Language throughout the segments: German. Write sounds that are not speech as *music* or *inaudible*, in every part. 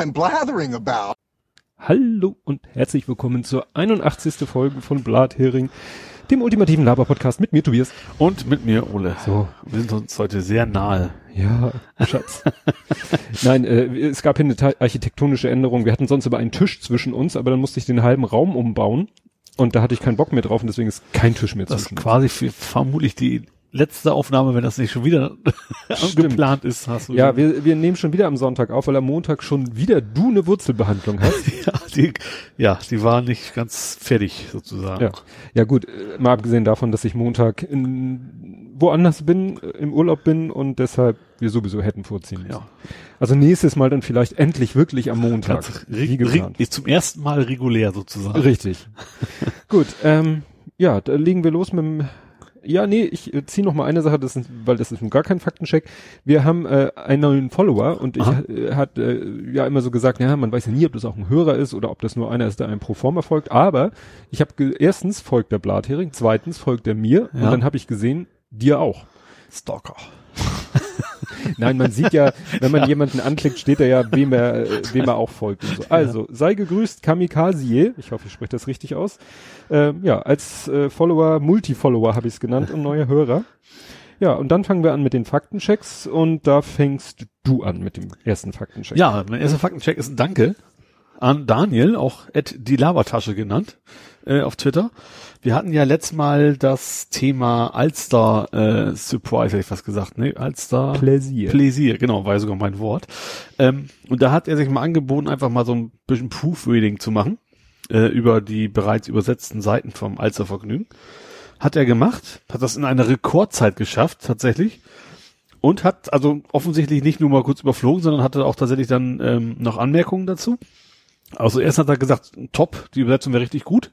I'm blathering about. Hallo und herzlich willkommen zur 81. Folge von Blathering, dem ultimativen Laber-Podcast mit mir, Tobias. Und mit mir, Ole. So. Wir sind uns heute sehr nahe. Ja, Schatz. *laughs* Nein, äh, es gab hier eine architektonische Änderung. Wir hatten sonst über einen Tisch zwischen uns, aber dann musste ich den halben Raum umbauen. Und da hatte ich keinen Bock mehr drauf und deswegen ist kein Tisch mehr Das ist zwischen uns. quasi für, vermutlich die letzte Aufnahme, wenn das nicht schon wieder *laughs* geplant ist. Hast du Ja, wir, wir nehmen schon wieder am Sonntag auf, weil am Montag schon wieder du eine Wurzelbehandlung hast. *laughs* ja, die, ja, die war nicht ganz fertig sozusagen. Ja, ja gut, äh, mal abgesehen davon, dass ich Montag in, woanders bin, äh, im Urlaub bin und deshalb wir sowieso hätten vorziehen müssen. Ja. Also nächstes Mal dann vielleicht endlich wirklich am Montag. Ganz wie geplant. zum ersten Mal regulär sozusagen. Richtig. *laughs* gut, ähm, ja, da legen wir los mit dem ja, nee, ich äh, ziehe noch mal eine Sache, das ist, weil das ist nun gar kein Faktencheck. Wir haben äh, einen neuen Follower und ich Aha. äh, hat äh, ja immer so gesagt, ja, man weiß ja nie, ob das auch ein Hörer ist oder ob das nur einer ist, der einem pro forma folgt. Aber ich habe erstens folgt der Blathering, zweitens folgt er mir und Ja. dann habe ich gesehen, dir auch. Stalker. *laughs* Nein, man sieht ja, wenn man jemanden anklickt, steht da ja, wem er, äh, wem er auch folgt so. Also, sei gegrüßt, Kamikaze, ich hoffe, ich spreche das richtig aus. Ähm, ja, als äh, Follower, Multi-Follower habe ich es genannt und neuer Hörer. Ja, und dann fangen wir an mit den Faktenchecks und da fängst du an mit dem ersten Faktencheck. Ja, mein erster Faktencheck ist ein Danke an Daniel, auch at die Labertasche genannt, äh, auf Twitter. Wir hatten ja letztes Mal das Thema Alster äh, Surprise, hätte ich fast gesagt, ne? Alster Pläsier. Pläsier, genau, war ja sogar mein Wort. Ähm, und da hat er sich mal angeboten, einfach mal so ein bisschen Proofreading zu machen äh, über die bereits übersetzten Seiten vom Alstervergnügen. Hat er gemacht, hat das in einer Rekordzeit geschafft, tatsächlich. Und hat also offensichtlich nicht nur mal kurz überflogen, sondern hatte auch tatsächlich dann ähm, noch Anmerkungen dazu. Also erst hat er gesagt, top, die Übersetzung wäre richtig gut.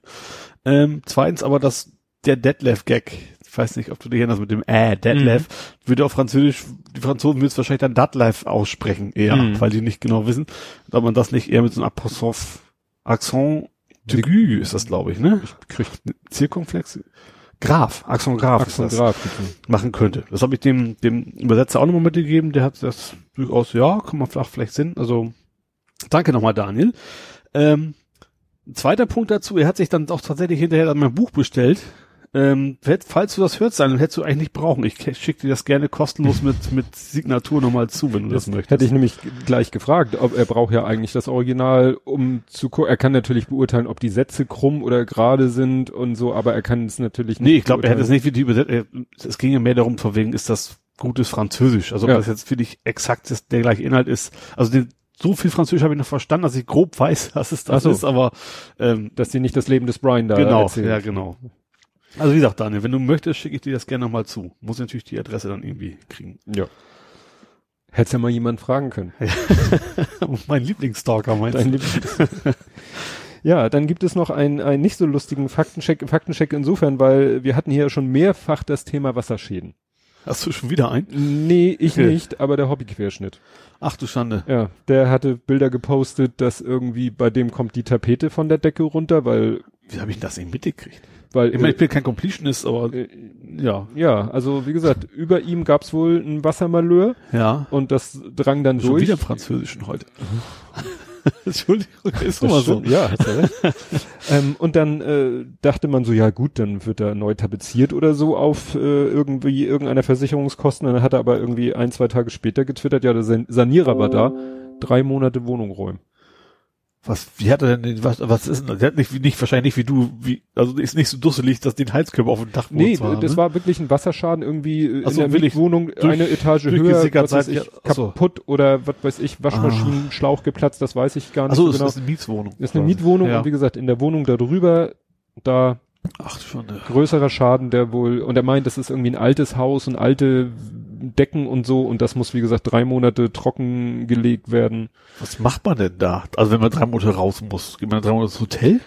Ähm, zweitens aber, dass der Detlef-Gag, ich weiß nicht, ob du dich erinnerst mit dem äh, Detlef, würde auf Französisch, die Franzosen würden es wahrscheinlich dann Detlef aussprechen eher, Mhm. weil die nicht genau wissen, ob man das nicht eher mit so einem Apostroph Accent aigu ist das, glaube ich, ne? Krieg Zirkumflex. Graf, Accent Graf ist Axel das Graf. bitte. machen könnte. Das habe ich dem, dem Übersetzer auch nochmal mitgegeben. Der hat das durchaus, ja, kann man vielleicht, vielleicht Sinn. Also danke nochmal, Daniel. Ähm, ein zweiter Punkt dazu, er hat sich dann auch tatsächlich hinterher dann mein Buch bestellt. Ähm, falls du das hörst, dann hättest du eigentlich nicht brauchen. Ich schicke dir das gerne kostenlos mit, *laughs* mit Signatur nochmal zu, wenn du das, Das möchtest. hätte ich nämlich gleich gefragt, ob er braucht ja eigentlich das Original, um zu gucken. Er kann natürlich beurteilen, ob die Sätze krumm oder gerade sind und so, aber er kann es natürlich nicht. Nee, ich glaube, er hätte es nicht wie die Übersetzung. Es ging ja mehr darum, von wegen, ist das gutes Französisch. Also Ja. das jetzt wirklich exakt ist, der gleiche Inhalt ist. Also den, so viel Französisch habe ich noch verstanden, dass ich grob weiß, *laughs* was es das so. ist, aber ähm, dass die nicht das Leben des Brian da genau, erzählen. ja genau. Also wie gesagt, Daniel, wenn du möchtest, schicke ich dir das gerne nochmal zu. Muss natürlich die Adresse dann irgendwie kriegen. Ja. Hättest ja mal jemand fragen können. *laughs* mein Lieblingsstalker meinst Dein du? Lieblings- *laughs* ja, dann gibt es noch einen, einen nicht so lustigen Faktencheck, Faktencheck insofern, weil wir hatten hier schon mehrfach das Thema Wasserschäden. Hast du schon wieder einen? Nee, ich Okay. nicht, aber der Hobbyquerschnitt. Ach du Schande. Ja, der hatte Bilder gepostet, dass irgendwie bei dem kommt die Tapete von der Decke runter, weil, Wie habe ich das nicht mitgekriegt? weil, Ich meine, ich bin kein Completionist, aber äh, ja. ja, also wie gesagt, über ihm gab's wohl ein Wassermalheur Ja. und das drang dann Schon durch. wieder im Französischen heute. *laughs* *laughs* Entschuldigung, ist immer so. Ja, hast du recht. *laughs* ähm, und dann äh, dachte man so, ja gut, dann wird er neu tapeziert oder so auf äh, irgendwie irgendeiner Versicherungskosten. Dann hat er aber irgendwie ein, zwei Tage später getwittert, ja, der San Sanierer war da, drei Monate Wohnung räumen. Was, wie hat er denn, den- was, was ist denn, der hat nicht, wie, nicht, wahrscheinlich nicht wie du, wie, also ist nicht so dusselig, dass den Heizkörper auf dem Dach Nee, haben, das ne? war wirklich ein Wasserschaden irgendwie äh, Ach in so, der Mietwohnung durch- eine Etage höher, was weiß ich, ja, ach so. kaputt oder was weiß ich, Waschmaschinenschlauch geplatzt, das weiß ich gar nicht Achso, so das genau. ist eine Mietswohnung. Das ist eine. Mietwohnung ja. und wie gesagt, in der Wohnung darüber, da Ach schon, ne. größerer Schaden, der wohl, und er meint, das ist irgendwie ein altes Haus und alte Decken und so und das muss, wie gesagt, drei Monate trocken gelegt werden. Was macht man denn da? Also wenn man drei Monate raus muss, geht man drei Monate ins Hotel?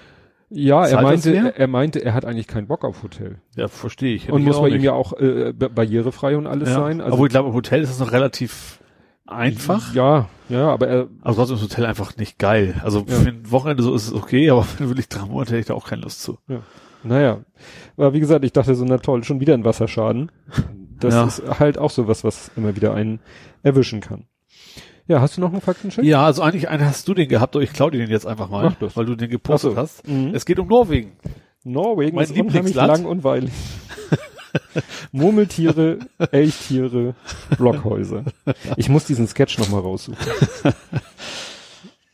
Ja, er Zahlt meinte, er, meinte, er hat eigentlich keinen Bock auf Hotel. Ja, verstehe ich. Hätte und ich muss bei ihm ja auch äh, ba- barrierefrei und alles ja. sein. Also, Obwohl ich glaube, im Hotel ist das noch relativ einfach. Ja, ja, aber er, Aber trotzdem ist das Hotel einfach nicht geil. Also Ja. für ein Wochenende so ist es okay, aber für wirklich drei Monate hätte ich da auch keine Lust zu. naja. Aber wie gesagt, ich dachte so, na toll, schon wieder ein Wasserschaden. Das Ja. ist halt auch so was, was immer wieder einen erwischen kann. Ja, hast du noch einen Faktencheck? Ja, also eigentlich einen hast du den gehabt, aber ich klaue dir den jetzt einfach mal, weil du den gepostet so. hast. Mhm. Es geht um Norwegen. Norwegen Mein ist unheimlich lang und weilig. *laughs* Murmeltiere, Elchtiere, Blockhäuser. Ich muss diesen Sketch nochmal raussuchen.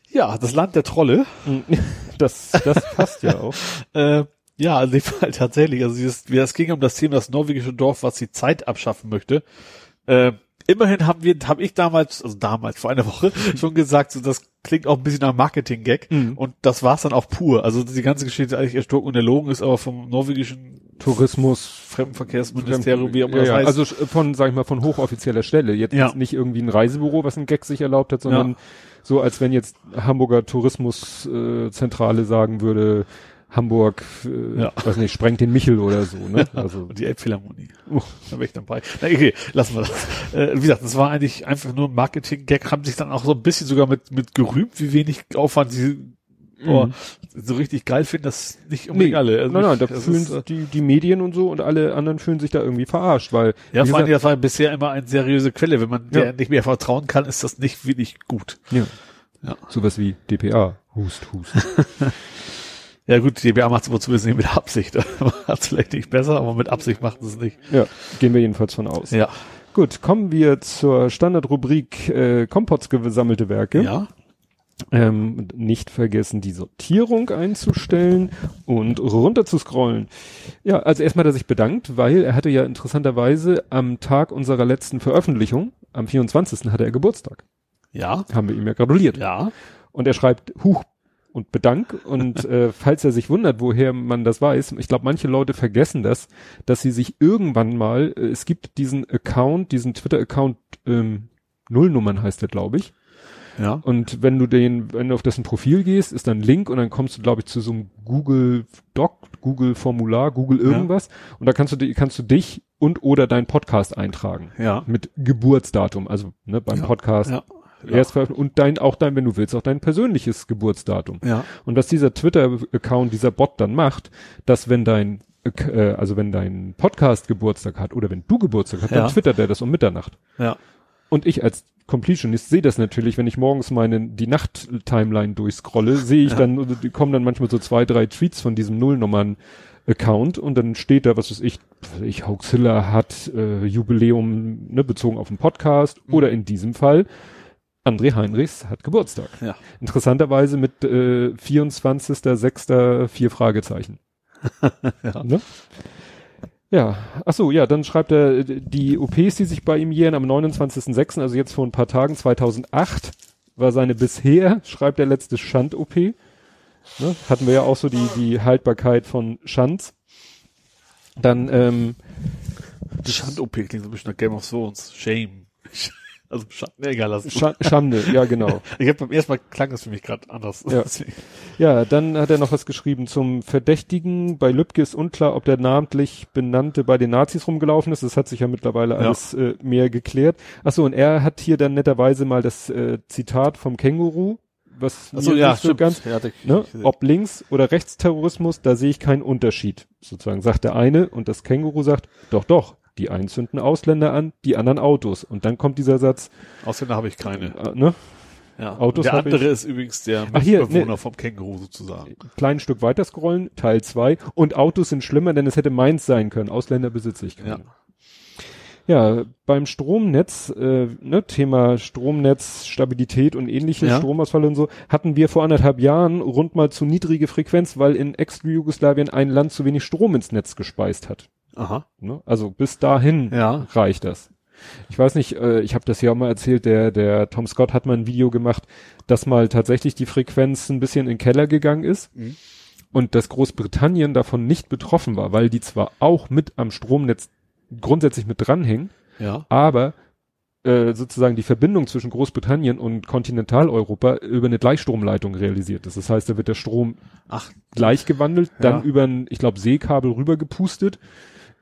Ja, das Land der Trolle. *laughs* Das, das passt ja auch. Äh, ja, in dem *laughs* Fall tatsächlich. Also dieses, es ging um das Thema das norwegische Dorf, was die Zeit abschaffen möchte. Äh, immerhin haben wir, habe ich damals, also damals vor einer Woche *laughs* schon gesagt, so das klingt auch ein bisschen nach Marketing-Gag. Mhm. Und das war's dann auch pur. Also die ganze Geschichte ist eigentlich ersturkt und erlogen ist, aber vom norwegischen Tourismus, Fremdenverkehrsministerium, wie auch immer ja, das ja, heißt. Also von, sag ich mal, von hochoffizieller Stelle. Jetzt Ja. nicht irgendwie ein Reisebüro, was ein Gag sich erlaubt hat, sondern so, als wenn jetzt Hamburger Tourismuszentrale äh, Zentrale sagen würde, Hamburg, äh, Ja. weiß nicht, sprengt den Michel oder so, ne? Also, und die Elbphilharmonie. uh, Da bin ich dann bei. Na, okay, lassen wir das. Äh, wie gesagt, das war eigentlich einfach nur ein Marketing-Gag, haben sich dann auch so ein bisschen sogar mit, mit gerühmt, wie wenig Aufwand sie oh, so richtig geil finden, das nicht unbedingt alle. Also nein, nein, da fühlen ist, äh, die, die Medien und so und alle anderen fühlen sich da irgendwie verarscht, weil, ja, vor allem, das war bisher immer eine seriöse Quelle. Wenn man Ja. der nicht mehr vertrauen kann, ist das nicht wirklich gut. ja, Ja. sowas wie DPA, Hust, Hust. *laughs* Ja gut, die DBA macht es aber zumindest nicht mit Absicht. *laughs* Macht es vielleicht nicht besser, aber mit Absicht macht es nicht. ja, gehen wir jedenfalls von aus. Ja. Gut, kommen wir zur Standardrubrik äh, Kompots gesammelte Werke. Ja. Ähm, nicht vergessen, die Sortierung einzustellen und runter zu scrollen. Ja, also erstmal, dass sich bedankt, weil er hatte ja interessanterweise am Tag unserer letzten Veröffentlichung, am 24. hatte er Geburtstag. Ja. Haben wir ihm ja gratuliert. Ja. Und er schreibt Huch und Bedank. Und *laughs* äh, falls er sich wundert, woher man das weiß, ich glaube, manche Leute vergessen das, dass sie sich irgendwann mal, äh, es gibt diesen Account, diesen Twitter-Account, ähm, Nullnummern heißt der, glaube ich. Ja. Und wenn du den, wenn du auf dessen Profil gehst, ist dann ein Link und dann kommst du, glaube ich, zu so einem Google Doc, Google Formular, Google irgendwas. Und da kannst du, kannst du dich und oder deinen Podcast eintragen. Ja. Mit Geburtsdatum. Also ne, beim Ja. Podcast Ja. Erst veröffentlicht und dein, auch dein, wenn du willst, auch dein persönliches Geburtsdatum. Ja. Und was dieser Twitter-Account, dieser Bot dann macht, dass wenn dein, äh, also wenn dein Podcast Geburtstag hat oder wenn du Geburtstag hast, Ja. dann twittert er das um Mitternacht. Ja. Und ich als Completionist sehe das natürlich, wenn ich morgens meine, die Nacht-Timeline durchscrolle, sehe ich Ja. dann, kommen dann manchmal so zwei, drei Tweets von diesem Nullnummern-Account und dann steht da, was weiß ich, was weiß ich, Hoaxilla hat äh, Jubiläum, ne, bezogen auf den Podcast Mhm. oder in diesem Fall André Heinrichs hat Geburtstag. Ja. Interessanterweise mit äh, 24.06. vier Fragezeichen. *laughs* Ja. Ne? Ja, ach so, ja, dann schreibt er, äh, die OPs, die sich bei ihm jähren am 29.06., also jetzt vor ein paar Tagen, 2008, war seine bisher, schreibt er, letzte Schand-OP. Ne? Hatten wir ja auch so die, die Haltbarkeit von Schanz. Dann, ähm, Die Schand-OP klingt so ein bisschen nach Game of Thrones. Shame. *laughs* Also Schand, nee, egal, lass es. Scha Schande, ja genau. *laughs* Ich habe beim ersten Mal klang es für mich gerade anders. Ja. *laughs* Ja, dann hat er noch was geschrieben zum Verdächtigen. Bei Lübcke ist unklar, ob der namentlich benannte bei den Nazis rumgelaufen ist. Das hat sich ja mittlerweile Ja. alles äh, mehr geklärt. Ach so, und er hat hier dann netterweise mal das äh, Zitat vom Känguru, was Ach so, ja, nicht so stimmt. ganz, ne, ob Links- oder Rechtsterrorismus, da sehe ich keinen Unterschied. Sozusagen sagt der eine und das Känguru sagt, doch, doch, die einen zünden Ausländer an, die anderen Autos. Und dann kommt dieser Satz, Ausländer habe ich keine. äh, ne, Ja. Autos der andere ich- ist übrigens der Mitbewohner ne. vom Känguru sozusagen. kleinen Stück weiter scrollen, Teil 2. Und Autos sind schlimmer, denn es hätte meins sein können. Ausländer besitze ich keine. Ja. Ja, beim Stromnetz, äh, ne, Thema Stromnetz, Stabilität und ähnliche Ja. Stromausfall und so, hatten wir vor anderthalb Jahren rund mal zu niedrige Frequenz, weil in Ex-Jugoslawien ein Land zu wenig Strom ins Netz gespeist hat. Aha. Ne? Also bis dahin Ja. reicht das. Ich weiß nicht, äh, ich habe das ja auch mal erzählt, der, der Tom Scott hat mal ein Video gemacht, dass mal tatsächlich die Frequenz ein bisschen in den Keller gegangen ist Mhm. und dass Großbritannien davon nicht betroffen war, weil die zwar auch mit am Stromnetz grundsätzlich mit dranhängen, Ja. aber äh, sozusagen die Verbindung zwischen Großbritannien und Kontinentaleuropa über eine Gleichstromleitung realisiert ist. Das heißt, da wird der Strom Ach, gleich gewandelt, dann Ja. über ein, ich glaube, Seekabel rübergepustet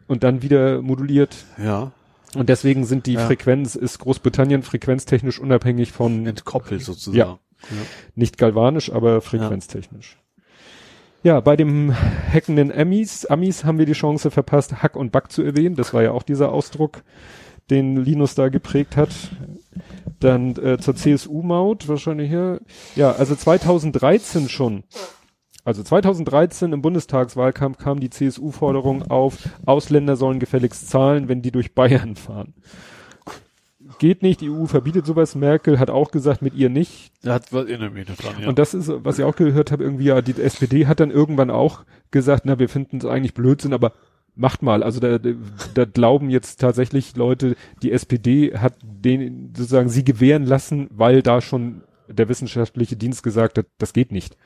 und dann wieder moduliert. ja. Und deswegen sind die Ja. Frequenz, ist Großbritannien frequenztechnisch unabhängig von Entkoppelt sozusagen. Ja. nicht galvanisch, aber frequenztechnisch. Ja, bei dem hackenden Amis, Amis haben wir die Chance verpasst, Hack und Back zu erwähnen. Das war ja auch dieser Ausdruck, den Linus da geprägt hat. Dann äh, zur CSU-Maut wahrscheinlich hier. Ja, also 2013 schon. Also 2013 im Bundestagswahlkampf kam die CSU-Forderung auf, Ausländer sollen gefälligst zahlen, wenn die durch Bayern fahren. Geht nicht, die EU verbietet sowas. Merkel hat auch gesagt, mit ihr nicht. Hat was in der Mitte dran, ja. Und das ist, was ich auch gehört habe, irgendwie, ja, die SPD hat dann irgendwann auch gesagt, na, wir finden es eigentlich Blödsinn, aber macht mal. Also da, da glauben jetzt tatsächlich Leute, die SPD hat den sozusagen sie gewähren lassen, weil da schon der wissenschaftliche Dienst gesagt hat, das geht nicht.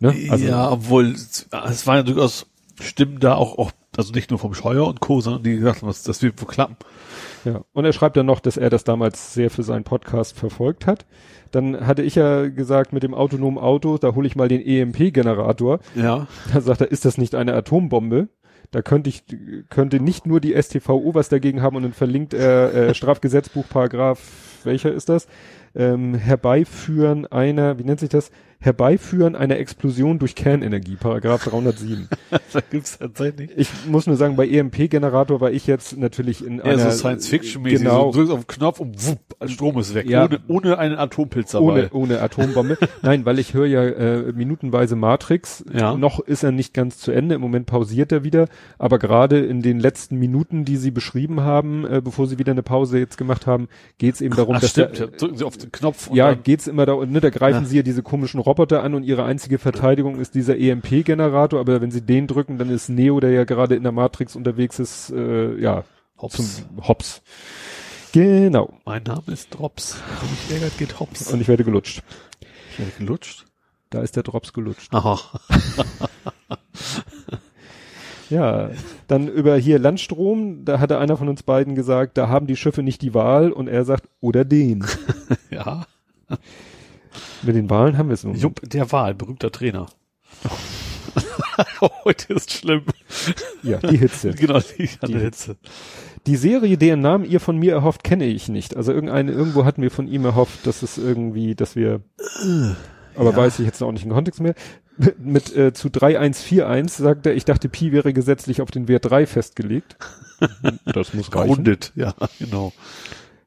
Ne? Also, ja, obwohl es war ja durchaus Stimmen da auch, auch, also nicht nur vom Scheuer und Co., sondern die gesagt haben, das, das wird wohl klappen. Ja, und er schreibt dann noch, dass er das damals sehr für seinen Podcast verfolgt hat. Dann hatte ich ja gesagt, mit dem autonomen Auto, da hole ich mal den EMP-Generator. Ja. Da sagt er, ist das nicht eine Atombombe? Da könnte ich, könnte nicht nur die STVO was dagegen haben und dann verlinkt er äh, *laughs* Strafgesetzbuch Paragraph, welcher ist das? Ähm, herbeiführen einer, wie nennt sich das? Herbeiführen einer Explosion durch Kernenergie, Paragraph 307. *laughs* da gibt's tatsächlich. Ich muss nur sagen, bei EMP-Generator war ich jetzt natürlich in ja, einer... so Science-Fiction-mäßig. Genau. So, drückst auf den Knopf und wupp, Strom ist weg. Ja. Ohne, ohne einen Atompilz dabei. Ohne, ohne Atombombe. Nein, weil ich höre ja äh, minutenweise Matrix. Ja. Noch ist er nicht ganz zu Ende. Im Moment pausiert er wieder. Aber gerade in den letzten Minuten, die Sie beschrieben haben, äh, bevor Sie wieder eine Pause jetzt gemacht haben, geht's eben darum, Ach, dass stimmt. der, Drücken Sie auf den Knopf. und ja, geht's immer da, ne, da greifen Ja. sie ja diese komischen Roboter an und ihre einzige Verteidigung ist dieser EMP-Generator, aber wenn sie den drücken, dann ist Neo, der ja gerade in der Matrix unterwegs ist, äh, ja, Hops. zum Hops. Genau. Mein Name ist Drops. Mich ärgert, geht Hops. Und ich werde gelutscht. ich werde gelutscht. Da ist der Drops gelutscht. Aha. *laughs* Ja, dann über hier Landstrom, da hatte einer von uns beiden gesagt, da haben die Schiffe nicht die Wahl und er sagt, oder den. *laughs* Ja. Mit den Wahlen haben wir es nun. Jupp, der Wahl, berühmter Trainer. *laughs* Heute ist schlimm. Ja, die Hitze. *laughs* Genau, die, die Die- Hitze. Die Serie, deren Namen ihr von mir erhofft, kenne ich nicht. Also irgendeine, irgendwo hatten wir von ihm erhofft, dass es irgendwie, dass wir, aber Ja. weiß ich jetzt auch nicht im Kontext mehr. Mit, *laughs* mit äh, zu 3141 sagt er, ich dachte, Pi wäre gesetzlich auf den Wert 3 festgelegt. Das muss reichen. Grundet, ja, genau.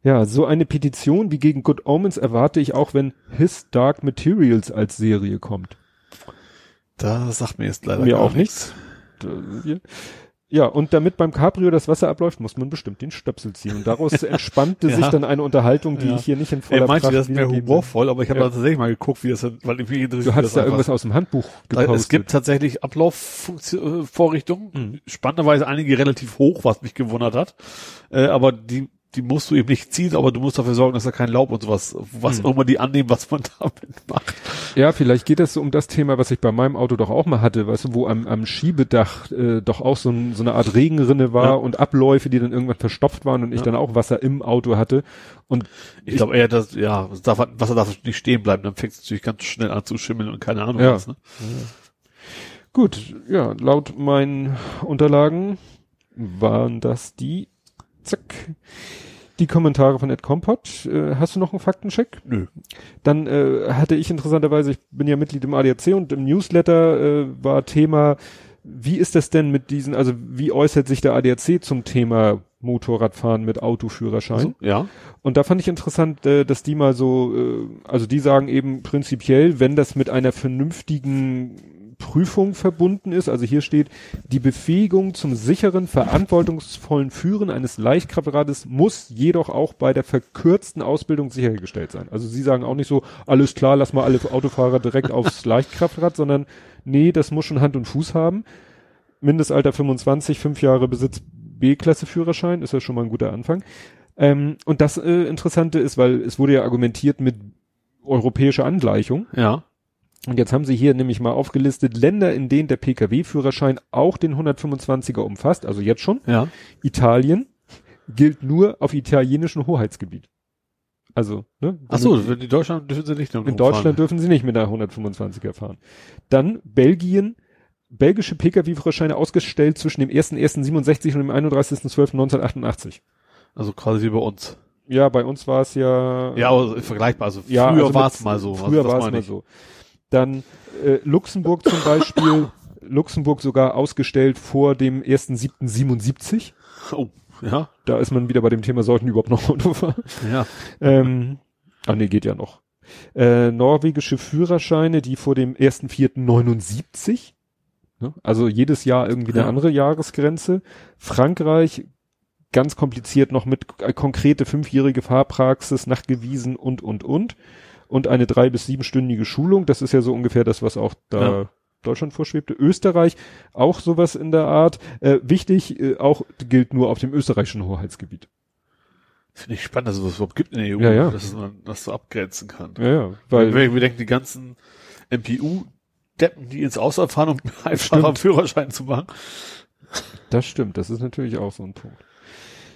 Ja, so eine Petition wie gegen Good Omens erwarte ich auch, wenn His Dark Materials als Serie kommt. Da sagt mir jetzt leider Mir auch nichts. D- Ja, und damit beim Cabrio das Wasser abläuft, muss man bestimmt den Stöpsel ziehen. Und daraus *laughs* entspannte Ja. sich dann eine Unterhaltung, die Ja. ich hier nicht in voller Er meinte, Pracht das will. humorvoll, aber ich habe Ja. tatsächlich mal geguckt, wie das, weil ich mich interessiert. Du hast da irgendwas aus dem Handbuch gepostet. Es gibt tatsächlich Ablaufvorrichtungen, Mhm. spannenderweise einige relativ hoch, was mich gewundert hat. Äh, aber die, die musst du eben nicht ziehen, aber du musst dafür sorgen, dass da kein Laub und sowas, was Mhm. auch immer die annehmen, was man *laughs* damit macht. Ja, vielleicht geht es so um das Thema, was ich bei meinem Auto doch auch mal hatte, weißt du, wo am, am Schiebedach äh, doch auch so, ein, so eine Art Regenrinne war Ja. und Abläufe, die dann irgendwann verstopft waren und ich Ja. dann auch Wasser im Auto hatte. Und Ich glaube eher, dass, ja, darf, Wasser darf nicht stehen bleiben, dann fängt es natürlich ganz schnell an zu schimmeln und keine Ahnung Ja. was, ne? gut, ja, laut meinen Unterlagen waren das die, zack, die Kommentare von Ed Kompott. Äh, hast du noch einen Faktencheck? Nö. Dann äh, hatte ich interessanterweise, ich bin ja Mitglied im ADAC und im Newsletter äh, war Thema, wie ist das denn mit diesen, also wie äußert sich der ADAC zum Thema Motorradfahren mit Autoführerschein? Ja. Und da fand ich interessant, äh, dass die mal so, äh, also die sagen eben prinzipiell, wenn das mit einer vernünftigen Prüfung verbunden ist, also hier steht, die Befähigung zum sicheren, verantwortungsvollen Führen eines Leichtkraftrades muss jedoch auch bei der verkürzten Ausbildung sichergestellt sein. Also sie sagen auch nicht so, alles klar, lass mal alle Autofahrer direkt aufs Leichtkraftrad, sondern nee, das muss schon Hand und Fuß haben. Mindestalter 25, fünf Jahre Besitz B-Klasse Führerschein, ist ja schon mal ein guter Anfang. Ähm, und das äh, Interessante ist, weil es wurde ja argumentiert mit europäischer Angleichung. Ja. Und jetzt haben sie hier nämlich mal aufgelistet Länder, in denen der Pkw-Führerschein auch den 125er umfasst, also jetzt schon. Ja. Italien gilt nur auf italienischem Hoheitsgebiet. Also, ne? Ach so, in Deutschland dürfen sie nicht In Deutschland dürfen sie nicht mit einer 125er fahren. Dann Belgien, belgische Pkw-Führerscheine ausgestellt zwischen dem 1.1.67 und dem 31.12.1988. Also quasi wie bei uns. Ja, bei uns war es ja. Ja, aber vergleichbar. Also Ja, früher also war mit- es mal so. Früher also, das war es mal so. Dann äh, Luxemburg zum Beispiel, *laughs* Luxemburg sogar ausgestellt vor dem 1.7.77. Oh, ja. Da ist man wieder bei dem Thema, sollten überhaupt noch Auto fahren. Ja. Ähm, Ah nee, geht ja noch. Äh, norwegische Führerscheine, die vor dem 1.4.79, ne? also jedes Jahr irgendwie eine Ja. andere Jahresgrenze. Frankreich, ganz kompliziert noch mit äh, konkrete fünfjährige Fahrpraxis nachgewiesen und, und, und. Und eine drei- bis siebenstündige Schulung, das ist ja so ungefähr das, was auch da Ja. Deutschland vorschwebte. Österreich, auch sowas in der Art. Äh, wichtig, äh, auch gilt nur auf dem österreichischen Hoheitsgebiet. Finde ich spannend, dass es das überhaupt gibt in der EU, Ja, ja. dass man das so abgrenzen kann. Ja, ja, Weil weil, wir, denken, die ganzen MPU-Deppen, die ins Ausland fahren, um *laughs* einfach Stimmt. einen Führerschein zu machen. Das stimmt, das ist natürlich auch so ein Punkt.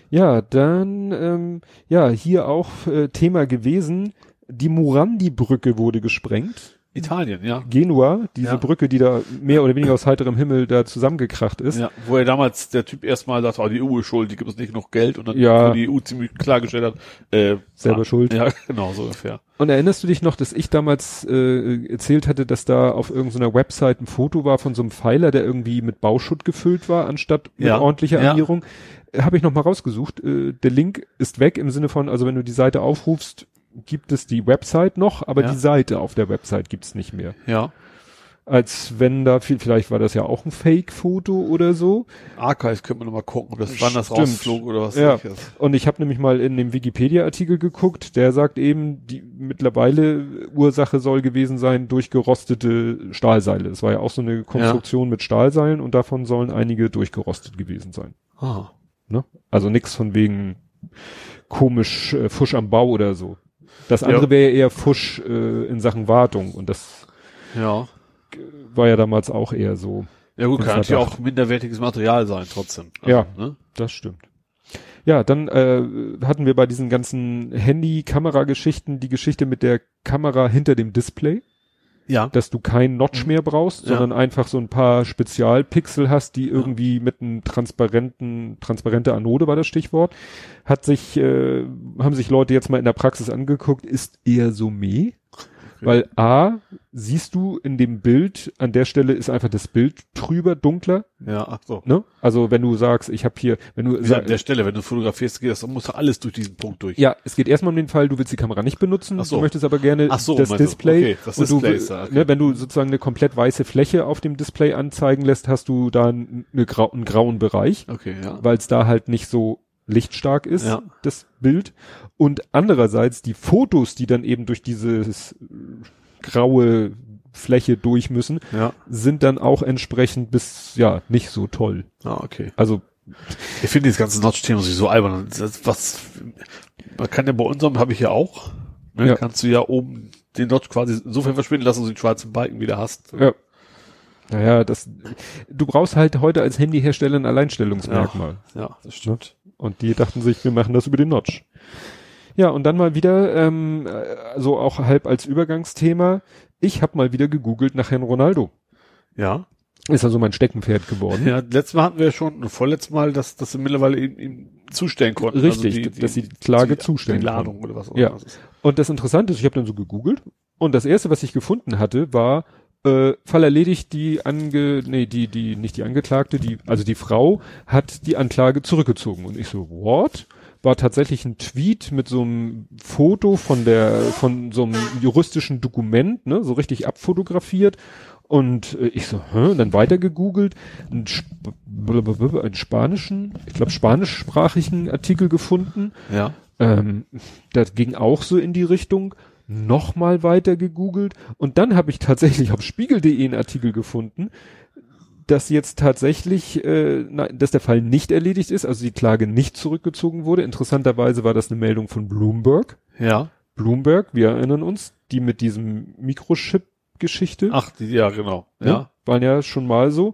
Ja, dann, ähm, ja, hier auch äh, Thema gewesen, die Morandi-Brücke wurde gesprengt. Italien, ja. Genua, diese Ja. Brücke, die da mehr oder weniger aus heiterem Himmel da zusammengekracht ist. Ja, wo er damals der Typ erstmal sagte, oh, die EU ist schuld, die gibt uns nicht genug Geld und dann Ja. die EU ziemlich klargestellt hat, äh, Selber ah, schuld. Ja, *laughs* genau, so ungefähr. Und erinnerst du dich noch, dass ich damals äh, erzählt hatte, dass da auf irgendeiner Website ein Foto war von so einem Pfeiler, der irgendwie mit Bauschutt gefüllt war, anstatt mit Ja. ordentlicher Ja. Armierung? Habe ich noch mal rausgesucht. Äh, der Link ist weg im Sinne von, also wenn du die Seite aufrufst, gibt es die Website noch, aber Ja. die Seite auf der Website gibt's nicht mehr. Ja. Als wenn da, viel- vielleicht war das ja auch ein Fake-Foto oder so. Archive könnte man noch mal gucken, ob das wann das rausflog oder was. Ja. Und ich habe nämlich mal in dem Wikipedia-Artikel geguckt, der sagt eben, die mittlerweile Ursache soll gewesen sein durch gerostete Stahlseile. Es war ja auch so eine Konstruktion mit Stahlseilen und davon sollen einige durchgerostet gewesen sein. Ah. Ne? Also nix von wegen komisch äh, Fusch am Bau oder so. Das Ja. andere wäre ja eher Fusch äh, in Sachen Wartung und das Ja. war ja damals auch eher so. Ja gut, kann natürlich auch minderwertiges Material sein trotzdem. Ja. Ne? Das stimmt. Ja, dann äh, hatten wir bei diesen ganzen Handy-Kamera-Geschichten die Geschichte mit der Kamera hinter dem Display, Ja. dass du keinen Notch mehr brauchst, Mhm. Ja. sondern einfach so ein paar Spezialpixel hast, die irgendwie mit einem transparenten, transparente Anode war das Stichwort, hat sich, äh, haben sich Leute jetzt mal in der Praxis angeguckt, ist eher so meh. Weil A, siehst du in dem Bild, an der Stelle ist einfach das Bild trüber, dunkler, Ja, ach so. ne? Also wenn du sagst, ich habe hier, wenn du Ja, an der Stelle, wenn du fotografierst, geht das, dann muss doch alles durch diesen Punkt durch. Ja, es geht erstmal um den Fall, du willst die Kamera nicht benutzen, Ach so. du möchtest aber gerne Ach so, das du. Display. Okay, das und du, Display ist da, okay. ne, wenn du sozusagen eine komplett weiße Fläche auf dem Display anzeigen lässt, hast du da eine grau, einen grauen Bereich, Okay, ja. weil es da halt nicht so lichtstark ist, Ja. das Bild. Und andererseits die Fotos, die dann eben durch dieses äh, graue Fläche durch müssen, Ja. sind dann auch entsprechend bis, ja, nicht so toll. Ah, okay. Also, Ich finde dieses ganze Notch-Thema so albern. Das, was, man kann ja bei unserem, habe ich ja auch, ne, Ja. kannst du ja oben den Notch quasi insofern verschwinden lassen, dass du den schwarzen Balken wieder hast. Ja. Naja, das, du brauchst halt heute als Handyhersteller ein Alleinstellungsmerkmal. Ja, das stimmt. Und die dachten sich, wir machen das über den Notch. Ja, und dann mal wieder, ähm, äh, so auch halb als Übergangsthema. Ich habe mal wieder gegoogelt nach Herrn Ronaldo. Ja. Ist also mein Steckenpferd geworden. Ja, letztes Mal hatten wir schon, vorletztes Mal, dass, dass sie mittlerweile ihm, ihm zustellen konnten. Richtig, dass sie die Klage die, zustellen Die Ladung oder was auch Ja. immer ist. Und das Interessante ist, ich habe dann so gegoogelt und das erste, was ich gefunden hatte, war äh, Fall erledigt, die ange, nee, die, die, nicht die Angeklagte, die, also die Frau hat die Anklage zurückgezogen. Und ich so, what? War tatsächlich ein Tweet mit so einem Foto von der, von so einem juristischen Dokument, ne, so richtig abfotografiert. Und äh, ich so, hä? Und dann weiter gegoogelt, einen, Sp einen spanischen, ich glaube spanischsprachigen Artikel gefunden. Ja. Ähm, das ging auch so in die Richtung. Nochmal weiter gegoogelt und dann habe ich tatsächlich auf Spiegel.de einen Artikel gefunden, dass jetzt tatsächlich, äh, nein, dass der Fall nicht erledigt ist, also die Klage nicht zurückgezogen wurde. Interessanterweise war das eine Meldung von Bloomberg. Ja. Bloomberg, wir erinnern uns, die mit diesem Mikrochip-Geschichte. Ach, die, ja, genau. ne? Ja. Waren ja schon mal so.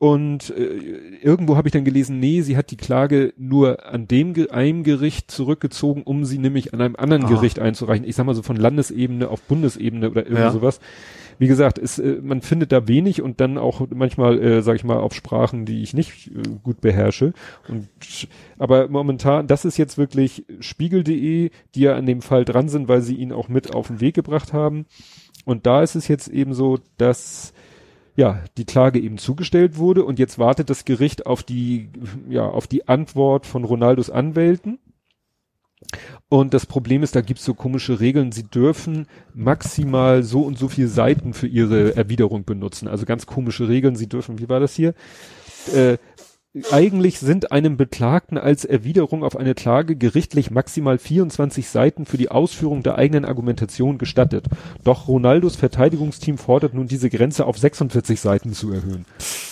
Und äh, irgendwo habe ich dann gelesen, nee, sie hat die Klage nur an dem Ge einem Gericht zurückgezogen, um sie nämlich an einem anderen Ah. Gericht einzureichen. Ich sag mal so von Landesebene auf Bundesebene oder irgendwie Ja. sowas. Wie gesagt, es, äh, man findet da wenig und dann auch manchmal, äh, sag ich mal, auf Sprachen, die ich nicht äh, gut beherrsche. Und aber momentan, das ist jetzt wirklich Spiegel.de, die ja an dem Fall dran sind, weil sie ihn auch mit auf den Weg gebracht haben. Und da ist es jetzt eben so, dass ja, die Klage eben zugestellt wurde und jetzt wartet das Gericht auf die, ja, auf die Antwort von Ronaldos Anwälten. Und das Problem ist, da gibt's so komische Regeln. Sie dürfen maximal so und so viele Seiten für ihre Erwiderung benutzen. Also ganz komische Regeln. Sie dürfen, wie war das hier? Äh, eigentlich sind einem Beklagten als Erwiderung auf eine Klage gerichtlich maximal 24 Seiten für die Ausführung der eigenen Argumentation gestattet. Doch Ronaldos Verteidigungsteam fordert nun diese Grenze auf 46 Seiten zu erhöhen.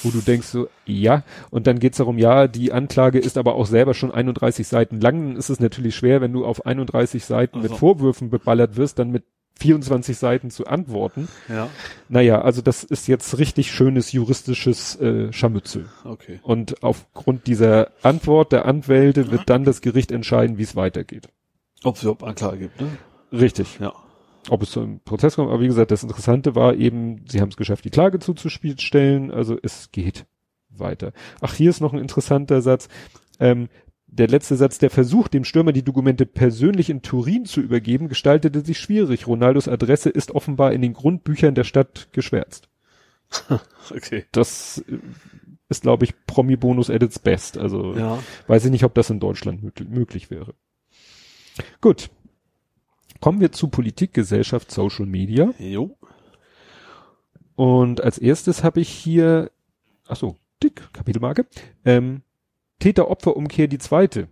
Wo du denkst so, ja, und dann geht's darum, ja, die Anklage ist aber auch selber schon 31 Seiten lang. Dann ist es natürlich schwer, wenn du auf 31 Seiten Also. mit Vorwürfen beballert wirst, dann mit 24 Seiten zu antworten. Ja. Naja, also das ist jetzt richtig schönes juristisches äh, Scharmützel. Okay. Und aufgrund dieser Antwort der Anwälte wird dann das Gericht entscheiden, wie es weitergeht. Ob es überhaupt Anklage gibt, ne? Richtig. Ja. Ob es zu einem Prozess kommt, aber wie gesagt, das Interessante war eben, sie haben es geschafft, die Klage zuzustellen, also es geht weiter. Ach, hier ist noch ein interessanter Satz. Ähm, der letzte Satz, der Versuch, dem Stürmer die Dokumente persönlich in Turin zu übergeben, gestaltete sich schwierig. Ronaldos Adresse ist offenbar in den Grundbüchern der Stadt geschwärzt. *laughs* Okay. Das äh, ist, glaube ich, Promi-Bonus at its best. Also Ja. Weiß ich nicht, ob das in Deutschland möglich, möglich wäre. Gut. Kommen wir zu Politik, Gesellschaft, Social Media. Jo. Und als erstes habe ich hier, ach so, dick, Kapitelmarke, ähm, Täter-Opfer-Umkehr die zweite.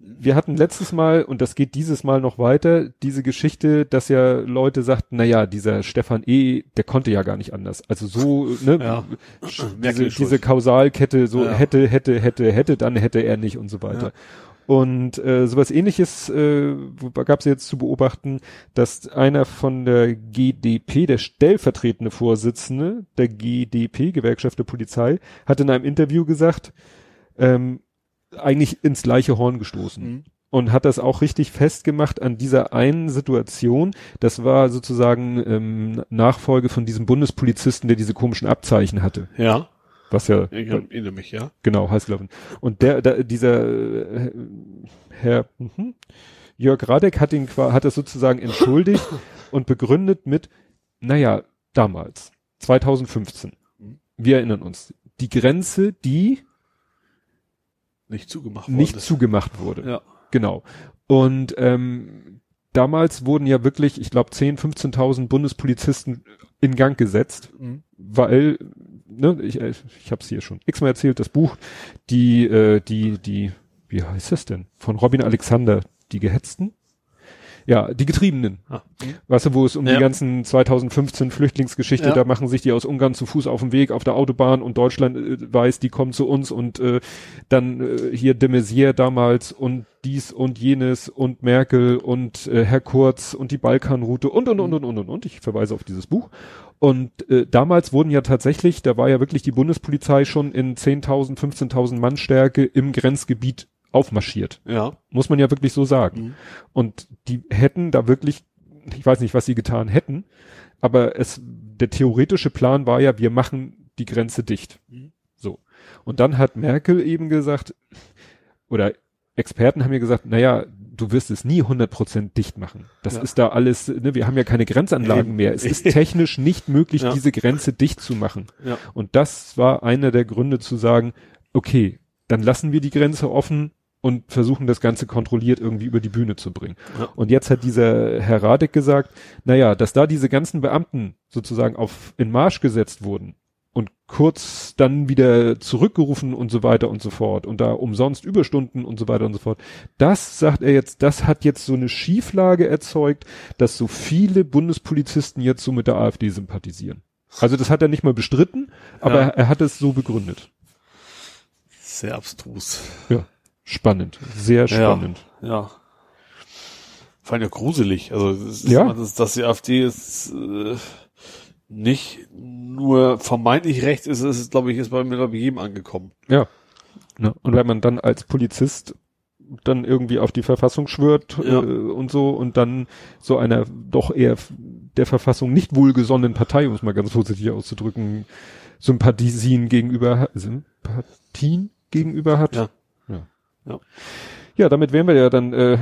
Wir hatten letztes Mal, und das geht dieses Mal noch weiter, diese Geschichte, dass ja Leute sagten, na ja, dieser Stefan E., der konnte ja gar nicht anders. Also so, ne, Ja. diese, diese Kausalkette, so Ja. hätte, hätte, hätte, hätte, dann hätte er nicht und so weiter. Ja. Und äh, sowas ähnliches äh, gab es jetzt zu beobachten, dass einer von der GDP, der stellvertretende Vorsitzende der GDP, Gewerkschaft der Polizei, hat in einem Interview gesagt, ähm, eigentlich ins gleiche Horn gestoßen Mhm. und hat das auch richtig festgemacht an dieser einen Situation. Das war sozusagen ähm, Nachfolge von diesem Bundespolizisten, der diese komischen Abzeichen hatte, Ja. Was ja Ich erinnere mich, ja. genau heiß gelaufen. Und der, der dieser äh, Herr mhm, Jörg Radek hat ihn hat das sozusagen entschuldigt *laughs* und begründet mit, naja, damals 2015. Mhm. Wir erinnern uns. Die Grenze, die Nicht zugemacht worden nicht zugemacht wurde. Ja. Genau. Und ähm, damals wurden ja wirklich, ich glaube, 10, 15.000 Bundespolizisten in Gang gesetzt, Mhm. weil, ne, ich, äh, ich habe es hier schon x-mal erzählt, das Buch, die, äh, die, die, wie heißt das denn? Von Robin Alexander, die Gehetzten? Ja, die Getriebenen. Ah. Weißt du, wo es um Ja. die ganzen 2015 Flüchtlingsgeschichte, Ja. da machen sich die aus Ungarn zu Fuß auf dem Weg auf der Autobahn und Deutschland äh, weiß, die kommen zu uns und äh, dann äh, hier de Maizière damals und dies und jenes und Merkel und äh, Herr Kurz und die Balkanroute und und und und und und und. Ich verweise auf dieses Buch. Und äh, damals wurden ja tatsächlich, da war ja wirklich die Bundespolizei schon in 10.000, 15.000 Mann Stärke im Grenzgebiet aufmarschiert. Ja. Muss man ja wirklich so sagen. Mhm. Und die hätten da wirklich, ich weiß nicht, was sie getan hätten, aber es, der theoretische Plan war ja, wir machen die Grenze dicht. Mhm. So. Und dann hat Merkel eben gesagt, oder Experten haben mir gesagt, naja, du wirst es nie 100% dicht machen. Das Ja. ist da alles, ne, wir haben ja keine Grenzanlagen mehr. Es ist technisch nicht möglich, *laughs* Ja. diese Grenze dicht zu machen. Ja. Und das war einer der Gründe zu sagen, okay, dann lassen wir die Grenze offen und versuchen das Ganze kontrolliert irgendwie über die Bühne zu bringen. Ja. Und jetzt hat dieser Herr Radek gesagt, naja, dass da diese ganzen Beamten sozusagen auf in Marsch gesetzt wurden und kurz dann wieder zurückgerufen und so weiter und so fort und da umsonst Überstunden und so weiter und so fort. Das sagt er jetzt, das hat jetzt so eine Schieflage erzeugt, dass so viele Bundespolizisten jetzt so mit der AfD sympathisieren. Also das hat er nicht mal bestritten, aber Ja. er, er hat es so begründet. Sehr abstrus. Ja, spannend, sehr spannend. Ja. ja. Vor allem ja gruselig. Also, es ist, Ja. dass, dass die AfD ist, äh, nicht nur vermeintlich rechts ist, ist glaube ich, ist bei mir bei jedem angekommen. Ja. Ne? Und wenn man dann als Polizist dann irgendwie auf die Verfassung schwört Ja. äh, und so und dann so einer doch eher der Verfassung nicht wohlgesonnenen Partei, um es mal ganz vorsichtig auszudrücken, Sympathien gegenüber hat, Sympathien gegenüber hat. Ja. Ja, Ja. damit wären wir ja dann äh,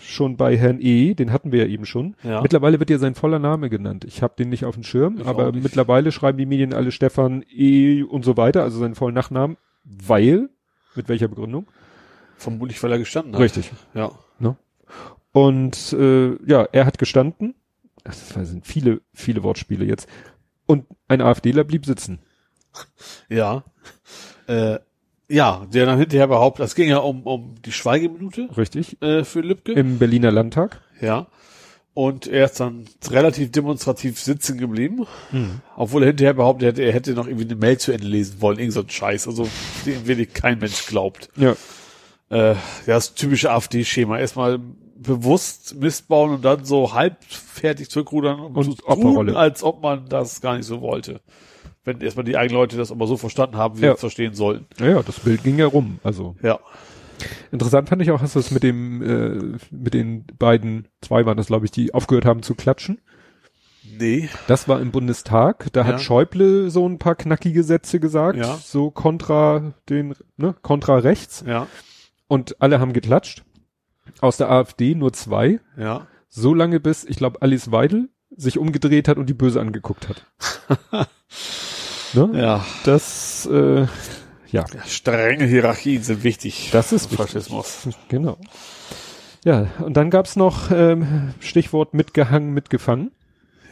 schon bei Herrn E., den hatten wir ja eben schon. Ja. Mittlerweile wird ja sein voller Name genannt. Ich habe den nicht auf dem Schirm, Ich aber mittlerweile schreiben die Medien alle Stefan E. und so weiter, also seinen vollen Nachnamen, weil, mit welcher Begründung? Vermutlich, weil er gestanden hat. Richtig. Ja. Und äh, ja, er hat gestanden. Ach, Das sind viele, viele Wortspiele jetzt. Und ein AfDler blieb sitzen. Ja. Äh, ja, der dann hinterher behauptet, das ging ja um, um die Schweigeminute Richtig. äh, für Lübcke. Im Berliner Landtag. Ja. Und er ist dann relativ demonstrativ sitzen geblieben. Obwohl er hinterher behauptet hätte, er hätte noch irgendwie eine Mail zu Ende lesen wollen. Irgend so ein Scheiß. Also, dem wirklich kein Mensch glaubt. Ja. Äh, ja, das typische AfD-Schema. Erstmal bewusst Mist bauen und dann so halb fertig zurückrudern und, Und Opferrolle. als ob man das gar nicht so wollte. Wenn erstmal die eigenen Leute das aber so verstanden haben, wie Ja. sie es verstehen sollten. Naja, das Bild ging ja rum. Also Ja. interessant fand ich auch, hast du es mit dem, äh, mit den beiden, zwei waren das, glaube ich, die aufgehört haben zu klatschen. Nee. Das war im Bundestag. Da Ja. hat Schäuble so ein paar knackige Sätze gesagt, Ja. so kontra den, ne, kontra rechts. Ja. Und alle haben geklatscht. Aus der AfD nur zwei. Ja. So lange bis, ich glaube, Alice Weidel sich umgedreht hat und die böse angeguckt hat. *laughs* ne? Ja. Das, äh, ja, Strenge Hierarchien sind wichtig. das ist für wichtig. Faschismus. Genau. Ja, und dann gab's noch ähm, Stichwort mitgehangen, mitgefangen.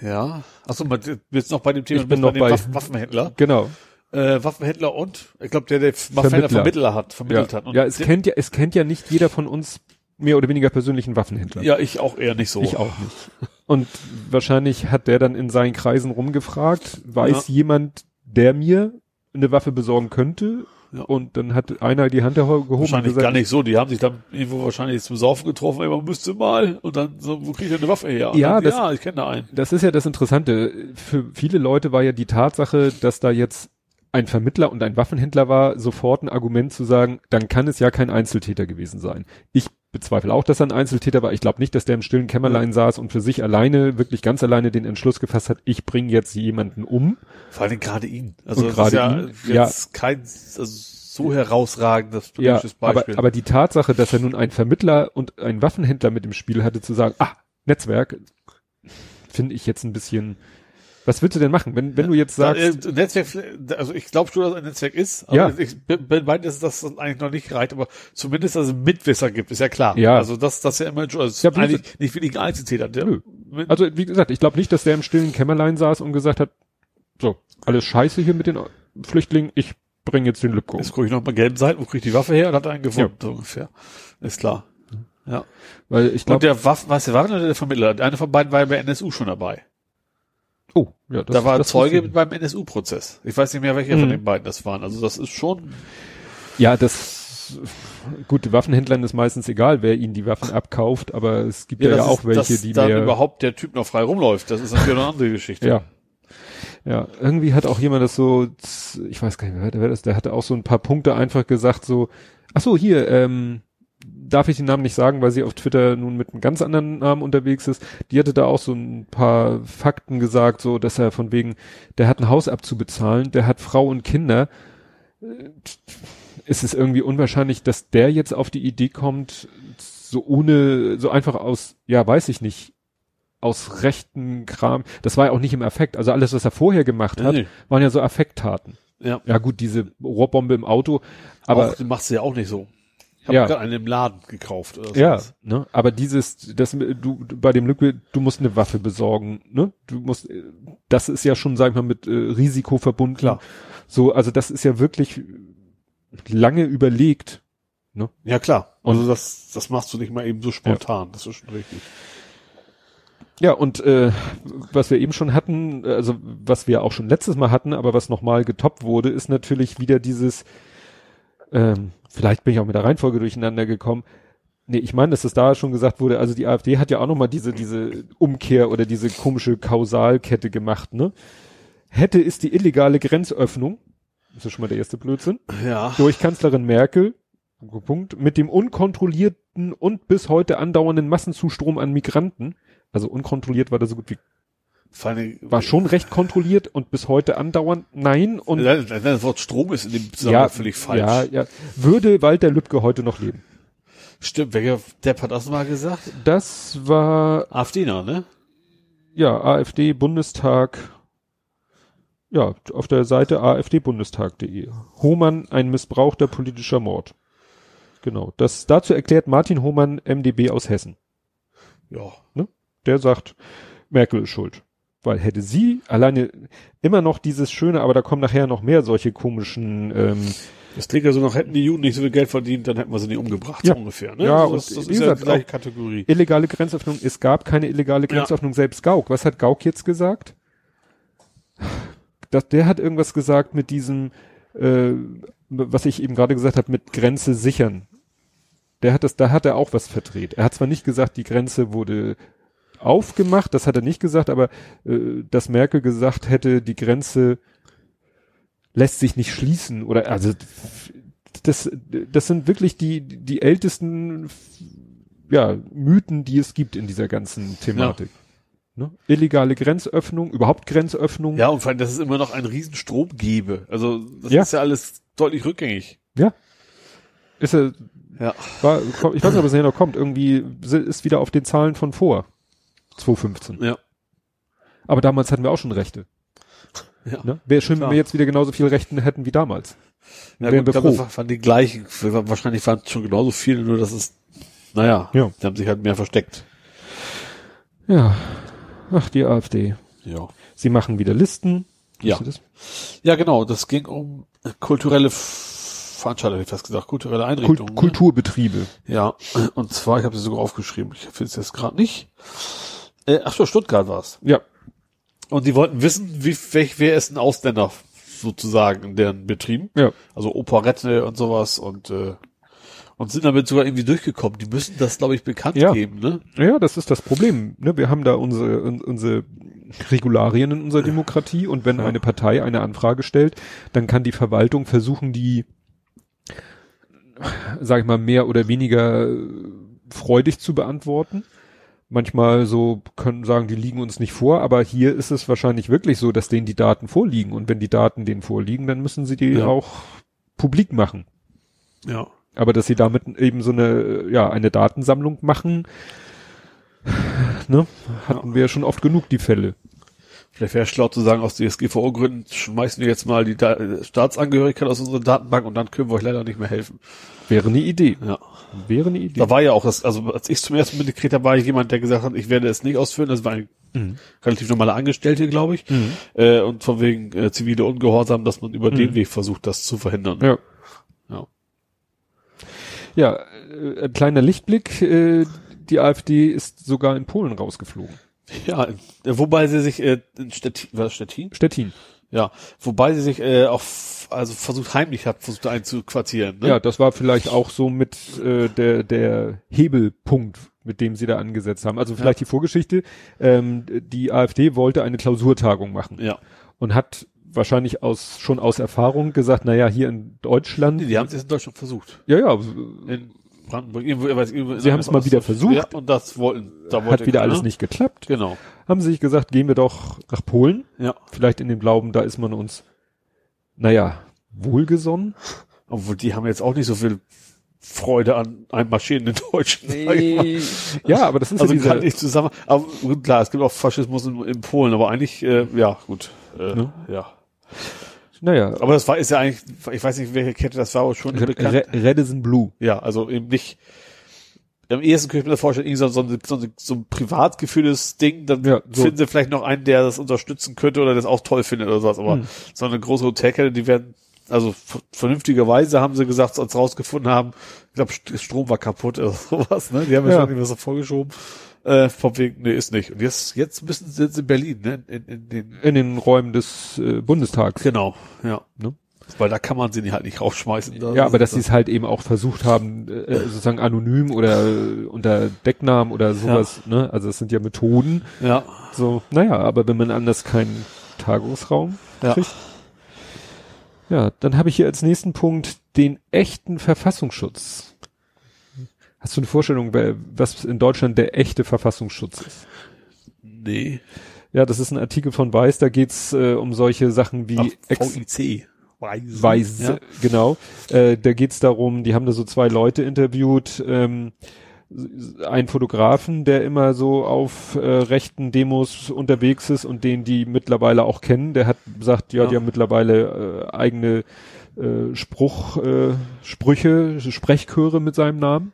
Ja. Achso, man jetzt noch bei dem Thema Ich bin bei noch dem bei- Waffen Waffenhändler. Genau. Äh, Waffenhändler und ich glaube der, der Waffenhändler Vermittler. Hat, Ja, vermittelt hat. Und ja es kennt ja, es kennt ja nicht jeder von uns mehr oder weniger persönlichen Waffenhändler. ja, ich auch eher nicht so. Ich auch nicht. Und wahrscheinlich hat der dann in seinen Kreisen rumgefragt, weiß jemand, der mir eine Waffe besorgen könnte? Ja. Und dann hat einer die Hand gehoben und Wahrscheinlich gesagt, gar nicht so. Die haben sich dann irgendwo wahrscheinlich zum Saufen getroffen, ey, man müsste mal. Und dann so, wo kriegt er eine Waffe her? Und Ja, dann, das- ja, ich kenne da einen. Das ist ja das Interessante. Für viele Leute war ja die Tatsache, dass da jetzt ein Vermittler und ein Waffenhändler war, sofort ein Argument zu sagen, dann kann es ja kein Einzeltäter gewesen sein. Ich bezweifle auch, dass er ein Einzeltäter war. Ich glaube nicht, dass der im stillen Kämmerlein saß und für sich alleine, wirklich ganz alleine den Entschluss gefasst hat, ich bringe jetzt jemanden um. Vor allem gerade ihn. Also gerade ist ja ihn, jetzt kein also so herausragendes Ja, politisches aber, Beispiel. aber die Tatsache, dass er nun einen Vermittler und einen Waffenhändler mit im Spiel hatte, zu sagen, ah, Netzwerk, finde ich jetzt ein bisschen, was willst du denn machen? Wenn, wenn du jetzt sagst, äh, Netzwerk, also ich glaube schon, dass es ein Netzwerk ist, aber Ja. ich bin bei, dass das eigentlich noch nicht reicht, aber zumindest, dass es Mitwisser gibt, ist ja klar. Ja. Also das, das ist ja immer schon, also Ja, eigentlich nicht ein Einzeltäter. Der, Nö. Also, wie gesagt, ich glaube nicht, dass der im stillen Kämmerlein saß und gesagt hat, so, alles scheiße hier mit den Flüchtlingen, ich bringe jetzt den Lübcke um. jetzt gucke ich noch mal gelben Seiten, wo krieg ich die Waffe her und hat einen gefunden, so ungefähr. Ist klar. Ja. Weil ich Und glaube, der Waffen, was der Waffen oder der Vermittler? Einer von beiden war ja bei NSU schon dabei. Oh, ja, das, da war das Zeuge beim NSU-Prozess. Ich weiß nicht mehr, welcher Mhm. von den beiden das waren. Also das ist schon. Ja, das, gut, Waffenhändlern ist meistens egal, wer ihnen die Waffen abkauft, aber es gibt ja, ja, das auch ist, welche, dass die dann mehr, überhaupt der Typ noch frei rumläuft. Das ist natürlich eine andere Geschichte. ja. Ja, irgendwie hat auch jemand das so, ich weiß gar nicht, wer, wer das, der hatte auch so ein paar Punkte einfach gesagt, so, ach so, hier, ähm, darf ich den Namen nicht sagen, weil sie auf Twitter nun mit einem ganz anderen Namen unterwegs ist. Die hatte da auch so ein paar Fakten gesagt, so, dass er von wegen, der hat ein Haus abzubezahlen, der hat Frau und Kinder. Äh, Ist es irgendwie unwahrscheinlich, dass der jetzt auf die Idee kommt, so ohne, so einfach aus, ja, weiß ich nicht, aus rechten Kram. Das war ja auch nicht im Affekt. Also alles, was er vorher gemacht hat, Nee. waren ja so Affekttaten. Ja. Ja gut, diese Rohrbombe im Auto, aber auch, machst du ja auch nicht so. Ich habe Ja. gerade einen im Laden gekauft. Oder ja, sowas. ne, aber dieses, das, du, bei dem Glück, du musst eine Waffe besorgen, ne, du musst, äh, das ist ja schon, sag ich mal, mit äh, Risiko verbunden. Klar. So, also das ist ja wirklich lange überlegt. Ja, klar. Und- Also das, das machst du nicht mal eben so spontan. Das ist schon richtig. Ja, und äh, was wir eben schon hatten, also was wir auch schon letztes Mal hatten, aber was nochmal getoppt wurde, ist natürlich wieder dieses, ähm, vielleicht bin ich auch mit der Reihenfolge durcheinander gekommen. Nee, ich meine, dass das da schon gesagt wurde, also die AfD hat ja auch nochmal diese, diese Umkehr oder diese komische Kausalkette gemacht, ne? Hätte ist die illegale Grenzöffnung, das ist schon mal der erste Blödsinn, Ja. durch Kanzlerin Merkel, Punkt, mit dem unkontrollierten und bis heute andauernden Massenzustrom an Migranten, also unkontrolliert war das so gut wie, allem, war schon recht kontrolliert und bis heute andauernd nein und das Wort Strom ist in dem Zusammenhang ja, völlig falsch. ja, ja, würde Walter Lübcke heute noch leben. Stimmt, welcher Depp hat das mal gesagt? Das war, AfDner, ne? ja, AfD Bundestag, ja, auf der Seite afdbundestag.de. Hohmann, ein missbrauchter politischer Mord. Genau. Das dazu erklärt Martin Hohmann, MDB aus Hessen. Ja. Der sagt, Merkel ist schuld. Weil hätte sie alleine immer noch dieses Schöne, aber da kommen nachher noch mehr solche komischen, ähm, Das klingt ja so noch, hätten die Juden nicht so viel Geld verdient, dann hätten wir sie nicht umgebracht, Ja. so ungefähr. Ne? Ja, Also und das, das ist ja die gleiche Kategorie. illegale Grenzöffnung. Es gab keine illegale Ja. Grenzöffnung, selbst Gauck. Was hat Gauck jetzt gesagt? Das, der hat irgendwas gesagt mit diesem, äh, was ich eben gerade gesagt habe, mit Grenze sichern. Der hat das, da hat er auch was verdreht. Er hat zwar nicht gesagt, die Grenze wurde aufgemacht, das hat er nicht gesagt, aber äh, dass Merkel gesagt hätte, die Grenze lässt sich nicht schließen oder also das, das sind wirklich die, die ältesten ja, Mythen, die es gibt in dieser ganzen Thematik. Ne? Illegale Grenzöffnung, überhaupt Grenzöffnung. Ja, und vor allem, dass es immer noch einen riesen Strom gäbe. Also, das Ja. ist ja alles deutlich rückgängig. Ist er, Ja. war, ich weiß nicht, ob es nachher noch kommt, irgendwie ist wieder auf den Zahlen von vor 2015. Ja. Aber damals hatten wir auch schon Rechte. Ja. Ne? Wäre schön, wenn wir jetzt wieder genauso viele Rechten hätten wie damals. Ja, Wären gut, wir froh. waren die gleichen. Wahrscheinlich waren es schon genauso viele, nur dass es, naja, Ja. die haben sich halt mehr versteckt. Ja. Ach, die AfD. Ja. Sie machen wieder Listen. Ja. Das? Ja, genau. Das ging um kulturelle Veranstaltungen, hätte ich fast gesagt, kulturelle Kult Einrichtungen. ne? Kulturbetriebe. Ja, und zwar, ich habe sie sogar aufgeschrieben, ich finde es jetzt gerade nicht. Äh, ach so, Stuttgart war's. Ja. Und die wollten wissen, wie, welch, wer ist ein Ausländer sozusagen in deren Betrieben. Ja. Also Operette und sowas und äh, und sind damit sogar irgendwie durchgekommen. Die müssen das, glaube ich, bekannt Ja. geben, ne? Ja, das ist das Problem. Ne? Wir haben da unsere, un, unsere Regularien in unserer Demokratie und wenn Ja. eine Partei eine Anfrage stellt, dann kann die Verwaltung versuchen, die, sag ich mal, mehr oder weniger äh, freudig zu beantworten. Manchmal so können sagen, die liegen uns nicht vor, aber hier ist es wahrscheinlich wirklich so, dass denen die Daten vorliegen und wenn die Daten denen vorliegen, dann müssen sie die Ja. auch publik machen. Ja. Aber dass sie damit eben so eine, ja, eine Datensammlung machen, ne, hatten wir ja schon oft genug die Fälle. Vielleicht wäre schlau zu sagen, aus DSGVO-Gründen schmeißen wir jetzt mal die da Staatsangehörigkeit aus unserer Datenbank und dann können wir euch leider nicht mehr helfen. Wäre eine Idee. Ja. Wäre eine Idee. Da war ja auch das, also als ich zum ersten Mal gekriegt habe, war jemand, der gesagt hat, ich werde es nicht ausführen. Das war ein Mhm. relativ normaler Angestellte, glaube ich. Äh, und von wegen äh, zivile Ungehorsam, dass man über Mhm. den Weg versucht, das zu verhindern. Ja. Ja. Ja, äh, ein kleiner Lichtblick, äh, die AfD ist sogar in Polen rausgeflogen. Ja, wobei sie sich äh, in Stettin, war das Stettin? Stettin. Ja, wobei sie sich äh, auch also versucht heimlich hat versucht einzuquartieren. Ne? Ja, das war vielleicht auch so mit äh, der, der Hebelpunkt, mit dem sie da angesetzt haben. Also vielleicht die Vorgeschichte. Ähm, die AfD wollte eine Klausurtagung machen. ja. und hat wahrscheinlich aus schon aus Erfahrung gesagt, naja, hier in Deutschland. Die, die haben es jetzt in Deutschland versucht. ja, ja, In Brandenburg, irgendwo, ich weiß, irgendwo in Sie haben es mal wieder versucht. Ja, und das wollten, da wollte hat wieder keiner. alles nicht geklappt. Genau. Haben sie sich gesagt, gehen wir doch nach Polen. Ja. Vielleicht in dem Glauben, da ist man uns, naja, wohlgesonnen. Obwohl die haben jetzt auch nicht so viel Freude an einem marschierenden Deutschen. mal. Ja, aber das ist Also ja kann nicht zusammen. Aber klar, es gibt auch Faschismus in, in Polen, aber eigentlich, äh, ja, gut. Äh, Ne? Ja. Naja, Aber das war ist ja eigentlich, ich weiß nicht, welche Kette das war, aber schon bekannt. Re Redison Blue. Ja, also eben nicht. Am ehesten könnte ich mir das vorstellen, irgendwie so, so, ein- so, so ein privat gefühltes Ding, dann Ja, so. finden sie vielleicht noch einen, der das unterstützen könnte oder das auch toll findet oder sowas. Aber Hm. so eine große Hotelkette, die werden, also vernünftigerweise haben sie gesagt, als rausgefunden haben, ich glaube, Strom war kaputt oder *laughs* sowas, ne? Die haben ja Ja. schon irgendwie so vorgeschoben. Äh, vom wegen, nee, ist nicht. Und jetzt, jetzt müssen sie jetzt in Berlin, ne? In, in den, In den Räumen des äh, Bundestags. genau, ja. Ne? Weil da kann man sie halt nicht rausschmeißen. Da Ja, aber dass sie es halt eben auch versucht haben, äh, sozusagen anonym oder äh, unter Decknamen oder sowas, ne? Also es sind ja Methoden. Ja, So, naja, aber wenn man anders keinen Tagungsraum ja. kriegt. Ja, dann habe ich hier als nächsten Punkt den echten Verfassungsschutz. Hast du eine Vorstellung, was in Deutschland der echte Verfassungsschutz ist? Nee. Ja, das ist ein Artikel von Weiß, da geht's äh, um solche Sachen wie Ach, VIC. Weise. Weiß, Ja. genau. Äh, da geht's darum, die haben da so zwei Leute interviewt, ähm, ein Fotografen, der immer so auf äh, rechten Demos unterwegs ist und den die mittlerweile auch kennen, der hat gesagt, ja, Ja. die haben mittlerweile äh, eigene äh, Spruch, äh, Sprüche, Sprechchöre mit seinem Namen.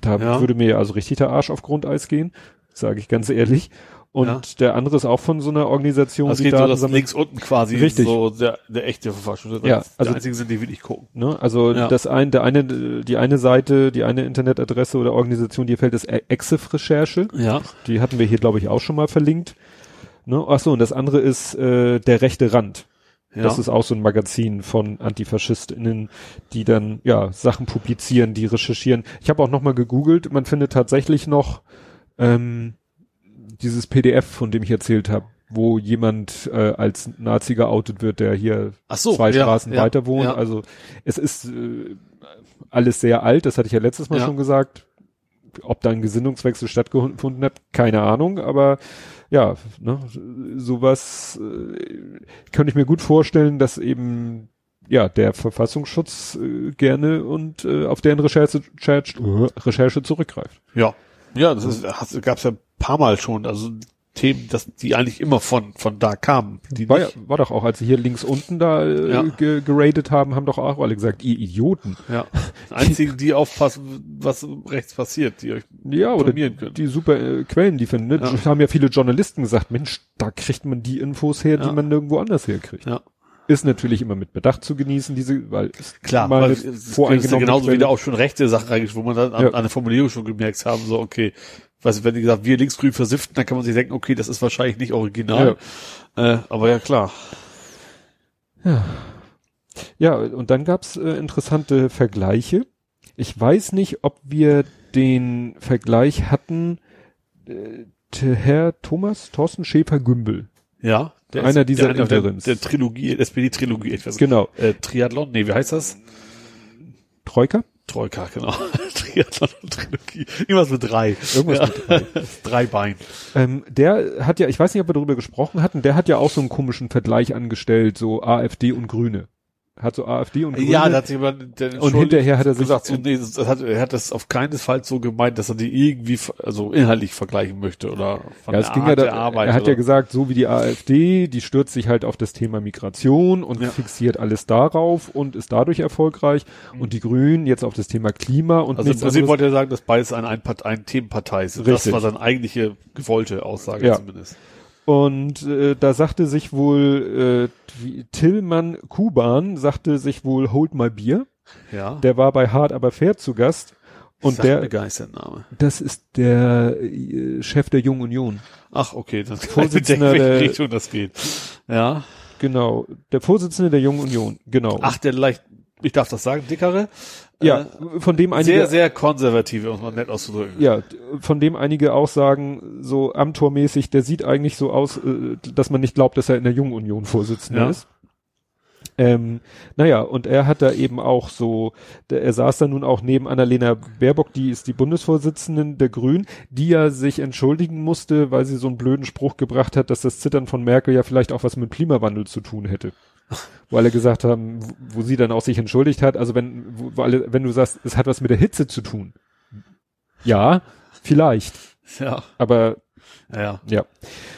Da Ja. würde mir also richtig der Arsch auf Grundeis gehen, sage ich ganz ehrlich. Und Ja. der andere ist auch von so einer Organisation, Das die geht so, Daten dass sammelt. links unten quasi Richtig. so der, der echte Verfassung. Ja, also also- die einzigen sind, die wirklich gucken. Ne? Also Ja. das ein, der eine, die eine Seite, die eine Internetadresse oder Organisation, die fällt, ist Exif-Recherche. Ja. Die hatten wir hier, glaube ich, auch schon mal verlinkt. Ne? Ach so, und das andere ist äh, der rechte Rand. Ja. Das ist auch so ein Magazin von AntifaschistInnen, die dann ja Sachen publizieren, die recherchieren. Ich habe auch noch mal gegoogelt. Man findet tatsächlich noch ähm, dieses PDF, von dem ich erzählt habe, wo jemand äh, als Nazi geoutet wird, der hier so, zwei ja, Straßen ja, weiter wohnt. Also es ist äh, alles sehr alt. Das hatte ich ja letztes Mal schon gesagt. Ob da ein Gesinnungswechsel stattgefunden hat, keine Ahnung. Aber ja, ne, sowas äh, könnte ich mir gut vorstellen, dass eben ja der Verfassungsschutz äh, gerne und äh, auf deren Recherche, Recherche, Recherche zurückgreift. Ja. Ja, das ist, hast, gab's ja ein paar Mal schon, also Themen, dass die eigentlich immer von, von da kamen. Die War, ja, war doch auch, als sie hier links unten da äh, Ja. ge geradet haben, haben doch auch alle gesagt, ihr Idioten. ja. Einzigen, die aufpassen, was rechts passiert, die euch Ja, oder können. die super äh, Quellen, die finden. Ne? Ja. Haben ja viele Journalisten gesagt, Mensch, da kriegt man die Infos her, die man nirgendwo anders herkriegt. Ja. Ist natürlich immer mit Bedacht zu genießen, diese, weil es Klar, weil es ist voreingenommene genauso wie da auch schon rechte Sachen reingeschrieben, wo man dann an, Ja. an der Formulierung schon gemerkt haben, so, okay, was, wenn die gesagt, wir linksgrün versiften, dann kann man sich denken, okay, das ist wahrscheinlich nicht original. Äh, aber ja, klar. Ja, und dann gab's äh, interessante Vergleiche. Ich weiß nicht, ob wir den Vergleich hatten, äh, Herr Thomas Thorsten Schäfer-Gümbel. Ja. Der Einer dieser der, der, Interims. der Trilogie, SPD-Trilogie, etwas. Genau. Äh, Triathlon, nee, wie heißt das? Troika? Troika, genau. *laughs* Triathlon und Trilogie. Irgendwas mit drei. Irgendwas ja. mit drei. *laughs* drei Bein. Ähm, der hat ja, ich weiß nicht, ob wir darüber gesprochen hatten, der hat ja auch so einen komischen Vergleich angestellt, so AfD und Grüne. Hat so AfD und Grüne. Ja, da hat sich jemand, der und hinterher hat er sich gesagt, so, nee, das hat, er hat das auf keinen Fall so gemeint, dass er die irgendwie, also inhaltlich vergleichen möchte oder von ja, der es ging Art ja der da, Arbeit. er hat oder, ja gesagt, so wie die AfD, die stürzt sich halt auf das Thema Migration und Ja. fixiert alles darauf und ist dadurch erfolgreich und die Grünen jetzt auf das Thema Klima und also im Prinzip wollte er sagen, dass beides eine Einpart ein Themenpartei ist. Richtig. Das war seine eigentliche gewollte Aussage Ja. zumindest. Und äh, da sagte sich wohl äh, Tillmann Kuban sagte sich wohl Hold my Beer. Ja. Der war bei Hard aber fair zu Gast und Sagt der der Name. das ist der äh, Chef der Jungen Union. Ach, okay, *laughs* ich Vorsitzender welche der- Richtung das geht. Ja. Genau, der Vorsitzende der Jungen Union. Genau. Ach, der leicht, ich darf das sagen, dickere? ja, Äh, von dem einige sehr, sehr konservative, um es mal nett auszudrücken. ja, von dem einige auch sagen, so amtormäßig, der sieht eigentlich so aus, äh, dass man nicht glaubt, dass er in der Jungen Union Vorsitzender Ja. ist. Ähm, naja, und er hat da eben auch so, der, er saß da nun auch neben Annalena Baerbock, die ist die Bundesvorsitzende der Grünen, die ja sich entschuldigen musste, weil sie so einen blöden Spruch gebracht hat, dass das Zittern von Merkel ja vielleicht auch was mit Klimawandel zu tun hätte. Wo alle gesagt haben, wo, sie dann auch sich entschuldigt hat, also wenn, wo, alle, wenn du sagst, es hat was mit der Hitze zu tun. Ja, vielleicht, Ja, aber ja, ja.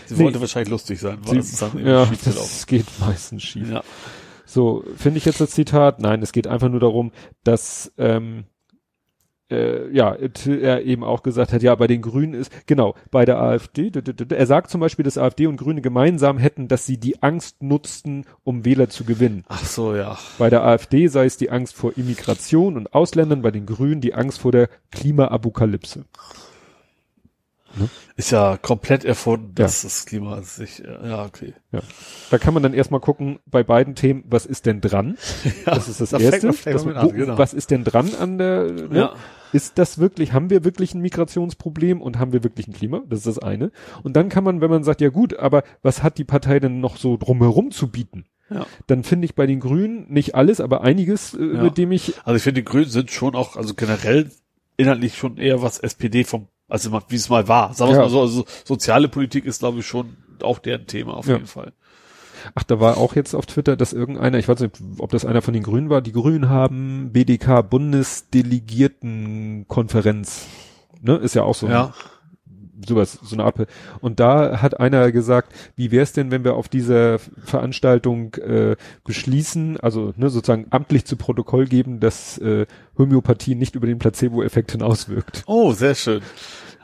Sie Nee. wollte wahrscheinlich lustig sein, weil Sie- dann ja, das geht meistens schief. Ja. So, finde ich jetzt das Zitat? Nein, es geht einfach nur darum, dass ähm, äh, ja, er eben auch gesagt hat, ja, bei den Grünen ist, genau, bei der AfD, er sagt zum Beispiel, dass AfD und Grüne gemeinsam hätten, dass sie die Angst nutzten, um Wähler zu gewinnen. Ach so, ja. Bei der AfD sei es die Angst vor Immigration und Ausländern, bei den Grünen die Angst vor der Klimaapokalypse. Ist ja komplett erfunden, Ja. dass das Klima sich, ja, okay. Da kann man dann erstmal gucken, bei beiden Themen, was ist denn dran? *laughs* Ja, Das ist das da fängt Erste. Das, wo, an, genau. Was ist denn dran an der, ne? Ja. Ist das wirklich, haben wir wirklich ein Migrationsproblem und haben wir wirklich ein Klima? Das ist das eine. Und dann kann man, wenn man sagt, ja gut, aber was hat die Partei denn noch so drumherum zu bieten? Ja. Dann finde ich bei den Grünen nicht alles, aber einiges, äh, Ja. mit dem ich, Also ich finde, die Grünen sind schon auch, also generell inhaltlich schon eher was SPD vom, also wie es mal war. Sagen wir Ja. mal so, also soziale Politik ist, glaube ich, schon auch deren Thema auf Ja. jeden Fall. Ach, da war auch jetzt auf Twitter, dass irgendeiner, ich weiß nicht, ob das einer von den Grünen war, die Grünen haben BDK Bundesdelegiertenkonferenz, ne, ist ja auch so Ja. sowas, so eine Art. Und da hat einer gesagt, wie wäre es denn, wenn wir auf dieser Veranstaltung äh, beschließen, also ne, sozusagen amtlich zu Protokoll geben, dass äh, Homöopathie nicht über den Placebo-Effekt hinauswirkt. Oh, sehr schön.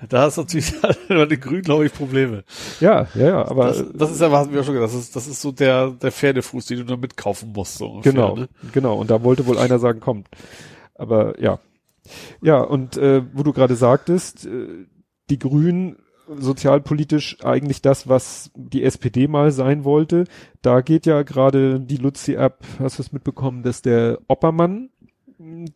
*laughs* Da hast du natürlich *laughs* bei den Grünen, glaube ich, Probleme. Ja, ja, ja, aber. Das, das ist ja, was wir schon gesagt, das ist, das ist so der, der Pferdefuß, den du nur mitkaufen musst, so ungefähr, Genau, ne? genau. Und da wollte wohl einer sagen, kommt. Aber ja. Ja, und äh, wo du gerade sagtest, äh, die Grünen sozialpolitisch eigentlich das, was die SPD mal sein wollte. Da geht ja gerade die Luzi ab, hast du es mitbekommen, dass der Oppermann,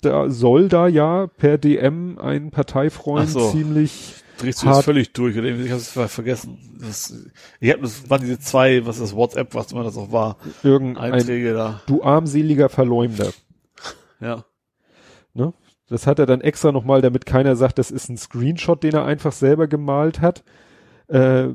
da soll da ja per DM ein Parteifreund so. ziemlich drehst du jetzt völlig durch oder ich habe es vergessen. Das, ich habe das waren diese zwei, was ist das WhatsApp, was immer das auch war, irgendein Einträge da. Du armseliger Verleumder. Ja. Ne? Das hat er dann extra nochmal, damit keiner sagt, das ist ein Screenshot, den er einfach selber gemalt hat. Äh,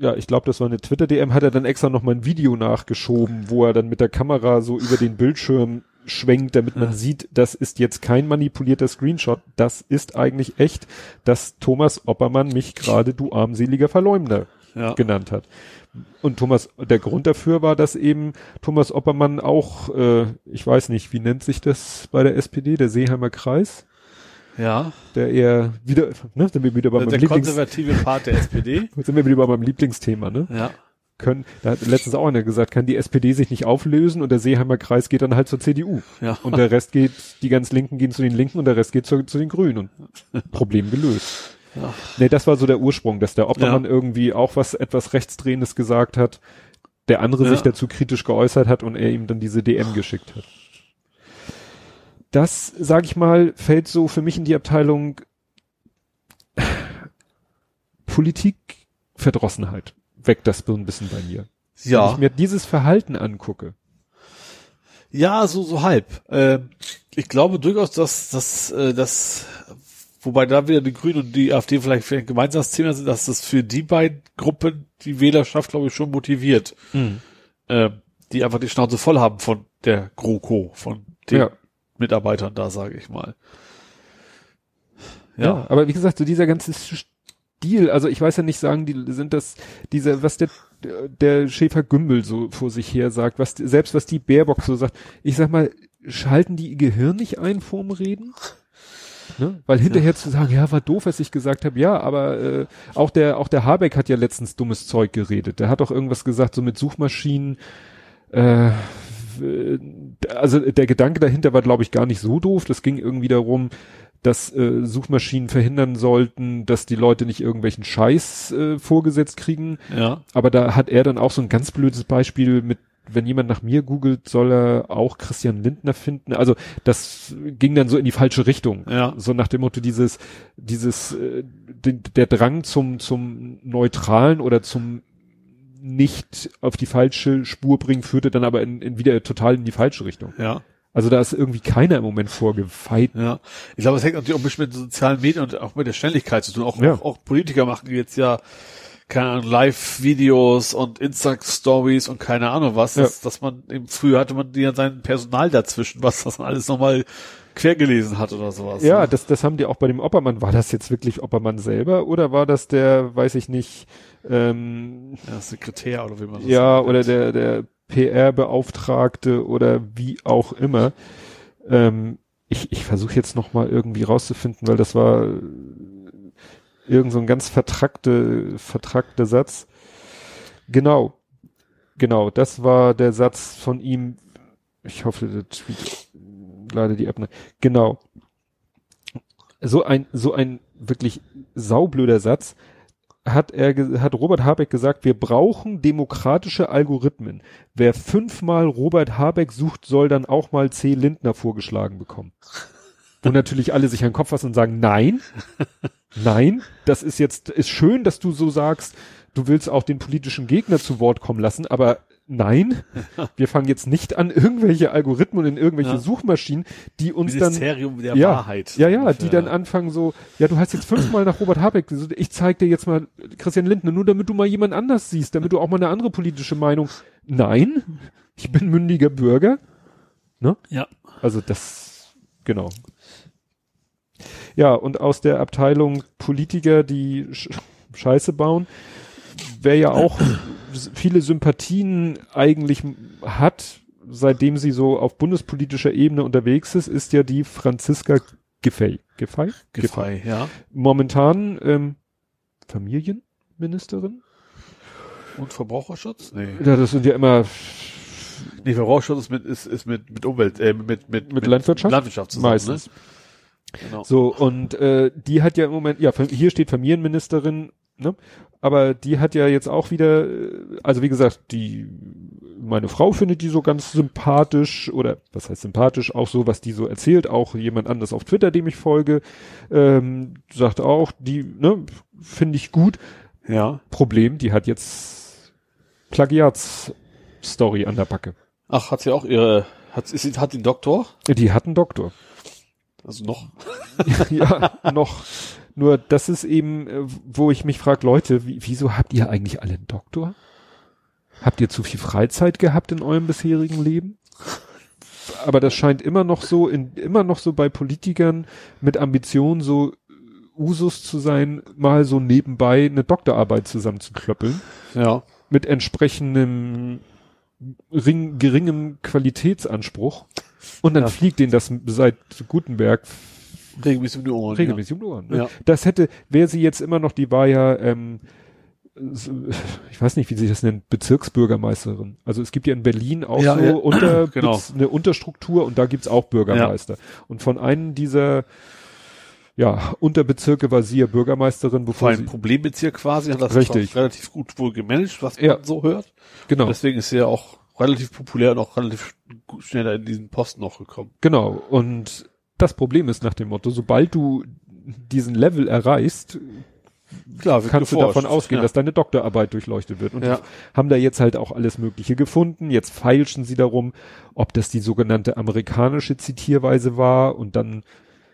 ja, ich glaube, das war eine Twitter-DM, hat er dann extra nochmal ein Video nachgeschoben, wo er dann mit der Kamera so über den Bildschirm schwenkt, damit man ja. sieht, das ist jetzt kein manipulierter Screenshot, das ist eigentlich echt, dass Thomas Oppermann mich gerade du armseliger Verleumder ja. genannt hat. Und Thomas, der Grund dafür war, dass eben Thomas Oppermann auch, äh, ich weiß nicht, wie nennt sich das bei der SPD, der Seeheimer Kreis? Ja. Der eher wieder, ne, sind wir wieder bei der, meinem der Lieblings konservative Part der SPD. *laughs* sind wir wieder bei meinem Lieblingsthema, ne? Ja. Können, da hat letztens auch einer gesagt, kann die SPD sich nicht auflösen und der Seeheimer Kreis geht dann halt zur CDU. Ja. Und der Rest geht, die ganz Linken gehen zu den Linken und der Rest geht zu, zu den Grünen und *laughs* Problem gelöst. Ja. Nee, das war so der Ursprung, dass der Oppermann ja. irgendwie auch was etwas Rechtsdrehendes gesagt hat, der andere ja. sich dazu kritisch geäußert hat und er ihm dann diese DM geschickt hat. Das, sag ich mal, fällt so für mich in die Abteilung Politikverdrossenheit. Weckt das so ein bisschen bei mir. Ja. Wenn ich mir dieses Verhalten angucke. Ja, so, so halb. Äh, ich glaube durchaus, dass, dass, äh, dass Wobei da wieder die Grünen und die AfD vielleicht für ein gemeinsames Thema sind, dass das für die beiden Gruppen die Wählerschaft, glaube ich, schon motiviert. Mhm. Äh, die einfach die Schnauze voll haben von der GroKo, von den ja. Mitarbeitern da, sage ich mal. Ja. ja, aber wie gesagt, so dieser ganze Stil, also ich weiß ja nicht sagen, die sind das, diese, was der, der Schäfer Gümbel so vor sich her sagt, was, selbst was die Baerbock so sagt, ich sag mal, schalten die ihr Gehirn nicht ein vorm Reden? Ne? Weil hinterher ja. zu sagen, ja, war doof, was ich gesagt habe, ja, aber äh, auch der auch der Habeck hat ja letztens dummes Zeug geredet. Der hat doch irgendwas gesagt, so mit Suchmaschinen. Äh, also der Gedanke dahinter war, glaube ich, gar nicht so doof. Das ging irgendwie darum, dass äh, Suchmaschinen verhindern sollten, dass die Leute nicht irgendwelchen Scheiß äh, vorgesetzt kriegen. Ja. Aber da hat er dann auch so ein ganz blödes Beispiel mit wenn jemand nach mir googelt, soll er auch Christian Lindner finden. Also das ging dann so in die falsche Richtung. Ja. So nach dem Motto dieses, dieses, äh, de, der Drang zum, zum Neutralen oder zum nicht auf die falsche Spur bringen, führte dann aber in, in wieder total in die falsche Richtung. Ja. Also da ist irgendwie keiner im Moment vorgefeit. Ja. Ich glaube, es hängt natürlich auch ein bisschen mit sozialen Medien und auch mit der Schnelligkeit zu tun. Auch, ja. auch, auch Politiker machen jetzt ja keine Ahnung, Live-Videos und Insta-Stories und keine Ahnung was, ja. dass, dass man eben früher hatte man ja sein Personal dazwischen, was das alles nochmal quer gelesen hat oder sowas. Ja, ne? das, das haben die auch bei dem Oppermann. War das jetzt wirklich Oppermann selber oder war das der, weiß ich nicht, ähm, ja, Sekretär oder wie man das Ja, nennt. oder der, der PR-Beauftragte oder wie auch immer. Ähm, ich, ich versuche jetzt nochmal irgendwie rauszufinden, weil das war Irgend so ein ganz vertrackte, vertrackte Satz. Genau. Genau, das war der Satz von ihm. Ich hoffe, der Tweet leider die App. Ne? Genau. So ein, so ein wirklich saublöder Satz hat er, hat Robert Habeck gesagt, wir brauchen demokratische Algorithmen. Wer fünfmal Robert Habeck sucht, soll dann auch mal C. Lindner vorgeschlagen bekommen. Wo natürlich alle sich an den Kopf fassen und sagen, nein, nein, das ist jetzt, ist schön, dass du so sagst, du willst auch den politischen Gegner zu Wort kommen lassen, aber nein, *laughs* wir fangen jetzt nicht an, irgendwelche Algorithmen in irgendwelche ja. Suchmaschinen, die uns Ministerium dann. der ja, Wahrheit. Ja, ja, die dann anfangen so, ja, du hast jetzt fünfmal nach Robert Habeck ich zeig dir jetzt mal Christian Lindner, nur damit du mal jemand anders siehst, damit du auch mal eine andere politische Meinung. Nein, ich bin mündiger Bürger. Ne? Ja. Also das, genau. Ja, und aus der Abteilung Politiker, die Sch Scheiße bauen, wer ja auch viele Sympathien eigentlich hat, seitdem sie so auf bundespolitischer Ebene unterwegs ist, ist ja die Franziska Giffey. Giffey? Giffey, ja. Momentan ähm, Familienministerin? Und Verbraucherschutz? Nee. Ja, das sind ja immer Nee, Verbraucherschutz ist mit, ist, ist mit, mit Umwelt, äh, mit, mit, mit, mit Landwirtschaft? Landwirtschaft zusammen, Meistens. Ne? Genau. So, und äh, die hat ja im Moment, ja, hier steht Familienministerin, ne? Aber die hat ja jetzt auch wieder, äh, also wie gesagt, die meine Frau findet die so ganz sympathisch oder was heißt sympathisch, auch so, was die so erzählt, auch jemand anders auf Twitter, dem ich folge, ähm, sagt auch, die, ne, finde ich gut. Ja. Problem, die hat jetzt Plagiats-Story an der Backe. Ach, hat sie auch ihre, hat, ist, hat den Doktor? Die hat einen Doktor. Also noch? *laughs* ja, noch. Nur das ist eben, äh, wo ich mich frage, Leute, wie, wieso habt ihr eigentlich alle einen Doktor? Habt ihr zu viel Freizeit gehabt in eurem bisherigen Leben? Aber das scheint immer noch so, in, immer noch so bei Politikern mit Ambitionen so Usus zu sein, mal so nebenbei eine Doktorarbeit zusammenzuklöppeln. Ja. Mit entsprechendem ring, geringem Qualitätsanspruch. Und dann ja. fliegt denen das seit Gutenberg regelmäßig um die Ohren. Regelmäßig ja. um die Ohren. Ne? Ja. Das hätte, wäre sie jetzt immer noch, die war ja, ähm, ich weiß nicht, wie sich das nennt, Bezirksbürgermeisterin. Also es gibt ja in Berlin auch ja, so ja. unter, *clears throat* genau. eine Unterstruktur und da gibt's auch Bürgermeister. Und von einem dieser ja, Unterbezirke war sie ja Bürgermeisterin, bevor Vor ein Problembezirk quasi, hat das Richtig. relativ gut wohl gemanagt, was man Ja. so hört. genau. Und deswegen ist sie ja auch relativ populär und auch relativ schneller in diesen Posten noch gekommen. Genau. Und das Problem ist nach dem Motto, sobald du diesen Level erreichst, Klar, kannst du geforscht. davon ausgehen, ja. dass deine Doktorarbeit durchleuchtet wird. Und Ja. die haben da jetzt halt auch alles Mögliche gefunden. Jetzt feilschen sie darum, ob das die sogenannte amerikanische Zitierweise war und dann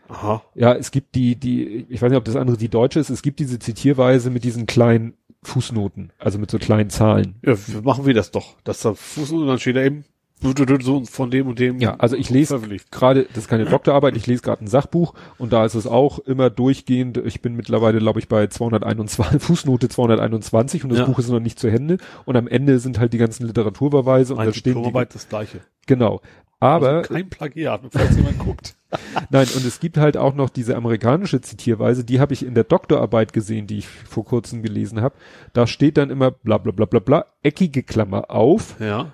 Aha. Ja, es gibt die, die, ich weiß nicht, ob das andere die deutsche ist, es gibt diese Zitierweise mit diesen kleinen Fußnoten, also mit so kleinen Zahlen. Ja, machen wir das doch. Dass da Fuß und dann steht da eben so von dem und dem. Ja, also ich lese gerade, das ist keine Doktorarbeit, ich lese gerade ein Sachbuch und da ist es auch immer durchgehend, ich bin mittlerweile, glaube ich, bei 221, *laughs* Fußnote 221 und das Ja. Buch ist noch nicht zu Hände und am Ende sind halt die ganzen Literaturbeweise und da stehen die, Diplomarbeit das gleiche. genau. Aber, also kein Plagiat, falls jemand *laughs* guckt. Nein, und es gibt halt auch noch diese amerikanische Zitierweise, die habe ich in der Doktorarbeit gesehen, die ich vor kurzem gelesen habe. Da steht dann immer bla bla bla bla bla, eckige Klammer auf, Ja.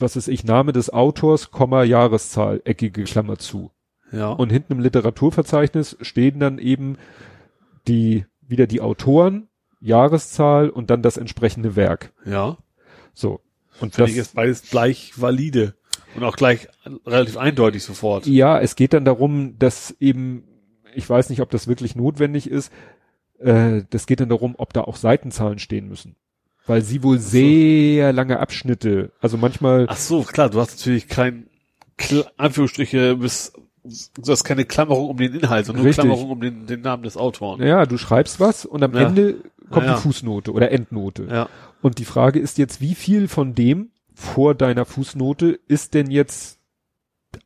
Was ist ich, Name des Autors, Komma, Jahreszahl, eckige Klammer zu. Ja. Und hinten im Literaturverzeichnis stehen dann eben die, wieder die Autoren, Jahreszahl und dann das entsprechende Werk. ja. So. Und Finde das, ich ist beides gleich valide. Und auch gleich relativ eindeutig sofort. Ja, es geht dann darum, dass eben, ich weiß nicht, ob das wirklich notwendig ist, äh, das geht dann darum, ob da auch Seitenzahlen stehen müssen. Weil sie wohl so. sehr lange Abschnitte, also manchmal, Ach so, klar, du hast natürlich kein Kl Anführungsstriche bis du hast keine Klammerung um den Inhalt, sondern nur. Klammerung um den, den Namen des Autoren. ja, du schreibst was und am Ja. Ende kommt Ja, ja. die Fußnote oder Endnote. Ja. Und die Frage ist jetzt, wie viel von dem vor deiner Fußnote ist denn jetzt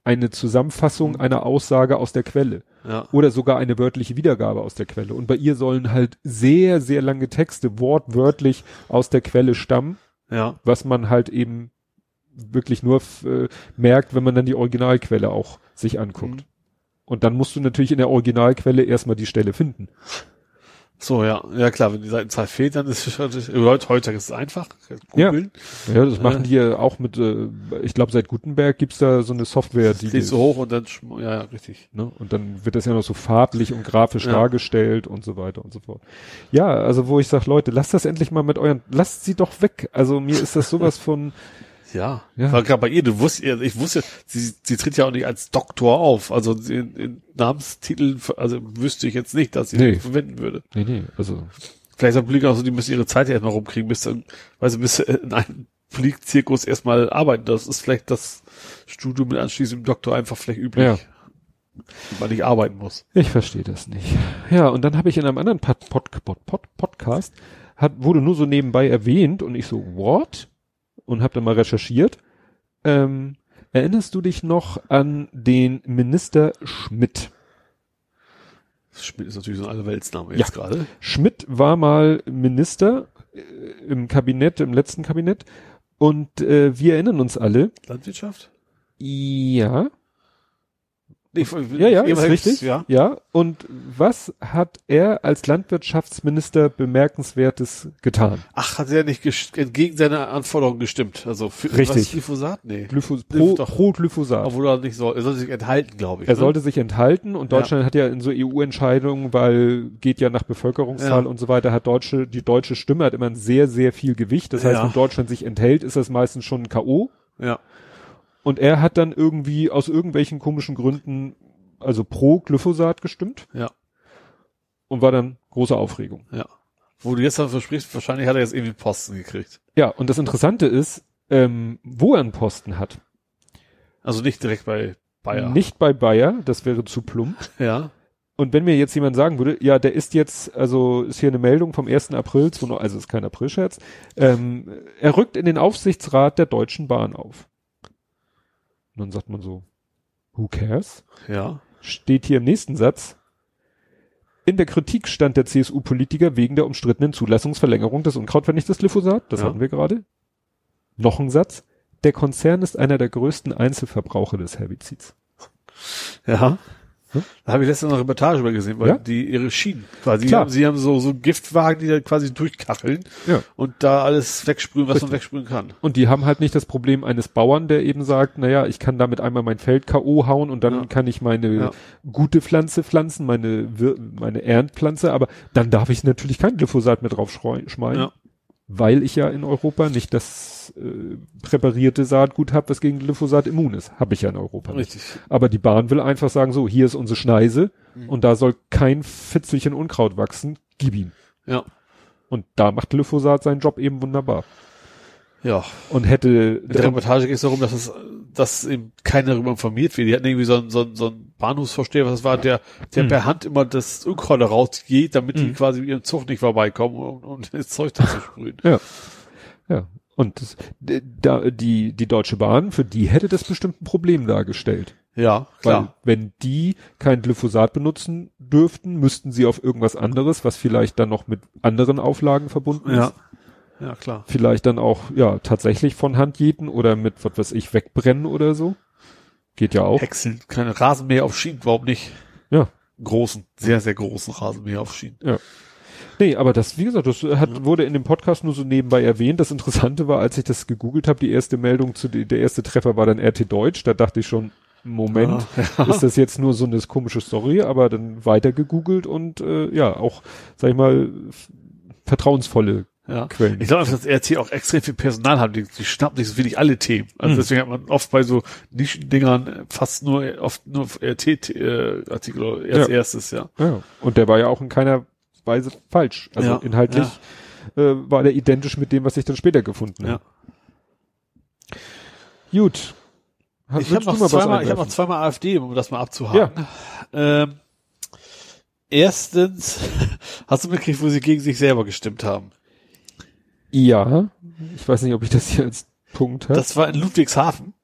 eine Zusammenfassung Mhm. einer Aussage aus der Quelle? Ja. oder sogar eine wörtliche Wiedergabe aus der Quelle. Und bei ihr sollen halt sehr, sehr lange Texte wortwörtlich aus der Quelle stammen, Ja. was man halt eben wirklich nur äh, merkt, wenn man dann die Originalquelle auch sich anguckt. Mhm. Und dann musst du natürlich in der Originalquelle erstmal die Stelle finden. So, ja. Ja, klar, wenn die Seitenzahl fehlt, dann ist es natürlich- heute, heute ist es einfach. Ja. Googeln. Ja, das machen Äh. die ja auch mit, äh, ich glaube seit Gutenberg gibt's da so eine Software, die, Lädst du hoch und dann, ja, ja, richtig. ne? Und dann wird das ja noch so farblich und grafisch Ja. dargestellt und so weiter und so fort. Ja, also wo ich sage, Leute, lasst das endlich mal mit euren, lasst sie doch weg. Also mir ist das sowas *laughs* von, Ja. Ja. War gerade bei ihr, du wusstest, ich wusste, sie, sie tritt ja auch nicht als Doktor auf. Also in, in Namenstiteln, also wüsste ich jetzt nicht, dass sie Nee. das verwenden würde. nee, nee, also Vielleicht haben Politiker auch so, die müssen ihre Zeit ja erstmal rumkriegen, bis dann, weil sie bis in einem Politikzirkus erstmal arbeiten. Das ist vielleicht das Studium mit anschließendem Doktor einfach vielleicht üblich. Ja. Weil ich arbeiten muss. Ich verstehe das nicht. Ja, und dann habe ich in einem anderen Pod, Pod, Pod, Podcast, hat, wurde nur so nebenbei erwähnt und ich so, what? Und habe dann mal recherchiert. Ähm, erinnerst du dich noch an den Minister Schmidt? Schmidt ist natürlich so ein Allerweltsname Ja. jetzt gerade. Schmidt war mal Minister äh, im Kabinett, im letzten Kabinett. Und äh, wir erinnern uns alle. Landwirtschaft? Ja, Nee, ja, ja, ist richtig. Ja. ja. Und was hat er als Landwirtschaftsminister bemerkenswertes getan? Ach, hat er nicht entgegen seiner Anforderungen gestimmt? Also für Richtig. Was, Glyphosat? Nee. Glyphos pro, pro Glyphosat. Obwohl er nicht soll. Er soll sich enthalten, glaube ich. Er ne? sollte sich enthalten und Ja. Deutschland hat ja in so EU-Entscheidungen, weil geht ja nach Bevölkerungszahl Ja. und so weiter, hat deutsche, die deutsche Stimme hat immer ein sehr, sehr viel Gewicht. Das heißt, Ja. wenn Deutschland sich enthält, ist das meistens schon ein K.O. Ja. Und er hat dann irgendwie aus irgendwelchen komischen Gründen, also pro Glyphosat gestimmt Ja. und war dann große Aufregung. Ja. Wo du jetzt dann versprichst, wahrscheinlich hat er jetzt irgendwie Posten gekriegt. Ja, und das Interessante ist, ähm, wo er einen Posten hat. Also nicht direkt bei Bayer. Nicht bei Bayer, das wäre zu plump. *laughs* Ja. Und wenn mir jetzt jemand sagen würde, ja, der ist jetzt, also ist hier eine Meldung vom 1. April, 20 also ist kein Aprilscherz, ähm, er rückt in den Aufsichtsrat der Deutschen Bahn auf. Und dann sagt man so, who cares? Ja. Steht hier im nächsten Satz, in der Kritik stand der CSU-Politiker wegen der umstrittenen Zulassungsverlängerung des Unkrautvernichtes Glyphosat, das Ja. hatten wir gerade. Noch ein Satz, der Konzern ist einer der größten Einzelverbraucher des Herbizids. Ja. Hm? Da habe ich letztens noch eine Reportage über gesehen, weil Ja? die ihre Schienen quasi, Klar. haben, sie haben so, so Giftwagen, die da quasi durchkacheln Ja. und da alles wegsprühen, was man Richtig. wegsprühen kann. Und die haben halt nicht das Problem eines Bauern, der eben sagt, naja, ich kann damit einmal mein Feld K.O. hauen und dann Ja. kann ich meine Ja. gute Pflanze pflanzen, meine, meine Erntpflanze, aber dann darf ich natürlich kein Glyphosat mehr drauf schmeißen. Weil ich ja in Europa nicht das äh, präparierte Saatgut habe, was gegen Glyphosat immun ist. Habe ich ja in Europa nicht. Richtig. Aber die Bahn will einfach sagen, so, hier ist unsere Schneise Mhm. und da soll kein Fitzelchen Unkraut wachsen, gib ihm. Ja. Und da macht Glyphosat seinen Job eben wunderbar. Ja. Und hätte In der Reportage geht es darum, dass es, dass eben keiner darüber informiert wird. Die hatten irgendwie so einen, so einen, so einen Bahnhofsvorsteher, was das war, der, der Hm. per Hand immer das Unkraut rausgeht, damit die Hm. quasi mit ihrem Zug nicht vorbeikommen und, und das Zeug da zu sprühen. Ja. Ja. Und das, da, die, die Deutsche Bahn, für die hätte das bestimmt ein Problem dargestellt. Ja, klar. Weil wenn die kein Glyphosat benutzen dürften, müssten sie auf irgendwas anderes, was vielleicht dann noch mit anderen Auflagen verbunden ja. ist. Ja, klar. Vielleicht dann auch, ja, tatsächlich von Hand jäten oder mit, was weiß ich, wegbrennen oder so. Geht ja auch. Häckseln, keine Rasenmäher auf Schienen, warum nicht? Ja. Großen, sehr, sehr großen Rasenmäher auf Schienen. Nee, aber das, wie gesagt, das hat, wurde in dem Podcast nur so nebenbei erwähnt. Das Interessante war, als ich das gegoogelt habe, die erste Meldung zu, der erste Treffer war dann RT Deutsch. Da dachte ich schon, Moment, Ja. ist das jetzt nur so eine komische Story, aber dann weiter gegoogelt und äh, ja, auch, sag ich mal, vertrauensvolle Ja. Quellen. Ich glaube, dass RT auch extrem viel Personal haben. Die, die schnappen sich so wenig alle Themen. Also Hm. deswegen hat man oft bei so Nischendingern fast nur, oft nur RT-Artikel als Ja. erstes, ja. Ja. Und der war ja auch in keiner Weise falsch. Also Ja, inhaltlich Äh, war der identisch mit dem, was ich dann später gefunden Ja. habe. Gut. Hast- Ich habe noch, zweimal, ich hab noch zweimal AfD, um das mal abzuhaken. Ähm, erstens, *laughs* hast du mitgekriegt, wo sie gegen sich selber gestimmt haben? Ja, ich weiß nicht, ob ich das hier als Punkt habe. Das war in Ludwigshafen.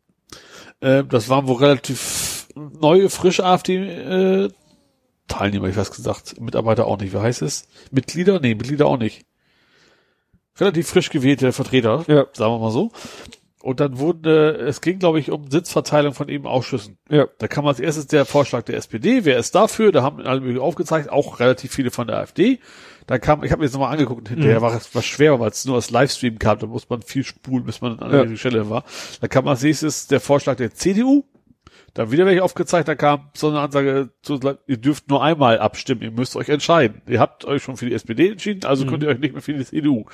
Ähm, das waren wohl relativ neue, frische AfD äh, ich weiß gesagt, Mitarbeiter auch nicht. Wie heißt es? Mitglieder? Nee, Mitglieder auch nicht. Relativ frisch gewählte Vertreter, Ja. sagen wir mal so. Und dann wurden, äh, es ging, glaube ich, um Sitzverteilung von eben Ausschüssen. Ja, Da kam als erstes der Vorschlag der SPD, wer ist dafür? Da haben alle möglichen aufgezeigt, auch relativ viele von der AfD. Da kam, ich habe mir jetzt nochmal angeguckt, hinterher Mhm. war es was schwer, weil es nur als Livestream kam, da muss man viel spulen, bis man an der Ja. richtigen Stelle war. Da kam als nächstes der Vorschlag der CDU, dann wieder welche aufgezeigt, da kam so eine Ansage, zu, ihr dürft nur einmal abstimmen, ihr müsst euch entscheiden. Ihr habt euch schon für die SPD entschieden, also könnt ihr euch nicht mehr für die CDU.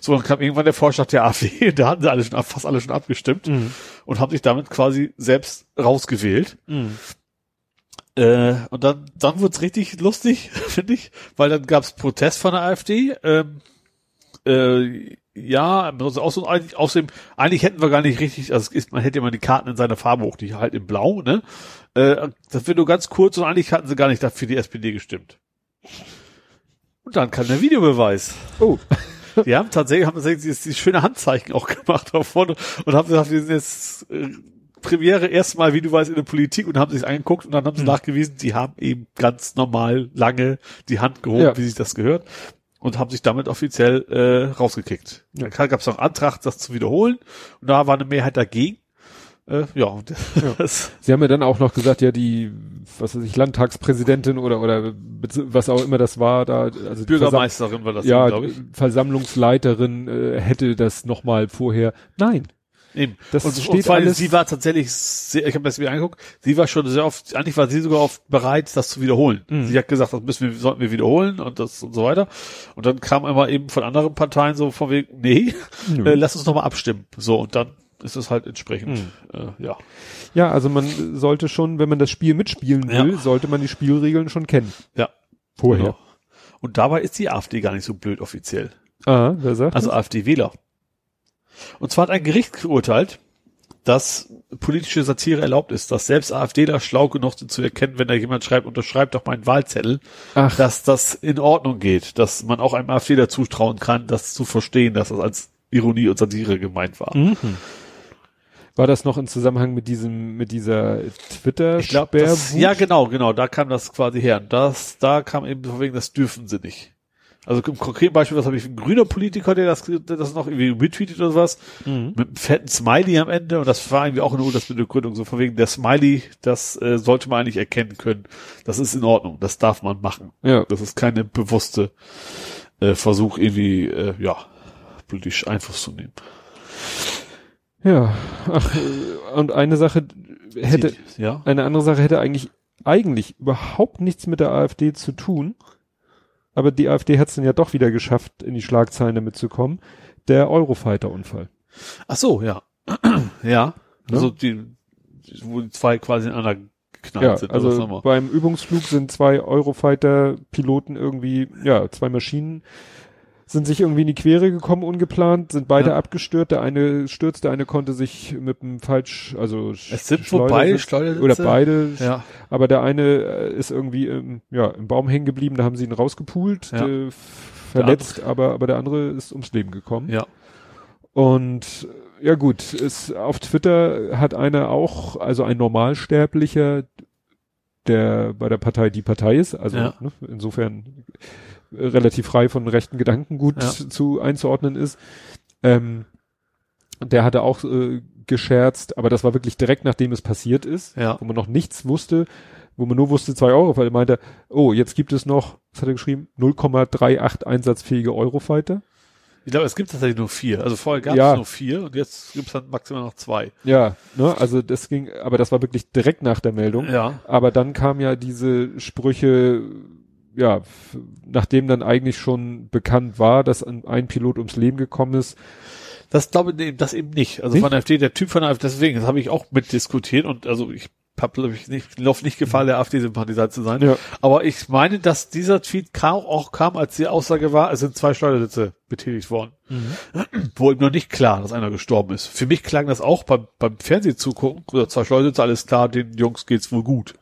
So, dann kam irgendwann der Vorschlag der AfD, *laughs* da hatten sie alle schon, fast alle schon abgestimmt und haben sich damit quasi selbst rausgewählt. Äh, und dann, dann wird's richtig lustig, *laughs* finde ich, weil dann gab's Protest von der AfD. Ähm, äh, ja, also außerdem, eigentlich, außerdem, eigentlich hätten wir gar nicht richtig, also es ist, man hätte immer die Karten in seiner Farbe hoch, die halt in Blau, ne? Äh, das wird nur ganz kurz und eigentlich hatten sie gar nicht dafür die SPD gestimmt. Und dann kam der Videobeweis. Oh. *laughs* Die haben tatsächlich, haben tatsächlich dieses, schöne Handzeichen auch gemacht davon und haben gesagt, wir sind jetzt äh, Premiere erstmal, wie du weißt, in der Politik und haben sich angeguckt und dann haben sie Mhm. nachgewiesen, die haben eben ganz normal lange die Hand gehoben, Ja. wie sich das gehört und haben sich damit offiziell äh, rausgekickt. Ja. Da gab es noch einen Antrag, das zu wiederholen und da war eine Mehrheit dagegen. Äh, ja, *laughs* das, Sie haben ja dann auch noch gesagt, ja, die, was weiß ich, Landtagspräsidentin oder, oder was auch immer das war, da, also Bürgermeisterin war das, ja, glaube ich. Versammlungsleiterin äh, hätte das nochmal vorher. Nein, Eben. das und, steht und vor allem, alles. sie war tatsächlich sehr, ich habe das mir angeguckt, sie war schon sehr oft, eigentlich war sie sogar oft bereit, das zu wiederholen. Mhm. Sie hat gesagt, das müssen wir, sollten wir wiederholen und das und so weiter. Und dann kam immer eben von anderen Parteien so von wegen, nee, Nö. äh, lass uns nochmal abstimmen. So, und dann ist es halt entsprechend, Mhm. äh, ja. ja, also man sollte schon, wenn man das Spiel mitspielen Ja. will, sollte man die Spielregeln schon kennen. Ja. Vorher. Genau. Und dabei ist die AfD gar nicht so blöd offiziell. Ah, wer sagt? Also AfD-Wähler. Und zwar hat ein Gericht geurteilt, dass politische Satire erlaubt ist, dass selbst AfDler schlau genug sind zu erkennen, wenn da jemand schreibt, unterschreibt doch meinen Wahlzettel, Ach, dass das in Ordnung geht, dass man auch einem AfDler zutrauen kann, das zu verstehen, dass das als Ironie und Satire gemeint war. Mhm. War das noch im Zusammenhang mit diesem, mit dieser twitter Ich glaube, das- ja genau, genau, da kam das quasi her. Und das, da kam eben wegen, das dürfen sie nicht. Also im konkreten Beispiel, was habe ich, ein grüner Politiker, der das, der das noch irgendwie retweetet oder was, Mhm. mit einem fetten Smiley am Ende und das war irgendwie auch nur das mit der Gründung, so von wegen der Smiley, das äh, sollte man eigentlich erkennen können. Das ist in Ordnung, das darf man machen. Ja. Das ist keine bewusste äh, Versuch, irgendwie, äh, ja, politisch Einfluss zu nehmen. Ja. Ach, äh, und eine Sache hätte, ja, eine andere Sache hätte eigentlich, eigentlich überhaupt nichts mit der AfD zu tun. Aber die AfD hat es dann ja doch wieder geschafft, in die Schlagzeilen damit zu kommen. Der Eurofighter-Unfall. ach so, ja, *clears throat* ja, Ne? also die, wo die zwei quasi ineinander geknallt Ja, sind. also beim Übungsflug sind zwei Eurofighter-Piloten irgendwie, ja, zwei Maschinen sind sich irgendwie in die Quere gekommen, ungeplant, sind beide Ja. abgestürzt. Der eine stürzt, der eine konnte sich mit einem falsch, also es sind wohl beide Schleudersitze. oder beide, Ja, aber der eine äh, ist irgendwie im, ja, im Baum hängen geblieben, da haben sie ihn rausgepult, Ja. äh, verletzt, aber, aber der andere ist ums Leben gekommen. ja, Und äh, ja gut, es, auf Twitter hat einer auch, also ein Normalsterblicher, der bei der Partei die Partei ist, also Ja. ne, insofern relativ frei von rechten Gedanken gut Ja. zu einzuordnen ist. Ähm, der hatte auch äh, gescherzt, aber das war wirklich direkt nachdem es passiert ist, ja. wo man noch nichts wusste, wo man nur wusste zwei Euro, weil er meinte, oh, jetzt gibt es noch, was hat er geschrieben, 0,38 einsatzfähige Eurofighter. Ich glaube, es gibt tatsächlich nur vier. Also vorher gab es Ja. nur vier und jetzt gibt es dann maximal noch zwei. Ja, ne, also das ging, aber das war wirklich direkt nach der Meldung. Ja. Aber dann kam ja diese Sprüche, ja, nachdem dann eigentlich schon bekannt war, dass ein, ein Pilot ums Leben gekommen ist. Das glaube ich das eben nicht. Also Nicht? von der AfD, der Typ von der AfD, deswegen, das habe ich auch mitdiskutiert und also ich habe glaube ich nicht, lauf nicht Gefahr, der AfD-Sympathisant zu sein. Ja. Aber ich meine, dass dieser Tweet kam, auch kam, als die Aussage war, es sind zwei Schleudersitze betätigt worden. Wo eben noch nicht klar, dass einer gestorben ist. Für mich klang das auch beim, beim Fernsehzugucken, oder zwei Schleudersitze, alles klar, den Jungs geht's wohl gut.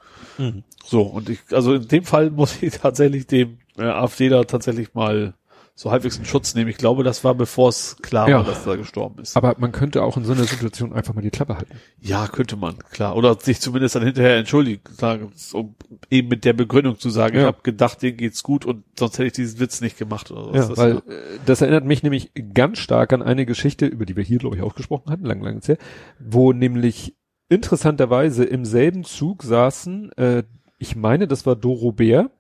So, und ich, also in dem Fall muss ich tatsächlich dem äh, AfD da tatsächlich mal so halbwegs in Schutz nehmen. Ich glaube, das war bevor es klar Ja. war, dass er gestorben ist. Aber man könnte auch in so einer Situation einfach mal die Klappe halten. Ja, könnte man, klar. Oder sich zumindest dann hinterher entschuldigen, sagen, um eben mit der Begründung zu sagen, Ja. ich habe gedacht, denen geht's gut und sonst hätte ich diesen Witz nicht gemacht oder Ja, was. Das weil ja- äh, das erinnert mich nämlich ganz stark an eine Geschichte, über die wir hier, glaube ich, auch gesprochen hatten, lang, lang her, wo nämlich interessanterweise im selben Zug saßen, äh, ich meine, das war Doro Bär,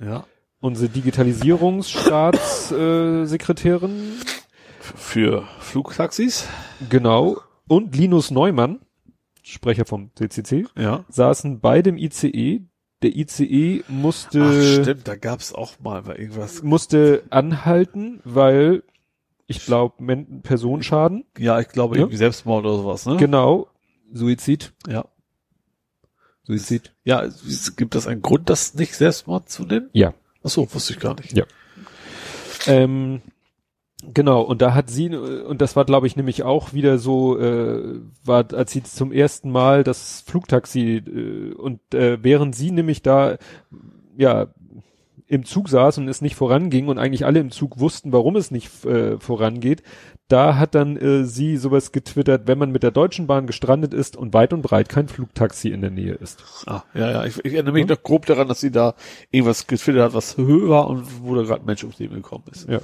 ja, unsere Digitalisierungsstaatssekretärin, *laughs* äh, für Flugtaxis, genau, und Linus Neumann, Sprecher vom CCC, ja. saßen beide im ICE. Der ICE musste, Ach, stimmt, da gab's auch mal bei irgendwas. musste anhalten, weil, ich glaube, Personenschaden, Ja, ich glaube Ja. irgendwie Selbstmord oder sowas, ne? genau, Suizid, Ja. Suizid. Ja, es- gibt das einen Grund, das nicht Selbstmord zu nennen? Ja. Ach so, wusste ich gar nicht. Ja. Ähm, genau, und da hat sie, und das war, glaube ich, nämlich auch wieder so, äh, war, als sie zum ersten Mal das Flugtaxi, äh, und äh, während sie nämlich da, ja, im Zug saß und es nicht voranging und eigentlich alle im Zug wussten, warum es nicht äh, vorangeht, da hat dann äh, sie sowas getwittert, wenn man mit der Deutschen Bahn gestrandet ist und weit und breit kein Flugtaxi in der Nähe ist. Ah, ja, ja, ich, ich erinnere mich noch grob daran, dass sie da irgendwas getwittert hat, was höher war und wo da gerade ein Mensch ums Leben gekommen ist. Ja.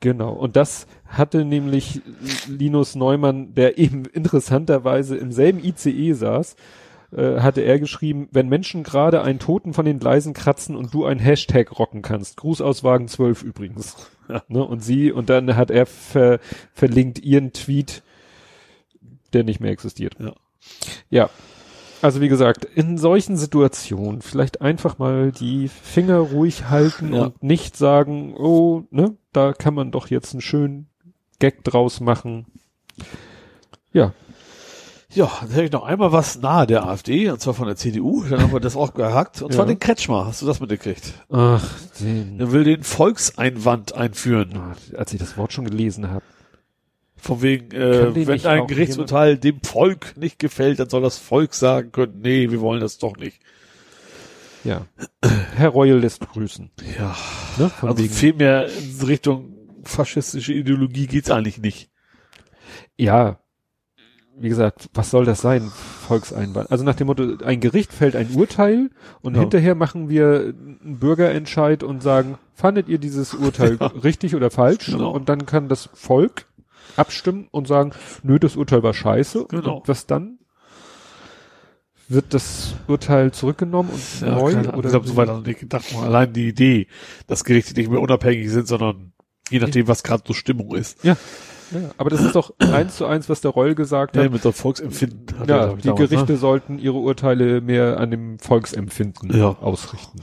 Genau. Und das hatte nämlich Linus Neumann, der eben interessanterweise im selben ICE saß, äh, hatte er geschrieben, wenn Menschen gerade einen Toten von den Gleisen kratzen und du ein Hashtag rocken kannst. Gruß aus Wagen 12 übrigens. Ja. Ne? Und sie, und dann hat er ver, verlinkt ihren Tweet, der nicht mehr existiert. Ja. Ja. Also wie gesagt, in solchen Situationen vielleicht einfach mal die Finger ruhig halten Ja. und nicht sagen, oh, ne, da kann man doch jetzt einen schönen Gag draus machen. Ja, Ja, dann hätte ich noch einmal was nahe der AfD, und zwar von der CDU, dann haben wir das auch gehackt, und zwar Ja. den Kretschmer, hast du das mitgekriegt? ach, den, Er will den Volkseinwand einführen. ach, als ich das Wort schon gelesen habe. Von wegen, äh, wenn ein Gerichtsurteil dem Volk nicht gefällt, dann soll das Volk sagen können, nee, wir wollen das doch nicht. Ja. Herr Reul lässt grüßen. Ja, Ne? Von also wegen, viel mehr in Richtung faschistische Ideologie geht's eigentlich nicht. ja, wie gesagt, was soll das sein? Volkseinwand. Also nach dem Motto, ein Gericht fällt ein Urteil und Ja. hinterher machen wir einen Bürgerentscheid und sagen, fandet ihr dieses Urteil *laughs* richtig oder falsch? Genau. Und dann kann das Volk abstimmen und sagen, nö, das Urteil war scheiße. Genau. Und was dann? Wird das Urteil zurückgenommen und Ja, neu? oder ich habe so weiter nicht gedacht. Allein die Idee, dass Gerichte nicht mehr unabhängig sind, sondern je nachdem, was gerade so Stimmung ist. Ja, ja, aber das ist doch eins zu eins, was der Reul gesagt Ja, hat. mit einem Volksempfinden. hat Ja, die damals, Gerichte Ne? sollten ihre Urteile mehr an dem Volksempfinden Ja. ausrichten.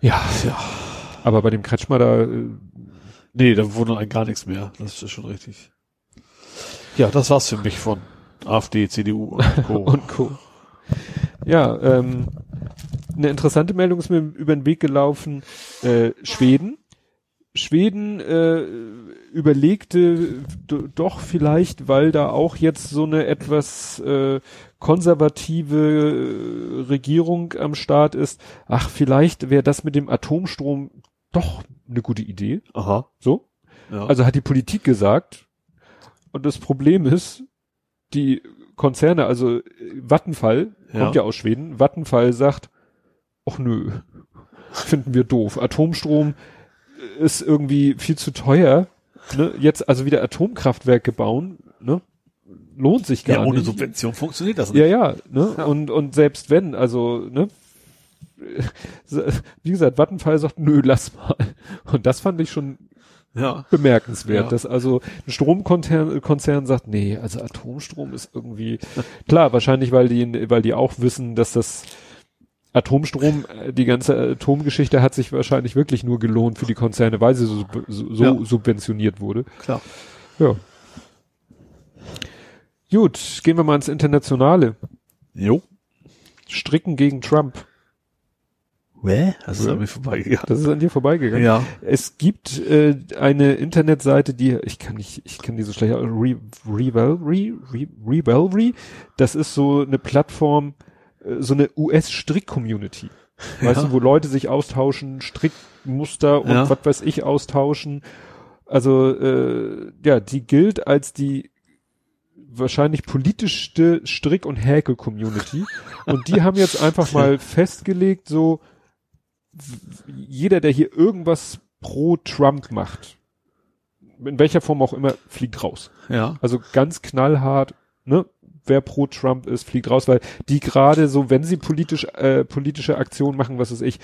Ja, Ja. aber bei dem Kretschmer da, äh, Nee, da einen gar nichts mehr. Das ist schon richtig. Ja, das war's für mich von AfD, CDU und *laughs* Co. und Co. Ja, ähm, eine interessante Meldung ist mir über den Weg gelaufen. Äh, Schweden. Schweden äh, überlegte doch vielleicht, weil da auch jetzt so eine etwas äh, konservative äh, Regierung am Start ist, ach, vielleicht wäre das mit dem Atomstrom doch eine gute Idee. Aha. So. Ja. Also hat die Politik gesagt. Und das Problem ist, die Konzerne, also äh, Vattenfall, Ja. kommt ja aus Schweden, Vattenfall sagt, ach nö, *laughs* finden wir doof. Atomstrom ist irgendwie viel zu teuer. Ne? Jetzt also wieder Atomkraftwerke bauen, ne? lohnt sich gar ja, ohne nicht. Subvention funktioniert das nicht. Ja, ja, ne? Und, und selbst wenn, also, ne? *laughs* Wie gesagt, Vattenfall sagt, nö, lass mal. Und das fand ich schon Ja. bemerkenswert, Ja. dass also ein Stromkonzern Konzern sagt, nee, also Atomstrom ist irgendwie klar, wahrscheinlich weil die weil die auch wissen, dass das Atomstrom äh, die ganze Atomgeschichte hat sich wahrscheinlich wirklich nur gelohnt für die Konzerne, weil sie so, so, so Ja. subventioniert wurde. Klar. Ja. Gut, gehen wir mal ins Internationale. Jo. Stricken gegen Trump. Hä? Das ist an mir vorbeigegangen. Das ist an dir vorbeigegangen. Ja. Es gibt äh, eine Internetseite, die ich kann nicht, ich kann die so schlecht Re, Revelry, Re, Revelry. Das ist so eine Plattform, so eine US-Strick-Community. *laughs* Weißt Ja. du, wo Leute sich austauschen, Strickmuster und Ja. was weiß ich austauschen. Also äh, ja, die gilt als die wahrscheinlich politischste Strick- und Häkel-Community. und die haben jetzt einfach *laughs* mal festgelegt, so jeder, der hier irgendwas pro Trump macht, in welcher Form auch immer, fliegt raus. Ja. Also ganz knallhart, ne? Wer pro Trump ist, fliegt raus, weil die gerade so, wenn sie politisch äh, politische Aktionen machen, was weiß ich,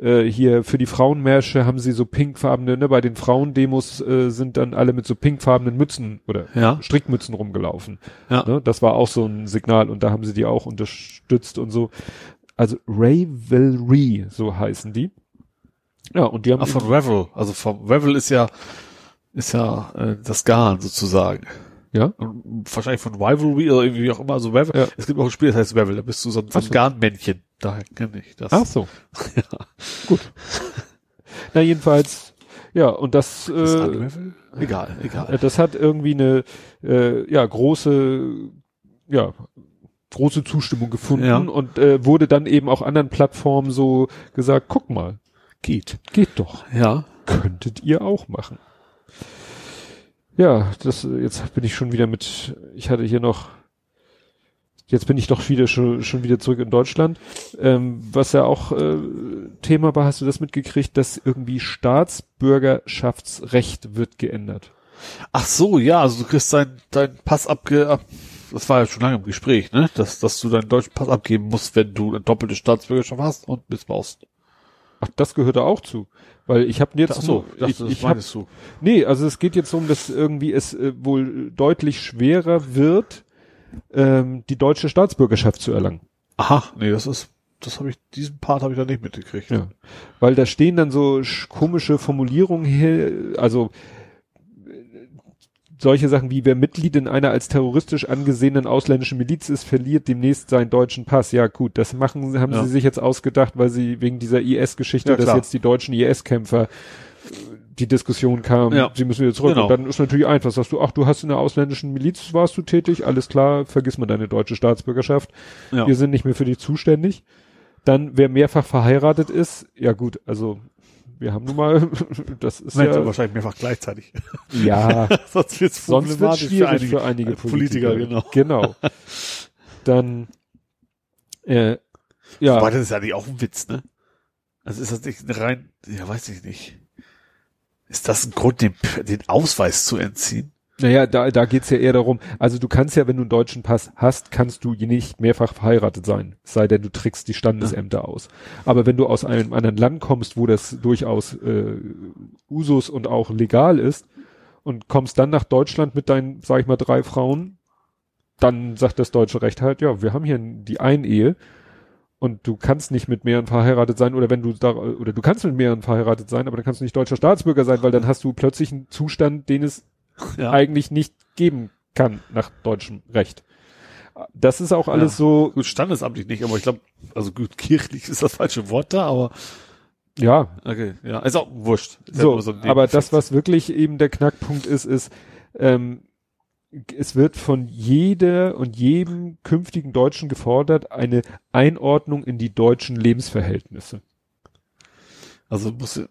äh, hier für die Frauenmärsche haben sie so pinkfarbene, ne? Bei den Frauendemos äh, sind dann alle mit so pinkfarbenen Mützen oder Ja. Strickmützen rumgelaufen. Ja. Ne? Das war auch so ein Signal und da haben sie die auch unterstützt und so. Also Ravelry, so heißen die. Ja, und die haben Ach, von Revel. Also vom Revel ist ja, ist ja äh, das Garn sozusagen. Ja, Und wahrscheinlich von Rivalry oder irgendwie auch immer. Also Revel. Ja. Es gibt auch ein Spiel, das heißt Revel. Da bist du so ein, so ein. Garnmännchen. Daher kenne ich das. Ach so. *laughs* Gut. Na jedenfalls, ja, und das, das äh? Egal, äh, egal. das hat irgendwie eine, äh, ja, große, ja, große Zustimmung gefunden Ja. und äh, wurde dann eben auch anderen Plattformen so gesagt, guck mal, Geht. geht doch, Ja. könntet ihr auch machen. Ja, das jetzt bin ich schon wieder mit, ich hatte hier noch, jetzt bin ich doch wieder schon, schon wieder zurück in Deutschland. Ähm, was ja auch äh, Thema war, hast du das mitgekriegt, dass irgendwie Staatsbürgerschaftsrecht wird geändert. Ach so, ja, also du kriegst dein, dein Pass abge, ab, das war ja schon lange im Gespräch, ne, dass, dass du deinen deutschen Pass abgeben musst, wenn du eine doppelte Staatsbürgerschaft hast und missbrauchst. Ach, das gehört da auch zu. Weil ich habe jetzt Ach so, ich, das ich hab, meinst du. nee, also es geht jetzt um, dass irgendwie es äh, wohl deutlich schwerer wird, ähm, die deutsche Staatsbürgerschaft zu erlangen. Aha, nee, das ist, das habe ich, diesen Part habe ich da nicht mitgekriegt. Ja. Weil da stehen dann so sch- komische Formulierungen hier, also solche Sachen wie wer Mitglied in einer als terroristisch angesehenen ausländischen Miliz ist, verliert demnächst seinen deutschen Pass. Ja gut, das machen haben Ja. sie sich jetzt ausgedacht, weil sie wegen dieser IS-Geschichte, Ja, dass jetzt die deutschen IS-Kämpfer die Diskussion kam, Ja. sie müssen wieder zurück. Genau. Und dann ist natürlich einfach, sagst du, ach, du hast in der ausländischen Miliz, warst du tätig, alles klar, vergiss mal deine deutsche Staatsbürgerschaft. Ja. Wir sind nicht mehr für dich zuständig. Dann, wer mehrfach verheiratet ist, ja gut, also wir haben nun mal, *laughs* das ist Mensch, ja, wahrscheinlich mehrfach gleichzeitig. *laughs* ja, *laughs* Sonst wird's sonst wird schwierig für einige als Politiker, genau. Genau. Dann, äh, ja, Aber das ist ja nicht auch ein Witz, ne? Also ist das nicht ein rein, ja, weiß ich nicht. Ist das ein Grund, den, den Ausweis zu entziehen? Naja, da, da geht's ja eher darum, also du kannst ja, wenn du einen deutschen Pass hast, kannst du nicht mehrfach verheiratet sein, sei denn, du trickst die Standesämter aus. Aber wenn du aus einem anderen Land kommst, wo das durchaus äh, Usus und auch legal ist und kommst dann nach Deutschland mit deinen, sag ich mal, drei Frauen, dann sagt das deutsche Recht halt, ja, wir haben hier die Einehe und du kannst nicht mit mehreren verheiratet sein oder wenn du da, oder du kannst mit mehreren verheiratet sein, aber dann kannst du nicht deutscher Staatsbürger sein, weil dann hast du plötzlich einen Zustand, den es Ja. eigentlich nicht geben kann nach deutschem Recht. Das ist auch alles Ja. so, Gut, standesamtlich nicht, aber ich glaube, also gut, *laughs* kirchlich ist das falsche Wort da, aber ja, okay, ja, ist auch wurscht. Ist so, nur ein aber das, was wirklich eben der Knackpunkt ist, ist, ähm, es wird von jeder und jedem künftigen Deutschen gefordert, eine Einordnung in die deutschen Lebensverhältnisse. Also musst du,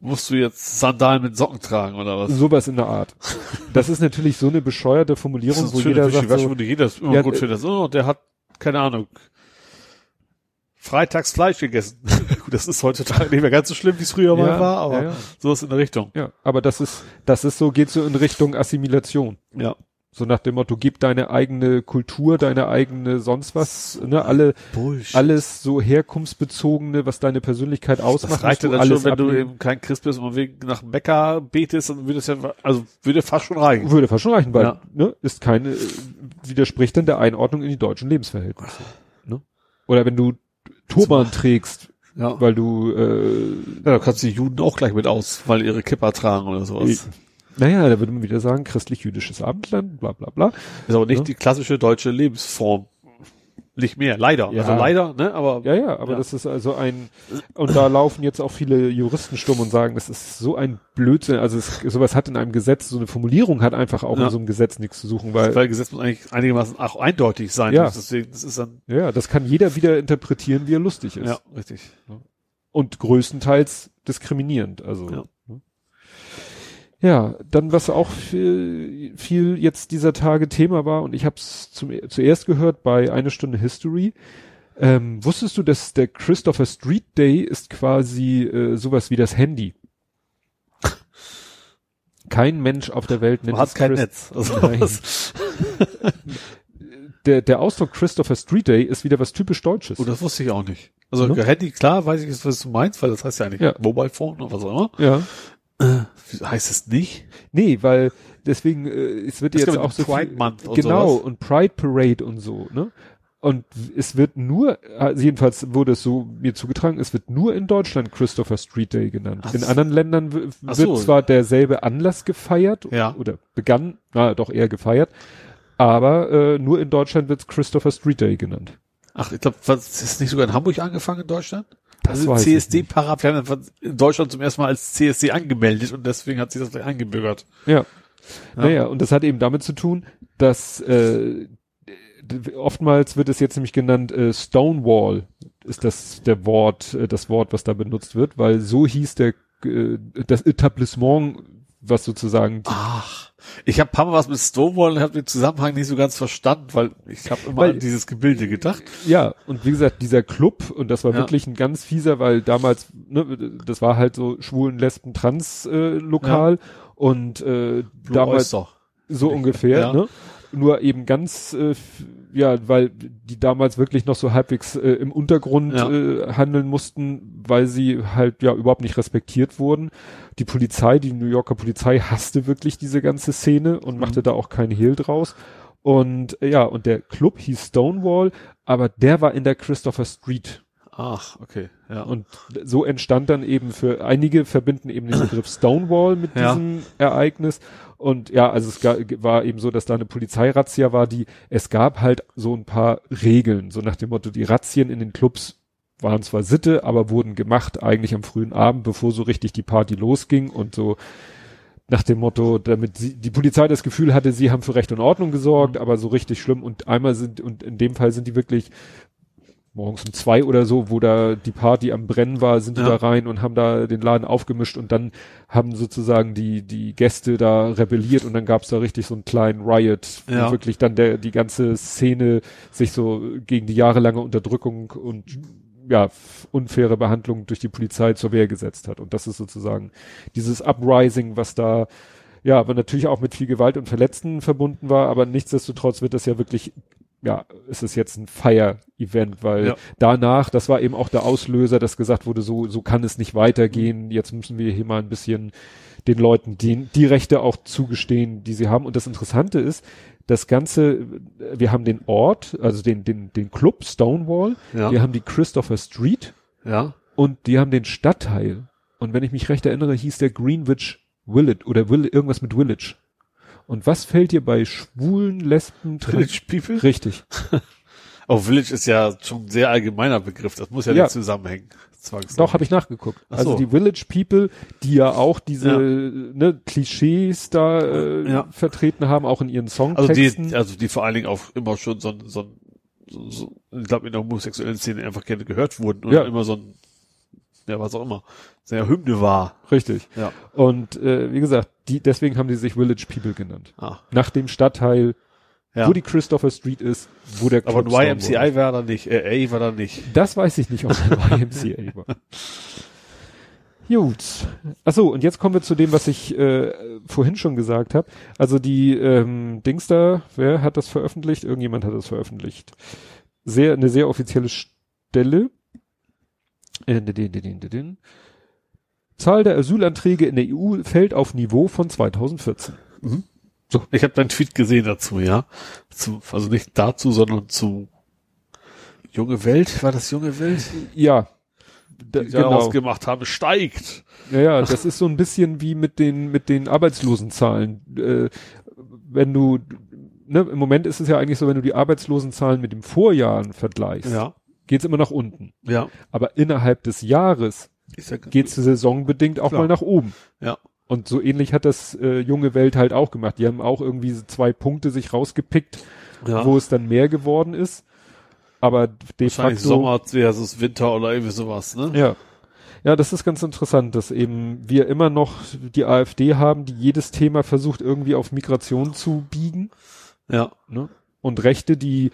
musst du jetzt Sandalen mit Socken tragen oder was? Sowas in der Art. Das ist natürlich so eine bescheuerte Formulierung, das wo ist für jeder sagt, so, wo jeder das immer Ja, gut äh, findet. So, der hat, keine Ahnung, freitags Fleisch gegessen. *laughs* Gut, das ist heutzutage nicht mehr ganz so schlimm, wie es früher mal Ja, war, aber ja, ja. sowas in der Richtung. ja, aber das ist, das ist so, geht so in Richtung Assimilation. Ja. So nach dem Motto, gib deine eigene Kultur, deine eigene sonst was, ne, alle, Bullshit. alles so herkunftsbezogene, was deine Persönlichkeit ausmacht. das reicht ja dann du schon, wenn du ablegen. eben kein Christ bist und wegen nach Bäcker betest, dann würde es ja, also würde fast schon reichen. Würde fast schon reichen, weil, Ja. ne, ist keine, äh, widerspricht dann der Einordnung in die deutschen Lebensverhältnisse. Ne? Oder wenn du Turban trägst, Ja. weil du, äh, ja, da kannst du die Juden auch gleich mit aus, weil ihre Kipper tragen oder sowas. Naja, da würde man wieder sagen, christlich-jüdisches Abendland, bla bla bla. Ist aber nicht Ja. die klassische deutsche Lebensform. Nicht mehr, leider. Ja. Also leider, ne, aber Ja, ja, aber Ja. das ist also ein, und da laufen jetzt auch viele Juristen stumm und sagen, das ist so ein Blödsinn, also es, sowas hat in einem Gesetz, so eine Formulierung hat einfach auch Ja. in so einem Gesetz nichts zu suchen, weil, weil Gesetz muss eigentlich einigermaßen auch eindeutig sein. Ja. Deswegen, das ist dann, ja, das kann jeder wieder interpretieren, wie er lustig ist. ja, richtig. Und größtenteils diskriminierend, also. Ja. ne? Ja, dann was auch viel, viel jetzt dieser Tage Thema war und ich habe es zuerst gehört bei eine Stunde History. Ähm, wusstest du, dass der Christopher Street Day ist quasi äh, sowas wie das Handy? Kein Mensch auf der Welt nennt Man es kein Chris- Netz. Also, *laughs* Der, der Ausdruck Christopher Street Day ist wieder was typisch Deutsches. oh, das wusste ich auch nicht. Also Ne? Handy, klar, weiß ich, was du meinst, weil das heißt ja eigentlich Ja. Mobile Phone oder was auch immer. ja. Äh, heißt es nicht? Nee, weil deswegen, äh, es wird Es jetzt auch so Pride viel, Month und genau sowas. und Pride Parade und so, ne? Und es wird nur, also jedenfalls wurde es so mir zugetragen, es wird nur in Deutschland Christopher Street Day genannt. Ach in anderen Ländern wird so. zwar derselbe Anlass gefeiert Ja. oder begann, na doch eher gefeiert, aber äh, nur in Deutschland wird Christopher Street Day genannt. Ach, ich glaube, was ist nicht sogar in Hamburg angefangen in Deutschland? Das also CSD Parab, wir haben in Deutschland zum ersten Mal als CSD angemeldet und deswegen hat sich das gleich eingebürgert. Ja. Ja. Naja, und das hat eben damit zu tun, dass äh, oftmals wird es jetzt nämlich genannt äh, Stonewall ist das der Wort, äh, das Wort, was da benutzt wird, weil so hieß der äh, das Etablissement, was sozusagen Ach, ich habe paar Mal was mit Stonewall und habe den Zusammenhang nicht so ganz verstanden, weil ich habe immer Weil- an dieses Gebilde gedacht. Ja, und wie gesagt, dieser Club, und das war Ja. wirklich ein ganz fieser, weil damals, ne, das war halt so schwulen, lesben, trans äh, Lokal und äh, Blue damals Oyster. so ungefähr, Ja. ne? Nur eben ganz, äh, ja, weil die damals wirklich noch so halbwegs äh, im Untergrund Ja. äh, handeln mussten, weil sie halt ja überhaupt nicht respektiert wurden. Die Polizei, die New Yorker Polizei hasste wirklich diese ganze Szene und Mhm. machte da auch keinen Hehl draus. Und äh, ja, und der Club hieß Stonewall, aber der war in der Christopher Street. Ach, okay, ja. Und so entstand dann eben für einige verbinden eben den Begriff Stonewall mit Ja. diesem Ereignis. Und ja, also es war eben so, dass da eine Polizeirazzia war, die, es gab halt so ein paar Regeln, so nach dem Motto, die Razzien in den Clubs waren zwar Sitte, aber wurden gemacht eigentlich am frühen Abend, bevor so richtig die Party losging und so nach dem Motto, damit sie, die Polizei das Gefühl hatte, sie haben für Recht und Ordnung gesorgt, aber so richtig schlimm und einmal sind, und in dem Fall sind die wirklich morgens um zwei oder so, wo da die Party am Brennen war, sind die Ja. da rein und haben da den Laden aufgemischt und dann haben sozusagen die, die Gäste da rebelliert und dann gab's da richtig so einen kleinen Riot, wo Ja. wirklich dann der, die ganze Szene sich so gegen die jahrelange Unterdrückung und ja, unfaire Behandlung durch die Polizei zur Wehr gesetzt hat. Und das ist sozusagen dieses Uprising, was da ja, aber natürlich auch mit viel Gewalt und Verletzten verbunden war, aber nichtsdestotrotz wird das ja wirklich, ja, ist es jetzt ein Fire-Event, weil Ja. danach, das war eben auch der Auslöser, dass gesagt wurde, so, so kann es nicht weitergehen, jetzt müssen wir hier mal ein bisschen den Leuten die, die Rechte auch zugestehen, die sie haben. Und das Interessante ist, das Ganze, wir haben den Ort, also den, den, den Club Stonewall, Ja. wir haben die Christopher Street Ja. und die haben den Stadtteil. Und wenn ich mich recht erinnere, hieß der Greenwich Village oder Vill irgendwas mit Village. Und was fällt dir bei schwulen, Lesben, Village People? Richtig. *laughs* Oh, Village ist ja schon ein sehr allgemeiner Begriff. Das muss ja, Ja. nicht zusammenhängen. Doch, habe ich nachgeguckt. Ach Also so. die Village People, die ja auch diese Ja. Ne, Klischees da äh, Ja. vertreten haben, auch in ihren Also Songtexten. die, also die vor allen Dingen auch immer schon so, ein- so, ein- so, so ich glaube in der homosexuellen Szene einfach gerne gehört wurden und Ja. immer so ein, ja was auch immer, sehr Hymne war. Richtig. Ja. Und äh, wie gesagt, die, deswegen haben die sich Village People genannt. Ah, Nach dem Stadtteil, ja. wo die Christopher Street ist, wo der Aber ein Club YMCI war da nicht, äh, A war da nicht. Das weiß ich nicht, ob ein *laughs* YMCA war. Gut. Achso, und jetzt kommen wir zu dem, was ich äh, vorhin schon gesagt habe. Also die ähm, Dings da, wer hat das veröffentlicht? Irgendjemand hat das veröffentlicht. Sehr, eine sehr offizielle Stelle. Äh, din, din, din. Zahl der Asylanträge in der EU fällt auf Niveau von 2014. So, ich habe deinen Tweet gesehen dazu, ja. Zu, also nicht dazu, sondern zu Junge Welt, war das Junge Welt? Ja. Da, Die daraus gemacht haben, steigt. Ja, ja, das ist so ein bisschen wie mit den, mit den Arbeitslosenzahlen. Äh, wenn du, ne, im Moment ist es ja eigentlich so, wenn du die Arbeitslosenzahlen mit dem Vorjahren vergleichst, Ja, geht's immer nach unten. ja. Aber innerhalb des Jahres ja, geht's saisonbedingt auch Klar. mal nach oben. ja. Und so ähnlich hat das äh, junge Welt halt auch gemacht. Die haben auch irgendwie zwei Punkte sich rausgepickt, ja. wo es dann mehr geworden ist. Aber de facto. Sommer versus Winter oder irgendwie sowas, ne? Ja. Ja, das ist ganz interessant, dass eben wir immer noch die AfD haben, die jedes Thema versucht irgendwie auf Migration zu biegen. Ja. Ne? Und Rechte, die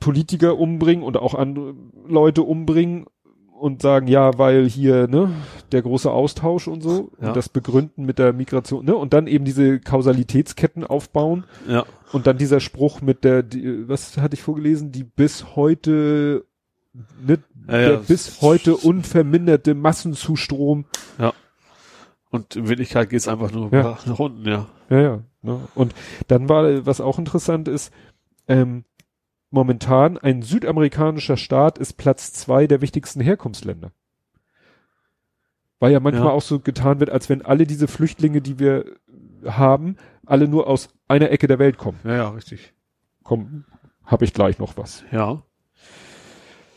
Politiker umbringen und auch andere Leute umbringen und sagen, ja, weil hier, ne, der große Austausch und so, Ja. und das begründen mit der Migration, ne, und dann eben diese Kausalitätsketten aufbauen Ja. und dann dieser Spruch mit der, die, was hatte ich vorgelesen, die bis heute, ne, Ja, der ja. bis heute unverminderte Massenzustrom. Und in Wirklichkeit geht's einfach nur Ja. nach, nach unten, ja. Ja, ja. Ne? Und dann war, was auch interessant ist, ähm, momentan ein südamerikanischer Staat ist Platz zwei der wichtigsten Herkunftsländer. Weil ja manchmal Ja. auch so getan wird, als wenn alle diese Flüchtlinge, die wir haben, alle nur aus einer Ecke der Welt kommen. Ja, ja, richtig. Komm, habe ich gleich noch was. Ja.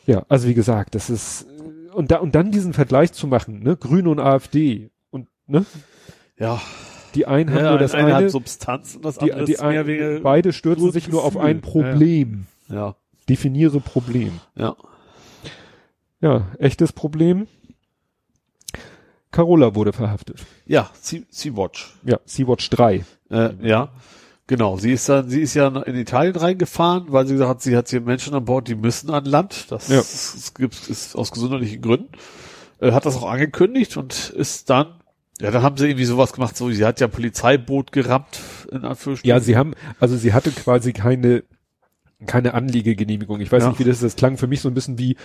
Ja, also wie gesagt, das ist und da und dann diesen Vergleich zu machen, ne, Grüne und AfD und ne, Ja. Die einen haben Ja, nur das eine eine, hat Substanz und das die, andere die ist mehr ein, beide stürzen sich nur auf ein. Problem. Ja, Definiere Problem. ja. Ja, echtes Problem. Carola wurde verhaftet. Ja, Sea- Sea-Watch. Ja, Sea-Watch 3. Äh, ja, genau. Sie ist dann, sie ist ja in Italien reingefahren, weil sie gesagt hat, sie hat hier Menschen an Bord, die müssen an Land. Das Ja. ist, es gibt ist aus gesundheitlichen Gründen. Äh, hat das auch angekündigt und ist dann, ja, dann haben sie irgendwie sowas gemacht, so, sie hat ja Polizeiboot gerammt, in Anführungsstrichen. Ja, sie haben, also sie hatte quasi keine, keine Anliegegenehmigung. Ich weiß Ja. nicht, wie das ist. Das klang für mich so ein bisschen wie,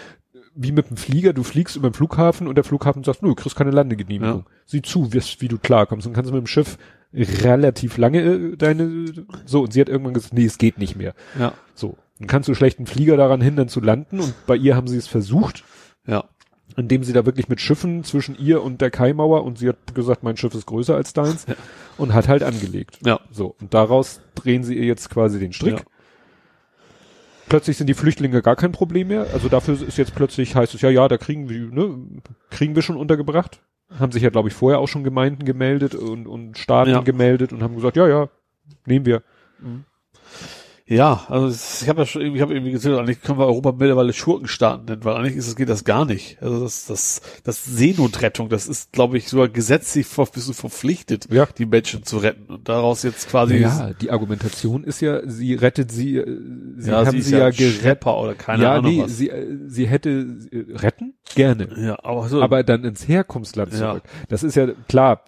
wie mit dem Flieger. Du fliegst über den Flughafen und der Flughafen sagt, nö, du kriegst keine Landegenehmigung. Ja. Sieh zu, wie, wie du klarkommst. Und kannst mit dem Schiff relativ lange äh, deine, so, und sie hat irgendwann gesagt, nee, es geht nicht mehr. ja, So. Dann kannst du schlecht einen Flieger daran hindern zu landen und bei ihr haben sie es versucht, ja, indem sie da wirklich mit Schiffen zwischen ihr und der Kaimauer und sie hat gesagt, mein Schiff ist größer als deins und hat halt angelegt. ja, So, und daraus drehen sie ihr jetzt quasi den Strick. Ja. Plötzlich sind die Flüchtlinge gar kein Problem mehr. Also dafür ist jetzt plötzlich, heißt es ja, ja, da kriegen wir, ne, kriegen wir schon untergebracht. Haben sich ja, glaube ich, vorher auch schon Gemeinden gemeldet und, und Staaten Ja. gemeldet und haben gesagt, ja, ja, nehmen wir. Ja, also ich habe ja schon ich habe irgendwie gesagt, eigentlich können wir Europa mittlerweile Schurkenstaaten nennen, weil eigentlich ist es, geht das gar nicht. Also das, das, das Seenotrettung, das ist, glaube ich, sogar gesetzlich ver, bist du verpflichtet, Ja. die Menschen zu retten. Und daraus jetzt quasi, Ja, die Argumentation ist ja, sie rettet sie, äh, sie ja, haben sie ist sie ja, ein gerettet. Oder keine ja, Ahnung nee, was. sie, äh, sie hätte äh, retten gerne. ja, aber so, aber dann ins Herkunftsland Ja. zurück. Das ist ja klar,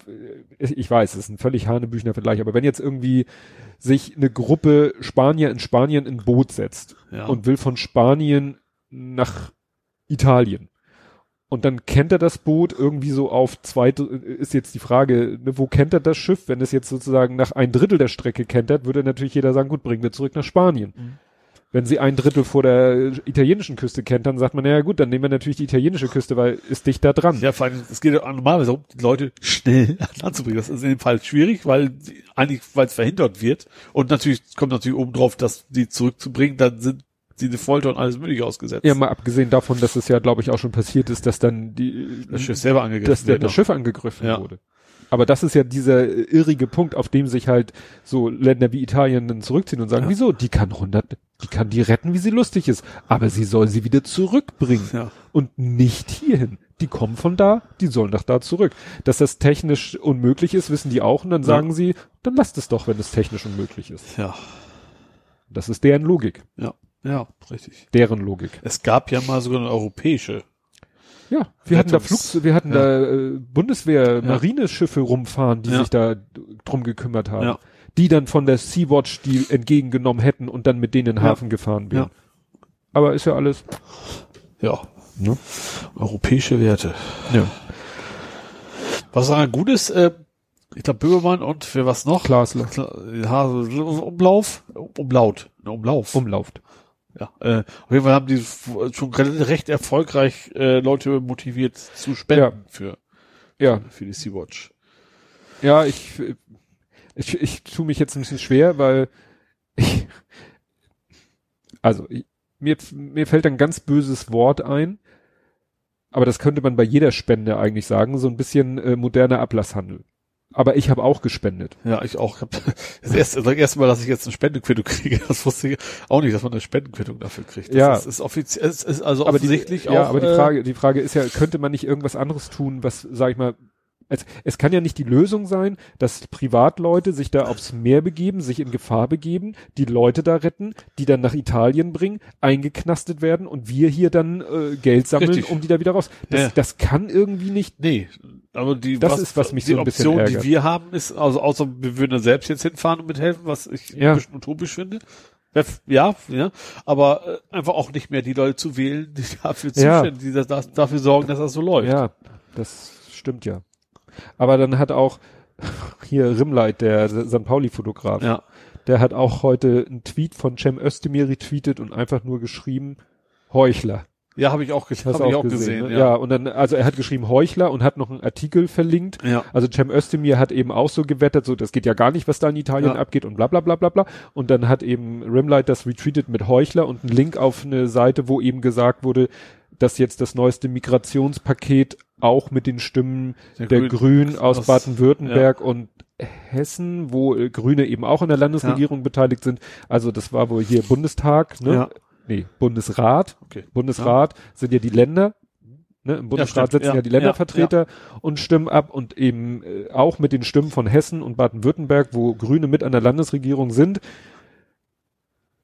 ich weiß, es ist ein völlig hanebüchner Vergleich, aber wenn jetzt irgendwie sich eine Gruppe Spanier in Spanien in ein Boot setzt ja, und will von Spanien nach Italien und dann kennt er das Boot irgendwie so auf zwei, Dr- ist jetzt die Frage, ne, wo kennt er das Schiff? Wenn es jetzt sozusagen nach ein Drittel der Strecke kentert, würde natürlich jeder sagen, gut, bringen wir zurück nach Spanien. Mhm. Wenn sie ein Drittel vor der italienischen Küste kentern, sagt man, naja gut, dann nehmen wir natürlich die italienische Küste, weil ist dicht da dran. ja, vor allem, es geht ja normalerweise um, die Leute schnell *laughs* an Land zu bringen. Das ist in dem Fall schwierig, weil eigentlich, weil es verhindert wird. Und natürlich kommt natürlich oben drauf, dass die zurückzubringen, dann sind sie eine Folter und alles mögliche ausgesetzt. Ja, mal abgesehen davon, dass es ja, glaube ich, auch schon passiert ist, dass dann die, das Schiff selber angegriffen dass der, das noch. Schiff angegriffen Ja. wurde. Aber das ist ja dieser irrige Punkt, auf dem sich halt so Länder wie Italien dann zurückziehen und sagen, Ja. wieso? Die kann 100, die kann die retten, wie sie lustig ist. Aber sie soll sie wieder zurückbringen. Ja. Und nicht hierhin. Die kommen von da, die sollen doch da zurück. Dass das technisch unmöglich ist, wissen die auch. Und dann Ja. sagen sie, dann lasst es doch, wenn es technisch unmöglich ist. Ja, Das ist deren Logik. ja, ja, richtig. Deren Logik. Es gab ja mal sogar eine europäische. Ja, wir hatten da Flug, wir hatten ja. da äh, Bundeswehr, Marineschiffe rumfahren, die Ja. sich da drum gekümmert haben. Ja. Die dann von der Sea-Watch die entgegengenommen hätten und dann mit denen in den. Hafen gefahren wären. Aber ist ja alles. Ja. Ne? Europäische Werte. Ja. Was sagen gut ist, äh, ich glaube Böhmermann und für was noch? Glasler. Ja, Umlauf, Umlaut, ne, Umlauf. Umlauft. Ja, äh, auf jeden Fall haben die schon re- recht erfolgreich äh, Leute motiviert zu spenden für Ja. für die Sea-Watch. Ja, ich, ich, ich tue mich jetzt ein bisschen schwer, weil ich, also ich, mir, mir fällt ein ganz böses Wort ein, aber das könnte man bei jeder Spende eigentlich sagen, so ein bisschen äh, moderner Ablasshandel. Aber ich habe auch gespendet. Ja, ich auch. Ich hab *laughs* das erste, das erste Mal, dass ich jetzt eine Spendenquittung kriege, *laughs* das wusste ich auch nicht, dass man eine Spendenquittung dafür kriegt. Das Ja. ist, ist offiziell, es ist also aber die, offensichtlich auch. ja, aber die äh, Frage, die Frage ist ja, könnte man nicht irgendwas anderes tun, was, sag ich mal, es, es kann ja nicht die Lösung sein, dass Privatleute sich da aufs Meer begeben, sich in Gefahr begeben, die Leute da retten, die dann nach Italien bringen, eingeknastet werden und wir hier dann äh, Geld sammeln, Richtig. um die da wieder raus. Das, Ja. das kann irgendwie nicht. Nee, aber die Das ist, was mich die so ein bisschen Option, ärgert. die wir haben, ist, also außer wir würden da selbst jetzt hinfahren und mithelfen, was ich Ja. ein bisschen utopisch finde. Ja, ja, aber äh, einfach auch nicht mehr die Leute zu wählen, die dafür Ja. zuständig, die das, das, dafür sorgen, dass das so läuft. Ja, das stimmt ja. Aber dann hat auch *laughs* hier Rimleit, der St. Pauli-Fotograf, ja. der hat auch heute einen Tweet von Cem Özdemir retweetet und einfach nur geschrieben, Heuchler. Ja, habe ich auch, hab ich auch gesehen. ne? ja. ja. und dann, also er hat geschrieben Heuchler und hat noch einen Artikel verlinkt. Ja. Also Cem Özdemir hat eben auch so gewettert, so das geht ja gar nicht, was da in Italien Ja. abgeht und bla bla bla bla bla. Und dann hat eben Rimlight das retweetet mit Heuchler und einen Link auf eine Seite, wo eben gesagt wurde, dass jetzt das neueste Migrationspaket auch mit den Stimmen Der der, Grün- Grünen aus, aus- Baden-Württemberg und Hessen, wo äh, Grüne eben auch in der Landesregierung beteiligt sind. Also das war wohl hier Bundestag, ne? Ja. Nee, Bundesrat. Okay. Bundesrat sind ja die Länder. Ne? Im Bundesrat sitzen ja, Ja, die Ländervertreter und stimmen ab und eben äh, auch mit den Stimmen von Hessen und Baden-Württemberg, wo Grüne mit an der Landesregierung sind,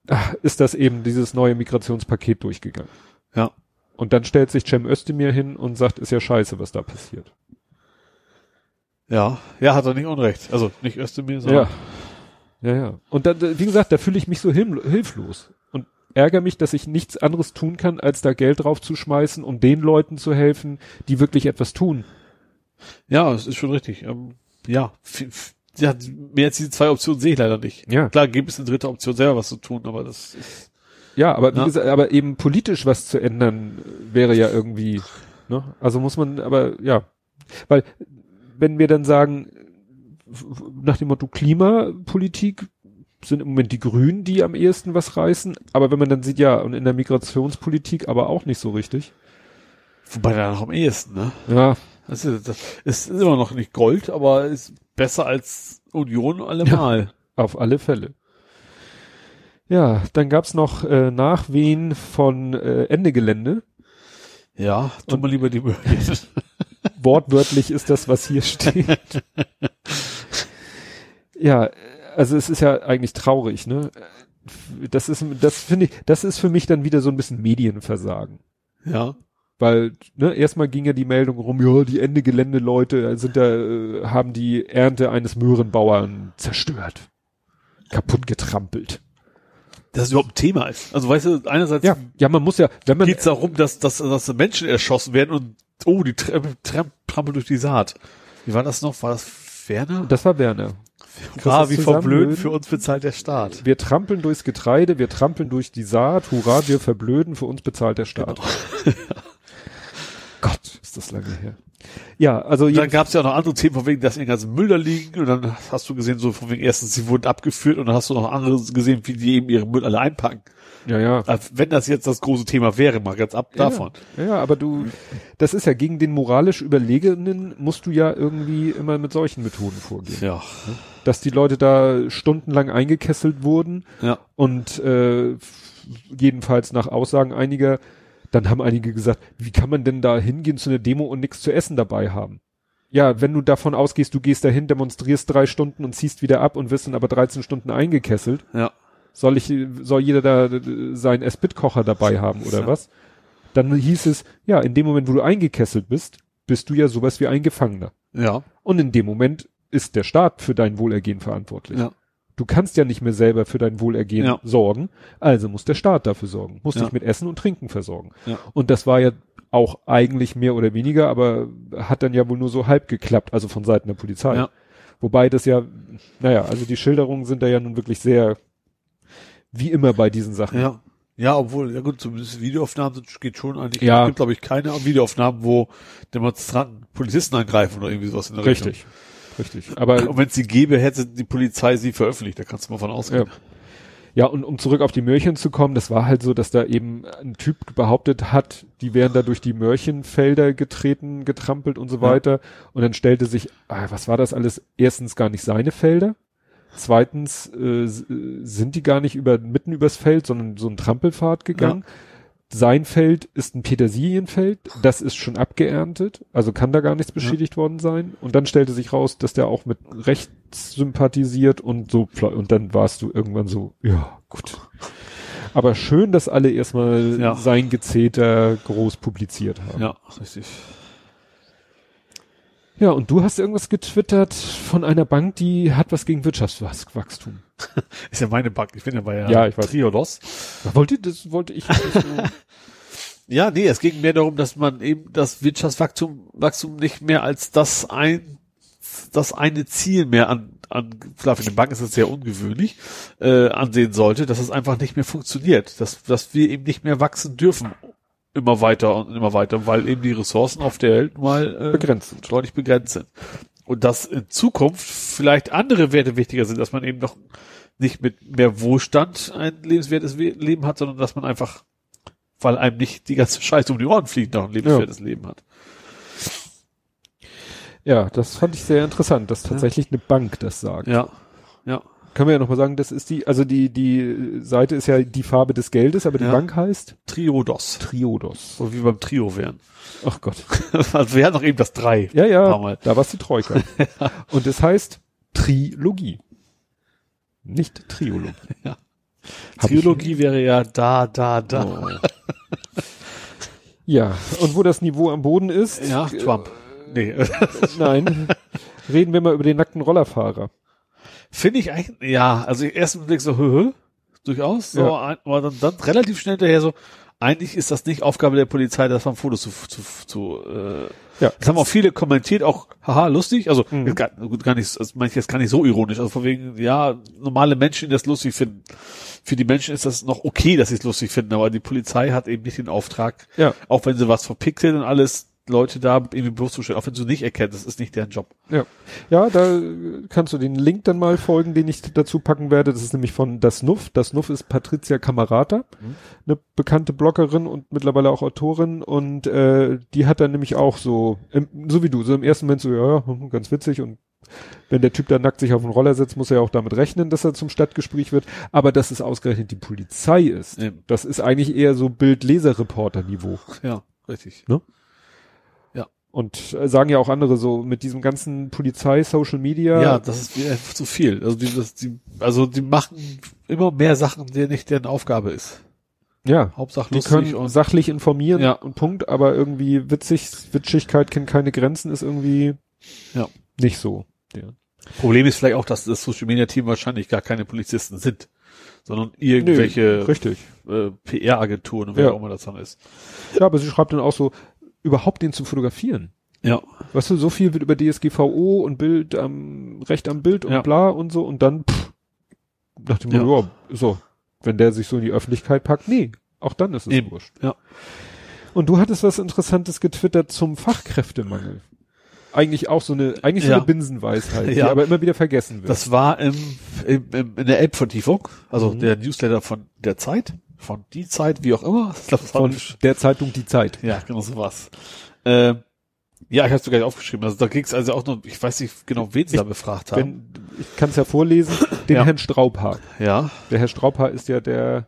ah, ist das eben dieses neue Migrationspaket durchgegangen. Ja. Und dann stellt sich Cem Özdemir hin und sagt, ist ja scheiße, was da passiert. Ja. Ja, hat er nicht unrecht. Also nicht Özdemir, sondern Ja. Ja, ja. Und dann, wie gesagt, da fühle ich mich so hilf hilflos und ärgere mich, dass ich nichts anderes tun kann, als da Geld drauf zu schmeißen, um den Leuten zu helfen, die wirklich etwas tun. Ja, es ist schon richtig. Ähm, ja, ja, mehr als diese zwei Optionen sehe ich leider nicht. Ja. Klar, gibt es eine dritte Option, selber was zu tun, aber das ist, Ja, aber wie Ja. gesagt, aber eben politisch was zu ändern äh, wäre ja irgendwie, ne? Also muss man, aber ja, weil wenn wir dann sagen, nach dem Motto Klimapolitik sind im Moment die Grünen, die am ehesten was reißen, aber wenn man dann sieht, ja, und in der Migrationspolitik aber auch nicht so richtig. wobei da noch am ehesten, ne? Ja, Das ist, das ist immer noch nicht Gold, aber ist besser als Union allemal. Auf alle Fälle. Ja, dann gab's noch äh, Nachwehen von äh, Ende Gelände. Ja, tu mal lieber die Möglichkeit. *laughs* Wortwörtlich ist das, was hier steht. *laughs* ja, also es ist ja eigentlich traurig, ne? Das ist, das finde ich, das ist für mich dann wieder so ein bisschen Medienversagen. ja. Weil, ne, erstmal ging ja die Meldung rum, ja, die Ende Gelände-Leute sind da, äh, haben die Ernte eines Möhrenbauern zerstört. Kaputt getrampelt. Das überhaupt ein Thema ist. Also weißt du, einerseits Ja, ja, man muss ja, wenn man, geht es darum, dass, dass, dass Menschen erschossen werden und oh, die tram tram trampeln durch die Saat. Wie war das noch? War das Werner? das war Werner. Hurra, wie verblöden, für uns bezahlt der Staat. Wir trampeln durchs Getreide, wir trampeln durch die Saat, hurra, wir verblöden, für uns bezahlt der Staat. *laughs* Gott, ist das lange her. Ja, also Und dann gab es ja auch noch andere Themen, von wegen, dass die ganzen Müll da liegen und dann hast du gesehen, so von wegen, erstens, sie wurden abgeführt und dann hast du noch andere gesehen, wie die eben ihren Müll alle einpacken. ja, ja. Also, wenn das jetzt das große Thema wäre, mal ganz ab davon. Ja, ja, aber du, das ist ja gegen den moralisch Überlegenen musst du ja irgendwie immer mit solchen Methoden vorgehen. Ja. Dass die Leute da stundenlang eingekesselt wurden Ja. und äh, jedenfalls nach Aussagen einiger, dann haben einige gesagt, wie kann man denn da hingehen zu einer Demo und nichts zu essen dabei haben? Ja, wenn du davon ausgehst, du gehst dahin, demonstrierst drei Stunden und ziehst wieder ab und wirst dann aber 13 Stunden eingekesselt, Ja. soll ich, soll jeder da äh, seinen S-Bit-Kocher dabei haben oder Ja. was? Dann hieß es, ja, in dem Moment, wo du eingekesselt bist, bist du ja sowas wie ein Gefangener. Ja. Und in dem Moment ist der Staat für dein Wohlergehen verantwortlich. Ja. Du kannst ja nicht mehr selber für dein Wohlergehen Ja. sorgen, also muss der Staat dafür sorgen, muss Ja. dich mit Essen und Trinken versorgen. Ja. Und das war ja auch eigentlich mehr oder weniger, aber hat dann ja wohl nur so halb geklappt, also von Seiten der Polizei. Ja. Wobei das ja, naja, also die Schilderungen sind da ja nun wirklich sehr, wie immer bei diesen Sachen. Ja. Ja, obwohl, ja gut, zumindest Videoaufnahmen sind, geht schon eigentlich. Ja. Es gibt, glaube ich, keine Videoaufnahmen, wo Demonstranten Polizisten angreifen oder irgendwie sowas in der Richtung. Richtig. Richtig. Aber Und wenn es sie gäbe, hätte die Polizei sie veröffentlicht, da kannst du mal von ausgehen. Ja, und um zurück auf die Mörchen zu kommen, das war halt so, dass da eben ein Typ behauptet hat, die wären da durch die Mörchenfelder getreten, getrampelt und so Ja. weiter. Und dann stellte sich, ah, was war das alles? Erstens gar nicht seine Felder. Zweitens äh, sind die gar nicht über, mitten übers Feld, sondern so ein Trampelpfad gegangen. Sein Feld ist ein Petersilienfeld, das ist schon abgeerntet, also kann da gar nichts beschädigt worden sein. Und dann stellte sich raus, dass der auch mit rechts sympathisiert und so, und dann warst du irgendwann so, ja, gut. Aber schön, dass alle erstmal Ja. sein Gezeter groß publiziert haben. Ja, richtig. Ja, und du hast irgendwas getwittert von einer Bank, die hat was gegen Wirtschaftswachstum. *laughs* Ist ja meine Bank. Ich bin ja bei Ja, ich weiß. Triodos. Wollte, das wollte ich. *laughs* Ja, nee, es ging mehr darum, dass man eben das Wirtschaftswachstum Wachstum nicht mehr als das ein das eine Ziel mehr an, an klar, für den Banken ist es sehr ungewöhnlich, äh, ansehen sollte, dass es einfach nicht mehr funktioniert, dass, dass wir eben nicht mehr wachsen dürfen immer weiter und immer weiter, weil eben die Ressourcen auf der Welt mal äh, Begrenzt sind. deutlich begrenzt sind. Und dass in Zukunft vielleicht andere Werte wichtiger sind, dass man eben noch nicht mit mehr Wohlstand ein lebenswertes We- Leben hat, sondern dass man einfach, weil einem nicht die ganze *laughs* Scheiße um die Ohren fliegt, noch ein lebenswertes Leben hat. Ja, das fand ich sehr interessant, dass tatsächlich eine Bank das sagt. Ja. Ja. Können wir ja nochmal sagen, das ist die, also die, die Seite ist ja die Farbe des Geldes, aber die Ja. Bank heißt Triodos. Triodos. So wie beim Trio wären. Ach Gott. *laughs* also wir hatten noch eben das drei. Ja, ja, da war's die Troika. *laughs* Und es heißt Trilogie. Nicht Triologie. *laughs* Ja. Hab Trilogie wäre ja da, da, da. Oh. Ja, und wo das Niveau am Boden ist, Ja, äh, Trump. Nee. nein, reden wir mal über den nackten Rollerfahrer. Finde ich eigentlich, ja, also erst Blick so, hö, hö, durchaus, so, Ja. ein, aber dann, dann relativ schnell hinterher so, eigentlich ist das nicht Aufgabe der Polizei, das von Fotos zu, zu, zu äh, Ja, das haben auch viele kommentiert, auch, haha, lustig, also, Mhm. gar, gut, gar nicht, ich jetzt gar nicht so ironisch, also von wegen, ja, normale Menschen, die das lustig finden. Für die Menschen ist das noch okay, dass sie es lustig finden, aber die Polizei hat eben nicht den Auftrag, Ja. auch wenn sie was verpixeln und alles, Leute da irgendwie bloßzustellen, auch wenn sie nicht erkennen, das ist nicht deren Job. Ja. ja, da kannst du den Link dann mal folgen, den ich dazu packen werde. Das ist nämlich von Das Nuff. Das Nuff ist Patricia Camarata, Mhm. eine bekannte Bloggerin und mittlerweile auch Autorin. Und äh, die hat dann nämlich auch so, im, so wie du, so im ersten Moment so, ja, hm, ganz witzig. Und wenn der Typ da nackt sich auf den Roller setzt, muss er ja auch damit rechnen, dass er zum Stadtgespräch wird. Aber dass es ausgerechnet die Polizei ist, Eben. das ist eigentlich eher so Bild-Leser-Reporter-Niveau. Ja, richtig. Und äh, sagen ja auch andere so, mit diesem ganzen Polizei, Social Media, Ja, das ist mir einfach zu viel. Also die, das, die, also die machen immer mehr Sachen, die nicht deren Aufgabe ist. ja Hauptsache Die können und sachlich informieren Ja. und Punkt, aber irgendwie witzig, Witzigkeit kennt keine Grenzen, ist irgendwie Ja. nicht so. Ja. Problem ist vielleicht auch, dass das Social Media Team wahrscheinlich gar keine Polizisten sind, sondern irgendwelche Richtig. äh, PR-Agenturen wer Ja. auch immer das dann ist. Ja, aber sie schreibt dann auch so, überhaupt den zu fotografieren. Ja. Weißt du, so viel wird über DSGVO und Bild am Recht am Bild und Ja. bla und so und dann pff, nach dem Ja. Motto, ja, so, wenn der sich so in die Öffentlichkeit packt, nee, auch dann ist es Eben. wurscht. Ja. Und du hattest was Interessantes getwittert zum Fachkräftemangel. Eigentlich auch so eine, eigentlich so Ja. eine Binsenweisheit, die Ja. aber immer wieder vergessen wird. Das war im, im, im, in der App-Vertiefung, also Mhm. der Newsletter von der Zeit, von die Zeit, wie auch immer. *laughs* Ich glaub, von der Zeitung Die Zeit. Ja, genau so was. Ähm, ja, ich habe sogar aufgeschrieben. Also da ging es also auch noch, ich weiß nicht genau, wen sie da befragt haben. Wenn, ich kann es ja vorlesen, den Ja. Herrn Straubhaar. ja, Der Herr Straubhaar ist ja der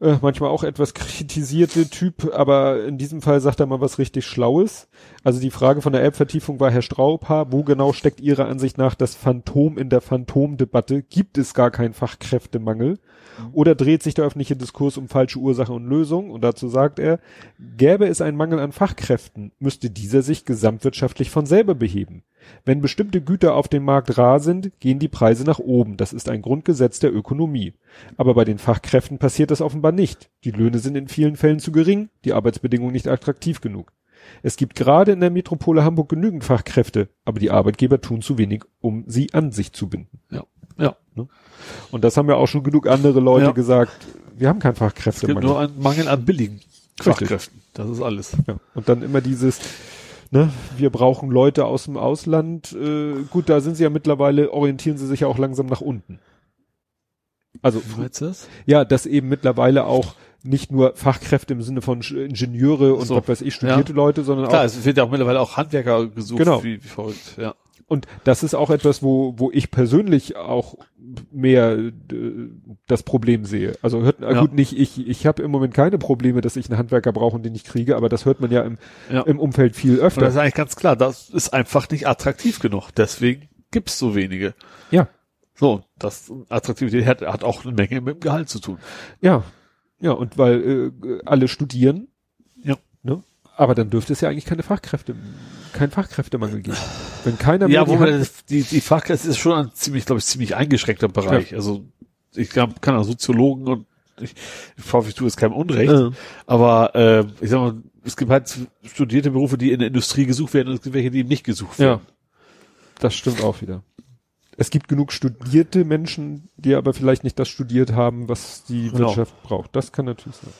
äh, manchmal auch etwas kritisierte Typ, aber in diesem Fall sagt er mal was richtig Schlaues. Also die Frage von der App-Vertiefung war, Herr Straubhaar, wo genau steckt Ihrer Ansicht nach das Phantom in der Phantomdebatte? Gibt es gar keinen Fachkräftemangel? Oder dreht sich der öffentliche Diskurs um falsche Ursache und Lösung? Und dazu sagt er, gäbe es einen Mangel an Fachkräften, müsste dieser sich gesamtwirtschaftlich von selber beheben. Wenn bestimmte Güter auf dem Markt rar sind, gehen die Preise nach oben. Das ist ein Grundgesetz der Ökonomie. Aber bei den Fachkräften passiert das offenbar nicht. Die Löhne sind in vielen Fällen zu gering, die Arbeitsbedingungen nicht attraktiv genug. Es gibt gerade in der Metropole Hamburg genügend Fachkräfte, aber die Arbeitgeber tun zu wenig, um sie an sich zu binden. ja. Und das haben ja auch schon genug andere Leute Ja. gesagt. Wir haben keinen Es gibt Fachkräftemangel. nur einen Mangel an billigen Richtig. Fachkräften. Das ist alles. Ja. Und dann immer dieses, ne, wir brauchen Leute aus dem Ausland. Äh, gut, da sind sie ja mittlerweile, orientieren sie sich ja auch langsam nach unten. Also, das? ja, dass eben mittlerweile auch nicht nur Fachkräfte im Sinne von Ingenieure und So. was weiß ich, studierte Leute, sondern Klar, auch, es wird ja auch mittlerweile auch Handwerker gesucht, Genau. wie, wie verrückt, ja. Und das ist auch etwas, wo, wo ich persönlich auch mehr äh, das Problem sehe. Also hört, Ja. gut, nicht ich, ich habe im Moment keine Probleme, dass ich einen Handwerker brauche und den ich kriege, aber das hört man ja im, Ja. im Umfeld viel Und öfter. das ist eigentlich ganz klar, das ist einfach nicht attraktiv genug. Deswegen gibt's so wenige. Ja. So, das Attraktivität hat, hat auch eine Menge mit dem Gehalt zu tun. Ja, ja, und weil äh, alle studieren. Ja. Aber dann dürfte es ja eigentlich keine Fachkräfte, kein Fachkräftemangel geben. Wenn keiner mehr Ja, die wo Hand- man, die, die Fachkräfte ist schon ein ziemlich, glaube ich, ziemlich eingeschränkter Bereich. Also, ich kann, kann auch Soziologen und ich, ich hoffe, ich tue jetzt keinem Unrecht. Äh, Aber äh, ich sag mal, es gibt halt studierte Berufe, die in der Industrie gesucht werden und es gibt welche, die eben nicht gesucht ja, werden. das stimmt auch wieder. Es gibt genug studierte Menschen, die aber vielleicht nicht das studiert haben, was die Genau. Wirtschaft braucht. Das kann natürlich sein.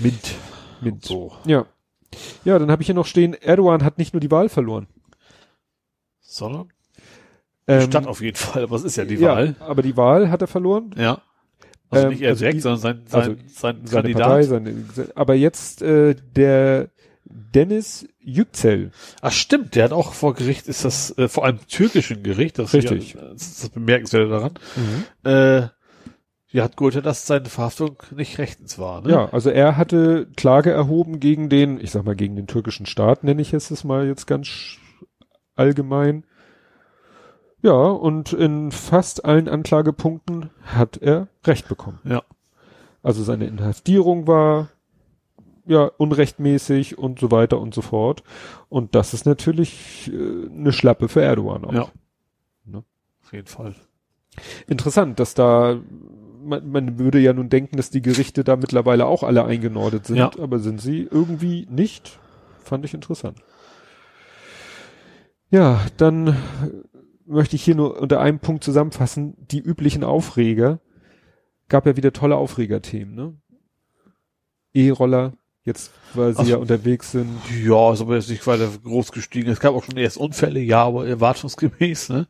Mit. Mit. So. Ja. Ja, dann habe ich hier noch stehen, Erdogan hat nicht nur die Wahl verloren. Sondern? Die Ähm, Stadt auf jeden Fall, aber es ist ja die ja, Wahl. aber die Wahl hat er verloren. Ja. Also Ähm, nicht er also direkt, die- sondern sein, sein, also sein seine Kandidat. Partei, seine, aber jetzt äh, der Dennis Yüksel. Ach stimmt, der hat auch vor Gericht, ist das äh, vor allem türkischen Gericht, das Richtig. Ist, ja, das ist das Bemerkenswerte daran. Äh, ja, hat geurteilt, dass seine Verhaftung nicht rechtens war. Ne? Ja, also er hatte Klage erhoben gegen den, ich sag mal, gegen den türkischen Staat, nenne ich es mal jetzt ganz allgemein. Ja, und in fast allen Anklagepunkten hat er Recht bekommen. Ja. Also seine Inhaftierung war ja unrechtmäßig und so weiter und so fort. Und das ist natürlich äh, eine Schlappe für Erdogan auch. Ja. Ne? Auf jeden Fall. Interessant, dass da man, man würde ja nun denken, dass die Gerichte da mittlerweile auch alle eingenordet sind, Ja. aber sind sie irgendwie nicht. Fand ich interessant. Ja, dann möchte ich hier nur unter einem Punkt zusammenfassen, die üblichen Aufreger. Gab ja wieder tolle Aufregerthemen, ne? E-Roller, jetzt, weil sie Ach ja unterwegs sind. Ja, ist aber jetzt nicht weiter groß gestiegen. Es gab auch schon erst Unfälle, ja, aber erwartungsgemäß, ne?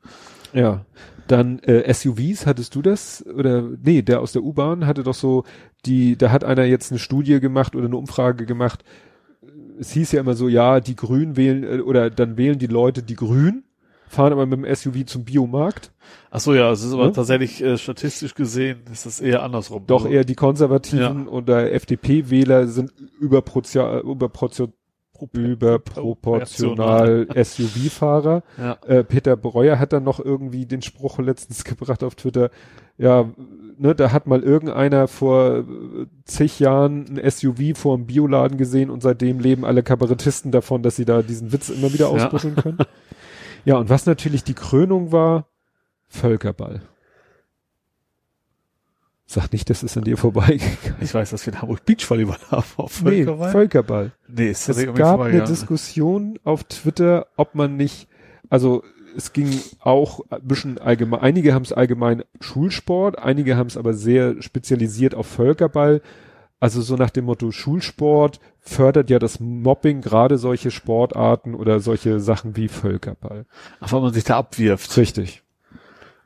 Ja. Dann äh, SUVs, hattest du das? Oder nee, der aus der U-Bahn hatte doch so die, da hat einer jetzt eine Studie gemacht oder eine Umfrage gemacht. Es hieß ja immer so, ja, die Grünen wählen äh, oder dann wählen die Leute die Grün, fahren aber mit dem SUV zum Biomarkt. Ach so, ja, es ist aber Ne? tatsächlich äh, statistisch gesehen ist das eher andersrum. Doch Also, eher die Konservativen oder FDP-Wähler sind überproportional, überproportion, überproportional *laughs* SUV-Fahrer. Ja. Äh, Peter Breuer hat dann noch irgendwie den Spruch letztens *laughs* gebracht auf Twitter, ja, ne, da hat mal irgendeiner vor äh, zig Jahren ein SUV vor einem Bioladen gesehen und seitdem leben alle Kabarettisten davon, dass sie da diesen Witz immer wieder Ja. ausbütteln können. Ja, und was natürlich die Krönung war, Völkerball. Sag nicht, das ist an dir vorbeigegangen. Ich weiß, dass wir in Hamburg Beachvolleyball haben auf Nee, Völkerball. Völkerball. nee, ist Es tatsächlich gab eine. Diskussion auf Twitter, ob man nicht, also es ging auch ein bisschen allgemein, einige haben es allgemein Schulsport, einige haben es aber sehr spezialisiert auf Völkerball. Also so nach dem Motto Schulsport fördert ja das Mobbing gerade solche Sportarten oder solche Sachen wie Völkerball. Ach, weil man sich da abwirft. Richtig.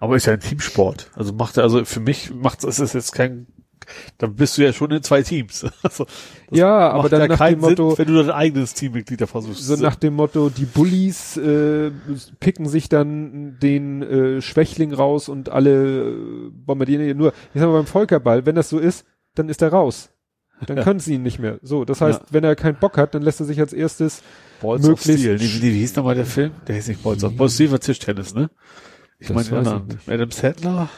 Aber ist ja ein Teamsport. Also macht er, also für mich macht es ist jetzt kein, da bist du ja schon in zwei Teams. *laughs* Also, Ja, aber dann ja nach dem Motto- Sinn, wenn du dein eigenes Teammitglied da versuchst. So nach dem Motto, die Bullies äh, picken sich dann den äh, Schwächling raus und alle äh, bombardieren ihn nur. Ich sag mal beim Völkerball, wenn das so ist, dann ist er raus. Dann *laughs* können sie ihn nicht mehr. So, das heißt, Ja. wenn er keinen Bock hat, dann lässt er sich als erstes Balls of möglichst- Steel. Nee, wie, wie hieß nochmal der Film? Der hieß nicht Balls of Balls of Steel war Tischtennis, ne? Ich Das meine, weiß ich. Adam Sandler?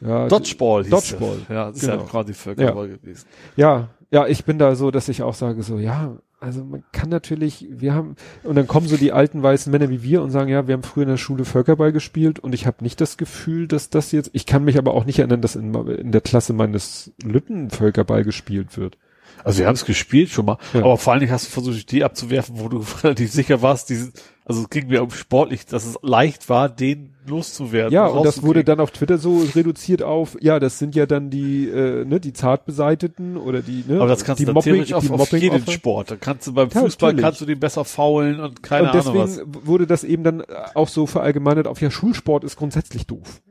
ja, Dodgeball hieß Dodgeball. Ja, das ist Genau. ja quasi Völkerball gewesen. Ja, ja, ich bin da so, dass ich auch sage so, ja, also man kann natürlich, wir haben, und dann kommen so die alten weißen Männer wie wir und sagen, ja, wir haben früher in der Schule Völkerball gespielt und ich habe nicht das Gefühl, dass das jetzt, ich kann mich aber auch nicht erinnern, dass in, in der Klasse meines Lütten Völkerball gespielt wird. Also wir haben es gespielt schon mal, Ja. aber vor allen Dingen hast du versucht, die abzuwerfen, wo du *laughs* relativ sicher warst, diesen, also es ging mir um sportlich, dass es leicht war, den loszuwerden. Ja, und das wurde dann auf Twitter so reduziert auf, ja, das sind ja dann die, äh, ne, die Zartbeseiteten oder die, ne, Aber das kannst die du dann theoretisch die auf, auf Mobbing- jeden Opfer. Sport. Da kannst du beim Ja, Fußball natürlich. kannst du den besser faulen und keine und deswegen Ahnung was. wurde das eben dann auch so verallgemeinert auf, ja, Schulsport ist grundsätzlich doof.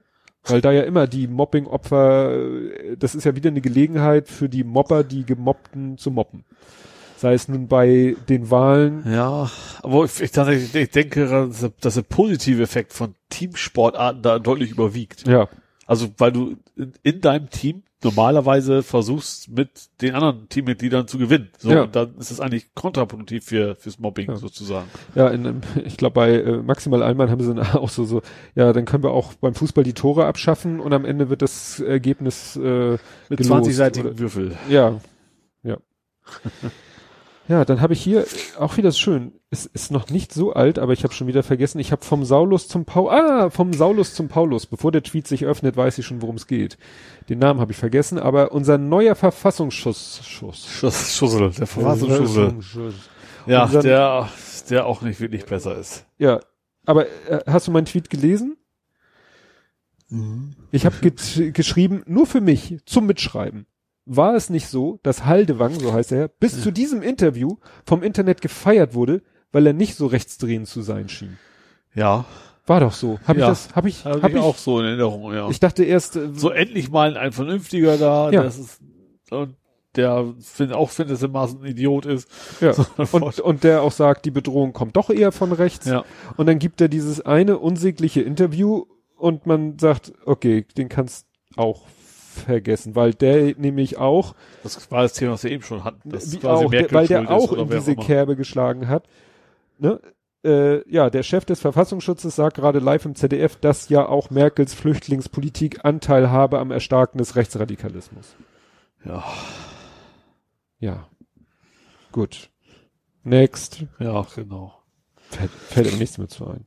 Weil da ja immer die Mobbing-Opfer, äh, das ist ja wieder eine Gelegenheit für die Mobber, die Gemobbten zu mobben. Sei es nun bei den Wahlen, Ja, aber ich, ich, ich denke, dass der- positive Effekt von Teamsportarten da deutlich überwiegt. ja, Also weil du in, in deinem Team normalerweise versuchst, mit den anderen Teammitgliedern zu gewinnen. So, Ja. und dann ist es eigentlich kontraproduktiv für fürs Mobbing Ja. sozusagen. ja, in, einem- ich glaube bei äh, Maximal Allmann haben sie dann *laughs* auch so, so, ja, dann können wir auch beim Fußball die Tore abschaffen und am Ende wird das Ergebnis äh, Mit gelost, 20-seitigen oder- Würfel. Ja, ja. *laughs* ja, dann habe ich hier auch wieder schön. Es ist noch nicht so alt, aber ich habe schon wieder vergessen. Ich habe vom Saulus zum Paul. Ah, vom Saulus zum Paulus. Bevor der Tweet sich öffnet, weiß ich schon, worum es geht. Den Namen habe ich vergessen, aber unser neuer Verfassungsschuss. Schuss. Schuss, Schussel, der Verfassungsschussel. Verfassungsschuss. Ja, der, der auch nicht wirklich besser ist. Ja, aber äh, hast du meinen Tweet gelesen? Ich habe ge geschrieben, nur für mich, zum Mitschreiben. War es nicht so, dass Haldewang, so heißt er, bis zu diesem Interview vom Internet gefeiert wurde, weil er nicht so rechtsdrehend zu sein schien? Ja, War doch so. Hab Ja. ich das, hab ich, habe hab ich auch so in Erinnerung, ja. ich dachte erst, äh, so endlich mal ein vernünftiger da, Ja. das ist, und der find, auch findet, dass Maaßen ein Idiot ist. Ja. So, Und, und der auch sagt, die Bedrohung kommt doch eher von rechts. ja. Und dann gibt er dieses eine unsägliche Interview und man sagt, okay, den kannst auch vergessen, weil der nämlich auch, Das war das Thema, was wir eben schon hatten. Das wie quasi auch der, Merkel weil der auch in diese. Kerbe geschlagen hat. Ne? Äh, ja, der Chef des Verfassungsschutzes sagt gerade live im ZDF, dass ja auch Merkels Flüchtlingspolitik Anteil habe am Erstarken des Rechtsradikalismus. Ja, Ja. Gut. Next. ja, genau. Fällt, fällt ihm nichts mehr zu ein.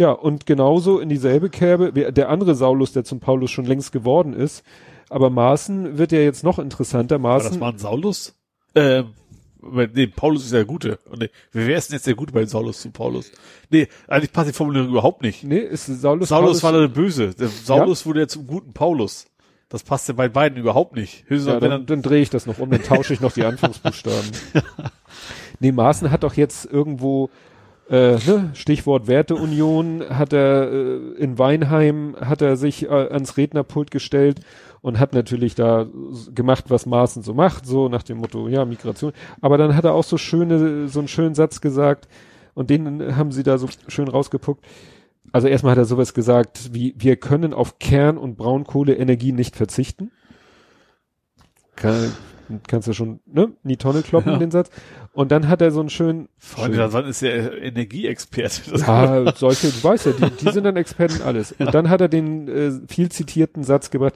Ja, und genauso in dieselbe Kerbe, der andere Saulus, der zum Paulus schon längst geworden ist, aber Maaßen wird ja jetzt noch interessanter. Aber das Maaßen, war ein Saulus? Ähm, nee, Paulus ist der Gute. Und Nee, wer ist denn jetzt der Gute bei Saulus zu Paulus? Nee, eigentlich passt die Formulierung überhaupt nicht. nee, ist Saulus, Saulus Paulus, war der Böse. Der Saulus wurde ja zum guten Paulus. Das passt ja bei beiden überhaupt nicht. Höchstens, ja, dann, dann, dann drehe ich das noch um, dann tausche ich noch die *laughs* Anfangsbuchstaben. nee, Maaßen hat doch jetzt irgendwo, äh, ne, Stichwort Werteunion, hat er äh, in Weinheim, hat er sich äh, ans Rednerpult gestellt und hat natürlich da gemacht, was Maaßen so macht, so nach dem Motto, ja, Migration. Aber dann hat er auch so schöne, so einen schönen Satz gesagt und den haben sie da so schön rausgepuckt. Also erstmal hat er sowas gesagt wie, wir können auf Kern- und Braunkohleenergie nicht verzichten. Kann, kannst du schon, ne, in die Tonne kloppen, Ja. den Satz. Und dann hat er so einen schönen, Freunde, schön- wann ist der Energieexperte? Ja, *laughs* solche, du weißt ja, die, die sind dann Experten alles. Und dann hat er den äh, viel zitierten Satz gebracht,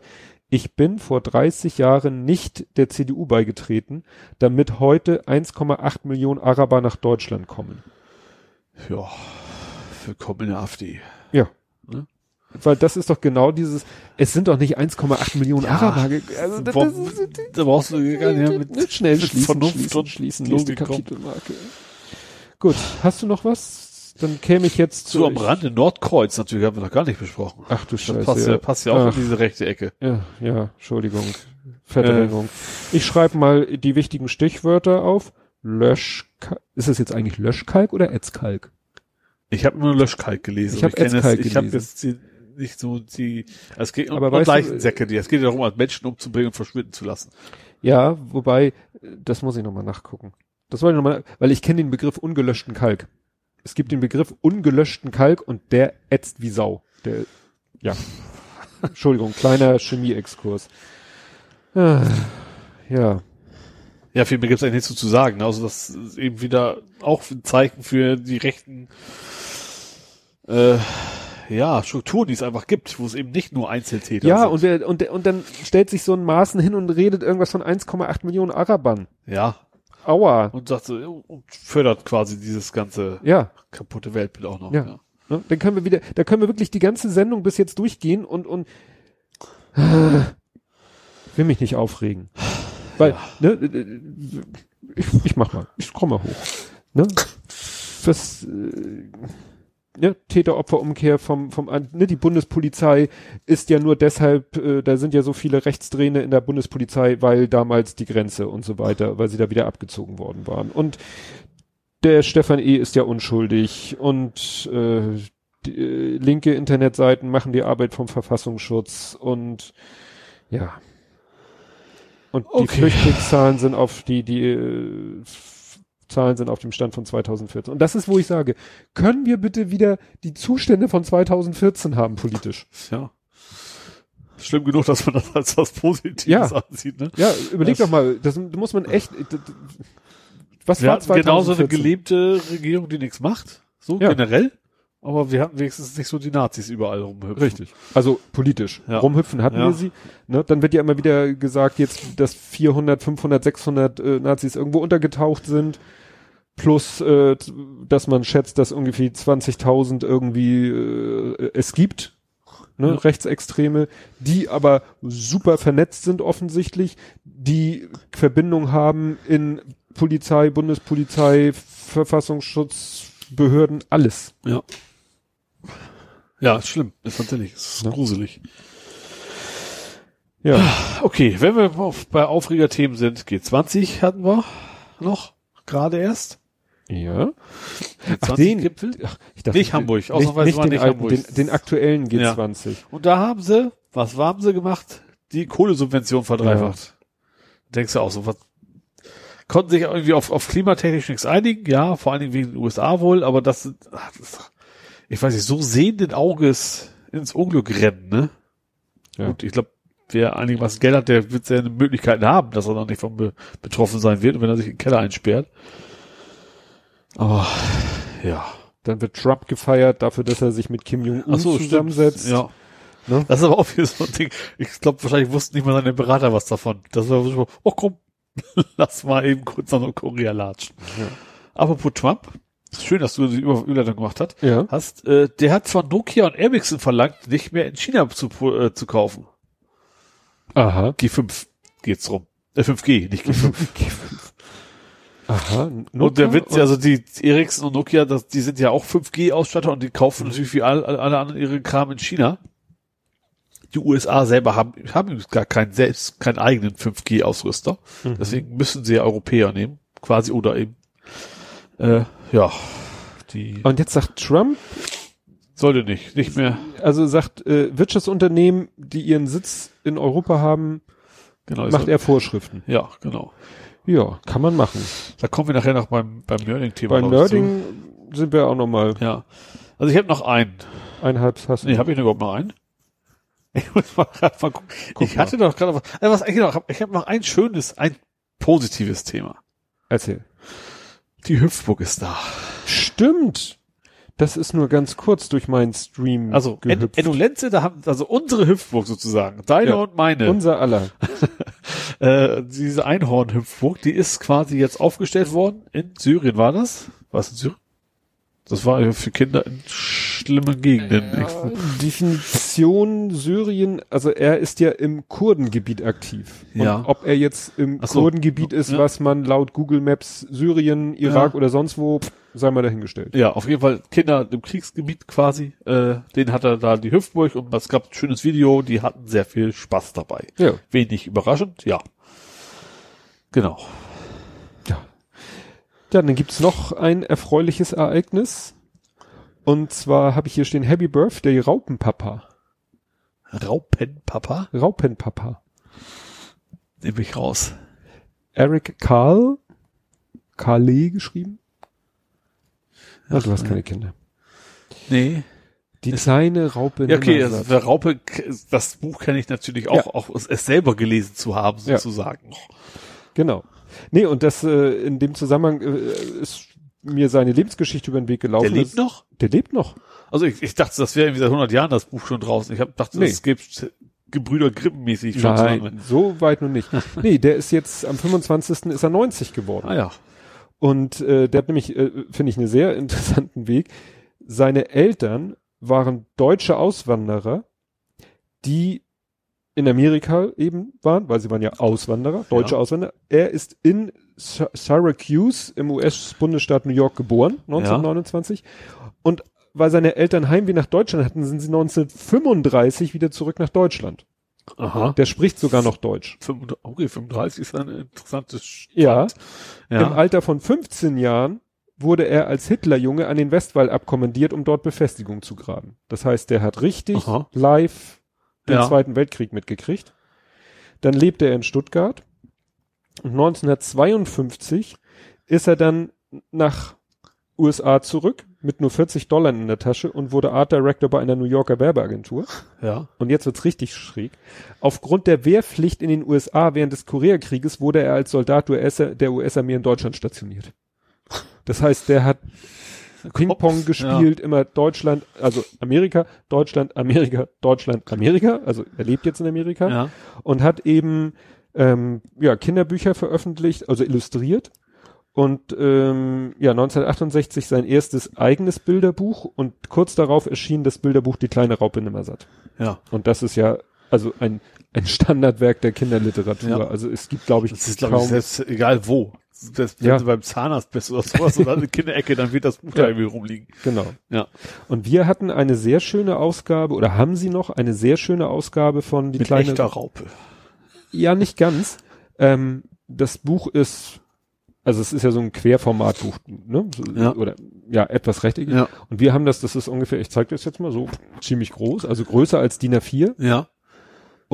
ich bin vor 30 Jahren nicht der CDU beigetreten, damit heute 1,8 Millionen Araber nach Deutschland kommen. ja, willkommen in der AfD. Ja. Ne? Weil das ist doch genau dieses, es sind doch nicht 1,8 Millionen Ja. Araber. Also das, das ist, da brauchst du gar nicht mehr mit, nicht schnell mit schließen, Vernunft schließen, und schließen, Logik. Kapitelmarke. Gut, hast du noch was? Dann käme ich jetzt zu. So am Rande Nordkreuz natürlich haben wir noch gar nicht besprochen. Ach du Das Scheiße. passt ja, passt ja auch Ach. in diese rechte Ecke. Ja, ja, Entschuldigung. Verdrängung. Ich schreibe mal die wichtigen Stichwörter auf. Löschkalk. Ist es jetzt eigentlich Löschkalk oder Ätzkalk? Ich habe nur Löschkalk gelesen. Ich hab aber kenn Ätzkalk das- Ich habe gelesen. jetzt die, nicht so die. Es geht um, Aber um du- Leichensäcke, die. Es geht ja darum, als Menschen umzubringen und verschwinden zu lassen. Ja, wobei, das muss ich nochmal nachgucken. Das wollte ich nochmal, weil ich kenne den Begriff ungelöschten Kalk. Es gibt den Begriff ungelöschten Kalk und der ätzt wie Sau. Der, ja. *laughs* Entschuldigung, kleiner Chemie-Exkurs. Ah, Ja, Ja, viel mehr gibt's eigentlich nicht so zu sagen. Also das ist eben wieder auch ein Zeichen für die rechten äh, ja, Strukturen, die es einfach gibt, wo es eben nicht nur Einzeltäter ja sind. und, wer, und, der- und dann stellt sich so ein Maßen hin und redet irgendwas von 1,8 Millionen Arabern. ja, Aua. und sagt so, und fördert quasi dieses ganze Ja, kaputte Weltbild auch noch. Ja. ja. ne? dann können wir wieder, da können wir wirklich die ganze Sendung bis jetzt durchgehen und, und ich *sighs* will mich nicht aufregen. Weil, ne, ich, ich mach mal, ich komm mal hoch. Ne? Was, äh, ne, Täter-Opfer-Umkehr vom, vom, ne, die Bundespolizei ist ja nur deshalb, äh, da sind ja so viele Rechtsdrehne in der Bundespolizei, weil damals die Grenze und so weiter, weil sie da wieder abgezogen worden waren. Und der Stefan E. ist ja unschuldig und äh, die, äh, linke Internetseiten machen die Arbeit vom Verfassungsschutz und ja. Und die Okay. Flüchtlingszahlen sind auf die, die äh, Zahlen sind auf dem Stand von 2014. Und das ist, wo ich sage, können wir bitte wieder die Zustände von 2014 haben politisch? ja. Schlimm genug, dass man das als was Positives Ja. ansieht, ne? Ja, überleg Das- doch mal, das muss man echt, das- was Wir war hatten genauso eine 2014? gelebte Regierung, die nichts macht, so Ja. generell. Aber wir hatten wenigstens nicht so die Nazis überall rumhüpfen. Richtig. Also politisch. Ja. Rumhüpfen hatten Ja. wir sie. Ne? Dann wird ja immer wieder gesagt, jetzt, dass 400, 500, 600 äh, Nazis irgendwo untergetaucht sind. Plus, äh, dass man schätzt, dass ungefähr 20.000 irgendwie äh, es gibt. Ne? Ja. Rechtsextreme, die aber super vernetzt sind offensichtlich, die Verbindung haben in Polizei, Bundespolizei, Verfassungsschutz, Behörden, alles. Ja. Ja, ist schlimm. Ist tatsächlich. Ist Ja. gruselig. Ja. Okay, wenn wir auf, bei Aufregerthemen sind, G20 hatten wir noch, gerade erst. Ja. Ach, den- Gipfel. Ach, ich dachte, Nicht Hamburg, nicht, ausnahmsweise nicht war den, nicht Hamburg. Den, den aktuellen G20. Und da haben sie, was haben sie gemacht? Die Kohlesubvention verdreifacht. denkst du auch so, was, konnten sich irgendwie auf, auf klimatechnisch nichts einigen, ja, vor allen Dingen wegen den USA wohl, aber das, das ich weiß nicht, so sehenden Auges ins Unglück rennen, ne? Ja. Gut, ich glaube, wer einigermaßen Geld hat, der wird seine Möglichkeiten haben, dass er noch nicht von be betroffen sein wird, und wenn er sich in den Keller einsperrt. Aber, ja. Dann wird Trump gefeiert dafür, dass er sich mit Kim Jong-un so, stimmt. zusammensetzt. Ja. Ne? Das ist aber auch wieder so ein Ding. Ich glaube, wahrscheinlich wussten nicht mal seine Berater was davon. Das war so, oh komm, *laughs* lass mal eben kurz nach Korea latschen. Ja. Apropos Trump, schön, dass du die Über- Überleitung gemacht hast. Ja. hast äh, der hat von Nokia und Ericsson verlangt, nicht mehr in China zu, äh, zu kaufen. Aha. G5 geht's rum. Äh, 5G, nicht G5. *laughs* Aha. und der Witz, also die Ericsson und Nokia, das, die sind ja auch 5G-Ausstatter und die kaufen natürlich wie all, alle anderen ihre Kram in China. Die USA selber haben, haben gar keinen, selbst keinen eigenen 5G-Ausrüster. Mhm. Deswegen müssen sie ja Europäer nehmen, quasi oder eben, äh, ja, die Und jetzt sagt Trump, sollte nicht, nicht mehr, also sagt äh, Wirtschaftsunternehmen, die ihren Sitz in Europa haben, genau. macht er Vorschriften. Ja, genau. Ja, kann man machen. Da kommen wir nachher noch beim, beim Nerding-Thema Bei noch Nerding sind wir auch noch mal zu. Ja. Also ich habe noch einen. eineinhalb hast du. Nee, habe ich überhaupt noch einen? *laughs* Ich muss mal grad mal gucken. Guck ich hatte doch gerade was, äh, was genau, ich habe hab noch ein schönes, ein positives Thema. Erzähl. Die Hüpfburg ist da. Stimmt. Das ist nur ganz kurz durch meinen Stream Also Ed-. Edulenze, da haben also unsere Hüpfburg sozusagen, deine Ja. und meine. Unser aller. *laughs* äh, diese Einhorn-Hüpfburg, die ist quasi jetzt aufgestellt worden. In Syrien war das? War es in Syrien? Das war ja für Kinder in schlimmen Gegenden. Ich- Definition Syrien, also er ist ja im Kurdengebiet aktiv. Und Ja. ob er jetzt im so. Kurdengebiet ist, Ja. was man laut Google Maps Syrien, Irak Ja. oder sonst wo, sei mal dahingestellt. Ja, auf jeden Fall Kinder im Kriegsgebiet quasi. Äh, den hat er da die Hüpfburg und es gab ein schönes Video. Die hatten sehr viel Spaß dabei. Ja. Wenig überraschend, ja. Genau. Ja. Ja, dann gibt's noch ein erfreuliches Ereignis. Und zwar habe ich hier stehen Happy Birthday Raupenpapa. Raupenpapa? Raupenpapa. Nehme ich raus. Eric Karl. Carle geschrieben. Ah, du hast keine Kinder. Nee. Die kleine Raupe. Ja, okay, also der Raupe, das Buch kenne ich natürlich auch, Ja. auch es selber gelesen zu haben, Ja. Genau. Nee, und das äh, in dem Zusammenhang äh, ist mir seine Lebensgeschichte über den Weg gelaufen. Der lebt Das- noch? Der lebt noch. Also ich, ich dachte, das wäre irgendwie seit 100 Jahren das Buch schon draußen. Ich hab, dachte, Nee. es gibt Gebrüder Grimm-mäßig schon. Nein, so weit noch nicht. *laughs* nee, der ist jetzt am 25. ist er 90 geworden. Ah ja. Und äh, der hat nämlich, äh, finde ich, einen sehr interessanten Weg. Seine Eltern waren deutsche Auswanderer, die in Amerika eben waren, weil sie waren ja Auswanderer, deutsche Ja. Auswanderer. Er ist in Sy- Syracuse im US-Bundesstaat New York geboren, 1929. Und weil seine Eltern Heimweh nach Deutschland hatten, sind sie 1935 wieder zurück nach Deutschland. Aha. Der spricht sogar noch Deutsch. 35, okay, 35 ist ein interessantes Stand. Ja. Im Ja. Alter von 15 Jahren wurde er als Hitlerjunge an den Westwall abkommandiert, um dort Befestigung zu graben. Das heißt, der hat richtig Aha. live den Ja. Zweiten Weltkrieg mitgekriegt. Dann lebte er in Stuttgart. Und 1952 ist er dann nach USA zurück mit nur 40 Dollar in der Tasche und wurde Art Director bei einer New Yorker Werbeagentur. Ja. Und jetzt wird's richtig schräg. Aufgrund der Wehrpflicht in den USA während des Koreakrieges wurde er als Soldat US der US-Armee in Deutschland stationiert. Das heißt, der hat Ping-Pong gespielt, immer Deutschland, also Amerika, Deutschland, Amerika, Deutschland, Amerika. Also er lebt jetzt in Amerika Ja. und hat eben ähm, ja Kinderbücher veröffentlicht, also illustriert. Und ähm, ja 1968 sein erstes eigenes Bilderbuch und kurz darauf erschien das Bilderbuch Die kleine Raupe Nimmersatt. Ja. Und das ist ja also ein, ein Standardwerk der Kinderliteratur. Ja. Also es gibt, glaube ich, Das ist, glaube ich, selbst egal wo. Das, wenn Ja. du beim Zahnarzt bist oder sowas oder eine Kinderecke, dann wird das Buch da irgendwie rumliegen. genau. Ja. Und wir hatten eine sehr schöne Ausgabe, oder haben Sie noch eine sehr schöne Ausgabe von Die Mit kleine echter Raupe. Ja, nicht ganz. Ähm, das Buch ist, also es ist ja so ein Querformatbuch, ne? So, Ja. Oder ja, etwas rechteckig. Ja. Und wir haben das, das ist ungefähr, ich zeige das jetzt mal so, ziemlich groß, also größer als DIN A4 Ja.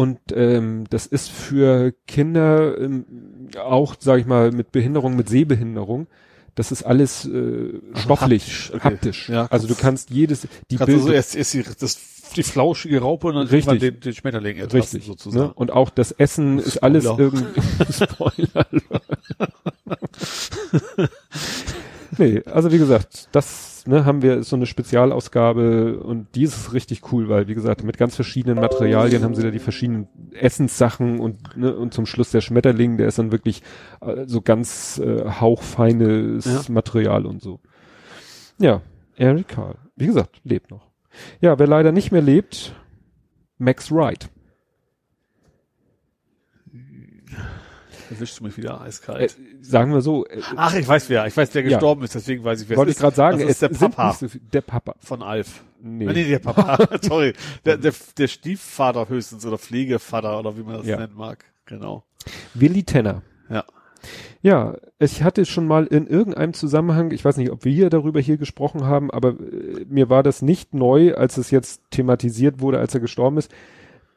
Und ähm, das ist für Kinder ähm, auch, sag ich mal, mit Behinderung, mit Sehbehinderung, das ist alles äh, stofflich, haptisch, okay. haptisch. Ja, also du kannst jedes, die Kannst Bilder, erst, erst die, das, die flauschige Raupe und dann Richtig. den, den Schmetterling ertasten, richtig, sozusagen. ne? und auch das Essen ist alles *laughs* Spoiler. irgendwie, *laughs* Spoiler. Nee, also wie gesagt, das ne, haben wir ist so eine Spezialausgabe und die ist richtig cool, weil wie gesagt, mit ganz verschiedenen Materialien haben sie da die verschiedenen Essenssachen und ne, und zum Schluss der Schmetterling, der ist dann wirklich äh, so ganz äh, hauchfeines Ja. Material und so. Ja, Eric Carl, wie gesagt, lebt noch. Ja, wer leider nicht mehr lebt, Max Wright. Erwischst du mich wieder Äh, eiskalt. sagen wir so, äh, Ach, ich weiß wer. Ich weiß, wer ja. gestorben ist, deswegen weiß ich, wer wollte es ich gerade sagen, Das ist es der Papa so viel, der Papa. von Alf. Nee. Nee, nee der Papa. *laughs* *laughs* Sorry. Der, der, der Stiefvater höchstens oder Pflegevater oder wie man das Ja. nennen mag. Genau. Willi Tenner. Ja. Ja, ich hatte schon mal in irgendeinem Zusammenhang, ich weiß nicht, ob wir hier darüber hier gesprochen haben, aber äh, mir war das nicht neu, als es jetzt thematisiert wurde, als er gestorben ist.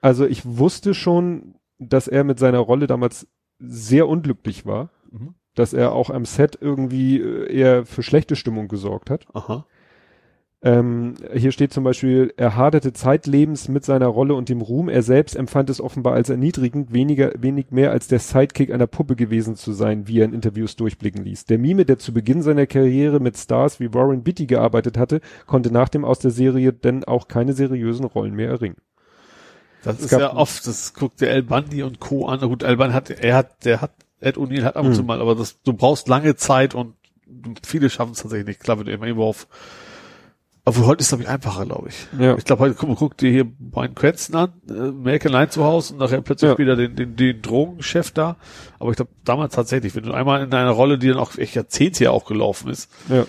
Also ich wusste schon, dass er mit seiner Rolle damals sehr unglücklich war, Mhm. dass er auch am Set irgendwie äh, eher für schlechte Stimmung gesorgt hat. Aha. Ähm, hier steht zum Beispiel, er haderte zeitlebens mit seiner Rolle und dem Ruhm. Er selbst empfand es offenbar als erniedrigend, weniger, wenig mehr als der Sidekick einer Puppe gewesen zu sein, wie er in Interviews durchblicken ließ. Der Mime, der zu Beginn seiner Karriere mit Stars wie Warren Beatty gearbeitet hatte, konnte nach dem aus der Serie denn auch keine seriösen Rollen mehr erringen. Das Es ist ja oft, das guckt der El Bundy und Co. an. Gut, El Bundy hat, er hat, der hat, Ed O'Neill hat ab und Mhm. zu mal, aber das, du brauchst lange Zeit und viele schaffen es tatsächlich nicht. Klar, wenn du immer irgendwo auf, obwohl heute ist glaube ich einfacher, glaube ich. Ja. Ich glaube, heute, guck, mal, guck dir hier Brian Cranston an, äh, American Line zu Hause und nachher plötzlich Ja. wieder den, den, den Drogenchef da. Aber ich glaube, damals tatsächlich, wenn du einmal in einer Rolle, die dann auch echt Jahrzehnte ja auch gelaufen ist, Ja.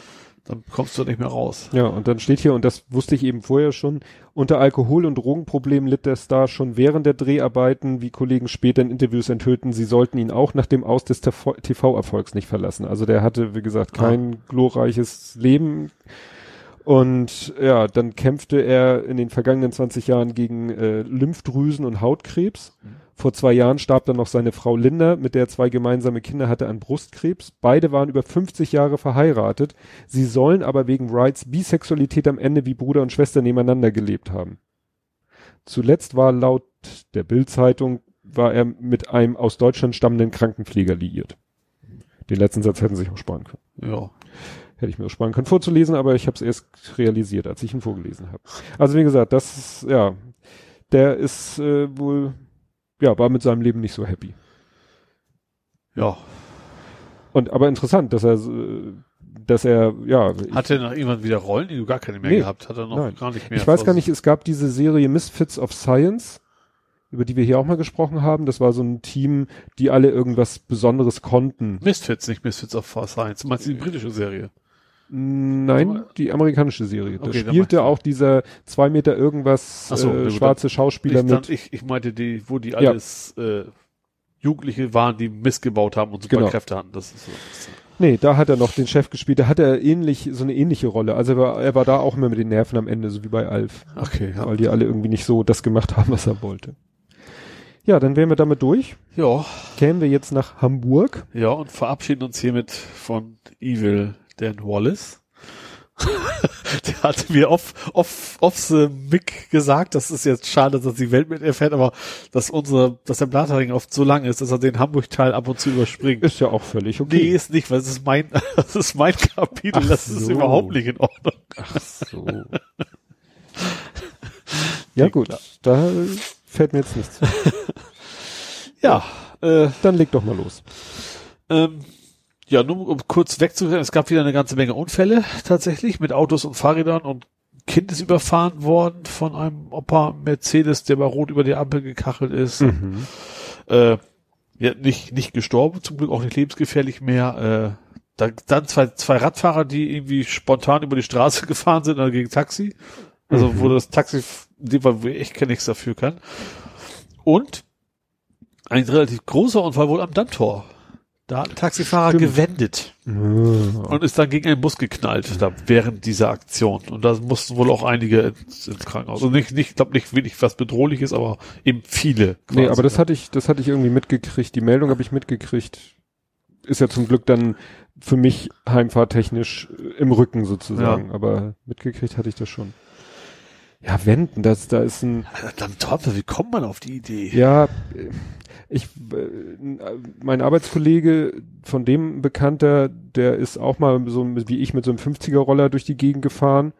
Dann kommst du nicht mehr raus. Ja, und dann steht hier, und das wusste ich eben vorher schon, unter Alkohol- und Drogenproblemen litt der Star schon während der Dreharbeiten, wie Kollegen später in Interviews enthüllten, sie sollten ihn auch nach dem Aus des TV-Erfolgs nicht verlassen. Also der hatte, wie gesagt, kein glorreiches Leben. Und ja, dann kämpfte er in den vergangenen 20 Jahren gegen äh, Lymphdrüsen- und Hautkrebs. Vor zwei Jahren starb dann noch seine Frau Linda, mit der er zwei gemeinsame Kinder hatte an Brustkrebs. Beide waren über 50 Jahre verheiratet. Sie sollen aber wegen Wrights Bisexualität am Ende wie Bruder und Schwester nebeneinander gelebt haben. Zuletzt war laut der Bild-Zeitung war er mit einem aus Deutschland stammenden Krankenpfleger liiert. Den letzten Satz hätten sie sich auch sparen können. Ja. Hätte ich mir auch sparen können vorzulesen, aber ich habe es erst realisiert, als ich ihn vorgelesen habe. Also wie gesagt, das ist, ja, der ist äh, wohl, ja, war mit seinem Leben nicht so happy. Ja. Und aber interessant, dass er, äh, dass er, ja, Hat er noch irgendwann wieder Rollen, die du gar keine mehr Nee. gehabt? Hat er noch Nein. gar nicht mehr? ich weiß gar nicht, es gab diese Serie Misfits of Science, über die wir hier auch mal gesprochen haben. Das war so ein Team, die alle irgendwas Besonderes konnten. Misfits, nicht Misfits of Science. Du meinst die britische Serie? Nein, die amerikanische Serie. Da Okay, dann spielte auch dieser zwei Meter irgendwas so, äh, schwarze Schauspieler Ich, mit. ich, ich meinte die, wo die alles äh, Jugendliche waren, die Mist gebaut haben und super Genau. Kräfte hatten. Das ist so. Nee, da hat er noch den Chef gespielt. Da hat er ähnlich, so eine ähnliche Rolle. Also er war, er war da auch immer mit den Nerven am Ende, so wie bei Alf. Okay, ja. Weil die alle irgendwie nicht so das gemacht haben, was er wollte. Ja, dann wären wir damit durch. Ja, Kämen wir jetzt nach Hamburg. ja, und verabschieden uns hiermit von Evil Dan Wallace. *laughs* Der hatte mir off, off, off the mic gesagt, das ist jetzt schade, dass er die Welt mit erfährt, aber dass unsere, dass der Blattering oft so lang ist, dass er den Hamburg-Teil ab und zu überspringt. Ist ja auch völlig okay. Nee, ist nicht, weil es ist mein, *laughs* das ist mein Kapitel, Ach das ist so. überhaupt nicht in Ordnung. Ach so. *laughs* ja gut, da fällt mir jetzt nichts. Ja, äh, Dann leg doch mal los. ähm, ja, nur um kurz wegzuhören, es gab wieder eine ganze Menge Unfälle tatsächlich mit Autos und Fahrrädern und Kind ist überfahren worden von einem Opa Mercedes, der bei Rot über die Ampel gekachelt ist. Mhm. Äh, ja, nicht, nicht gestorben, zum Glück auch nicht lebensgefährlich mehr. Äh, da, dann zwei, zwei Radfahrer, die irgendwie spontan über die Straße *laughs* gefahren sind oder gegen Taxi. Also Mhm. wo das Taxi, in dem Fall, wo ich echt nichts dafür kann. Und ein relativ großer Unfall wohl am Dammtor. Da hat ein Taxifahrer Stimmt. gewendet und ist dann gegen einen Bus geknallt, da während dieser Aktion. Und da mussten wohl auch einige ins, ins Krankenhaus. Also nicht, nicht, ich glaube nicht wirklich was Bedrohliches, aber eben viele. Nee, quasi. aber das hatte ich, das hatte ich irgendwie mitgekriegt. Die Meldung habe ich mitgekriegt. Ist ja zum Glück dann für mich heimfahrtechnisch im Rücken sozusagen. Aber mitgekriegt hatte ich das schon. Ja, wenden, das, da ist ein, Dann Teufel, wie kommt man auf die Idee? ja, ich, äh, mein Arbeitskollege, von dem ein Bekannter, der ist auch mal so wie ich mit so einem 50er-Roller durch die Gegend gefahren.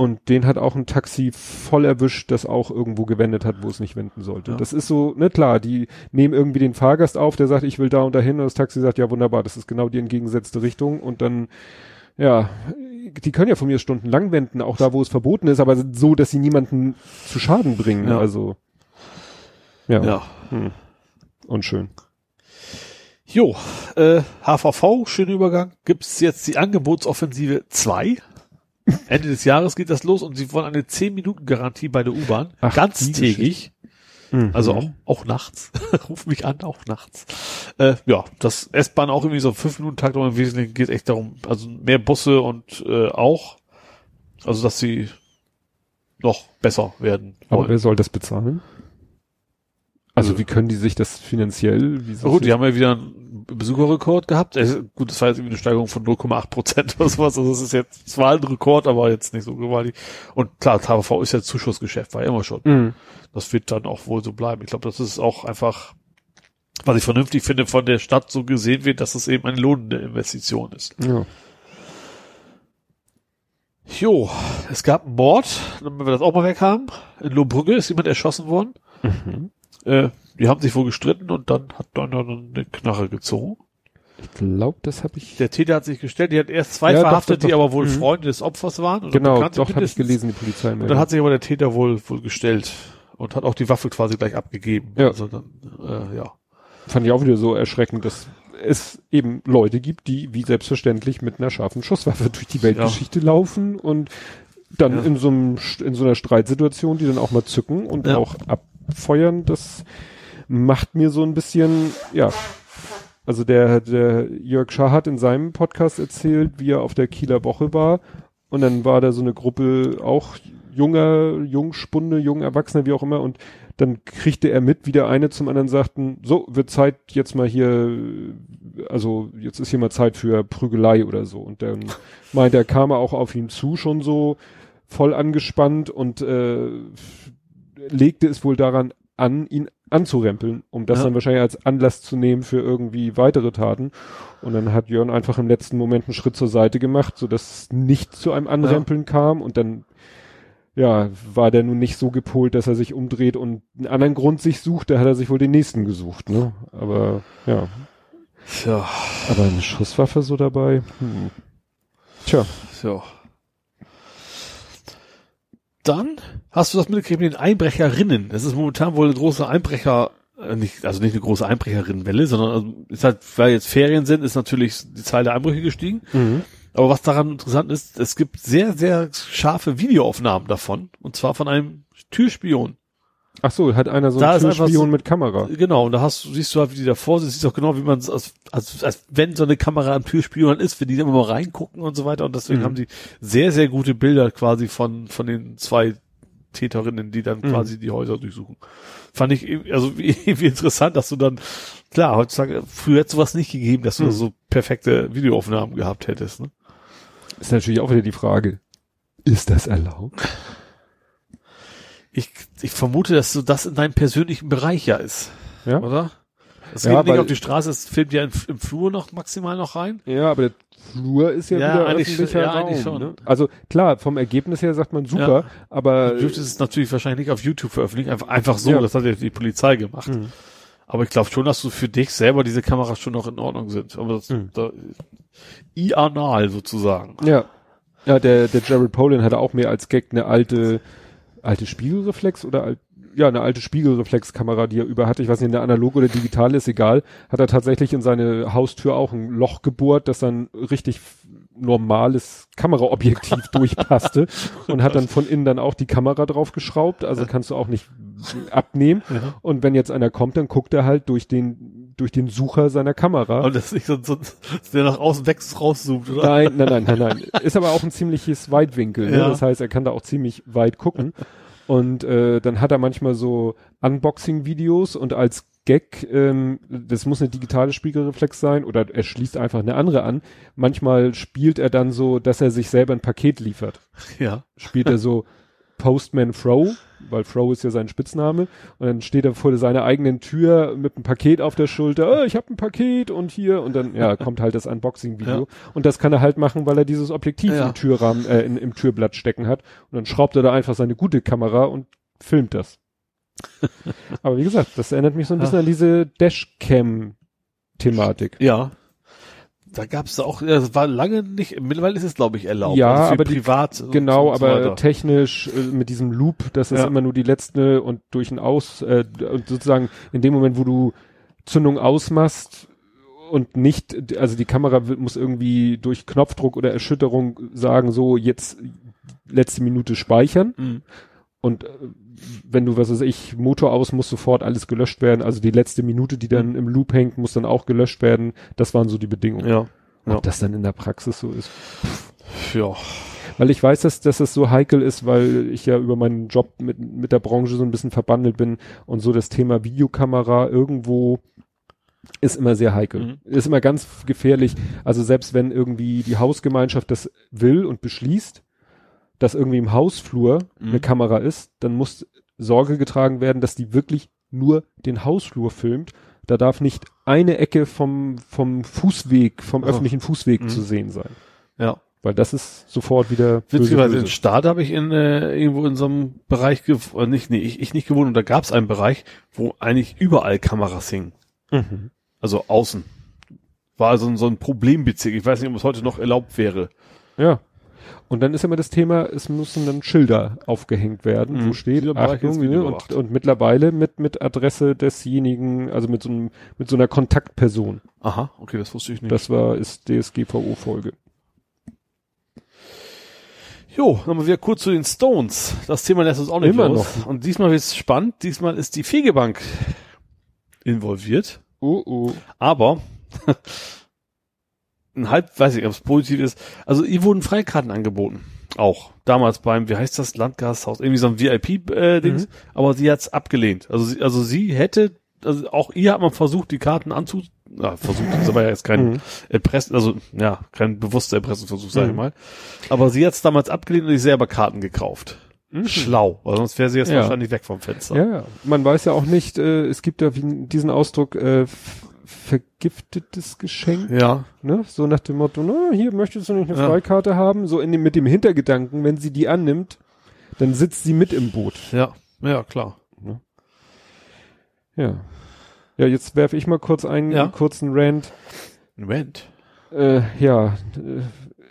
Und den hat auch ein Taxi voll erwischt, das auch irgendwo gewendet hat, wo es nicht wenden sollte. Ja. Das ist so, ne klar, die nehmen irgendwie den Fahrgast auf, der sagt, ich will da und dahin und das Taxi sagt, ja wunderbar, das ist genau die entgegengesetzte Richtung und dann, ja, die können ja von mir stundenlang wenden, auch da, wo es verboten ist, aber so, dass sie niemanden zu Schaden bringen, Ja. also. Ja, Ja. Hm. unschön. Jo, äh, HVV, schöner Übergang. Gibt's jetzt die Angebotsoffensive 2? Ende des Jahres geht das los und sie wollen eine 10-Minuten-Garantie bei der U-Bahn. Ganztägig. Mhm. Also auch, auch nachts. *laughs* Ruf mich an, auch nachts. Äh, ja, das S-Bahn auch irgendwie so 5 Minuten Takt, aber im Wesentlichen geht echt darum, also mehr Busse und äh, auch, also dass sie noch besser werden Aber wollen. wer soll das bezahlen? Also wie können die sich das finanziell? Wie Na gut, die haben ja wieder Besucherrekord gehabt. Also, gut, das war jetzt irgendwie eine Steigerung von 0,8 Prozent oder sowas. Also das ist jetzt zwar ein Rekord, aber jetzt nicht so gewaltig. Und klar, HVV ist ja Zuschussgeschäft, war immer schon. Mhm. Das wird dann auch wohl so bleiben. Ich glaube, das ist auch einfach, was ich vernünftig finde, von der Stadt so gesehen wird, dass es eben eine lohnende Investition ist. Ja. Jo, es gab einen Mord, damit wir das auch mal weg haben. In Lohbrügge ist jemand erschossen worden. Mhm. Äh, die haben sich wohl gestritten und dann hat einer dann eine Knarre gezogen. Ich glaube, das habe ich. Der Täter hat sich gestellt, die hat erst zwei Ja, verhaftet, doch, die doch. aber wohl Mhm. Freunde des Opfers waren. Oder Genau, doch habe ich gelesen, die Polizei. Und dann hat sich aber der Täter wohl wohl gestellt und hat auch die Waffe quasi gleich abgegeben. Ja. Also dann, äh, ja. fand ich auch wieder so erschreckend, dass es eben Leute gibt, die wie selbstverständlich mit einer scharfen Schusswaffe durch die Weltgeschichte laufen und dann Ja. in so einem in so einer Streitsituation, die dann auch mal zücken und Ja. auch abfeuern, das macht mir so ein bisschen, ja. Also der, der Jörg Schaar hat in seinem Podcast erzählt, wie er auf der Kieler Woche war und dann war da so eine Gruppe auch junger, Jungspunde, jungen Erwachsene, wie auch immer und dann kriegte er mit, wie der eine zum anderen sagten, so, wird Zeit jetzt mal hier, also jetzt ist hier mal Zeit für Prügelei oder so. Und dann meinte er, kam er auch auf ihn zu, schon so voll angespannt und äh, legte es wohl daran an, ihn anzurempeln, um das Ja. dann wahrscheinlich als Anlass zu nehmen für irgendwie weitere Taten. Und dann hat Jörn einfach im letzten Moment einen Schritt zur Seite gemacht, so dass es nicht zu einem Anrempeln kam und dann ja, war der nun nicht so gepolt, dass er sich umdreht und einen anderen Grund sich sucht, da hat er sich wohl den nächsten gesucht, ne? Aber ja, Ja, aber eine Schusswaffe so dabei. Hm. Tja, so. Dann hast du das mitgekriegt mit den Einbrecherinnen. Das ist momentan wohl eine große Einbrecher, äh, nicht, also nicht eine große Einbrecherinnenwelle, sondern also ist halt, weil jetzt Ferien sind, ist natürlich die Zahl der Einbrüche gestiegen. Aber was daran interessant ist, es gibt sehr, sehr scharfe Videoaufnahmen davon. Und zwar von einem Türspion. Ach so, hat einer so Da einen Türspion mit Kamera. Genau, und da hast du, siehst du halt, wie die davor sind, siehst auch genau, wie man es, als, als, als wenn so eine Kamera am Türspion ist, wenn die dann immer mal reingucken und so weiter. Und deswegen Mhm. haben die sehr, sehr gute Bilder quasi von, von den zwei Täterinnen, die dann Mhm. quasi die Häuser durchsuchen. Fand ich, irgendwie- also *laughs* wie, wie interessant, dass du dann, klar, heutzutage, früher hätte sowas nicht gegeben, dass du Mhm. so perfekte Videoaufnahmen gehabt hättest, ne? Ist natürlich auch wieder die Frage, ist das erlaubt? Ich, ich vermute, dass so das in deinem persönlichen Bereich ja ist. Ja. Oder? Es Ja, geht nicht auf die Straße, es filmt ja im, im Flur noch maximal noch rein. Ja, aber der Flur ist ja, Ja, wieder eigentlich öffentlicher ja, Raum. eigentlich schon. Ne? Also klar, vom Ergebnis her sagt man super, aber Du dürftest es natürlich wahrscheinlich nicht auf YouTube veröffentlichen, einfach, einfach so, Ja. das hat ja die Polizei gemacht. Mhm. Aber ich glaube schon, dass du für dich selber diese Kameras schon noch in Ordnung sind. Aber das, Mhm. da, i-anal sozusagen. Ja. Ja, der, der Jared Polin hatte auch mehr als Gag eine alte, alte Spiegelreflex oder alt, ja, eine alte Spiegelreflexkamera, die er über hatte. Ich weiß nicht, eine analog oder digital ist egal. Hat er tatsächlich in seine Haustür auch ein Loch gebohrt, das dann richtig normales Kameraobjektiv *laughs* durchpasste und hat dann von innen dann auch die Kamera drauf geschraubt. Also kannst du auch nicht abnehmen. Ja. Und wenn jetzt einer kommt, dann guckt er halt durch den durch den Sucher seiner Kamera. Und das ist nicht so, so der nach außen wächst, rauszoomt, oder? Nein, nein, nein, nein, nein. Ist aber auch ein ziemliches Weitwinkel. Ne? Ja. Das heißt, er kann da auch ziemlich weit gucken. Und äh, dann hat er manchmal so Unboxing-Videos und als Gag, ähm, das muss eine digitale Spiegelreflex sein oder er schließt einfach eine andere an. Manchmal spielt er dann so, dass er sich selber ein Paket liefert. Ja. Spielt er so Postman Fro, weil Fro ist ja sein Spitzname. Und dann steht er vor seiner eigenen Tür mit einem Paket auf der Schulter. Oh, ich habe ein Paket und hier. Und dann ja kommt halt das Unboxing-Video. Ja. Und das kann er halt machen, weil er dieses Objektiv Ja. im Türrahmen, äh, in, im Türblatt stecken hat. Und dann schraubt er da einfach seine gute Kamera und filmt das. *laughs* Aber wie gesagt, das erinnert mich so ein bisschen an diese Dashcam-Thematik. Ja. Da gab's da auch, das war lange nicht, mittlerweile ist es, glaube ich, erlaubt. Ja, also für aber die- privat. und Genau, so aber weiter. technisch äh, mit diesem Loop, das ist Ja. immer nur die letzte und durch ein Aus, äh, und sozusagen in dem Moment, wo du Zündung ausmachst und nicht, also die Kamera wird, muss irgendwie durch Knopfdruck oder Erschütterung sagen, so jetzt letzte Minute speichern Mhm. und äh, wenn du, was weiß ich, Motor aus, muss sofort alles gelöscht werden, also die letzte Minute, die dann im Loop hängt, muss dann auch gelöscht werden, das waren so die Bedingungen. Ja. Ja. Ob das dann in der Praxis so ist. Ja. Weil ich weiß, dass, dass es so heikel ist, weil ich ja über meinen Job mit, mit der Branche so ein bisschen verbandelt bin und so das Thema Videokamera irgendwo ist immer sehr heikel. Mhm. Ist immer ganz gefährlich. Also selbst wenn irgendwie die Hausgemeinschaft das will und beschließt, dass irgendwie im Hausflur Mhm. eine Kamera ist, dann muss Sorge getragen werden, dass die wirklich nur den Hausflur filmt. Da darf nicht eine Ecke vom, vom Fußweg, vom Oh. öffentlichen Fußweg Mhm. zu sehen sein. Ja. Weil das ist sofort wieder Witzigerweise in Start habe ich in äh, irgendwo in so einem Bereich gew- äh, nicht, nee, ich, ich nicht gewohnt und da gab es einen Bereich, wo eigentlich überall Kameras hingen. Mhm. Also außen. War also so ein Problembezirk. Ich weiß nicht, ob es heute noch erlaubt wäre. Ja. Und dann ist immer das Thema, es müssen dann Schilder aufgehängt werden, Mhm. wo steht, Achtung, ne, und, und mittlerweile mit, mit Adresse desjenigen, also mit so, einem, mit so einer Kontaktperson. Aha, okay, das wusste ich nicht. Das war, ist DSGVO-Folge. Jo, nochmal wieder kurz zu den Stones. Das Thema lässt uns auch nicht Immer los. noch. Und diesmal wird es spannend. Diesmal ist die Fegebank involviert. Oh, oh. Aber *laughs* ein halb, weiß ich, ob es positiv ist. Also ihr wurden Freikarten angeboten. Auch. Damals beim, wie heißt das, Landgasthaus, irgendwie so ein VIP-Dings. Mhm. Aber sie hat's abgelehnt. Also sie, also sie hätte, also auch ihr hat man versucht, die Karten anzu, ja, versucht, das war ja jetzt kein Mhm. Erpressen, also ja, kein bewusster Erpressungsversuch, sag ich Mhm. mal. Aber sie hat's damals abgelehnt und sich selber Karten gekauft. Schlau, weil sonst wäre sie jetzt Ja. wahrscheinlich weg vom Fenster. Ja, ja. Man weiß ja auch nicht, äh, es gibt ja diesen Ausdruck, äh, vergiftetes Geschenk, Ja. ne? So nach dem Motto, na, hier möchtest du nicht eine Ja. Freikarte haben? So in dem, mit dem Hintergedanken, wenn sie die annimmt, dann sitzt sie mit im Boot. Ja, ja, klar. Ja. Ja, jetzt werfe ich mal kurz einen Ja. kurzen Rant. Moment. Äh, ja, äh,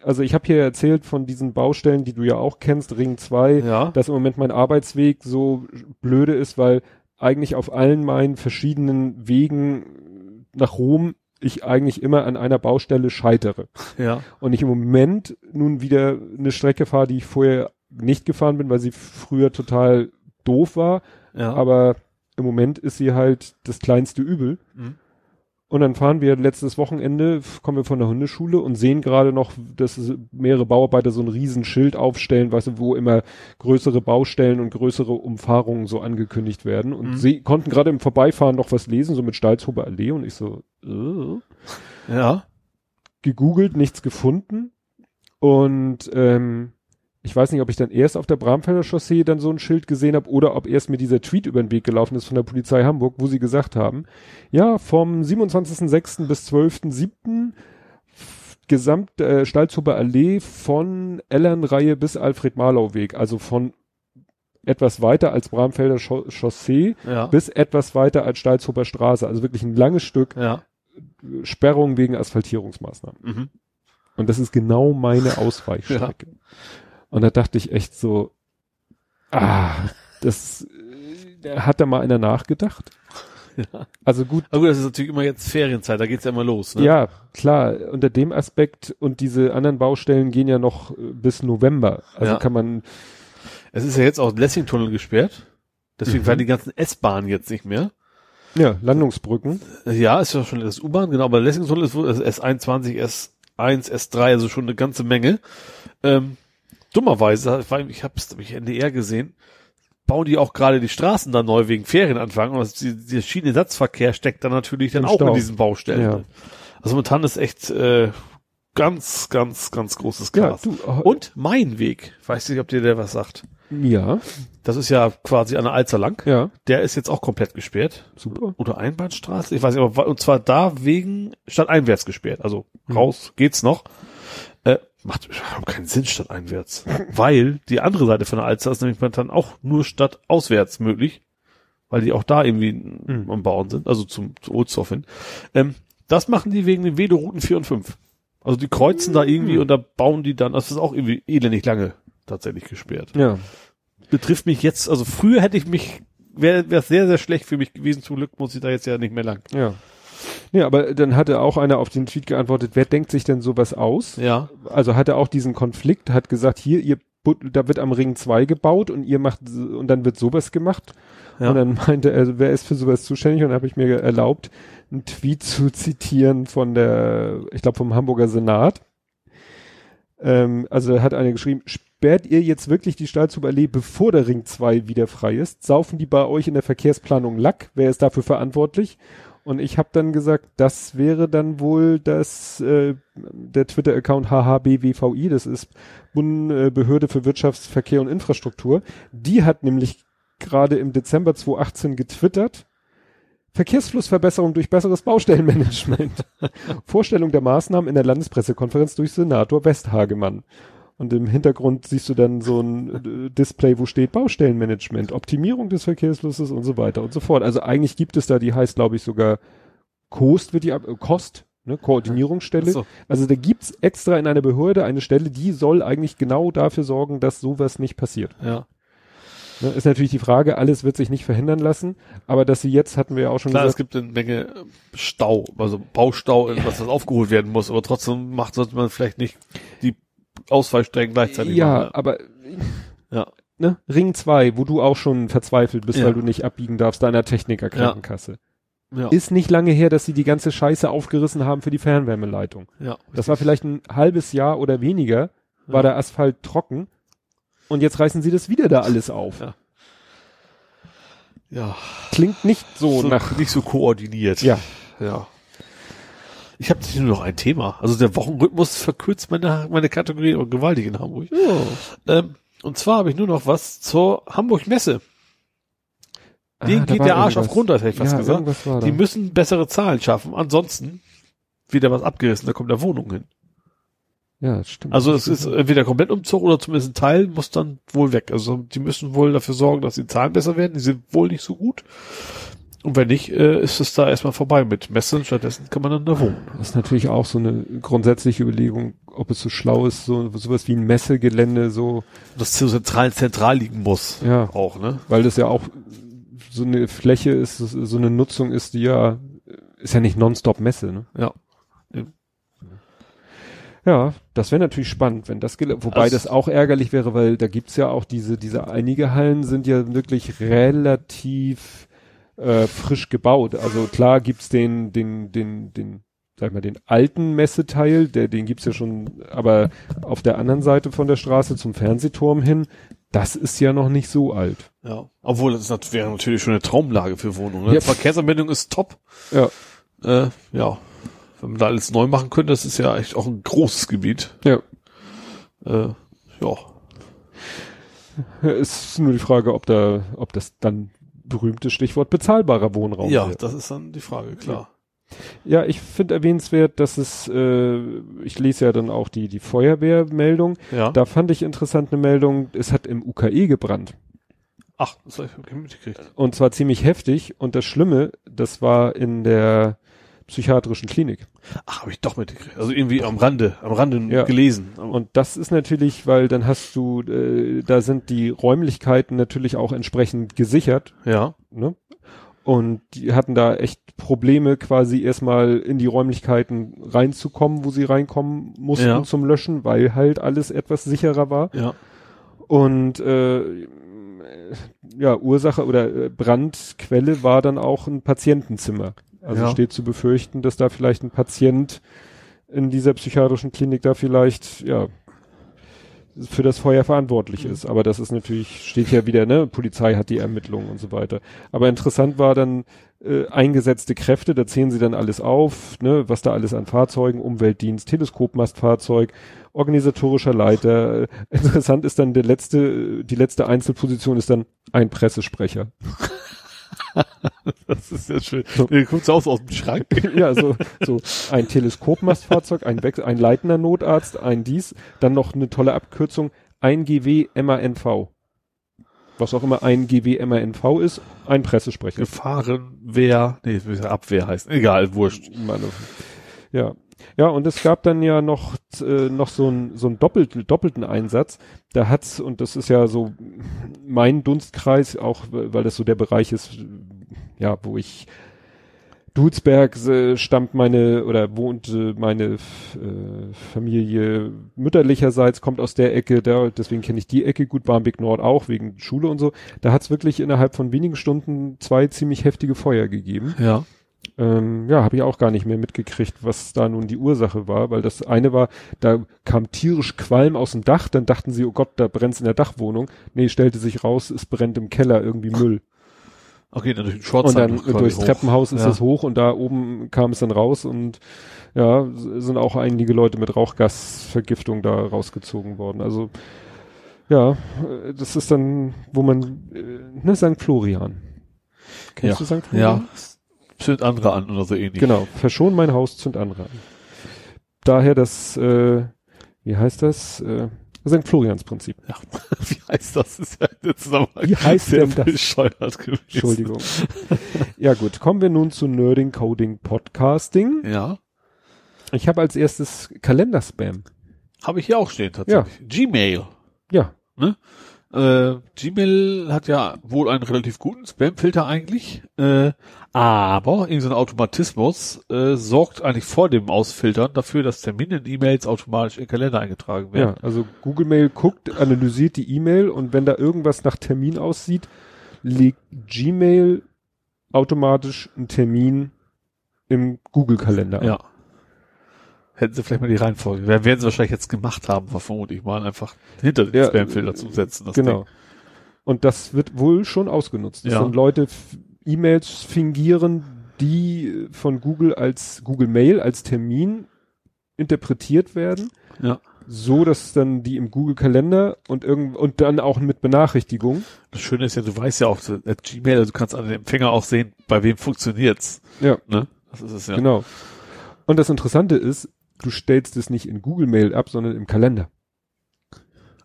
also ich habe hier erzählt von diesen Baustellen, die du ja auch kennst, Ring 2, Ja. dass im Moment mein Arbeitsweg so blöde ist, weil eigentlich auf allen meinen verschiedenen Wegen nach Rom ich eigentlich immer an einer Baustelle scheitere. Ja. Und ich im Moment nun wieder eine Strecke fahre, die ich vorher nicht gefahren bin, weil sie früher total doof war. Ja. Aber im Moment ist sie halt das kleinste Übel. Mhm. Und dann fahren wir letztes Wochenende, kommen wir von der Hundeschule und sehen gerade noch, dass mehrere Bauarbeiter so ein Riesenschild aufstellen, weißt du, wo immer größere Baustellen und größere Umfahrungen so angekündigt werden. Und Mhm. sie konnten gerade im Vorbeifahren noch was lesen, so mit Stalzhuber Allee und ich so, äh Ja. gegoogelt, nichts gefunden. Und ähm, ich weiß nicht, ob ich dann erst auf der Bramfelder Chaussee dann so ein Schild gesehen habe oder ob erst mir dieser Tweet über den Weg gelaufen ist von der Polizei Hamburg, wo sie gesagt haben, ja, vom 27.06. bis 12.07. f- Gesamt äh, Stalzhuber Allee von Ellernreihe bis Alfred-Marlau-Weg, also von etwas weiter als Bramfelder Chau- Chaussee Ja. bis etwas weiter als Stalzhuber Straße, also wirklich ein langes Stück Ja. Sperrung wegen Asphaltierungsmaßnahmen. Mhm. Und das ist genau meine *laughs* Ausweichstrecke. Und da dachte ich echt so, ah, das äh, hat da mal einer nachgedacht. *laughs* Ja. Also gut, Aber gut, das ist natürlich immer jetzt Ferienzeit, da geht's ja immer los. Ne? ja, klar, unter dem Aspekt und diese anderen Baustellen gehen ja noch äh, bis November. Also Ja. kann man, Es ist ja jetzt auch Lessing-Tunnel gesperrt. Deswegen Mhm. fahren die ganzen S-Bahnen jetzt nicht mehr. Ja, Landungsbrücken. Ja, ist ja schon das U-Bahn, genau, aber Lessingstunnel ist wohl also S21, S1, S3, also schon eine ganze Menge. Ähm, dummerweise, ich habe es ich NDR gesehen, bauen die auch gerade die Straßen da neu wegen Ferienanfang und das, die, der Schienenersatzverkehr steckt dann natürlich dann Im auch Stau. in diesen Baustellen. Ja. Also momentan ist echt äh, ganz, ganz, ganz großes Ja, Chaos. du, äh, und mein Weg, weiß nicht, ob dir der was sagt. Ja, Das ist ja quasi an der Alzer lang. ja, Der ist jetzt auch komplett gesperrt. super. Oder Einbahnstraße, ich weiß nicht, aber und zwar da wegen statt einwärts gesperrt. Also raus geht's noch. Macht überhaupt keinen Sinn statt einwärts. Weil die andere Seite von der Alster ist nämlich dann auch nur statt auswärts möglich. Weil die auch da irgendwie Mhm. am Bauen sind, also zum, zu Ohlsdorf hin. Ähm, das machen die wegen den Vedorouten 4 und 5. Also die kreuzen da irgendwie und da bauen die dann, das ist auch irgendwie elendig lange tatsächlich gesperrt. Ja, Betrifft mich jetzt, also früher hätte ich mich, wäre wär sehr, sehr schlecht für mich gewesen. Zum Glück muss ich da jetzt ja nicht mehr lang. ja. Ja, aber dann hatte auch einer auf den Tweet geantwortet, wer denkt sich denn sowas aus? Ja. Also hatte auch diesen Konflikt, hat gesagt, hier, ihr, da wird am Ring 2 gebaut und ihr macht, und dann wird sowas gemacht. Ja. Und dann meinte er, wer ist für sowas zuständig? Und dann habe ich mir erlaubt, einen Tweet zu zitieren von der, ich glaube vom Hamburger Senat. Ähm, also hat einer geschrieben, sperrt ihr jetzt wirklich die Stahlzuballee, bevor der Ring 2 wieder frei ist? Saufen die bei euch in der Verkehrsplanung Lack? Wer ist dafür verantwortlich? Und ich habe dann gesagt, das wäre dann wohl das äh, der Twitter-Account HHBWVI, das ist Bund, äh, Behörde für Wirtschaftsverkehr und Infrastruktur. Die hat nämlich gerade im Dezember 2018 getwittert, Verkehrsflussverbesserung durch besseres Baustellenmanagement. *laughs* Vorstellung der Maßnahmen in der Landespressekonferenz durch Senator Westhagemann. Und im Hintergrund siehst du dann so ein äh, Display, wo steht Baustellenmanagement, Optimierung des Verkehrsflusses und so weiter und so fort. Also eigentlich gibt es da, die heißt glaube ich sogar Kost wird die ab, äh, Kost, ne, Koordinierungsstelle. So. Also da gibt's extra in einer Behörde eine Stelle, die soll eigentlich genau dafür sorgen, dass sowas nicht passiert. Ja. Ne, ist natürlich die Frage, alles wird sich nicht verhindern lassen, aber dass sie jetzt, hatten wir ja auch schon Klar, es gesagt, gibt eine Menge äh, Stau, also Baustau, was das aufgeholt werden muss, aber trotzdem macht, sollte man vielleicht nicht die Ausfallstrecken gleichzeitig ja, machen. aber Ja. ne, Ring 2, wo du auch schon verzweifelt bist, Ja. weil du nicht abbiegen darfst, deiner Technikerkrankenkasse. Ja. Ist nicht lange her, dass sie die ganze Scheiße aufgerissen haben für die Fernwärmeleitung. ja. Das war vielleicht ein halbes Jahr oder weniger, war Ja. der Asphalt trocken und jetzt reißen sie das wieder da alles auf. Ja. ja. Klingt nicht so, so nach, nicht so koordiniert. ja, Ja. Ich habe nur noch ein Thema. Also der Wochenrhythmus verkürzt meine, meine Kategorie aber gewaltig in Hamburg. Ähm, und zwar habe ich nur noch was zur Hamburg Messe. Denen Ah, geht der Arsch irgendwas. auf Grund, hätte ich fast ja, gesagt. Die müssen bessere Zahlen schaffen. Ansonsten wieder was abgerissen, da kommt da Wohnung hin. Ja, das stimmt. Also es ist entweder komplett Umzug oder zumindest ein Teil muss dann wohl weg. Also die müssen wohl dafür sorgen, dass die Zahlen besser werden. Die sind wohl nicht so gut. Und wenn nicht, äh, ist es da erstmal vorbei mit Messe. Stattdessen kann man dann da wohnen. Das ist natürlich auch so eine grundsätzliche Überlegung, ob es so schlau ist, so sowas wie ein Messegelände, so, Das zentral, zentral liegen muss. ja, Auch, ne? weil das ja auch so eine Fläche ist, so eine Nutzung ist, die ja, ist ja nicht nonstop Messe, ne? Ja. Ja, das wäre natürlich spannend, wenn das gel- wobei Also- das auch ärgerlich wäre, weil da gibt's ja auch diese, diese einige Hallen sind ja wirklich relativ äh, frisch gebaut. Also klar gibt's den, den, den, den, sag ich mal, den alten Messeteil, der, den gibt's ja schon, aber auf der anderen Seite von der Straße zum Fernsehturm hin, das ist ja noch nicht so alt. Ja. Obwohl, das nat- wäre natürlich schon eine Traumlage für Wohnungen. Ne? Ja. Verkehrsanbindung ist top. Ja. Äh, ja. Wenn man da alles neu machen könnte, das ist ja echt auch ein großes Gebiet. Ja. Äh, ja. Es ist nur die Frage, ob da, ob das dann berühmte Stichwort bezahlbarer Wohnraum Ja, wird. das ist dann die Frage, klar. Ja, ich finde erwähnenswert, dass es, äh, ich lese ja dann auch die, die Feuerwehrmeldung. Ja. Da fand ich interessant eine Meldung, es hat im UKE gebrannt. Ach, das habe ich mitgekriegt. Und zwar ziemlich heftig. Und das Schlimme, das war in der psychiatrischen Klinik. Ach, habe ich doch mitgekriegt. Also irgendwie am Rande, am Rande Ja. gelesen. Und das ist natürlich, weil dann hast du, äh, da sind die Räumlichkeiten natürlich auch entsprechend gesichert. ja. Ne? Und die hatten da echt Probleme, quasi erstmal in die Räumlichkeiten reinzukommen, wo sie reinkommen mussten Ja. zum Löschen, weil halt alles etwas sicherer war. Ja. Und äh, ja, Ursache oder äh, Brandquelle war dann auch ein Patientenzimmer. Also Ja. steht zu befürchten, dass da vielleicht ein Patient in dieser psychiatrischen Klinik da vielleicht, ja, für das Feuer verantwortlich Mhm. ist. Aber das ist natürlich, steht ja wieder, ne, Polizei hat die Ermittlungen und so weiter. Aber interessant war dann äh, eingesetzte Kräfte, da zählen sie dann alles auf, ne, was da alles an Fahrzeugen, Umweltdienst, Teleskopmastfahrzeug, organisatorischer Leiter. Äh, Interessant ist dann der letzte, die letzte Einzelposition ist dann ein Pressesprecher. *laughs* *laughs* Das ist ja schön. Der kommt aus, aus dem Schrank. *laughs* ja, so, so ein Teleskopmastfahrzeug, ein, Wechsel, ein leitender Notarzt, ein dies, dann noch eine tolle Abkürzung, ein GW MANV. Was auch immer ein GW MANV ist, ein Pressesprecher. Gefahrenwehr, nee, Abwehr heißen. Egal, wurscht. Meine, ja. Ja, und es gab dann ja noch, äh, noch so ein so ein doppelt, doppelten Einsatz. Da hat's, und das ist ja so mein Dunstkreis, auch weil das so der Bereich ist, ja, wo ich Dulsberg äh, stammt meine oder wohnt äh, meine äh, Familie mütterlicherseits, kommt aus der Ecke, da, deswegen kenne ich die Ecke gut, Barmbek Nord auch, wegen Schule und so. Da hat's wirklich innerhalb von wenigen Stunden zwei ziemlich heftige Feuer gegeben. Ja. Ähm, ja, habe ich auch gar nicht mehr mitgekriegt, was da nun die Ursache war, weil das eine war, da kam tierisch Qualm aus dem Dach, dann dachten sie, oh Gott, da brennt's in der Dachwohnung. Nee, stellte sich raus, es brennt im Keller irgendwie Müll. Okay, dann durch den Und dann durchs hoch. Treppenhaus ist Ja. es hoch und da oben kam es dann raus und ja, sind auch einige Leute mit Rauchgasvergiftung da rausgezogen worden. Also ja, das ist dann, wo man, äh, ne, St. Florian. Kennst Ja. du St. Florian? Ja. Zünd andere an oder so ähnlich. Genau, verschon mein Haus, zünd andere an. Daher das, äh, wie heißt das? Äh, St. Florians Prinzip. Ja. *laughs* Wie heißt das? das ist ja der Zusammenhang Wie heißt sehr denn das? bescheuert gewesen. Entschuldigung. ja gut, kommen wir nun zu Nerding Coding Podcasting. Ja. Ich habe als erstes Kalenderspam. Habe ich hier auch stehen tatsächlich. Gmail. Ja, Äh, Gmail hat ja wohl einen relativ guten Spam-Filter eigentlich, äh, aber irgendein Automatismus äh, sorgt eigentlich vor dem Ausfiltern dafür, dass Termine in E-Mails automatisch in den Kalender eingetragen ja, werden. also Google Mail guckt, analysiert die E-Mail und wenn da irgendwas nach Termin aussieht, legt Gmail automatisch einen Termin im Google Kalender an. Ja. Hätten sie vielleicht mal die Reihenfolge. Werden werden sie wahrscheinlich jetzt gemacht haben, vermute ich mal, einfach hinter den Ja, Spam-Filter zu setzen. Das genau. Ding. Und das wird wohl schon ausgenutzt. Das Ja. sind Leute, E-Mails fingieren, die von Google als Google Mail als Termin interpretiert werden, Ja. so dass dann die im Google Kalender und irgend und dann auch mit Benachrichtigung. Das Schöne ist ja, du weißt ja auch, at Gmail, also du kannst an dem Empfänger auch sehen, bei wem funktioniert's. Ja, Ne? Das ist es ja. genau. Und das Interessante ist, du stellst es nicht in Google Mail ab, sondern im Kalender.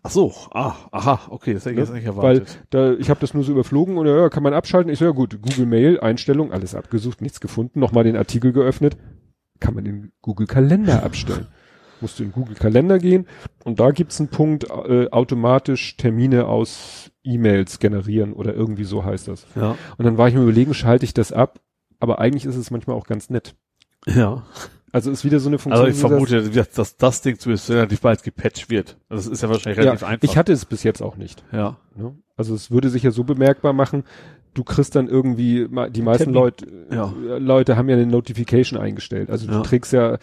Ach so, ah, aha, okay, das hätte ich Ne? jetzt nicht Weil erwartet. da, ich habe das nur so überflogen und ja, kann man abschalten. Ich so, ja gut, Google Mail, Einstellung, alles abgesucht, nichts gefunden. Nochmal den Artikel geöffnet. Kann man den Google Kalender abstellen. *laughs* Musst du in Google Kalender gehen und da gibt's einen Punkt, äh, automatisch Termine aus E-Mails generieren oder irgendwie so heißt das. ja. Und dann war ich mir überlegen, schalte ich das ab? Aber eigentlich ist es manchmal auch ganz nett. Ja. Also ist wieder so eine Funktion. Also ich wie das- vermute, dass, dass das Ding zumindest relativ bald gepatcht wird. Also Das ist ja wahrscheinlich ja, relativ einfach. ich hatte es bis jetzt auch nicht. ja. Ne? Also es würde sich ja so bemerkbar machen, du kriegst dann irgendwie, die meisten Termin. Leute, Ja. äh, Leute haben ja eine Notification eingestellt. Also du Ja. trägst ja, äh,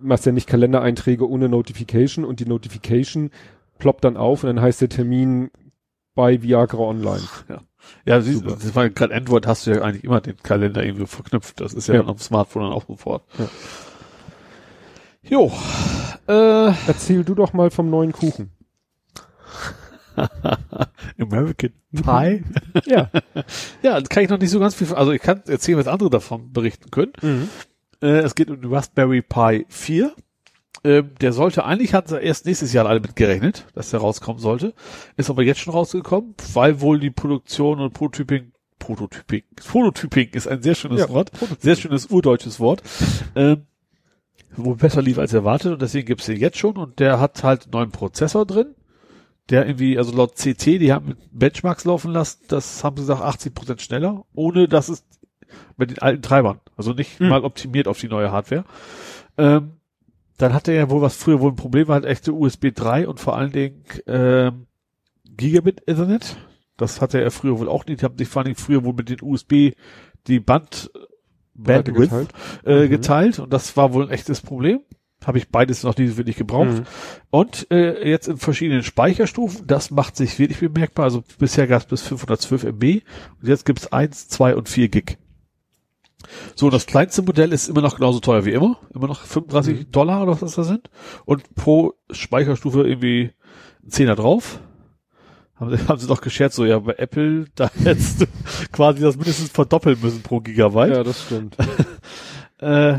machst ja nicht Kalendereinträge ohne Notification und die Notification ploppt dann auf und dann heißt der Termin bei Viagra Online. *laughs* Ja, siehst, Super. das war gerade Android hast du ja eigentlich immer den Kalender irgendwie verknüpft. Das ist ja, Ja. dem Smartphone dann auch sofort. Ja. Jo. Äh, Erzähl du doch mal vom neuen Kuchen. *laughs* American Pie. Ja. *laughs* ja, kann ich noch nicht so ganz viel, also ich kann erzählen, was andere davon berichten können. Äh, es geht um Raspberry Pi 4. Ähm, der sollte, eigentlich hatten sie erst nächstes Jahr alle mit gerechnet, dass der rauskommen sollte. Ist aber jetzt schon rausgekommen, weil wohl die Produktion und Prototyping, Prototyping, Prototyping ist ein sehr schönes Ja, Wort, sehr schönes urdeutsches Wort, ähm, wo besser lief als erwartet und deswegen gibt's den jetzt schon und der hat halt einen neuen Prozessor drin, der irgendwie, also laut CT, die haben Benchmarks laufen lassen, das haben sie gesagt 80 Prozent schneller, ohne dass es mit den alten Treibern, also nicht Hm. mal optimiert auf die neue Hardware. Ähm, dann hatte er wohl, was früher wohl ein Problem war, halt echte USB 3 und vor allen Dingen ähm, Gigabit Ethernet. Das hatte er früher wohl auch nicht. Die haben sich vor allem früher wohl mit den USB die Band Breite Bandwidth geteilt. äh, Mhm. geteilt und das war wohl ein echtes Problem. Habe ich beides noch nie wirklich gebraucht. Mhm. Und äh, jetzt in verschiedenen Speicherstufen, das macht sich wirklich bemerkbar. Also bisher gab es bis 512 MB und jetzt gibt's eins, zwei und 4 Gig. So, das kleinste Modell ist immer noch genauso teuer wie immer. Immer noch 35 Mhm. Dollar oder was das da sind. Und pro Speicherstufe irgendwie ein Zehner drauf. Haben sie, *laughs* haben sie doch gescherzt, so ja, bei Apple, *laughs* da hättest du *laughs* quasi das mindestens verdoppeln müssen pro Gigabyte. Ja, das stimmt. Äh,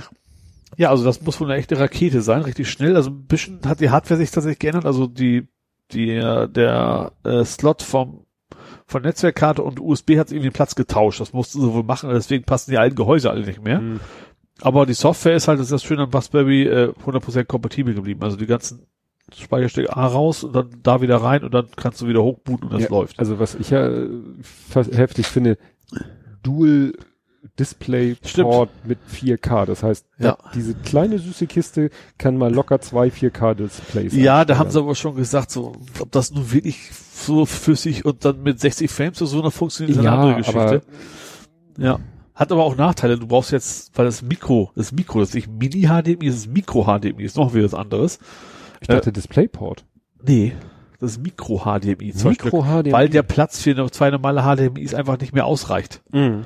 ja, also das muss wohl eine echte Rakete sein, richtig schnell. Also ein bisschen hat die Hardware sich tatsächlich geändert. Also die, die, äh, der äh, Slot vom von Netzwerkkarte und USB hat irgendwie den Platz getauscht. Das mussten sie wohl machen, deswegen passen die alten Gehäuse alle nicht mehr. Mhm. Aber die Software ist halt, das ist das Schöne an Raspberry, äh, 100% kompatibel geblieben. Also die ganzen Speicherstücke A raus und dann da wieder rein und dann kannst du wieder hochbooten und das Ja, läuft. Also was ich ja heftig finde, Dual Display Stimmt. Port mit 4K. Das heißt, Ja. diese kleine süße Kiste kann mal locker zwei 4K Displays. Ja, da haben sie aber schon gesagt, so, ob das nun wirklich so flüssig und dann mit 60 Frames oder so noch funktioniert, ist eine Ja, andere Geschichte. aber Ja. Hat aber auch Nachteile. Du brauchst jetzt, weil das Mikro, das Mikro, das ist nicht Mini-HDMI, das ist Mikro-HDMI, ist noch wieder was anderes. ich dachte DisplayPort. Nee, das ist Mikro-HDMI. zum Beispiel, Mikro HDMI. Weil der Platz für zwei normale HDMIs einfach nicht mehr ausreicht. Mhm.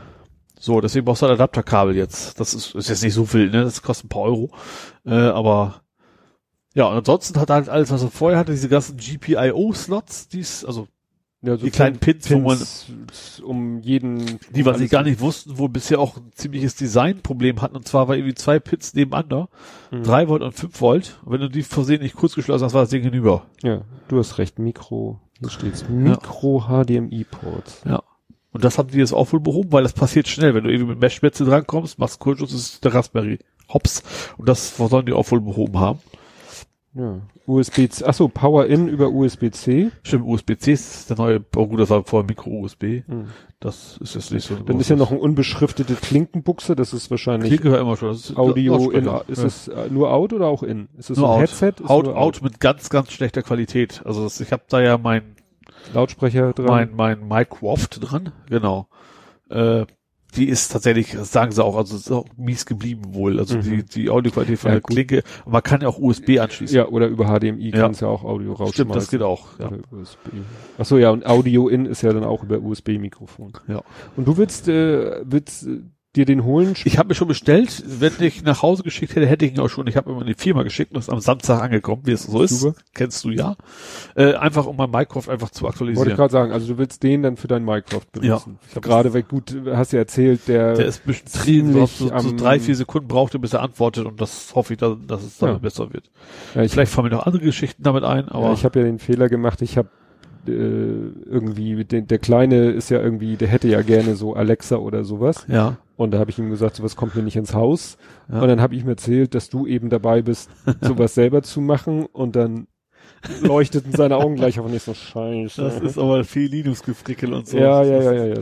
So, deswegen brauchst du ein Adapterkabel jetzt. Das ist, ist jetzt nicht so viel, ne? Das kostet ein paar Euro. Äh, aber ja, und ansonsten hat halt alles, was er vorher hatte, diese ganzen GPIO-Slots, die's, also Ja, so die kleinen Pins, wo man, um jeden die, was sie alles- gar nicht wussten, wo bisher auch ein ziemliches Designproblem hatten, und zwar war irgendwie zwei Pins nebeneinander, Mhm. drei Volt und fünf Volt. Und wenn du die versehentlich kurz geschlossen hast, war das Ding hinüber. Ja, du hast recht. Mikro, hier steht's. Mikro HDMI Ports. Ja. Und das haben die jetzt auch wohl behoben, weil das passiert schnell. Wenn du irgendwie mit Meshspitze drankommst, machst Kurzschluss, ist der Raspberry Hops. Und das sollen die auch wohl behoben haben. Ja. USB-C. Achso, Power In über USB-C. Stimmt, USB-C ist der neue, oh gut, das war vorher Micro-USB. Mhm. Das ist jetzt nicht so. Dann ist ja noch eine unbeschriftete Klinkenbuchse. Das ist wahrscheinlich Klinke war immer schon. Das ist Audio in. Ist Ja. es äh, nur Out oder auch In? Ist es nur ein Out. Headset? Out, nur Out mit ganz, ganz schlechter Qualität. Also das, ich habe da ja mein Lautsprecher dran. mein, mein Microsoft dran, genau. Äh, die ist tatsächlich, sagen sie auch, also ist auch mies geblieben wohl. Also Mhm. die, die Audioqualität von Ja, der gut. Klinke, man kann ja auch USB anschließen. ja, oder über HDMI Ja. kannst ja auch Audio rausschmeißen. Stimmt, das geht auch. Ja. USB. Achso, ja, und Audio In ist ja dann auch über USB-Mikrofon. Ja. Und du willst, äh, willst äh, dir den holen? Ich habe mir schon bestellt, wenn ich nach Hause geschickt hätte, hätte ich ihn auch schon. Ich habe immer in die Firma geschickt und ist am Samstag angekommen, wie es so ist. Super. Kennst du ja. Äh, einfach um mein Minecraft einfach zu Wollte ich aktualisieren. gerade sagen, also du willst den dann für dein Minecraft benutzen. Ich hab- Gerade, weil gut, hast ja erzählt, der, Der ist ein bisschen ziemlich ziemlich so, so drei, vier Sekunden brauchte, bis er antwortet und das hoffe ich, dass, dass es dann Ja. besser wird. ja, ich, Vielleicht fallen mir noch andere Geschichten damit ein, aber ja, ich habe ja den Fehler gemacht, ich habe äh, irgendwie, den, der Kleine ist ja irgendwie, der hätte ja gerne so Alexa oder sowas. ja. Und da habe ich ihm gesagt, sowas kommt mir nicht ins Haus. Ja. Und dann habe ich ihm erzählt, dass du eben dabei bist, *laughs* sowas selber zu machen. Und dann leuchteten seine Augen gleich auf und ich so, scheiße. Das ist aber viel Linux-Gefrickel und so. ja, ja, ja, ja, ja.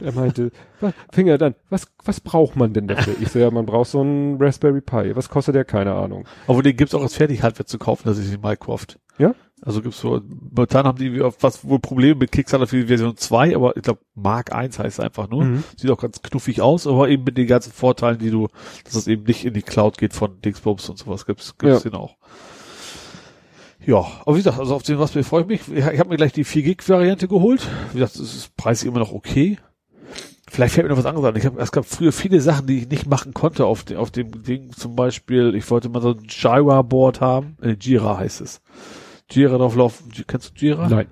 Er meinte, "Was- fing er dann, was, was braucht man denn dafür? Ich so, ja, man braucht so einen Raspberry Pi. Was kostet der? Keine Ahnung. Aber den gibt's auch als Fertig-Hardware zu kaufen, das ist die Minecraft. Ja? Also gibt's so, momentan haben die was wohl Probleme mit Kickstarter für die Version 2, aber ich glaube Mark 1 heißt es einfach nur. Mhm. Sieht auch ganz knuffig aus, aber eben mit den ganzen Vorteilen, die du, dass es eben nicht in die Cloud geht von Dingsbums und sowas gibt's, gibt's den auch. Ja, aber wie gesagt, also auf den Raspberry freue ich mich. Ich, ich habe mir gleich die 4 Gig Variante geholt. Wie gesagt, es ist preislich immer noch okay. Vielleicht fällt mir noch was anderes an. Ich hab, es gab früher viele Sachen, die ich nicht machen konnte auf, dem auf dem Ding. Zum Beispiel, ich wollte mal so ein Jira-Board haben. Äh, Jira heißt es. Jira drauflaufen. Kennst du Jira? Nein.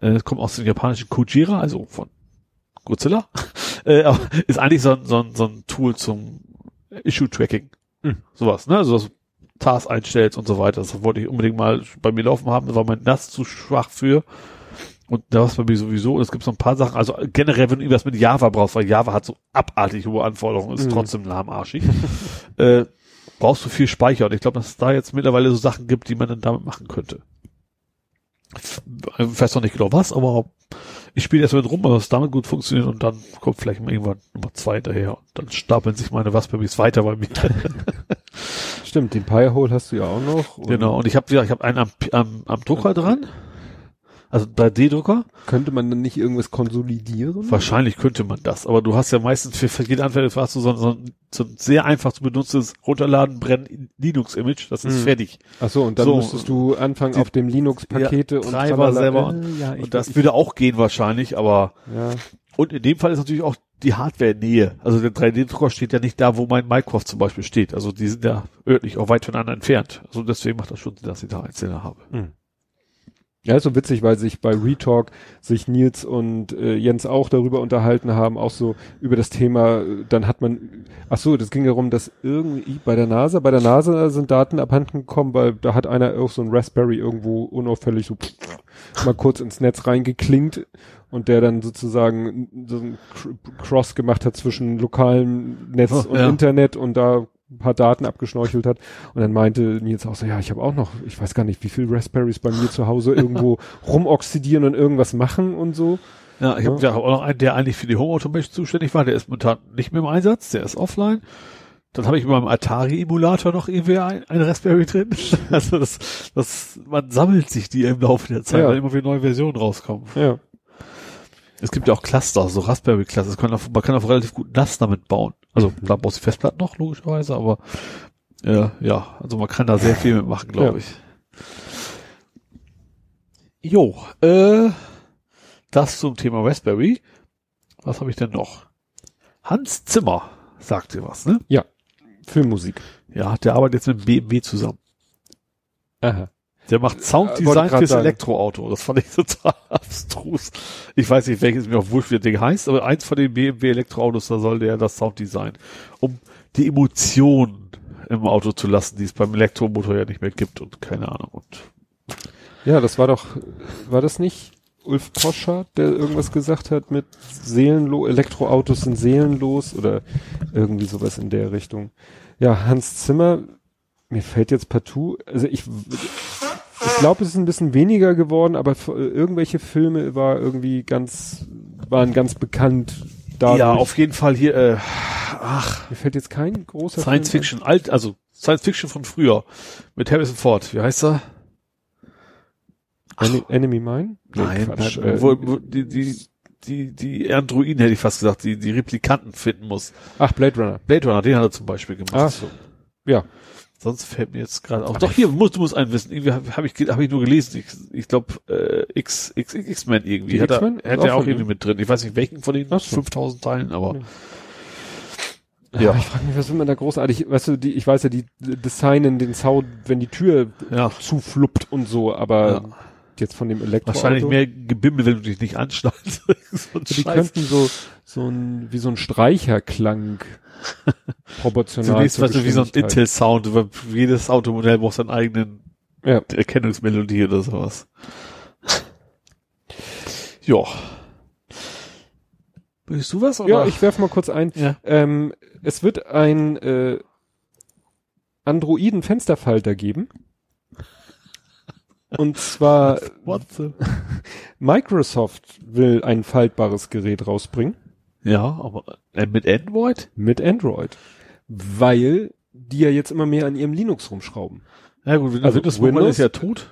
Äh, Es kommt aus dem japanischen Kujira, also von Godzilla. *laughs* äh, aber ist eigentlich so ein, so ein, so ein Tool zum Issue-Tracking. Hm. Sowas, ne? Also dass du Tasks einstellst und so weiter. Das wollte ich unbedingt mal bei mir laufen haben. Da war mein NAS zu schwach für. Und da war es bei mir sowieso. Und es gibt so ein paar Sachen. Also generell, wenn du irgendwas mit Java brauchst, weil Java hat so abartig hohe Anforderungen, ist Mhm. trotzdem lahmarschig, *laughs* äh, brauchst du viel Speicher. Und ich glaube, dass es da jetzt mittlerweile so Sachen gibt, die man dann damit machen könnte. Ich weiß noch nicht genau was, aber ich spiele erst mit rum, aber es damit gut funktioniert und dann kommt vielleicht mal irgendwann Nummer zwei hinterher und dann stapeln sich meine Raspberries weiter bei mir. Stimmt, den Pi-Hole hast du ja auch noch. Und genau. Und ich habe ja, ich habe einen am, am, am Drucker dran. Also 3D-Drucker? Könnte man dann nicht irgendwas konsolidieren? Wahrscheinlich könnte man das, aber du hast ja meistens für, für jede Anwendung hast du so, so, so ein sehr einfach zu benutztes Runterladen, Brennen, Linux-Image, das ist Mhm. fertig. Ach so, und dann So. müsstest du anfangen Die- auf dem Linux-Pakete Ja, und Treiber selber Äh, ja, ich, Und das ich, würde auch gehen wahrscheinlich, aber ja. und in dem Fall ist natürlich auch die Hardware-Nähe. Also der 3D-Drucker steht ja nicht da, wo mein Minecraft zum Beispiel steht. Also die sind ja örtlich auch weit voneinander entfernt. Also deswegen macht das schon Sinn, dass ich da einzelne habe. Ja, ist so witzig, weil sich bei Retalk sich Nils und äh, Jens auch darüber unterhalten haben, auch so über das Thema, äh, dann hat man, ach so, das ging darum, dass irgendwie bei der NASA, bei der NASA sind Daten abhanden gekommen, weil da hat einer auch so ein Raspberry irgendwo unauffällig so mal kurz ins Netz reingeklingt und der dann sozusagen so ein Cr- Cross gemacht hat zwischen lokalem Netz Oh, und ja. Internet und da ein paar Daten abgeschnorchelt hat. Und dann meinte Nils auch so, ja, ich habe auch noch, ich weiß gar nicht, wie viel Raspberries bei mir zu Hause irgendwo *laughs* rumoxidieren und irgendwas machen und so. Ja, ich habe Ja. ja auch noch einen, der eigentlich für die Home Automation zuständig war. Der ist momentan nicht mehr im Einsatz, der ist offline. Dann habe ich in meinem Atari-Emulator noch irgendwie ein, ein Raspberry drin. *laughs* Also das, das, man sammelt sich die im Laufe der Zeit, Ja. weil immer wieder neue Versionen rauskommen. Ja. Es gibt ja auch Cluster, so Raspberry-Cluster. Das kann auf- Man kann auch relativ gut NAS damit bauen. Also da brauchst du die Festplatten noch, logischerweise, aber äh, ja, also man kann da sehr viel mitmachen, glaube Ja. ich. Jo, äh, das zum Thema Raspberry. Was habe ich denn noch? Hans Zimmer, sagt ihr was, ne? Filmmusik. Ja, der arbeitet jetzt mit BMW zusammen. Aha. Der macht Äh, Sounddesign fürs sagen. Elektroauto. Das fand ich *laughs* total abstrus. Ich weiß nicht, welches mir auch wurscht, wie das Ding heißt, aber eins von den BMW Elektroautos, da soll der das Sounddesign, um die Emotionen im Auto zu lassen, die es beim Elektromotor ja nicht mehr gibt und keine Ahnung. Und Ja, das war doch, war das nicht Ulf Poschardt, der irgendwas gesagt hat mit seelenlos, Elektroautos sind seelenlos oder irgendwie sowas in der Richtung. Ja, Hans Zimmer, mir fällt jetzt partout, also ich, ich glaube, es ist ein bisschen weniger geworden, aber irgendwelche Filme war irgendwie ganz, waren ganz bekannt. Dadurch. ja, auf jeden Fall hier, äh, ach, Mir fällt jetzt kein großer Science Film Fiction, alt, also Science Fiction von früher mit Harrison Ford. Wie heißt er? Ein. Ene- Enemy Mine? Nee, Nein, Quatsch, äh, wo, wo, die, die, die, die Androiden hätte ich fast gesagt, die, die Replikanten finden muss. ach, Blade Runner. Blade Runner, den hat er zum Beispiel gemacht. Ach so. Ja. Sonst fällt mir jetzt gerade auf. Doch hier, muss, du musst einen wissen. Irgendwie habe hab ich, ge- hab ich nur gelesen. Ich, ich glaube, äh, X, X, X, X-Men irgendwie. Hat er, Auch er irgendwie mit drin. Ich weiß nicht, welchen von den Ach so. 5000 Teilen, aber. Ja. Ja. Ich frage mich, was will man da großartig, weißt du, die, ich weiß ja, die designen den Sound, wenn die Tür Ja. zufluppt und so, aber Ja. Jetzt von dem Elektroauto. Wahrscheinlich mehr Gebimmel, wenn du dich nicht anschnallst. *laughs* so Die Scheiß. könnten so, so ein, wie so ein Streicherklang *laughs* proportional. Zunächst, weißt du, wie so ein. Intel-Sound. weil Jedes Automodell braucht seinen eigenen Ja. Erkennungsmelodie oder sowas. *laughs* Ja. Willst du was? Oder? Ja, ich werf mal kurz ein. Ja. Ähm, es wird ein äh, Androiden-Fensterfalter geben. Und zwar? *laughs* *laughs* Microsoft will ein faltbares Gerät rausbringen Ja, aber äh, mit Android? mit Android, weil die ja jetzt immer mehr an ihrem Linux rumschrauben. Ja gut, Also Windows Windows- ist ja tot.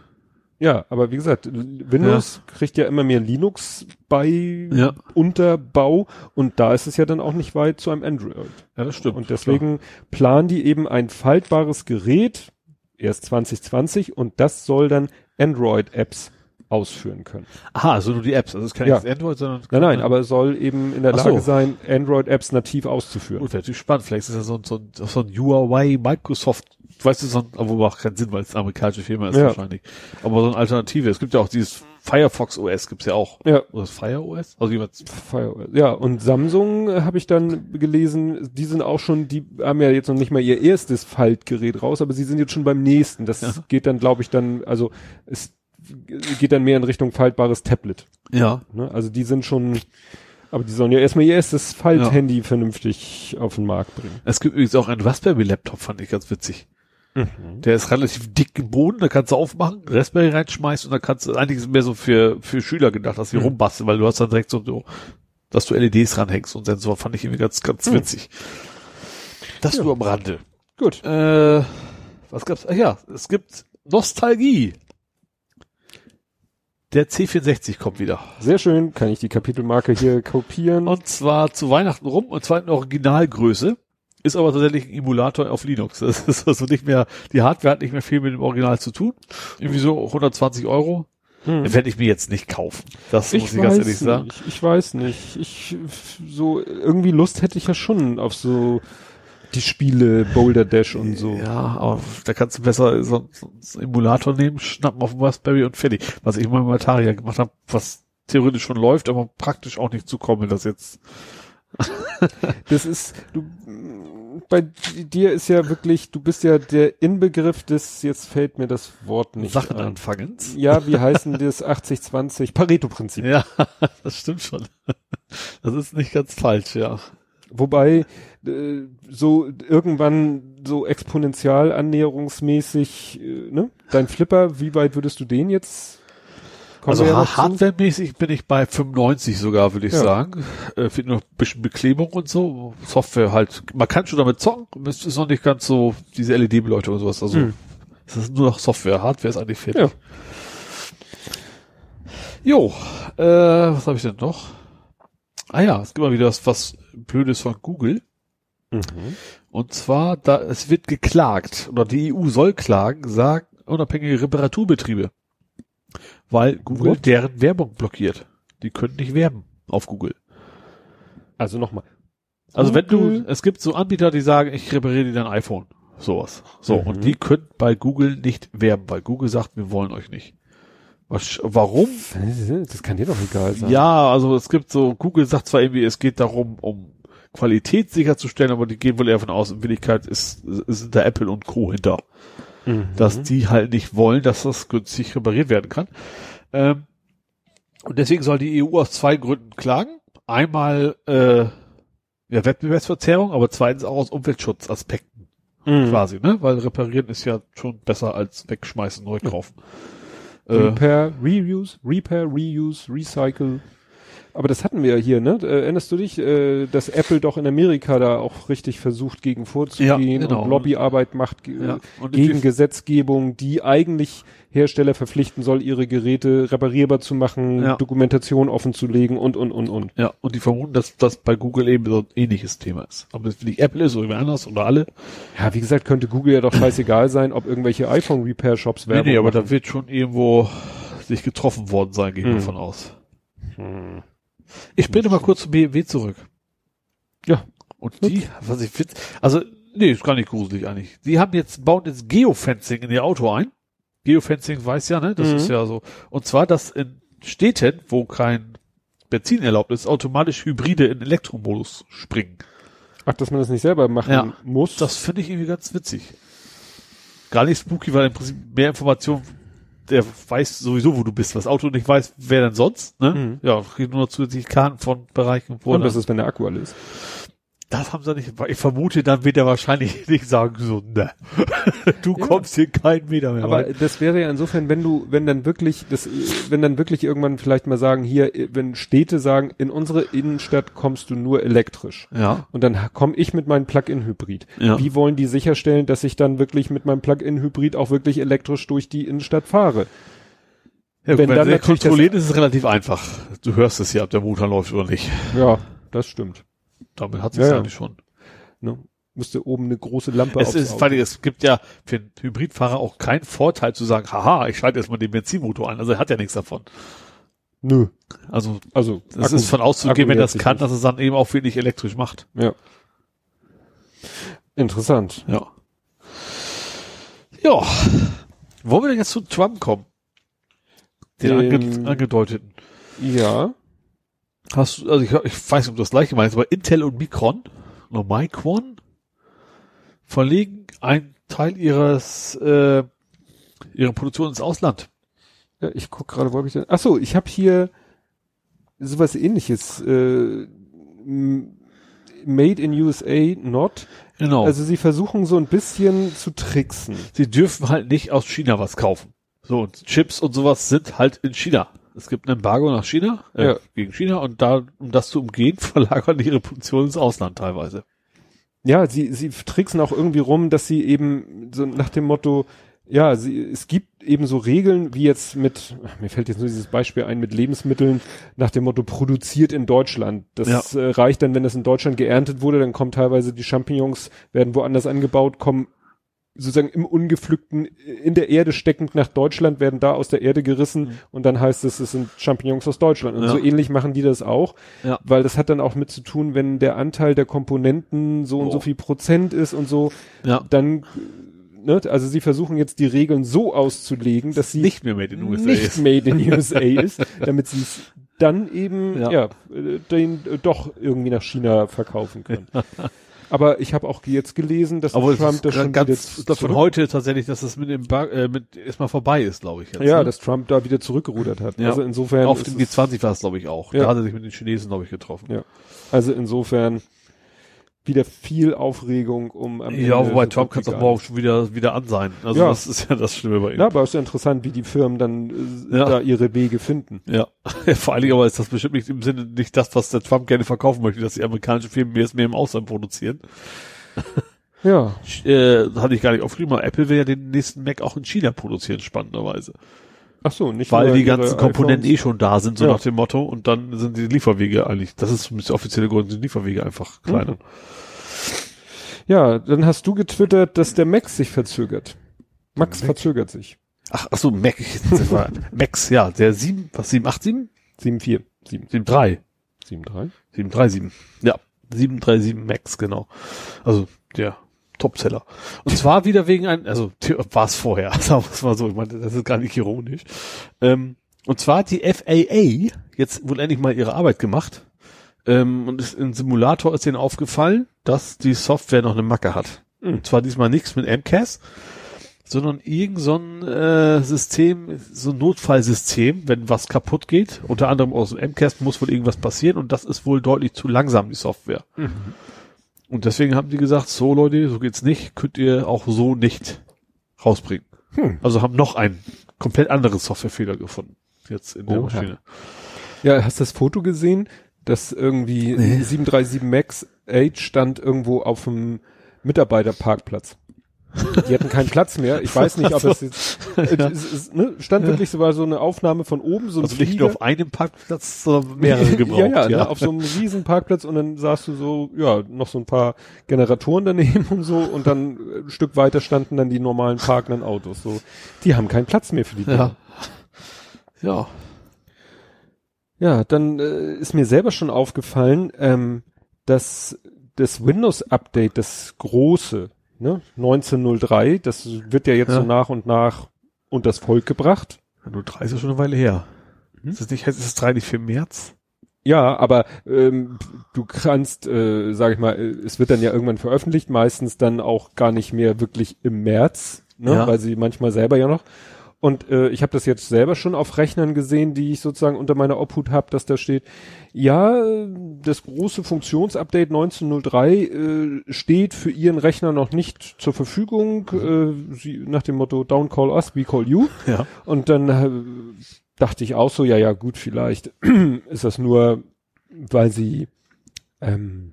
Ja, aber wie gesagt, Windows kriegt ja immer mehr Linux bei Ja. Unterbau und da ist es ja dann auch nicht weit zu einem Android. Ja, das stimmt. Und deswegen planen die eben ein faltbares Gerät, erst 2020, und das soll dann Android-Apps ausführen können. Aha, also nur die Apps. Also es ist kein Ja. jetzt Android, sondern Nein, nein, aber es soll eben in der Ach Lage so. sein, Android-Apps nativ auszuführen. Gut, wäre natürlich spannend. Vielleicht ist das so ein, so ein, so ein Huawei Microsoft, weißt du, so ein, aber macht keinen Sinn, weil es eine amerikanische Firma ist Ja. wahrscheinlich. Aber so eine Alternative. Es gibt ja auch dieses Firefox OS, gibt's ja auch. Ja, Oder Fire OS? Also jemand, Fire- ja, und Samsung äh, habe ich dann gelesen, die sind auch schon, die haben ja jetzt noch nicht mal ihr erstes Faltgerät raus, aber sie sind jetzt schon beim nächsten. Das Ja. geht dann, glaube ich, dann, also es geht dann mehr in Richtung faltbares Tablet. ja. Ne? Also die sind schon, aber die sollen ja erstmal ihr erstes Falthandy vernünftig auf den Markt bringen. Es gibt übrigens auch einen Raspberry-Laptop, fand ich ganz witzig. Der ist relativ dick im Boden, da kannst du aufmachen, Raspberry reinschmeißen und dann kannst du, eigentlich ist es mehr so für, für Schüler gedacht, dass sie Mhm. rumbasteln, weil du hast dann direkt so, so, dass du LEDs ranhängst und Sensor, fand ich irgendwie ganz, ganz Mhm. witzig. Das Ja. nur am Rande. Gut. Äh, was gab's? Ach ja, es gibt Nostalgie. Der C64 kommt wieder. Sehr schön, kann ich die Kapitelmarke hier *laughs* kopieren. Und zwar zu Weihnachten rum und zwar in Originalgröße. Ist aber tatsächlich ein Emulator auf Linux. *laughs* Das ist also nicht mehr, die Hardware hat nicht mehr viel mit dem Original zu tun. Irgendwie so 120 Euro. Hm. Werde ich mir jetzt nicht kaufen. Das Ich muss ich ganz ehrlich sagen. nicht, ich weiß nicht. Ich, so, irgendwie Lust hätte ich ja schon auf so die Spiele Boulder Dash und so. Ja, aber da kannst du besser so, so, einen Emulator nehmen, schnappen auf den Raspberry und fertig. Was ich mal mit Atari gemacht habe, was theoretisch schon läuft, aber praktisch auch nicht zukommen, das jetzt. Das ist, du, bei dir ist ja wirklich, du bist ja der Inbegriff des, jetzt fällt mir das Wort nicht Sachen ein. anfangens. Ja, wie heißen das 80-20 Pareto-Prinzip? Ja, *laughs* das stimmt schon. Das ist nicht ganz falsch, ja. Wobei äh, so irgendwann so exponentiell annäherungsmäßig, äh, ne? Dein Flipper, wie weit würdest du den jetzt? Kommen Also ja hardwaremäßig bin ich bei 95 sogar, würde ich Ja. sagen. Äh, fehlt noch ein bisschen Beklebung und so. Software halt, man kann schon damit zocken, es ist noch nicht ganz so diese LED-Beleuchtung und sowas. Also Hm. es ist nur noch Software, Hardware ist eigentlich fertig. Ja. Jo, äh, was habe ich denn noch? Ah ja, es gibt mal wieder was, was Blödes von Google. Mhm. Und zwar, da es wird geklagt, oder die EU soll klagen, sagen unabhängige Reparaturbetriebe. Weil Google What? deren Werbung blockiert. Die können nicht werben auf Google. Also nochmal. Also wenn Google- du, es gibt so Anbieter, die sagen, ich repariere dir dein iPhone. Sowas. So, Mhm. und die können bei Google nicht werben, weil Google sagt, wir wollen euch nicht. Was, warum? Das kann dir doch egal sein. Ja, also es gibt so, Google sagt zwar irgendwie, es geht darum, um Qualität sicherzustellen, aber die gehen wohl eher von aus, in Wirklichkeit ist, ist da Apple und Co. hinter. Mhm. Dass die halt nicht wollen, dass das günstig repariert werden kann. Ähm, und deswegen soll die EU aus zwei Gründen klagen. Einmal äh, ja, Wettbewerbsverzerrung, aber zweitens auch aus Umweltschutzaspekten Mhm. quasi, ne? Weil reparieren ist ja schon besser als wegschmeißen, neu kaufen. Äh, Repair, Reuse, Repair, Reuse, Recycle. Aber das hatten wir ja hier, ne? Äh, erinnerst du dich, äh, dass Apple doch in Amerika da auch richtig versucht, gegen vorzugehen Ja, genau. und Lobbyarbeit macht Ja, und gegen Gesetzgebung, die eigentlich Hersteller verpflichten soll, ihre Geräte reparierbar zu machen, Ja. Dokumentation offen zu legen und, und, und, und. Ja, und die vermuten, dass das bei Google eben so ein ähnliches Thema ist. Ob das nicht Apple ist oder wer anders oder alle. Ja, wie gesagt, könnte Google ja doch scheißegal sein, ob irgendwelche iPhone-Repair-Shops Nee, Werbung nee, aber machen. da wird schon irgendwo sich getroffen worden sein, gehe ich Hm. davon aus. Hm. Ich bin mal kurz zu BMW zurück. Ja. Und die, was ich finde, also, nee, ist gar nicht gruselig eigentlich. Die haben jetzt, bauen jetzt Geofencing in ihr Auto ein. Geofencing weiß ja, ne? Das Mhm. ist ja so. Und zwar, dass in Städten, wo kein Benzin erlaubt ist, automatisch Hybride in Elektromodus springen. Ach, dass man das nicht selber machen Ja. muss. Das finde ich irgendwie ganz witzig. Gar nicht spooky, weil im Prinzip mehr Information, der weiß sowieso, wo du bist. Was Auto nicht weiß, wer denn sonst, ne? Mhm. Ja, kriegt nur noch zusätzlich Karten von Bereichen, wo und das ist, wenn der Akku alle ist. Das haben sie nicht. Ich vermute, dann wird er wahrscheinlich *laughs* nicht sagen, so, ne, *laughs* du Ja. kommst hier keinen Meter mehr Aber rein. das wäre ja insofern, wenn du, wenn dann wirklich, das, wenn dann wirklich irgendwann vielleicht mal sagen, hier, wenn Städte sagen, in unsere Innenstadt kommst du nur elektrisch. Ja. Und dann komme ich mit meinem Plug-in-Hybrid. Ja. Wie wollen die sicherstellen, dass ich dann wirklich mit meinem Plug-in-Hybrid auch wirklich elektrisch durch die Innenstadt fahre? ja wenn wenn dann natürlich kontrolliert, ist es relativ einfach. Du hörst es ja, ob der Motor läuft oder nicht. Ja, das stimmt. Damit hat es ja. eigentlich schon. Ne? Müsste oben eine große Lampe Es ist, weil es gibt ja für einen Hybridfahrer auch keinen Vorteil zu sagen, haha, ich schalte erstmal den Benzinmotor ein. Also er hat ja nichts davon. Nö. Also Also, es ist von auszugehen, wenn das kann, dass es dann eben auch wirklich elektrisch macht. Ja. Interessant. Ja. Ja. Wollen wir denn jetzt zu Trump kommen? Den Den- ange angedeuteten. Ja. Hast du, also ich, ich weiß nicht, ob du das gleiche meinst, aber Intel und Micron, oder Micron, verlegen einen Teil ihres, äh, ihrer Produktion ins Ausland. Ja, ich guck gerade, wo habe ich denn? Ach so, ich habe hier sowas ähnliches. Äh, made in USA, not. Genau. Also sie versuchen so ein bisschen zu tricksen. sie dürfen halt nicht aus China was kaufen. So, und Chips und sowas sind halt in China. Es gibt ein Embargo nach China, äh, Ja. gegen China, und da, um das zu umgehen, *laughs* verlagern die ihre Produktion ins Ausland teilweise. Ja, sie, sie tricksen auch irgendwie rum, dass sie eben so nach dem Motto, ja, sie, es gibt eben so Regeln, wie jetzt mit, mir fällt jetzt nur dieses Beispiel ein, mit Lebensmitteln nach dem Motto produziert in Deutschland. Das Ja. äh, reicht dann, wenn das in Deutschland geerntet wurde, dann kommen teilweise die Champignons, werden woanders angebaut, kommen sozusagen im Ungepflückten in der Erde steckend nach Deutschland, werden da aus der Erde gerissen und dann heißt es, es sind Champignons aus Deutschland. Und Ja. so ähnlich machen die das auch, Ja. weil das hat dann auch mit zu tun, wenn der Anteil der Komponenten so und so Oh. viel Prozent ist und so, Ja. dann, ne, also sie versuchen jetzt die Regeln so auszulegen, dass sie Nicht mehr made in USA nicht ist. made in USA ist, damit sie es dann eben, Ja. ja, äh, den äh, doch irgendwie nach China verkaufen können. *laughs* Aber ich habe auch jetzt gelesen, dass Trump das schon ganz, glaub, von heute tatsächlich, dass das mit dem Bar, äh, mit erstmal vorbei ist, glaube ich. Jetzt, ja, ne? dass Trump da wieder zurückgerudert hat. Ja. Also insofern, auf dem es- G20 war es, glaube ich, auch. Ja. Da hat er sich mit den Chinesen, glaube ich, getroffen. Ja. also insofern wieder viel Aufregung um am Ja, Ende wobei Trump kann es auch morgen schon wieder, wieder an sein. Also Ja. das ist ja das Schlimme bei ihm. Ja, aber es ist ja interessant, wie die Firmen dann äh, Ja. da ihre Wege finden. Ja. *laughs* Vor allen Dingen aber ist das bestimmt nicht im Sinne nicht das, was der Trump gerne verkaufen möchte, dass die amerikanischen Firmen mehr, mehr im Ausland produzieren. *laughs* Ja, Äh, hatte ich gar nicht aufgeschrieben, aber Apple will ja den nächsten Mac auch in China produzieren, spannenderweise. Ach so, nicht Weil die ganzen Komponenten eh schon da sind, so Ja. nach dem Motto, und dann sind die Lieferwege eigentlich, das ist zumindest der offizielle Grund, sind die Lieferwege einfach kleiner. Mhm. Ja, dann hast du getwittert, dass der Max sich verzögert. Max Mac? verzögert sich. Ach, ach so, Mac, Max, ja, der 7, was, 787? 7,4. 7, 73. 7,3. 737. Ja, 737 Max, genau. Also, der Topseller. Und zwar wieder wegen ein, also *laughs* war es vorher, *laughs* sagen wir es mal so, ich meine, das ist gar nicht ironisch. Ähm, und zwar hat die FAA jetzt wohl endlich mal ihre Arbeit gemacht. Ähm, und ist, im Simulator ist denen aufgefallen, dass die Software noch eine Macke hat. Mhm. Und zwar diesmal nichts mit MCAS, sondern irgend so ein äh, System, so ein Notfallsystem, wenn was kaputt geht. Unter anderem aus dem MCAS muss wohl irgendwas passieren und das ist wohl deutlich zu langsam, die Software. Und deswegen haben die gesagt, so Leute, so geht's nicht, könnt ihr auch so nicht rausbringen. Hm. Also haben noch einen komplett anderen Softwarefehler gefunden. Jetzt in der Oha. Maschine. Ja, hast du das Foto gesehen, dass irgendwie Nee. 737 Max 8 stand irgendwo auf dem Mitarbeiterparkplatz. Die hatten keinen Platz mehr. Ich weiß nicht, ob es jetzt, äh, es, es, ne, stand wirklich so war so eine Aufnahme von oben, so ein Also nicht nur auf einem Parkplatz, sondern mehrere gebraucht. *laughs* ja, ja, Ne, auf so einem riesen Parkplatz und dann sahst du so, ja, noch so ein paar Generatoren daneben und so und dann äh, ein Stück weiter standen dann die normalen parkenden Autos. So, die haben keinen Platz mehr für die. Ja. Ja. Ja, dann äh, ist mir selber schon aufgefallen, ähm, dass das Windows-Update, das große, ne, 1903, das wird ja jetzt Ja. so nach und nach unters Volk gebracht. Nur drei ist ja schon eine Weile her. Hm? Ist das nicht, ist das drei nicht für März? Ja, aber ähm, du kannst, äh, sag ich mal, äh, es wird dann ja irgendwann veröffentlicht, meistens dann auch gar nicht mehr wirklich im März, ne, Ja. weil sie manchmal selber ja noch. Und äh, ich habe das jetzt selber schon auf Rechnern gesehen, die ich sozusagen unter meiner Obhut habe, dass da steht, ja, das große Funktionsupdate 1903 äh, steht für Ihren Rechner noch nicht zur Verfügung, äh, sie, nach dem Motto Don't call us, we call you. *laughs* Ja. Und dann äh, dachte ich auch so, ja, ja, gut, vielleicht *clears throat* ist das nur, weil sie, ähm,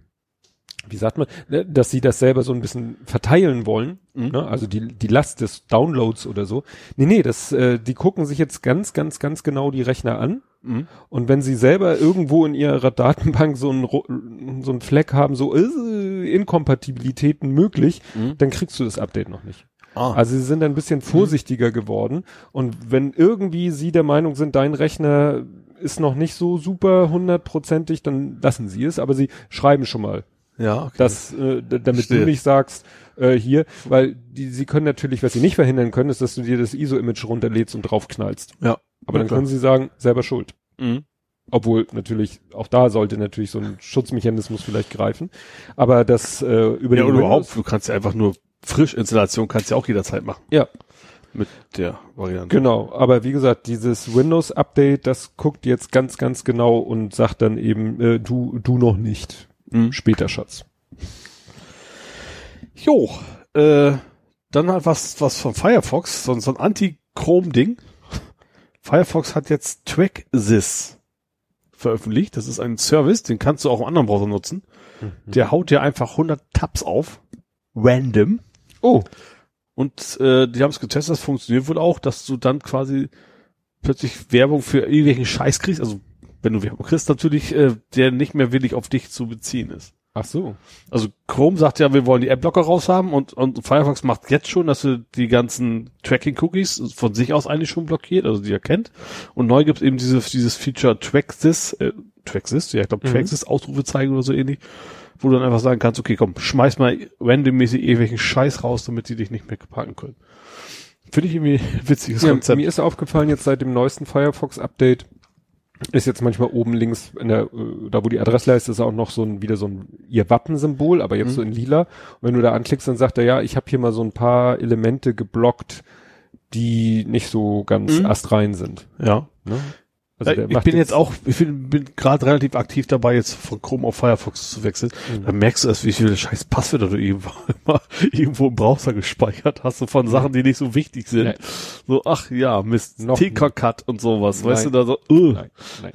wie sagt man, ne, dass sie das selber so ein bisschen verteilen wollen, Mhm. ne? also die, die Last des Downloads oder so. Nee, nee, das, äh, die gucken sich jetzt ganz, ganz, ganz genau die Rechner an. Mhm. Und wenn sie selber irgendwo in ihrer Datenbank so einen, so einen Fleck haben, so äh, Inkompatibilitäten möglich, Mhm. dann kriegst du das Update noch nicht. Ah. Also sie sind ein bisschen vorsichtiger geworden. Und wenn irgendwie sie der Meinung sind, dein Rechner ist noch nicht so super hundertprozentig, dann lassen sie es. Aber sie schreiben schon mal, ja, okay. dass, äh, damit Verstehe. du nicht sagst, äh, hier, weil die, sie können natürlich, was sie nicht verhindern können, ist, dass du dir das ISO-Image runterlädst und draufknallst. ja. Aber dann klar. können sie sagen, selber schuld. Mhm. Obwohl natürlich, auch da sollte natürlich so ein Schutzmechanismus vielleicht greifen. Aber das äh, über Ja, die und Windows- überhaupt, du kannst ja einfach nur Frischinstallation kannst ja auch jederzeit machen. Ja, Mit der Variante. Genau, aber wie gesagt, dieses Windows-Update, das guckt jetzt ganz, ganz genau und sagt dann eben, äh, du, du noch nicht. Mhm. Später, Schatz. Jo, äh, dann halt was, was von Firefox, so, so ein Anti-Chrome-Ding. Firefox hat jetzt TrackSys veröffentlicht. Das ist ein Service, den kannst du auch im anderen Browser nutzen. Der haut dir einfach 100 Tabs auf. Random. Oh, Und äh, die haben es getestet, das funktioniert wohl auch, dass du dann quasi plötzlich Werbung für irgendwelchen Scheiß kriegst. Also wenn du Werbung kriegst, natürlich, äh, der nicht mehr willig auf dich zu beziehen ist. Ach so. Also Chrome sagt ja, wir wollen die Adblocker raushaben und, und Firefox macht jetzt schon, dass er die ganzen Tracking-Cookies von sich aus eigentlich schon blockiert, also die erkennt. Und neu gibt's eben dieses, dieses Feature Traxis, äh, Traxis, ja, ich glaube Mhm. Traxis, Ausrufezeichen oder so ähnlich, wo du dann einfach sagen kannst, okay, komm, schmeiß mal randommäßig irgendwelchen Scheiß raus, damit die dich nicht mehr packen können. Finde ich irgendwie ein witziges Ja, Konzept. mir ist aufgefallen, jetzt seit dem neuesten Firefox-Update ist jetzt manchmal oben links, in der, äh, da wo die Adressleiste ist, auch noch so ein, wieder so ein, ihr Wappensymbol, aber jetzt Mhm. so in lila. Und wenn du da anklickst, dann sagt er, ja, ich habe hier mal so ein paar Elemente geblockt, die nicht so ganz Mhm. astrein sind. ja. Ne? Also der ich bin jetzt auch, ich bin, bin gerade relativ aktiv dabei, jetzt von Chrome auf Firefox zu wechseln. Mhm. Da merkst du erst, wie viele scheiß Passwörter du irgendwo, *laughs* immer irgendwo im Browser gespeichert hast, so von Sachen, die nicht so wichtig sind. Nein. So, ach ja, Mist, TK-Cut und sowas, weißt du, Nein. da so, uh. Nein, nein,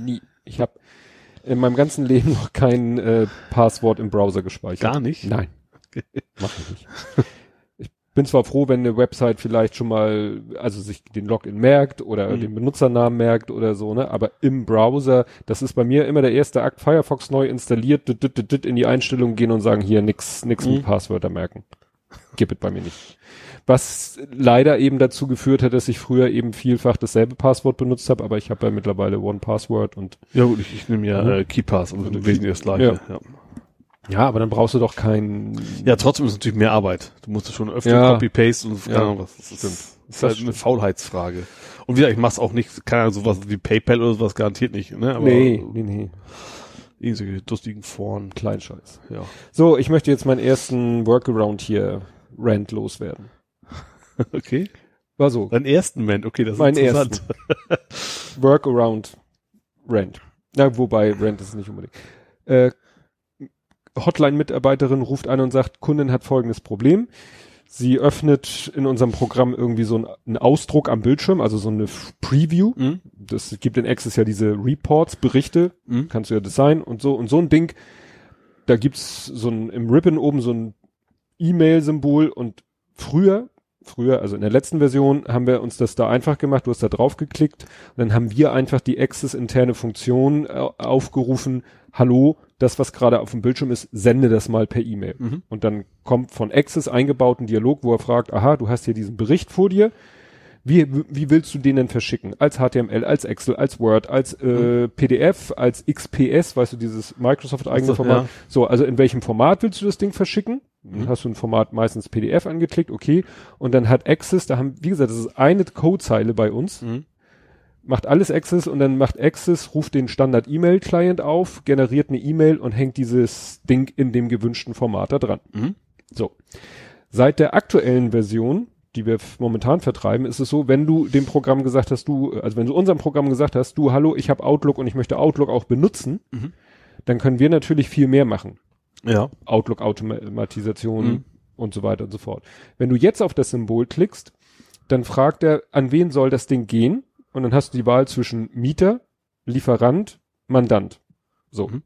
*laughs* nie. Ich habe in meinem ganzen Leben noch kein äh, Passwort im Browser gespeichert. Gar nicht? Nein. Mach ich nicht. *laughs* Bin zwar froh, wenn eine Website vielleicht schon mal, also sich den Login merkt oder Mhm. den Benutzernamen merkt oder so, ne, aber im Browser, das ist bei mir immer der erste Akt, Firefox neu installiert, dit, dit, dit, in die Einstellungen gehen und sagen, hier nix, nix Mhm. mit Passwörter merken. Gibt es bei mir nicht. Was leider eben dazu geführt hat, dass ich früher eben vielfach dasselbe Passwort benutzt habe, aber ich habe ja mittlerweile One Password und Ja gut, ich, ich nehme ja Mhm. äh, KeyPass, aber im Wesentlichen das gleiche. Ja. Ja. Ja, aber dann brauchst du doch kein ja, trotzdem ist es natürlich mehr Arbeit. Du musst schon öfter Ja. Copy-Paste und keine Ahnung was. Das stimmt. ist, das ist halt eine. Faulheitsfrage. Und wie gesagt, ich mach's auch nicht, keine Ahnung, sowas wie PayPal oder sowas garantiert nicht, ne? Aber nee, nee, nee, irgendwelche lustigen Foren. Kleinscheiß. Ja. So, ich möchte jetzt meinen ersten Workaround hier rant loswerden. *laughs* Okay. War so. Dein ersten Moment, okay, das ist Mein interessant. Workaround Rant. Na, wobei Rant ist nicht unbedingt. Äh, Hotline-Mitarbeiterin ruft an und sagt, Kundin hat folgendes Problem. Sie öffnet in unserem Programm irgendwie so einen, einen Ausdruck am Bildschirm, also so eine Preview. Mhm. Das gibt in Access ja diese Reports, Berichte, Mhm. kannst du ja designen und so. Und so ein Ding, da gibt's so ein, im Ribbon oben so ein E-Mail-Symbol und früher, früher, also in der letzten Version, haben wir uns das da einfach gemacht, du hast da drauf geklickt und dann haben wir einfach die Access-interne Funktion äh, aufgerufen, hallo, das, was gerade auf dem Bildschirm ist, sende das mal per E-Mail. Mhm. Und dann kommt von Access eingebaut ein Dialog, wo er fragt, aha, du hast hier diesen Bericht vor dir, wie, wie willst du den denn verschicken? Als HTML, als Excel, als Word, als äh, PDF, als XPS, weißt du, dieses Microsoft-eigene Format. ja. So, also in welchem Format willst du das Ding verschicken? Dann Mhm. Hast du ein Format meistens PDF angeklickt, okay. Und dann hat Access, da haben, wie gesagt, das ist eine Codezeile bei uns, Mhm. macht alles Access und dann macht Access, ruft den Standard-E-Mail-Client auf, generiert eine E-Mail und hängt dieses Ding in dem gewünschten Format da dran. Mhm. So. Seit der aktuellen Version, die wir momentan vertreiben, ist es so, wenn du dem Programm gesagt hast, du, also wenn du unserem Programm gesagt hast, du, hallo, ich habe Outlook und ich möchte Outlook auch benutzen, Mhm. dann können wir natürlich viel mehr machen. Ja. Outlook-Automatisation Mhm. und so weiter und so fort. Wenn du jetzt auf das Symbol klickst, dann fragt er, an wen soll das Ding gehen? Und dann hast du die Wahl zwischen Mieter, Lieferant, Mandant. So. Mhm.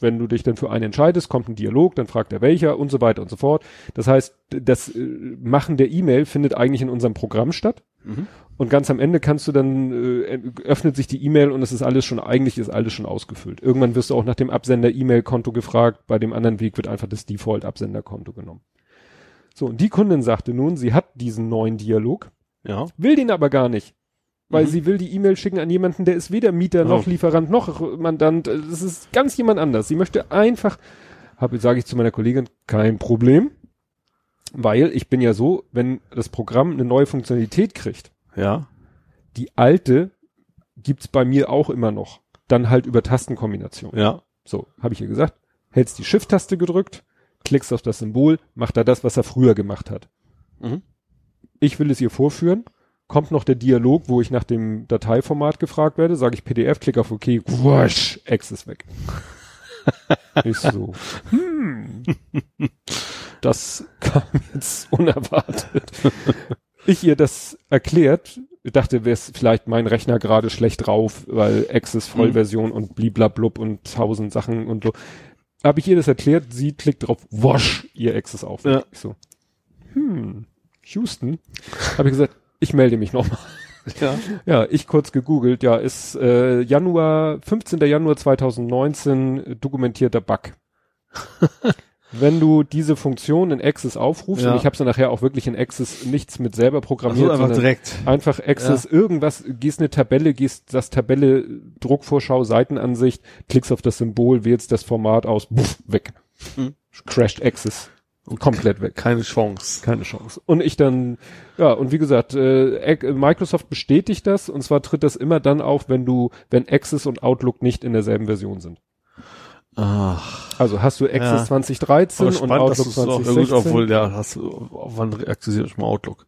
Wenn du dich dann für einen entscheidest, kommt ein Dialog, dann fragt er welcher und so weiter und so fort. Das heißt, das äh, Machen der E-Mail findet eigentlich in unserem Programm statt. Mhm. Und ganz am Ende kannst du dann, äh, öffnet sich die E-Mail und es ist alles schon, eigentlich ist alles schon ausgefüllt. Irgendwann wirst du auch nach dem Absender-E-Mail-Konto gefragt, bei dem anderen Weg wird einfach das Default-Absenderkonto genommen. So, und die Kundin sagte nun, sie hat diesen neuen Dialog, Ja. will den aber gar nicht. Weil Mhm. sie will die E-Mail schicken an jemanden, der ist weder Mieter noch Oh. Lieferant noch Mandant. äh, Das ist ganz jemand anders. Sie möchte einfach, habe, sage ich zu meiner Kollegin, kein Problem. Weil ich bin ja so, wenn das Programm eine neue Funktionalität kriegt, Ja. die alte gibt's bei mir auch immer noch. Dann halt über Tastenkombination. Ja. So, habe ich ihr gesagt. Hältst die Shift-Taste gedrückt, klickst auf das Symbol, macht er das, was er früher gemacht hat. Mhm. Ich will es ihr vorführen. Kommt noch der Dialog, wo ich nach dem Dateiformat gefragt werde, sage ich PDF, klick auf OK, wusch, X ist weg. *laughs* ich so, hm, das kam jetzt unerwartet. Ich ihr das erklärt, dachte, wäre es vielleicht mein Rechner gerade schlecht drauf, weil Access Vollversion und bliblablub und tausend Sachen und so. Habe ich ihr das erklärt, sie klickt drauf, wosch, ihr Access auf. Ja. Ich so, hm, Houston, habe ich gesagt, ich melde mich nochmal. Ja. *laughs* Ja, ich kurz gegoogelt, ja, ist äh, Januar, 15. Januar 2019 dokumentierter Bug. *laughs* Wenn du diese Funktion in Access aufrufst, Ja. und ich habe sie nachher auch wirklich in Access nichts mit selber programmiert, Also einfach sondern direkt. einfach Access irgendwas, gehst eine Tabelle, gehst das Tabelle, Druckvorschau, Seitenansicht, klickst auf das Symbol, wählst das Format aus, buff, weg. Mhm. Crashed Access. Komplett weg. Keine Chance. Keine Chance. Und ich dann, ja, und wie gesagt, äh, Microsoft bestätigt das und zwar tritt das immer dann auf, wenn du, wenn Access und Outlook nicht in derselben Version sind. Ach. Also hast du Access Ja. 2013 Aber und spannend, dass Outlook du es auch, ja gut, 2016. obwohl, ja, hast du, wann aktualisiert schon mal Outlook?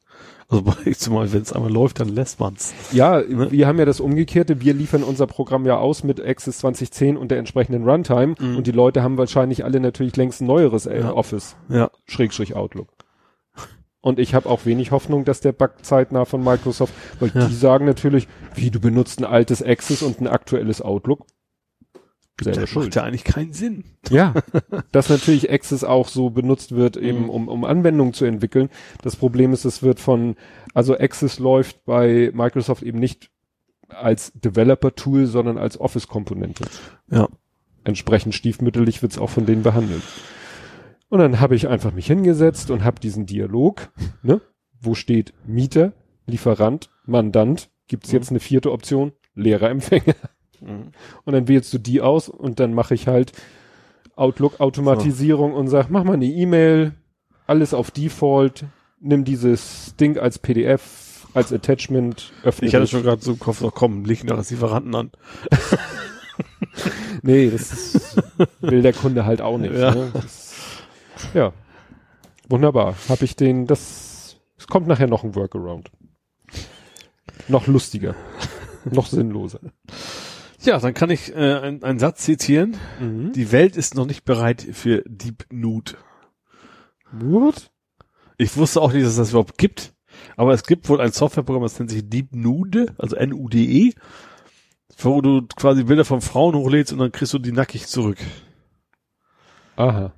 Also *laughs* zumal, wenn es einmal läuft, dann lässt man's. ja, Ne? wir haben ja das Umgekehrte, wir liefern unser Programm ja aus mit Access 2010 und der entsprechenden Runtime Mhm. und die Leute haben wahrscheinlich alle natürlich längst ein neueres äh, Ja. Office, Ja. Schrägstrich Outlook. Und ich habe auch wenig Hoffnung, dass der Bug zeitnah von Microsoft, weil Ja. die sagen natürlich, wie du benutzt ein altes Access und ein aktuelles Outlook. Selber Das schuld. macht ja eigentlich keinen Sinn. Ja, *laughs* dass natürlich Access auch so benutzt wird, eben Mhm. um, um Anwendungen zu entwickeln. Das Problem ist, es wird von, also Access läuft bei Microsoft eben nicht als Developer-Tool, sondern als Office-Komponente. Ja. Entsprechend stiefmütterlich wird's auch von denen behandelt. Und dann habe ich einfach mich hingesetzt und habe diesen Dialog, ne, wo steht Mieter, Lieferant, Mandant, gibt's Mhm. jetzt eine vierte Option, leerer Empfänger. Mhm. Und dann wählst du die aus und dann mache ich halt Outlook-Automatisierung und sag, mach mal eine E-Mail, alles auf Default, nimm dieses Ding als PDF, als Attachment, öffne Ich hatte das. schon gerade so im Kopf, noch komm, leg doch als Lieferanten an. *laughs* Nee, das will der Kunde halt auch nicht. Ja. Ne? Das, ja. Wunderbar. Habe ich den, das, es kommt nachher noch ein Workaround. Noch lustiger. noch sinnloser. Ja, dann kann ich äh, einen, einen Satz zitieren. Mhm. Die Welt ist noch nicht bereit für Deep Nude. What? Ich wusste auch nicht, dass es das überhaupt gibt. Aber es gibt wohl ein Softwareprogramm, das nennt sich Deep Nude, also N-U-D-E, wo du quasi Bilder von Frauen hochlädst und dann kriegst du die nackig zurück. Aha.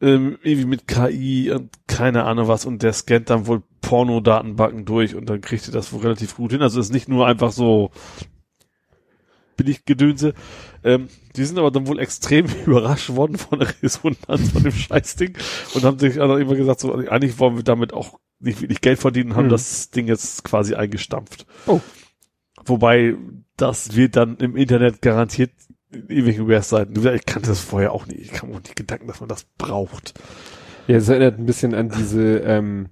Ähm, irgendwie mit KI und keine Ahnung was und der scannt dann wohl Pornodatenbanken durch und dann kriegt ihr das wohl relativ gut hin. Also es ist nicht nur einfach so billig Gedönse. Ähm, die sind aber dann wohl extrem *laughs* überrascht worden von der Resonanz von dem Scheißding und haben sich dann immer gesagt, so eigentlich wollen wir damit auch nicht wirklich Geld verdienen, haben Mhm. das Ding jetzt quasi eingestampft. Oh. Wobei das wird dann im Internet garantiert in irgendwelchen Webseiten. Ich kannte das vorher auch nicht. Ich kam auch nicht Gedanken, dass man das braucht. Ja, es erinnert ein bisschen an diese, ähm,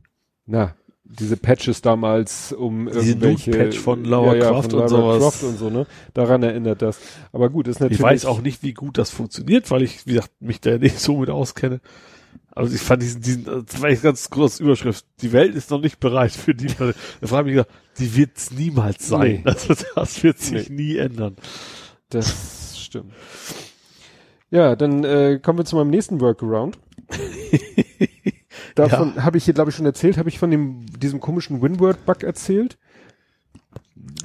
na, diese Patches damals, um Diese irgendwelche... Nude-Patch von Lara Croft von und Lara sowas. Croft und so, ne? Daran erinnert das. Aber gut, ist natürlich... Ich weiß auch nicht, wie gut das funktioniert, weil ich, wie gesagt, mich da nicht so mit auskenne. Aber ich fand diesen, diesen, das war echt ganz große Überschrift. Die Welt ist noch nicht bereit für die. Da frage ich mich, die wird's niemals sein. Nee. Also das wird sich nie ändern. Das stimmt. Ja, dann äh, kommen wir zu meinem nächsten Workaround. *laughs* Davon habe ich hier, glaube ich, schon erzählt, habe ich von dem diesem komischen WinWord-Bug erzählt.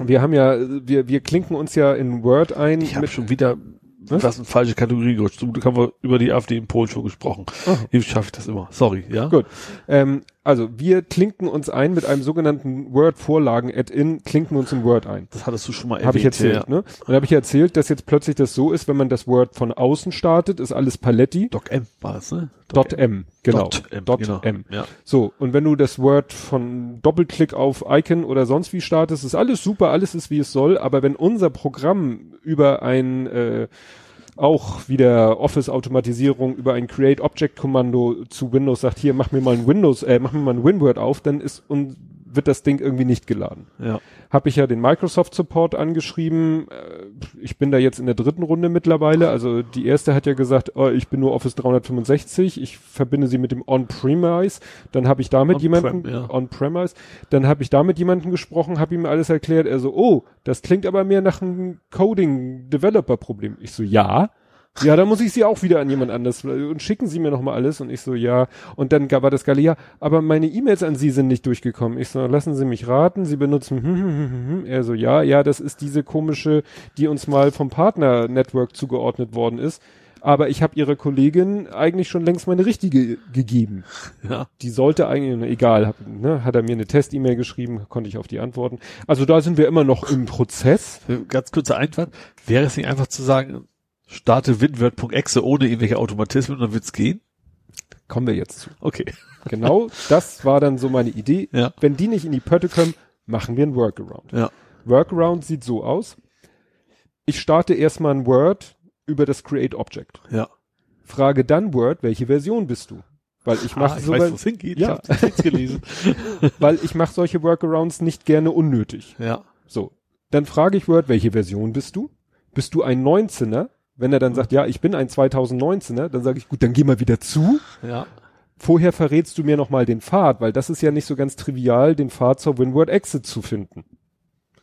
Wir haben ja, wir, wir klinken uns ja in Word ein. Ich habe schon wieder Was? was eine falsche Kategorie gerutscht. Zum Glück haben wir über die AfD in Polen schon gesprochen. Aha. Wie schaffe ich das immer? Sorry, ja? Gut. Ähm, also wir klinken uns ein mit einem sogenannten Word-Vorlagen-Add-in, klinken uns in Word ein. Das hattest du schon mal erwähnt. Habe ich erzählt, ja. ne? Und habe ich erzählt, dass jetzt plötzlich das so ist, wenn man das Word von außen startet, ist alles Paletti. Doc M war das, ne? Dot M, genau. Dot M, Dot genau. M. Ja. So, und wenn du das Word von Doppelklick auf Icon oder sonst wie startest, ist alles super, alles ist wie es soll, aber wenn unser Programm über ein äh, auch wieder Office-Automatisierung über ein Create-Object-Kommando zu Windows sagt, hier, mach mir mal ein Windows, äh, mach mir mal ein WinWord auf, dann ist und wird das Ding irgendwie nicht geladen. Ja. Habe ich ja den Microsoft Support angeschrieben. Äh, Ich bin da jetzt in der dritten Runde mittlerweile. Also die erste hat ja gesagt, oh, ich bin nur Office 365. Ich verbinde sie mit dem On-Premise. Dann habe ich damit On-Prem, jemanden ja. On-Premise. Dann habe ich damit jemanden gesprochen, habe ihm alles erklärt. Er so, oh, das klingt aber mehr nach einem Coding-Developer-Problem. Ich so, ja. Ja, dann muss ich sie auch wieder an jemand anders und schicken Sie mir noch mal alles und ich so ja und dann war das geile ja, aber meine E-Mails an Sie sind nicht durchgekommen. Ich so lassen Sie mich raten, Sie benutzen hm, hm, hm, hm, hm. er so ja, ja, das ist diese komische, die uns mal vom Partner Network zugeordnet worden ist. aber ich habe ihrer Kollegin eigentlich schon längst meine richtige gegeben. Ja. Die sollte eigentlich, egal, hab, ne, hat er mir eine Test-E-Mail geschrieben, konnte ich auf die antworten. Also da sind wir immer noch im Prozess. Ganz kurzer Einwand. Wäre es nicht einfach zu sagen, starte winword.exe ohne irgendwelche Automatismen und dann wird's gehen? Kommen wir jetzt zu. Okay. Genau, das war dann so meine Idee. Ja. Wenn die nicht in die Pötte kommen, machen wir ein Workaround. Ja. Workaround sieht so aus. Ich starte erstmal ein Word über das Create Object. Ja. Frage dann Word, welche Version bist du? Weil ich mache ah, ich so, weiß, weil, wo es hingeht. Ja. Ich habe gelesen. *laughs* weil ich mache solche Workarounds nicht gerne unnötig. ja. So, dann frage ich Word, welche Version bist du? Bist du ein 19er? Wenn er dann sagt, ja, ich bin ein 2019er, dann sage ich, gut, dann geh mal wieder zu. Ja. Vorher verrätst du mir nochmal den Pfad, weil das ist ja nicht so ganz trivial, den Pfad zur WinWord Exit zu finden.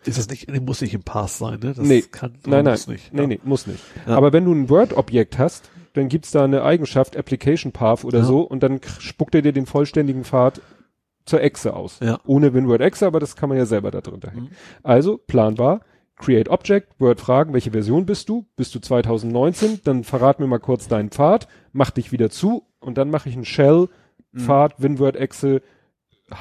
Ist das nicht, muss nicht im Pass sein, ne? Das Nee. kann, Nein, nein, muss nicht. nee, ja. nee, muss nicht. Ja. Aber wenn du ein Word-Objekt hast, dann gibt's da eine Eigenschaft, Application Path oder Ja. so, und dann spuckt er dir den vollständigen Pfad zur Exe aus. Ja. Ohne WinWord Exe, aber das kann man ja selber da drunter hängen. Mhm. Also, planbar, Create Object, Word fragen, welche Version bist du? Bist du 2019? Dann verrat mir mal kurz deinen Pfad, mach dich wieder zu und dann mache ich einen Shell, Mhm. Pfad, WinWord Exe,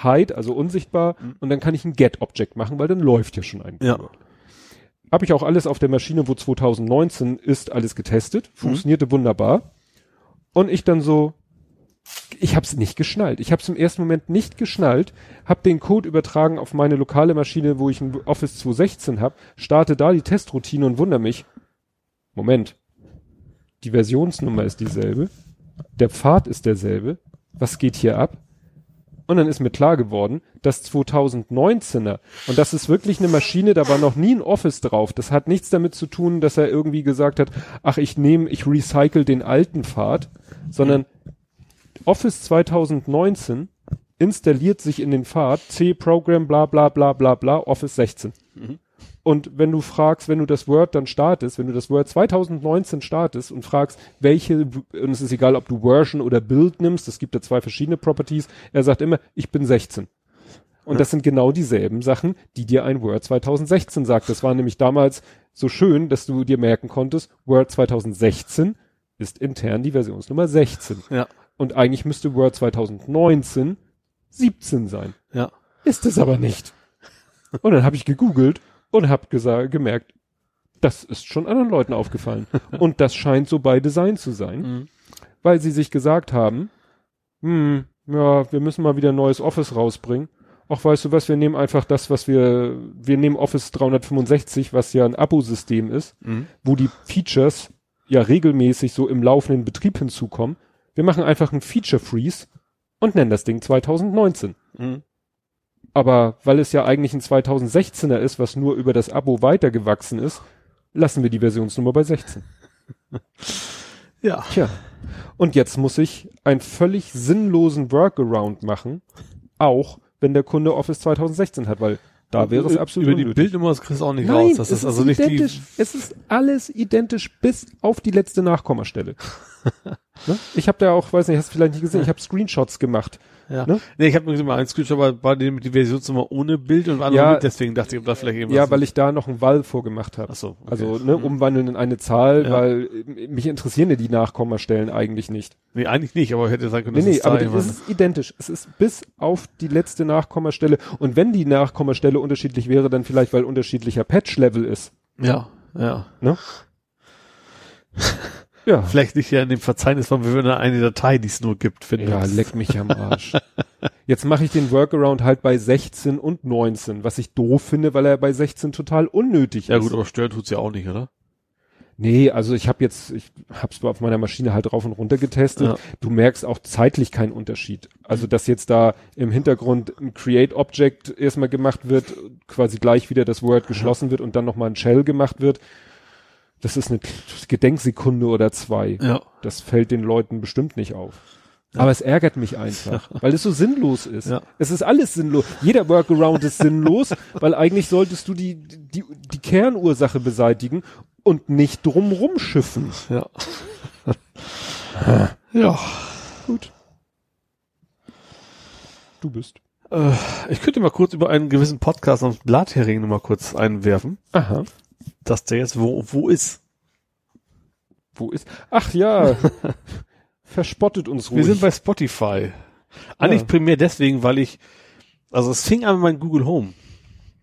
Hide, also unsichtbar, und dann kann ich ein Get Object machen, weil dann läuft ja schon ein Mhm. Ja. Habe ich auch alles auf der Maschine, wo 2019 ist, alles getestet. Funktionierte wunderbar. Und ich dann so, ich habe es nicht geschnallt. Ich habe es im ersten Moment nicht geschnallt, habe den Code übertragen auf meine lokale Maschine, wo ich ein Office 216 habe, starte da die Testroutine und wundere mich. Moment. Die Versionsnummer ist dieselbe. Der Pfad ist derselbe. Was geht hier ab? Und dann ist mir klar geworden, das 2019er, und das ist wirklich eine Maschine, da war noch nie ein Office drauf. Das hat nichts damit zu tun, dass er irgendwie gesagt hat, ach, ich nehme, ich recycle den alten Pfad, sondern Office 2019 installiert sich in den Pfad C-Program, bla bla bla bla bla, Office 16. Und wenn du fragst, wenn du das Word dann startest, wenn du das Word 2019 startest und fragst, welche, und es ist egal, ob du Version oder Build nimmst, es gibt da zwei verschiedene Properties, er sagt immer, ich bin 16. Und das sind genau dieselben Sachen, die dir ein Word 2016 sagt. Das war nämlich damals so schön, dass du dir merken konntest, Word 2016 ist intern die Versionsnummer 16. Ja. Und eigentlich müsste Word 2019 17 sein. Ja. Ist es aber nicht. Und dann habe ich gegoogelt und habe gemerkt, das ist schon anderen Leuten aufgefallen. *laughs* Und das scheint so bei Design zu sein, Mhm. weil sie sich gesagt haben, hm, ja, wir müssen mal wieder ein neues Office rausbringen. Ach, weißt du was, wir nehmen einfach das, was wir, wir nehmen Office 365, was ja ein Abosystem ist, Mhm. wo die Features ja regelmäßig so im laufenden Betrieb hinzukommen. Wir machen einfach einen Feature Freeze und nennen das Ding 2019. Mhm. Aber weil es ja eigentlich ein 2016er ist, was nur über das Abo weitergewachsen ist, lassen wir die Versionsnummer bei 16. *laughs* Ja. Tja. Und jetzt muss ich einen völlig sinnlosen Workaround machen, auch wenn der Kunde Office 2016 hat, weil da wäre es absolut Über die unnötig. Bildnummer das kriegst du auch nicht Nein, raus. Das es ist also nicht identisch. die. Es ist alles identisch bis auf die letzte Nachkommastelle. *laughs* ne? Ich habe da auch, weiß nicht, hast du vielleicht nicht gesehen, ich habe Screenshots gemacht. Ja. Ne? Nee, ich habe nur mal einen Screenshot, aber war die, die Versionsnummer ohne Bild und andere Ja. mit, deswegen dachte ich, ob da vielleicht irgendwas. Ja, weil ich da noch einen Val vorgemacht habe. Ach so, okay. Also ne, umwandeln in eine Zahl, Ja. weil äh, mich interessieren ja die Nachkommastellen eigentlich nicht. Nee, eigentlich nicht, aber hätte sagen können, Nee, das nee, ist aber da jemand. ist identisch. Es ist bis auf die letzte Nachkommastelle. Und wenn die Nachkommastelle unterschiedlich wäre, dann vielleicht, weil unterschiedlicher Patch-Level ist. Ja, ja. Ne? *laughs* ja. Vielleicht nicht ja in dem Verzeichnis von wir würden eine Datei, die es nur gibt, finden. Ja, leck mich am *laughs* Arsch. Jetzt mache ich den Workaround halt bei 16 und 19, was ich doof finde, weil er bei 16 total unnötig Ja ist. gut, aber stören tut's ja auch nicht, oder? Nee, also ich habe jetzt, ich hab's auf meiner Maschine halt rauf und runter getestet. Ja. Du merkst auch zeitlich keinen Unterschied. Also dass jetzt da im Hintergrund ein Create Object erstmal gemacht wird, quasi gleich wieder das Word geschlossen wird und dann nochmal ein Shell gemacht wird. Das ist eine Gedenksekunde oder zwei. Ja. Das fällt den Leuten bestimmt nicht auf. Aber es ärgert mich einfach, weil es so sinnlos ist. Ja. Es ist alles sinnlos. Jeder Workaround ist sinnlos, *laughs* weil eigentlich solltest du die, die, die Kernursache beseitigen und nicht drumrum schiffen. Ja. ja. Gut. Du bist. Äh, ich könnte mal kurz über einen gewissen Podcast namens Blathering noch mal kurz einwerfen, Aha. Dass der jetzt wo, wo ist. Wo ist, ach ja, *laughs* verspottet uns ruhig. Wir sind bei Spotify. Eigentlich Ja. primär deswegen, weil ich, also es fing an mit meinem Google Home.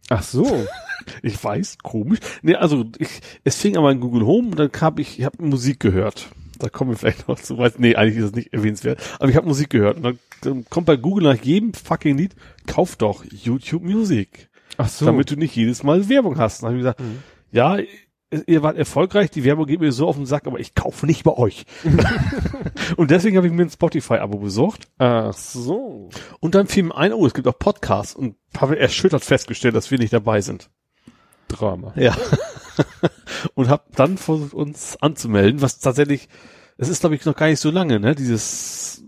ach so. *laughs* Ich weiß, komisch. Nee, also ich, es fing an mit Google Home und dann kam ich, ich habe Musik gehört. Da kommen wir vielleicht noch zu weit. Nee, eigentlich ist es nicht erwähnenswert. Aber ich habe Musik gehört und dann, dann kommt bei Google nach jedem fucking Lied, kauf doch YouTube Music. Ach so. damit du nicht jedes Mal Werbung hast. Dann habe ich gesagt, Mhm. Ja, ihr wart erfolgreich, die Werbung geht mir so auf den Sack, aber ich kaufe nicht bei euch. *laughs* und deswegen habe ich mir ein Spotify-Abo besorgt. ach so. Und dann fiel mir ein, oh, es gibt auch Podcasts und habe erschüttert festgestellt, dass wir nicht dabei sind. Drama. Ja. *laughs* und habe dann versucht, uns anzumelden, was tatsächlich, es ist, glaube ich, noch gar nicht so lange, ne? Dieses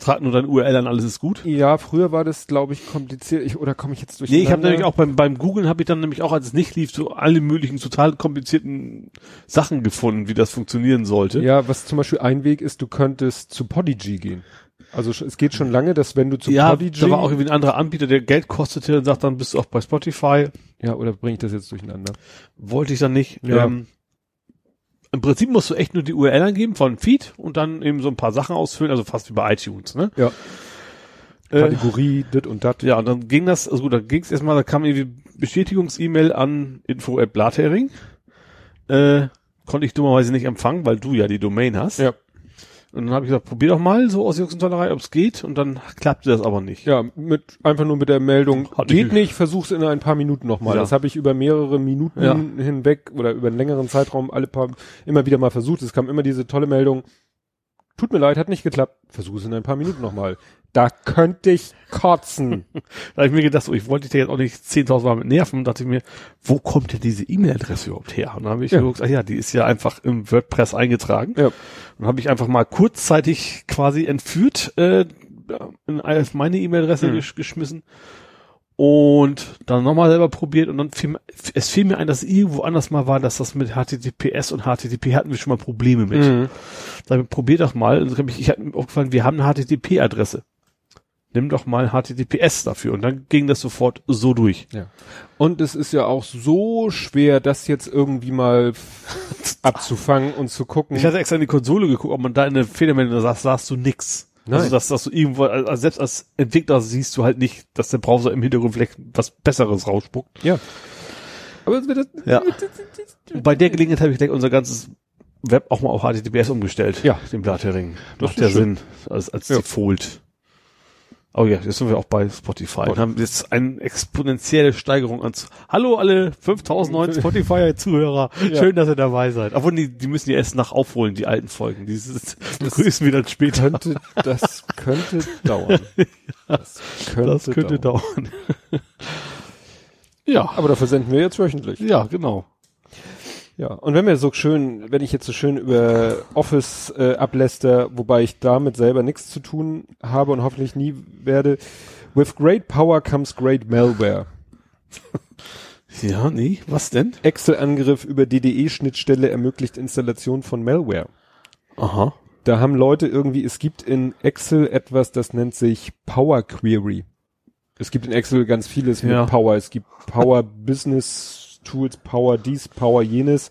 trag nur dein URL an, alles ist gut. Ja, früher war das, glaube ich, kompliziert. Ich, oder komme ich jetzt durch? Nee, ich habe nämlich auch beim, beim Googlen habe ich dann nämlich auch, als es nicht lief, so alle möglichen total komplizierten Sachen gefunden, wie das funktionieren sollte. Ja, was zum Beispiel ein Weg ist, du könntest zu Podigy gehen. Also es geht schon lange, dass wenn du zu ja Podigy... da war auch irgendwie ein anderer Anbieter, der Geld kostete und sagt, dann bist du auch bei Spotify. ja, oder bringe ich das jetzt durcheinander? Wollte ich dann nicht. Ja. Ähm, Im Prinzip musst du echt nur die URL angeben von Feed und dann eben so ein paar Sachen ausfüllen, also fast wie bei iTunes, ne? Ja. Äh, Kategorie, dit und dat. ja, und dann ging das, also gut, dann ging es erstmal, da kam irgendwie Bestätigungs-E-Mail an info at Blathering. Äh, konnte ich dummerweise nicht empfangen, weil du ja die Domain hast. Ja. Und dann habe ich gesagt, probier doch mal so aus Jux und Tollerei, ob es geht. Und dann klappte das aber nicht. Ja, mit einfach nur mit der Meldung, Hat geht nicht- nicht, versuch's in ein paar Minuten nochmal. Ja. Das habe ich über mehrere Minuten Ja. hinweg oder über einen längeren Zeitraum alle paar immer wieder mal versucht. Es kam immer diese tolle Meldung, tut mir leid, hat nicht geklappt, versuch es in ein paar Minuten nochmal. Da könnte ich kotzen. *laughs* Da habe ich mir gedacht, so, ich wollte dich jetzt auch nicht 10.000 Mal mit nerven. Dachte ich mir, wo kommt denn diese E-Mail-Adresse überhaupt her? Und dann habe ich Ja. geguckt, ach ja, die ist ja einfach im WordPress eingetragen. ja. Und dann habe ich einfach mal kurzzeitig quasi entführt, äh, in auf meine E-Mail-Adresse Mhm. gesch geschmissen und dann nochmal selber probiert und dann fiel, mir- es fiel mir ein, dass irgendwo anders mal war, dass das mit HTTPS und HTTP hatten wir schon mal Probleme mit. Mhm. Da hab ich, probier doch mal. Und dann hab ich, ich hatte mir aufgefallen, wir haben eine HTTP-Adresse. Nimm doch mal HTTPS dafür. Und dann ging das sofort so durch. Ja. Und es ist ja auch so schwer, das jetzt irgendwie mal *laughs* abzufangen und zu gucken. Ich hatte extra in die Konsole geguckt, ob man da in der Fehlermeldung da sahst, du nix. Nein. Also, dass, dass du irgendwo, also selbst als Entwickler siehst du halt nicht, dass der Browser im Hintergrund vielleicht was Besseres rausspuckt. ja. Aber das, Ja. Bei der Gelegenheit habe ich gleich unser ganzes Web auch mal auf HTTPS umgestellt. Ja. Den Blathering. Macht ja. Sinn. Als, als Ja. Default. Oh ja, jetzt sind wir auch bei Spotify. Und haben jetzt eine exponentielle Steigerung an. Hallo alle 5000 neuen Spotify-Zuhörer. *laughs* Ja. Schön, dass ihr dabei seid. Obwohl, die, die müssen ja erst nach aufholen, die alten Folgen. Die begrüßen wir dann später. könnte, das könnte *laughs* dauern. Das könnte, Das könnte dauern. dauern. *laughs* ja, Aber dafür senden wir jetzt wöchentlich. ja, genau. Ja, und wenn wir so schön, wenn ich jetzt so schön über Office äh, abläster, wobei ich damit selber nichts zu tun habe und hoffentlich nie werde, with great power comes great malware. *laughs* Ja, nee, was denn? Excel-Angriff über DDE-Schnittstelle ermöglicht Installation von Malware. Aha. Da haben Leute irgendwie, es gibt in Excel etwas, das nennt sich Power Query. Es gibt in Excel ganz vieles Ja. mit Power. Es gibt Power Business Tools, Power dies, Power jenes.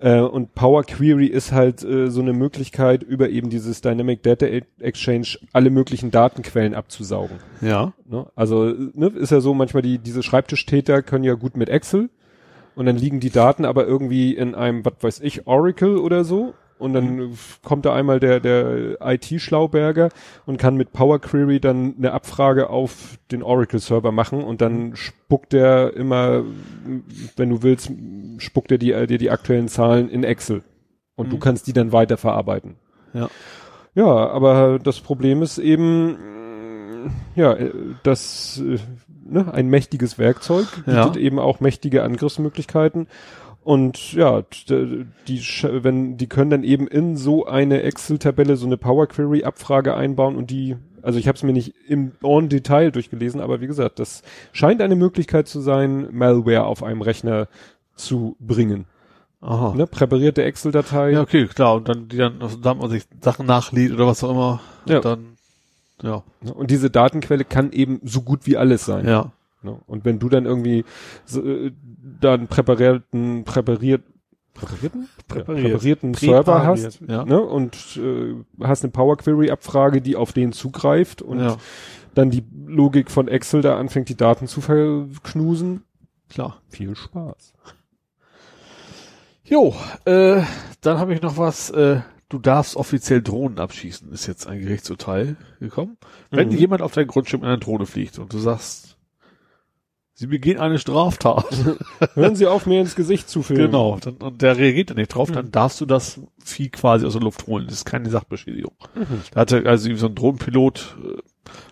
Äh, und Power Query ist halt äh, so eine Möglichkeit, über eben dieses Dynamic Data Exchange alle möglichen Datenquellen abzusaugen. Ja. Ne? Also ne, ist ja so, manchmal die diese Schreibtischtäter können ja gut mit Excel und dann liegen die Daten aber irgendwie in einem, was weiß ich, Oracle oder so und dann kommt da einmal der der IT-Schlauberger und kann mit Power Query dann eine Abfrage auf den Oracle-Server machen und dann spuckt der immer, wenn du willst, spuckt er dir die, die aktuellen Zahlen in Excel und du Mhm. kannst die dann weiterverarbeiten. Ja. Ja, aber das Problem ist eben, ja, äh, das, äh, ne, ein mächtiges Werkzeug Ja. bietet eben auch mächtige Angriffsmöglichkeiten. Und ja, die, wenn, die können dann eben in so eine Excel-Tabelle so eine Power Query-Abfrage einbauen und die, also ich habe es mir nicht im en Detail durchgelesen, aber wie gesagt, das scheint eine Möglichkeit zu sein, Malware auf einem Rechner zu bringen. Aha. Ne, präparierte Excel-Datei. Ja, okay, klar. Und dann, die dann, also, da man sich Sachen nachlädt oder was auch immer. Ja. Und dann, ja. Und diese Datenquelle kann eben so gut wie alles sein. Ja. Ne? Und wenn du dann irgendwie so, äh, da einen präparierten, präpariert, präparierten, Präpariert. Präparierten Server hast ja. ne, und äh, hast eine Power Query Abfrage, die auf den zugreift und ja, dann die Logik von Excel da anfängt, die Daten zu verknusen. klar. Viel Spaß. Jo, äh, dann habe ich noch was, äh, du darfst offiziell Drohnen abschießen, ist jetzt ein Gerichtsurteil gekommen. Wenn Mhm. jemand auf dein Grundstück mit einer Drohne fliegt und du sagst, sie begehen eine Straftat, *laughs* Hören Sie auf, mir ins Gesicht zu filmen. genau, dann, und der reagiert dann nicht drauf, dann Mhm. darfst du das Vieh quasi aus der Luft holen. Das ist keine Sachbeschädigung. Mhm. Da hatte also so ein Drohnenpilot, äh,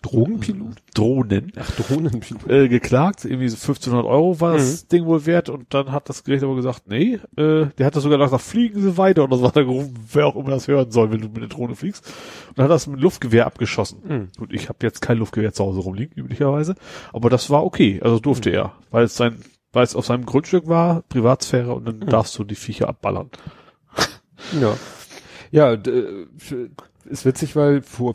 Drogenpilot? Drohnen, Ach, Drohnenpilot. äh, geklagt, irgendwie so 1500 Euro war das Mhm. Ding wohl wert und dann hat das Gericht aber gesagt, nee, äh, der hat das sogar gesagt, fliegen Sie weiter oder so hat er gerufen, wer auch immer das hören soll, wenn du mit der Drohne fliegst und hat das mit Luftgewehr abgeschossen. Mhm. Gut, ich habe jetzt kein Luftgewehr zu Hause rumliegen, üblicherweise, aber das war okay, also durfte er, weil es sein, weil es auf seinem Grundstück war, Privatsphäre und dann darfst du die Viecher abballern. Ja. Ja, äh, ist witzig, weil vor,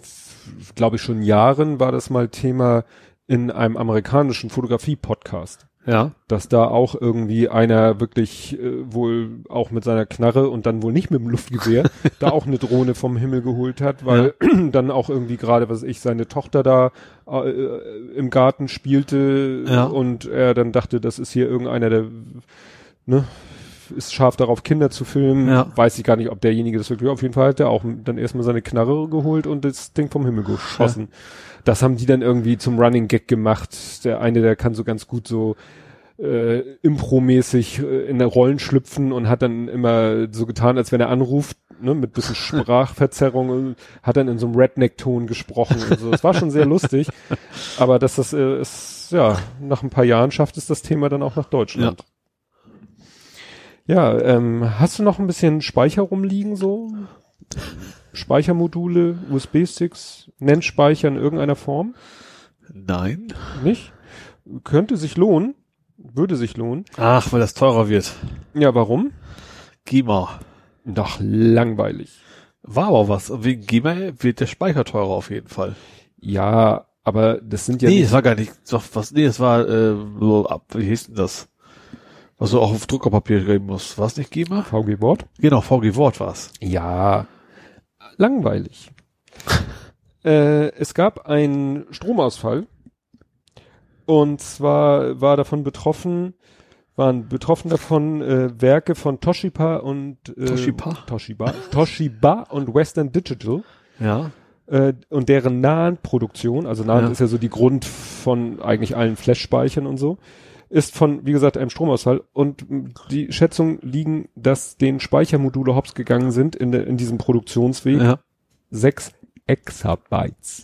glaube ich, schon Jahren war das mal Thema in einem amerikanischen Fotografie-Podcast. Ja. dass da auch irgendwie einer wirklich äh, wohl auch mit seiner Knarre und dann wohl nicht mit dem Luftgewehr *laughs* da auch eine Drohne vom Himmel geholt hat, weil *clears throat* dann auch irgendwie gerade, was ich, seine Tochter da äh, im Garten spielte Ja. und er dann dachte, das ist hier irgendeiner, der ne, ist scharf darauf, Kinder zu filmen. Ja. Weiß ich gar nicht, ob derjenige das wirklich, auf jeden Fall hat der auch dann erstmal seine Knarre geholt und das Ding vom Himmel geschossen. Das haben die dann irgendwie zum Running Gag gemacht. Der eine, der kann so ganz gut so äh, Impro-mäßig äh, in der Rollen schlüpfen und hat dann immer so getan, als wenn er anruft, ne, mit bisschen *laughs* Sprachverzerrung, und hat dann in so einem Redneck-Ton gesprochen und so. Das war schon sehr lustig. *laughs* Aber dass das äh, ist, ja, nach ein paar Jahren schafft es das Thema dann auch nach Deutschland. Ja, ähm, hast du noch ein bisschen Speicher rumliegen so? Speichermodule, USB-Sticks, Nennspeicher in irgendeiner Form? Nein. Nicht? Könnte sich lohnen. Würde sich lohnen. Ach, weil das teurer wird. Ja, warum? GEMA. Doch langweilig. War aber was. Wegen GEMA wird der Speicher teurer auf jeden Fall. Ja, aber das sind ja nee, es war gar nicht, doch was, nee, es war, äh, ab, wie hieß denn das? Du auch auf Druckerpapier schreiben musst. War es nicht GEMA? VG Wort. Genau, VG Wort war's. Ja, langweilig. *laughs* äh, es gab einen Stromausfall. Und zwar war davon betroffen, waren betroffen davon äh, Werke von Toshiba und äh, Toshiba? Toshiba, Toshiba und Western Digital Ja. äh, und deren NAND-Produktion, also NAND Ja. ist ja so die Grund von eigentlich allen Flash-Speichern und so, ist von, wie gesagt, einem Stromausfall und die Schätzungen liegen, dass den Speichermodule hops gegangen sind in, der, in diesem Produktionsweg Ja. sechs Exabytes.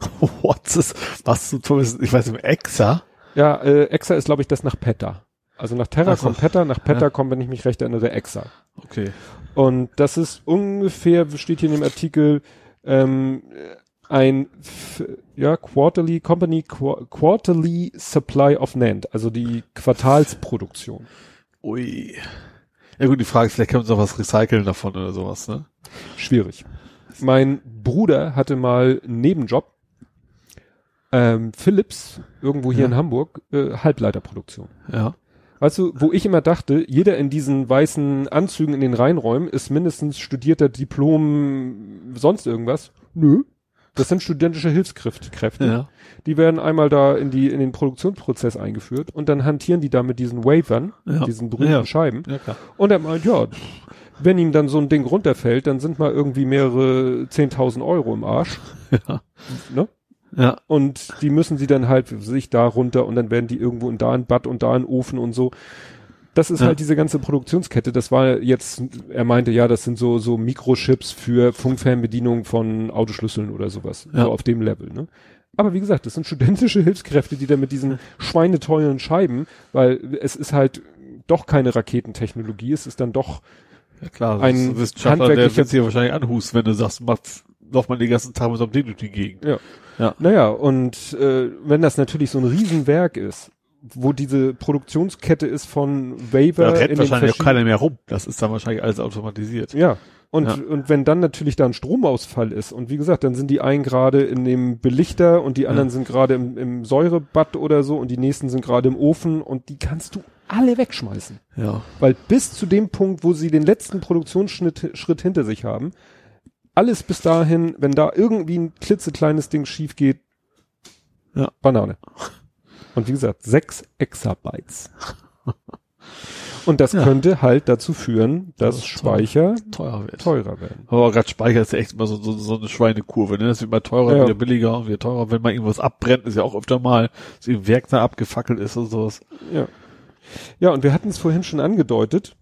*laughs* What is, was du tust, ich weiß nicht, Exa? Ja, äh, Exa ist, glaube ich, das nach PETA. Also nach Terra Ach so. kommt PETA, nach PETA Ja. kommt, wenn ich mich recht erinnere, Exa. Okay. Und das ist ungefähr, steht hier in dem Artikel, ähm, ein ja, Quarterly Company Qu Quarterly Supply of NAND, also die Quartalsproduktion. Ui. Ja gut, die Frage ist, vielleicht können wir noch was recyceln davon oder sowas, ne? Schwierig. Mein Bruder hatte mal einen Nebenjob, ähm, Philips, irgendwo hier Ja. in Hamburg, äh, Halbleiterproduktion. Ja. Weißt du, wo ich immer dachte, jeder in diesen weißen Anzügen in den Reinräumen ist mindestens studierter Diplom, sonst irgendwas. Nö. Das sind studentische Hilfskräfte. Kräfte. Ja. Die werden einmal da in die, in den Produktionsprozess eingeführt und dann hantieren die da mit diesen Wavern, Ja. diesen berühmten Ja. Scheiben. Ja, klar. Und er meint, ja, wenn ihm dann so ein Ding runterfällt, dann sind mal irgendwie mehrere 10.000 Euro im Arsch. *laughs* Ja. Ne? Ja. Und die müssen sie dann halt sich da runter und dann werden die irgendwo in da ein Bad und da ein Ofen und so. Das ist Ja. halt diese ganze Produktionskette. Das war jetzt, er meinte, ja, das sind so, so Mikrochips für Funkfernbedienung von Autoschlüsseln oder sowas. Ja. So auf dem Level, ne? Aber wie gesagt, das sind studentische *laughs* Hilfskräfte, die da mit diesen schweineteuren Scheiben, weil es ist halt doch keine Raketentechnologie, es ist dann doch Ja klar, Ein Wissenschaftler, der wird hier wahrscheinlich anhusten, wenn du sagst, mach, lauf mal den ganzen Tag mit so einem Ding durch die Gegend. Ja. Ja. Naja, und äh, wenn das natürlich so ein Riesenwerk ist, wo diese Produktionskette ist von Da Waver rennt wahrscheinlich auch keiner mehr rum. Das ist dann wahrscheinlich alles automatisiert. Ja. Und, Ja. und wenn dann natürlich da ein Stromausfall ist und wie gesagt, dann sind die einen gerade in dem Belichter und die anderen sind gerade im, im Säurebad oder so und die nächsten sind gerade im Ofen und die kannst du alle wegschmeißen. Ja. Weil bis zu dem Punkt, wo sie den letzten Produktionsschritt Schritt hinter sich haben, alles bis dahin, wenn da irgendwie ein klitzekleines Ding schief geht, Ja. Banane. Und wie gesagt, sechs Exabytes. Und das Ja. könnte halt dazu führen, dass Das Speicher Teuer wird. teurer werden. Aber gerade Speicher ist ja echt immer so, so, so eine Schweinekurve, ne? Das wird mal teurer, Ja. wieder billiger und wieder teurer. Wenn mal irgendwas abbrennt, ist ja auch öfter mal, dass im Werk da abgefackelt ist und sowas. Ja. Ja, und wir hatten es vorhin schon angedeutet.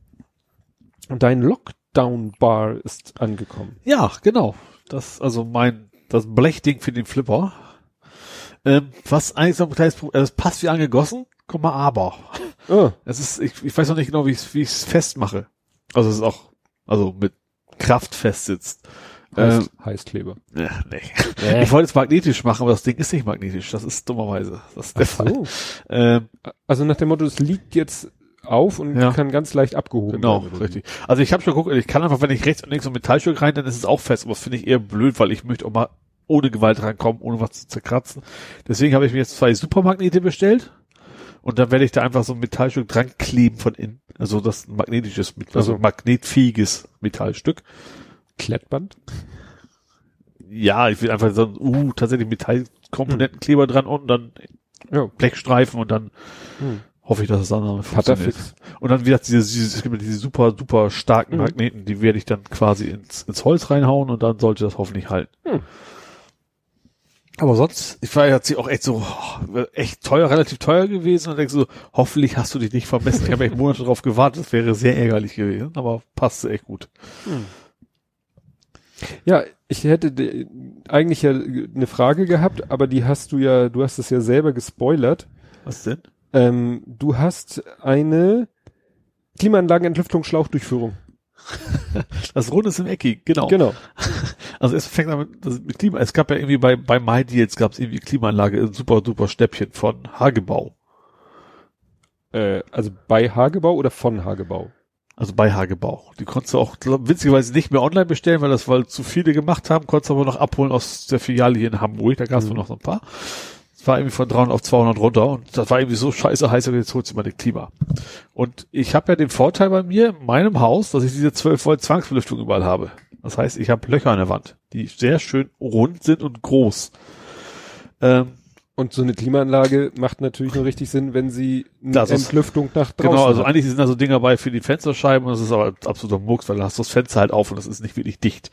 Dein Lockdown-Bar ist angekommen. Ja, genau. Das, also mein, das Blechding für den Flipper. Ähm, was eigentlich so ein kleines Problem, es passt wie angegossen, komm mal aber. Oh, Es ist, ich, ich weiß noch nicht genau, wie ich es wie ich's festmache. Also es ist auch, also mit Kraft festsitzt. heißt, Heißkleber. Ähm, ja, nee. Ich wollte es magnetisch machen, aber das Ding ist nicht magnetisch. Das ist dummerweise. Das ist der Fall. So. Ähm, Also nach dem Motto, es liegt jetzt auf und Ja. kann ganz leicht abgehoben genau, werden. oder richtig. Also ich habe schon geguckt, ich kann einfach, wenn ich rechts und links so ein Metallstück rein, dann ist es auch fest. Aber das finde ich eher blöd, weil ich möchte auch mal ohne Gewalt reinkommen, ohne was zu zerkratzen. Deswegen habe ich mir jetzt zwei Supermagnete bestellt. Und dann werde ich da einfach so ein Metallstück dran kleben von innen. Also das magnetisches, also Also- magnetfähiges Metallstück. Klettband? Ja, ich will einfach so ein, uh, tatsächlich Metallkomponentenkleber dran und dann Ja. Blechstreifen und dann Hm. hoffe ich, dass es dann auch funktioniert. Und dann wieder diese, diese, es gibt ja diese super, super starken Mhm. Magneten, die werde ich dann quasi ins, ins Holz reinhauen und dann sollte das hoffentlich halten. Hm. Aber sonst, ich war jetzt hier auch echt so, oh, echt teuer, relativ teuer gewesen und denkst so, hoffentlich hast du dich nicht vermessen. Ich habe echt Monate drauf gewartet, das wäre sehr ärgerlich gewesen, aber passte echt gut. Ja, ich hätte eigentlich ja eine Frage gehabt, aber die hast du ja, du hast es ja selber gespoilert. Was denn? Ähm, du hast eine Klimaanlagenentlüftungsschlauchdurchführung. *laughs* Das Runde ist im Ecki, genau. Genau. *laughs* Also es fängt an mit, mit Klima, es gab ja irgendwie bei, bei MyDeals gab es irgendwie Klimaanlage, ein super, super Stäbchen von Hagebau. Äh, also bei Hagebau oder von Hagebau? Also bei Hagebau. Die konntest du auch glaub, witzigerweise nicht mehr online bestellen, weil das weil zu viele gemacht haben, konntest du aber noch abholen aus der Filiale hier in Hamburg. Da gab es Mhm. noch so ein paar. War irgendwie von 300 auf 200 runter und das war irgendwie so scheiße heiß, und jetzt holst du mal den Klima. Und ich habe ja den Vorteil bei mir in meinem Haus, dass ich diese 12 Volt Zwangsbelüftung überall habe. Das heißt, ich habe Löcher an der Wand, die sehr schön rund sind und groß. Ähm, Und so eine Klimaanlage macht natürlich nur richtig Sinn, wenn sie eine ist- Entlüftung nach draußen Genau, also hat. eigentlich sind da so Dinger bei für die Fensterscheiben und das ist aber absoluter Murks, weil da hast du das Fenster halt auf und das ist nicht wirklich dicht.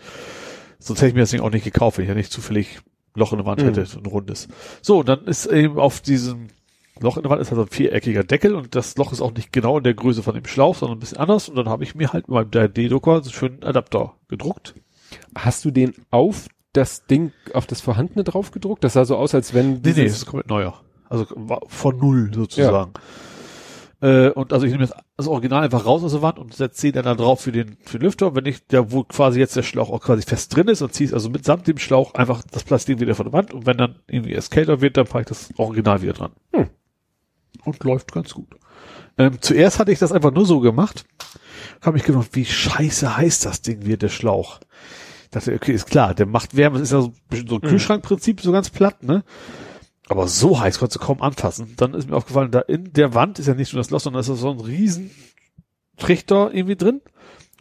Sonst hätte ich mir das Ding auch nicht gekauft, wenn ich ja nicht zufällig Loch in der Wand Mhm. hätte, ein rundes. So, dann ist eben auf diesem Loch in der Wand ist halt so ein viereckiger Deckel und das Loch ist auch nicht genau in der Größe von dem Schlauch, sondern ein bisschen anders und dann habe ich mir halt mit meinem 3D-Drucker so einen Adapter gedruckt. Hast du den auf das Ding, auf das vorhandene drauf gedruckt? Das sah so aus, als wenn Nee, nee, das ist komplett neuer. Also von null sozusagen. Äh, und also ich nehme das, das Original einfach raus aus der Wand und setze den dann da drauf für den, für den Lüfter. Wenn ich, der, wo quasi jetzt der Schlauch auch quasi fest drin ist und ziehe also mitsamt dem Schlauch einfach das Plastik wieder von der Wand und wenn dann irgendwie es kälter wird, dann packe ich das Original wieder dran. Hm. Und läuft ganz gut. Ähm, zuerst hatte ich das einfach nur so gemacht, habe mich gefragt, wie scheiße heiß das Ding wird, der Schlauch. Ich dachte, okay, ist klar, der macht Wärme, das ist ja so ein bisschen so ein Mhm. Kühlschrankprinzip, so ganz platt, ne? Aber so heiß konntest du kaum anfassen. Dann ist mir aufgefallen, da in der Wand ist ja nicht nur das Loch, sondern da ist so ein riesen Trichter irgendwie drin.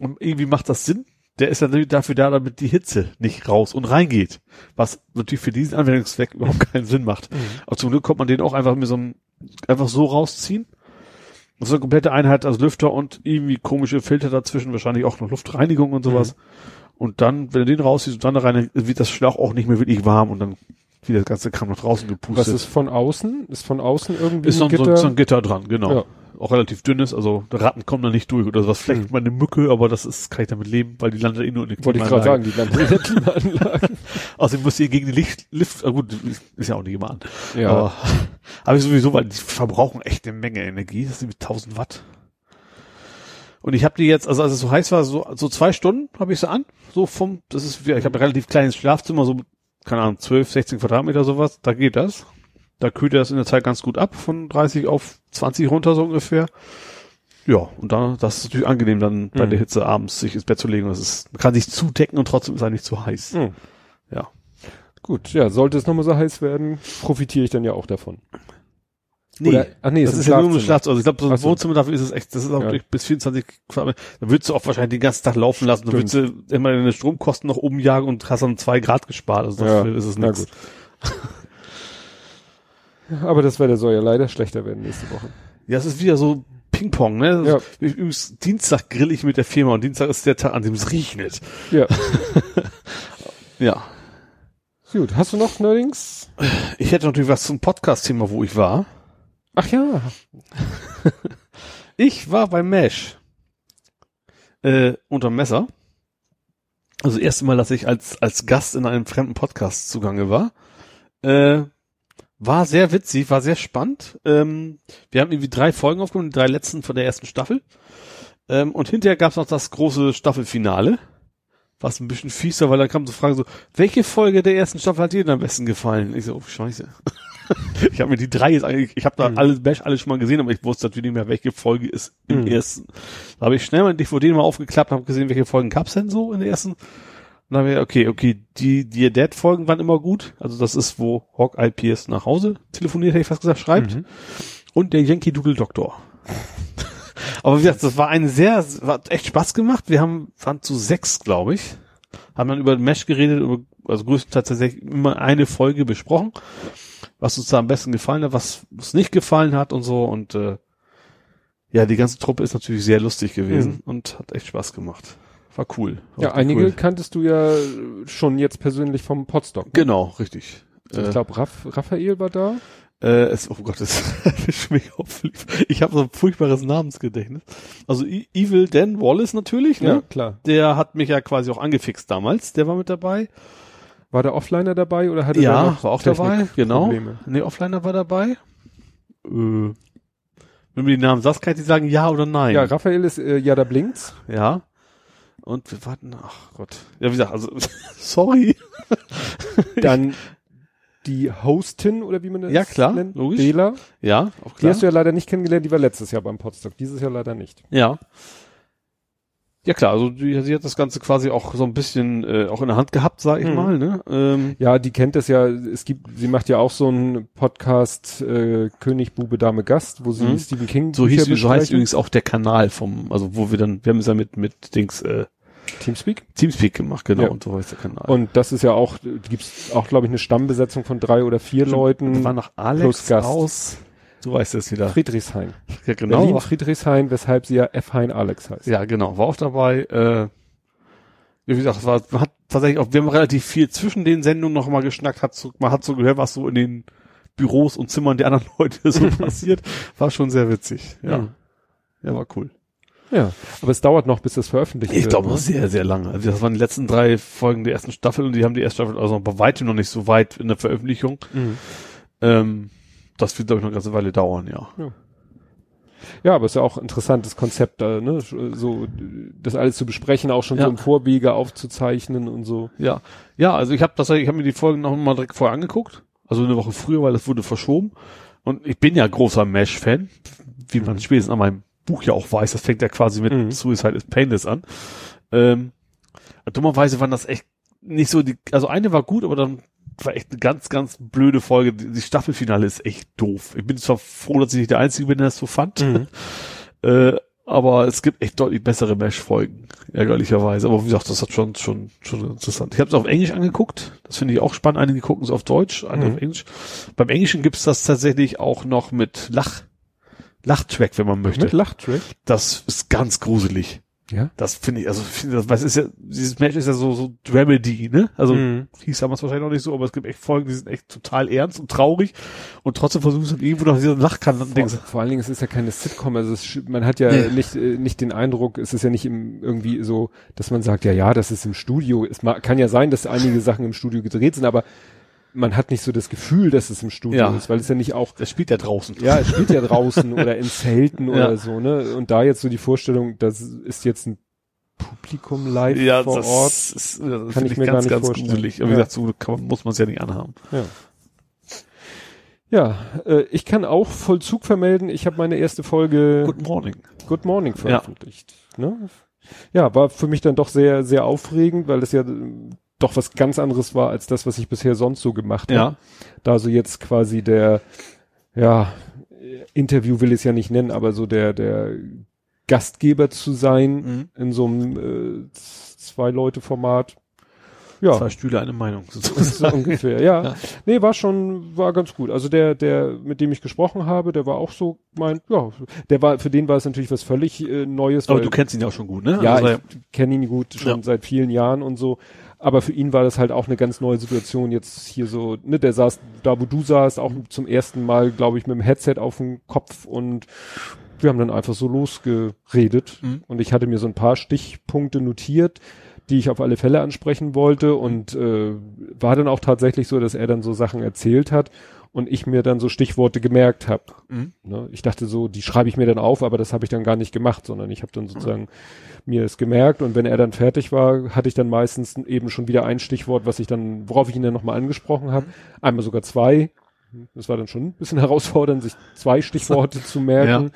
Und irgendwie macht das Sinn. Der ist ja natürlich dafür da, damit die Hitze nicht raus und reingeht. Was natürlich für diesen Anwendungszweck überhaupt *laughs* keinen Sinn macht. Aber zum Glück kommt man den auch einfach mit so einem, einfach so rausziehen. Das ist eine komplette Einheit als Lüfter und irgendwie komische Filter dazwischen, wahrscheinlich auch noch Luftreinigung und sowas. Und dann, wenn du den rausziehst und dann da rein, wird das Schlauch auch nicht mehr wirklich warm und dann wird das ganze Kram nach draußen gepustet. was ist von außen? Ist von außen irgendwie Ist so ein so, Gitter? ein- so ein Gitter dran, genau. Ja. Auch relativ dünnes, also Ratten kommen da nicht durch oder sowas. Vielleicht Mhm. mal eine Mücke, aber das ist, kann ich damit leben, weil die landet eh nur in der Wollte ich gerade sagen, die landen in der Klimaanlage. *laughs* Außerdem muss ihr gegen die Licht, Lift, ah gut, ist ja auch nicht immer an. ja. Aber *laughs* habe ich sowieso, weil die verbrauchen echt eine Menge Energie. Das sind wie 1000 Watt. Und ich habe die jetzt, also als es so heiß war, so, so zwei Stunden habe ich sie an. So vom, das ist, ich habe ein relativ kleines Schlafzimmer, so, keine Ahnung, 12, 16 Quadratmeter sowas. Da geht das. Da kühlt er das in der Zeit ganz gut ab, von 30 auf 20 runter so ungefähr. Ja, und dann, das ist natürlich angenehm, dann bei Mhm. der Hitze abends sich ins Bett zu legen. Das ist, man kann sich zudecken und trotzdem ist er nicht zu heiß. Hm. Ja. Gut, ja, sollte es nochmal so heiß werden, profitiere ich dann ja auch davon. Nee, Oder, ach nee, das ist ist ja nur ein Schlafzimmer. Also ich glaube, so ein so. Wohnzimmer dafür ist es echt, das ist auch Ja. durch bis 24 Quadratmeter. Da würdest du auch wahrscheinlich den ganzen Tag laufen lassen. Da würdest du immer deine Stromkosten noch umjagen und hast dann zwei Grad gespart. Also Ja, dafür ist es nichts. *laughs* Aber das Wetter soll ja leider schlechter werden nächste Woche. Ja, es ist wieder so Ping-Pong, ne? Ja. Ich, übrigens, Dienstag grill ich mit der Firma und Dienstag ist der Tag, an dem es regnet. Ja. *laughs* Ja. Gut, hast du noch Nerdings? Ich hätte natürlich was zum Podcast-Thema, wo ich war. Ach ja. *laughs* Ich war bei Mesh. Äh, unterm Messer. Also das erste Mal, dass ich als, als Gast in einem fremden Podcast zugange war. Äh, war sehr witzig, war sehr spannend. Ähm, wir haben irgendwie drei Folgen aufgenommen, die drei letzten von der ersten Staffel. Ähm, und hinterher gab es noch das große Staffelfinale. Was ein bisschen fieser, weil dann kam so Fragen so, welche Folge der ersten Staffel hat dir denn am besten gefallen? Ich so, oh scheiße. *laughs* ich habe mir die drei jetzt eigentlich, ich habe da Mhm. alles, Bash alles schon mal gesehen, aber ich wusste natürlich nicht mehr, welche Folge ist im Mhm. ersten. Da habe ich schnell mal DVD mal aufgeklappt, habe gesehen, welche Folgen gab's denn so in der ersten. Und dann habe ich, okay, okay, die, die Dead-Folgen waren immer gut. Also das ist, wo Hawkeye Pierce nach Hause telefoniert, hätte ich fast gesagt, schreibt. Mhm. Und der Yankee Doodle Doktor. *laughs* Aber wie gesagt, das war eine sehr, hat echt Spaß gemacht. Wir haben, waren zu sechs, glaube ich. Haben dann über Mesh geredet, über, also größtenteils tatsächlich immer eine Folge besprochen, was uns da am besten gefallen hat, was uns nicht gefallen hat und so. Und äh, ja, die ganze Truppe ist natürlich sehr lustig gewesen und hat echt Spaß gemacht. War cool. War Ja, einige cool. kanntest du ja schon jetzt persönlich vom Podstock. ne? Genau, richtig. Ich Äh, glaube, Raff, Raphael war da. Äh, es, oh Gott, das *laughs* ist mir auflief. Ich habe so ein furchtbares Namensgedächtnis. Also Evil Dan Wallace natürlich, ne? klar. Der hat mich ja quasi auch angefixt damals. Der war mit dabei. War der Offliner dabei oder hatte Ja, der noch war auch dabei, genau. Probleme? Nee, Offliner war dabei. Äh, wenn du mir die Namen sagst, kann ich dir sagen ja oder nein. Ja, Raphael ist, äh, ja, da blinkt's. ja. Und wir warten, ach Gott. Ja, wie gesagt, also, *laughs* sorry. *laughs* Dann die Hostin oder wie man das Ja, klar, nennt. logisch. Bela. Ja, auch Die klar. hast du ja leider nicht kennengelernt, die war letztes Jahr beim Podstock. Dieses Jahr leider nicht. Ja. Ja klar, also die, sie hat das Ganze quasi auch so ein bisschen äh, auch in der Hand gehabt, sag ich Mhm. mal. Ne? Ähm, Ja, die kennt das ja. Es gibt, sie macht ja auch so einen Podcast äh, König, Bube, Dame, Gast, wo sie Mhm. Stephen King so hieß, so heißt übrigens auch der Kanal vom, also wo wir dann, wir haben es ja mit mit Dings äh, Teamspeak. Teamspeak gemacht, genau, Ja. und so heißt der Kanal. Und das ist ja auch, gibt's auch, glaube ich, eine Stammbesetzung von drei oder vier Leuten. da war plus Alex Gast. aus. Du weißt es wieder. Friedrichshain. Ja, Berlin genau. Friedrichshain, weshalb sie ja F. Hein Alex heißt. Ja, genau, war auch dabei. Äh, wie gesagt, es war, man hat tatsächlich auch, wir haben relativ viel zwischen den Sendungen noch mal geschnackt, hat so, man hat so gehört, was so in den Büros und Zimmern der anderen *laughs* Leute so *laughs* passiert. War schon sehr witzig. Ja, Mhm. ja, war cool. Ja, aber es dauert noch, bis das veröffentlicht Ich wird. glaube ne? noch sehr, sehr lange. Also das waren die letzten drei Folgen der ersten Staffel und die haben die erste Staffel also bei weitem noch nicht so weit in der Veröffentlichung. Mhm. Ähm, das wird, glaube ich, noch eine ganze Weile dauern, ja. Ja, aber es ist ja auch ein interessantes Konzept, da, ne? so das alles zu besprechen, auch schon Ja. so im Vorwege aufzuzeichnen und so. Ja, ja, also ich habe das, ich habe mir die Folgen noch mal direkt vorher angeguckt, also eine Woche früher, weil das wurde verschoben. Und ich bin ja großer Mesh-Fan, wie man spätestens an meinem Buch ja auch weiß. Das fängt ja quasi mit Mhm. Suicide is Painless an. Ähm, dummerweise waren das echt nicht so die, also eine war gut, aber dann war echt eine ganz, ganz blöde Folge. Die, Staffelfinale ist echt doof. Ich bin zwar froh, dass ich nicht der Einzige bin, der das so fand. Mhm. *laughs* Äh, aber es gibt echt deutlich bessere Mesh-Folgen, ärgerlicherweise. Aber wie gesagt, das hat schon, schon, schon interessant. Ich habe es auf Englisch angeguckt. Das finde ich auch spannend. Einige gucken es auf Deutsch, andere Mhm. auf Englisch. Beim Englischen gibt's das tatsächlich auch noch mit Lach, Lachtrack, wenn man möchte. Mit Lachtrack. Das ist ganz gruselig. Ja. Das finde ich, also finde das, was ist ja, dieses Match ist ja so, so Dramedy, ne? Also, Mhm. hieß damals wahrscheinlich noch nicht so, aber es gibt echt Folgen, die sind echt total ernst und traurig und trotzdem versuchen sie dann irgendwo noch dieser Lachkanal Vor, Dings. vor allen Dingen, es ist ja keine Sitcom, also es, man hat ja Nee. nicht, äh, nicht den Eindruck, es ist ja nicht im, irgendwie so, dass man sagt, ja, ja, das ist im Studio. Es kann ja sein, dass einige Sachen im Studio gedreht sind, aber man hat nicht so das Gefühl, dass es im Studio Ja. ist, weil es ja nicht auch, Das spielt ja draußen. ja, es spielt ja draußen oder in Zelten *laughs* Ja. oder so, ne? Und da jetzt so die Vorstellung, das ist jetzt ein Publikum live ja, vor das Ort. ist, das finde Kann ich mir ganz, gar nicht ganz gruselig. Aber Ja. wie gesagt, so man- muss man es ja nicht anhaben. Ja. Ja, äh, ich kann auch Vollzug vermelden. Ich habe meine erste Folge Good morning. Good Morning veröffentlicht. Ne? Ja, war für mich dann doch sehr, sehr aufregend, weil das ja doch was ganz anderes war als das, was ich bisher sonst so gemacht habe. Ja. Da so jetzt quasi der, ja, Interview will ich es ja nicht nennen, aber so der, der Gastgeber zu sein Mhm. in so einem äh, Zwei-Leute-Format. Ja, Zwei Stühle, eine Meinung. so ungefähr, ja. *laughs* Ja. Nee, war schon, war ganz gut. Also der, der, mit dem ich gesprochen habe, der war auch so, mein, ja, der war, für den war es natürlich was völlig äh, Neues. Aber weil- du kennst ihn ja auch schon gut, ne? ja, Also, ich kenne ihn gut schon Ja. seit vielen Jahren und so. Aber für ihn war das halt auch eine ganz neue Situation jetzt hier so, ne, der saß da, wo du saßt, auch zum ersten Mal, glaube ich, mit dem Headset auf dem Kopf und wir haben dann einfach so losgeredet. Mhm. und ich hatte mir so ein paar Stichpunkte notiert, die ich auf alle Fälle ansprechen wollte. Und äh, war dann auch tatsächlich so, dass er dann so Sachen erzählt hat und ich mir dann so Stichworte gemerkt habe. Mhm. Ne? Ich dachte so, die schreibe ich mir dann auf, aber das habe ich dann gar nicht gemacht, sondern ich habe dann sozusagen mir es gemerkt und wenn er dann fertig war, hatte ich dann meistens eben schon wieder ein Stichwort, was ich dann, worauf ich ihn dann nochmal angesprochen habe. Einmal sogar zwei. Das war dann schon ein bisschen *laughs* herausfordernd, sich zwei Stichworte zu merken,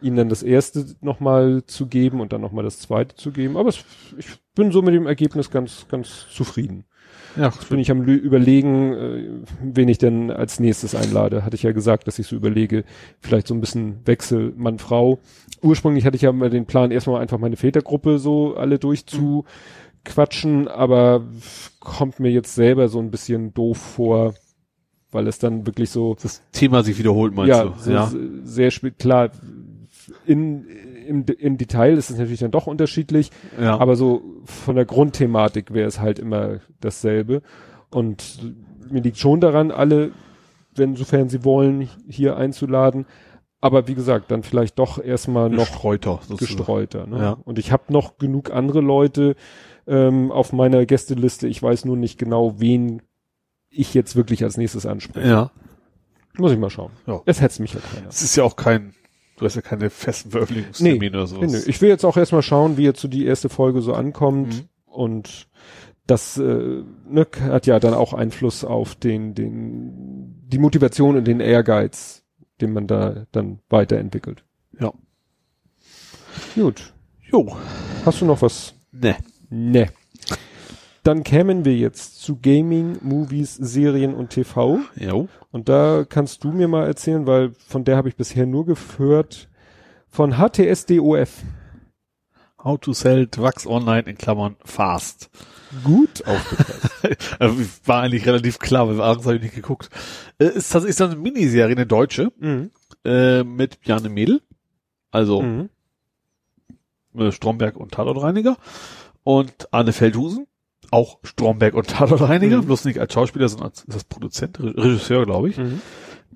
ihm dann das erste nochmal zu geben und dann nochmal das zweite zu geben. Aber es, ich bin so mit dem Ergebnis ganz, ganz zufrieden. Ja, Jetzt bin ich am überlegen, äh, wen ich denn als nächstes einlade. Hatte ich ja gesagt, dass ich so überlege, vielleicht so ein bisschen Wechsel Mann-Frau. Ursprünglich hatte ich ja mal den Plan, erstmal einfach meine Vätergruppe so alle durchzuquatschen, aber kommt mir jetzt selber so ein bisschen doof vor, weil es dann wirklich so das Thema sich wiederholt, meinst ja, du? so s- sehr spät, klar, in, im, im Detail ist es natürlich dann doch unterschiedlich, ja. aber so von der Grundthematik wäre es halt immer dasselbe. Und mir liegt schon daran, alle, wenn sofern sie wollen, hier einzuladen. Aber wie gesagt, dann vielleicht doch erstmal noch Gestreuter, gestreuter. Ne? Ja. Und ich habe noch genug andere Leute ähm, auf meiner Gästeliste. Ich weiß nur nicht genau, wen ich jetzt wirklich als nächstes anspreche. Ja. Muss ich mal schauen. Ja. Es hetzt mich ja keiner. Es ist ja auch kein, du hast ja keine festen Veröffentlichungstermine oder Nee, sowas. nö. Ich will jetzt auch erstmal schauen, wie jetzt so die erste Folge so ankommt. Mhm. Und das äh, ne, hat ja dann auch Einfluss auf den, den, die Motivation und den Ehrgeiz, den man da dann weiterentwickelt. Ja. Gut. Jo. Hast du noch was? Ne. Ne. Dann kämen wir jetzt zu Gaming, Movies, Serien und TV. Jo. Und da kannst du mir mal erzählen, weil von der habe ich bisher nur gehört, von HTSDOF. How to sell Drugs online in Klammern fast. Gut aufgepasst. War eigentlich relativ klar, weil abends habe ich nicht geguckt. Äh, ist tatsächlich so eine Miniserie, eine deutsche, mhm. äh, mit Bjarne Mädel. Also Mhm. äh, Stromberg und Tatortreiniger. Und Arne Feldhusen. Auch Stromberg und Tatortreiniger. Mhm. Bloß nicht als Schauspieler, sondern als, das Produzent, Re- Regisseur, glaube ich. Mhm.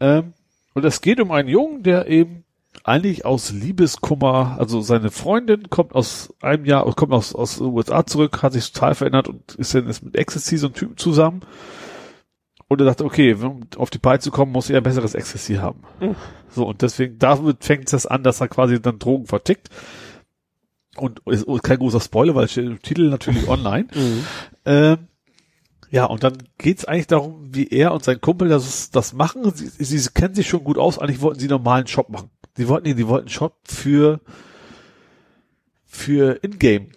Ähm, und es geht um einen Jungen, der eben eigentlich aus Liebeskummer, also seine Freundin kommt aus einem Jahr, kommt aus, aus den USA zurück, hat sich total verändert und ist dann ist mit Ecstasy so ein Typ zusammen. Und er dachte, okay, um auf die Beine zu kommen, muss er ein besseres Ecstasy haben. Mhm. So, und deswegen, damit fängt es an, dass er quasi dann Drogen vertickt. Und ist ist kein großer Spoiler, weil steht im Titel natürlich online. *laughs* Mhm. Ähm, ja, und dann geht's eigentlich darum, wie er und sein Kumpel das, das machen. Sie, sie kennen sich schon gut aus. Eigentlich wollten sie einen normalen Shop machen. Die wollten, nee, die wollten einen Shop für, für Ingame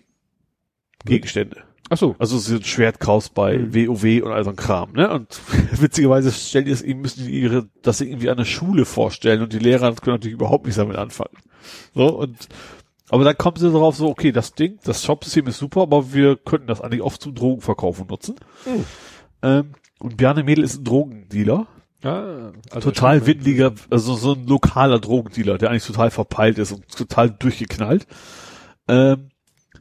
Gegenstände. Ach so. Also so ein Schwert kaufst bei Mhm. WoW und all so ein Kram, ne? Und *laughs* witzigerweise stellen die es ihm, müssen die ihre, das irgendwie an der Schule vorstellen und die Lehrer können natürlich überhaupt nichts damit anfangen. So, und, aber dann kommen sie darauf so, okay, das Ding, das Shopsystem ist super, aber wir könnten das eigentlich oft zum Drogenverkaufen nutzen. Mhm. Ähm, und Bjarne Mädel ist ein Drogendealer. Ah, also total windiger, also so ein lokaler Drogendealer, der eigentlich total verpeilt ist und total durchgeknallt. Ähm,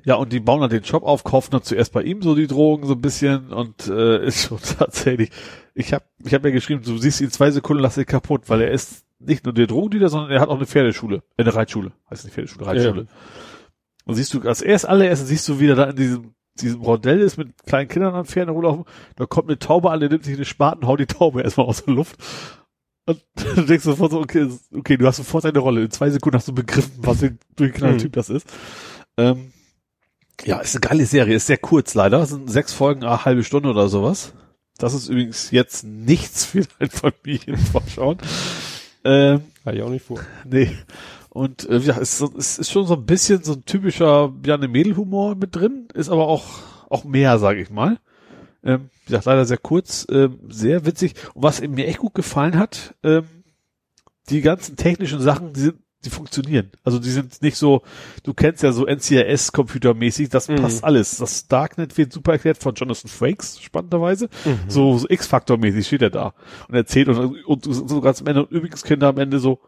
ja, und die bauen dann den Shop auf, kaufen dann zuerst bei ihm so die Drogen so ein bisschen und äh, *laughs* ist schon tatsächlich, ich habe ich hab ja geschrieben, du siehst ihn zwei Sekunden, lass dich kaputt, weil er ist nicht nur der Drogendealer, sondern er hat auch eine Pferdeschule, äh, eine Reitschule, heißt nicht Pferdeschule, Reitschule. Ja. Und siehst du, als erst allererst siehst du, wie er da in diesem, diesem Rondell ist mit kleinen Kindern an Pferden rumlaufen, da kommt eine Taube an, der nimmt sich eine Spaten, haut die Taube erstmal aus der Luft. Und *laughs* du denkst sofort so, okay, okay, du hast sofort deine Rolle. In zwei Sekunden hast du begriffen, was für ein durchgeknallter Mhm. Typ das ist. Ähm, ja, ist eine geile Serie, ist sehr kurz leider. Es sind sechs Folgen, eine halbe Stunde oder sowas. Das ist übrigens jetzt nichts für ein *laughs* Familienvorschauen. Ähm, Hatte ich auch nicht vor. *laughs* nee. Und äh, ja, es, ist es ist schon so ein bisschen so ein typischer Bjarne Mädel-Humor mit drin, ist aber auch, auch mehr, sage ich mal. Ähm, wie gesagt, leider sehr kurz, ähm, sehr witzig. Und was mir echt gut gefallen hat, ähm, die ganzen technischen Sachen, die sind, die funktionieren. Also die sind nicht so, du kennst ja so NCIS computermäßig, das Mhm. passt alles. Das Darknet wird super erklärt von Jonathan Frakes, spannenderweise. So, so X-Faktor mäßig steht er da und erzählt und, und so ganz am Ende, und übrigens Kinder am Ende so,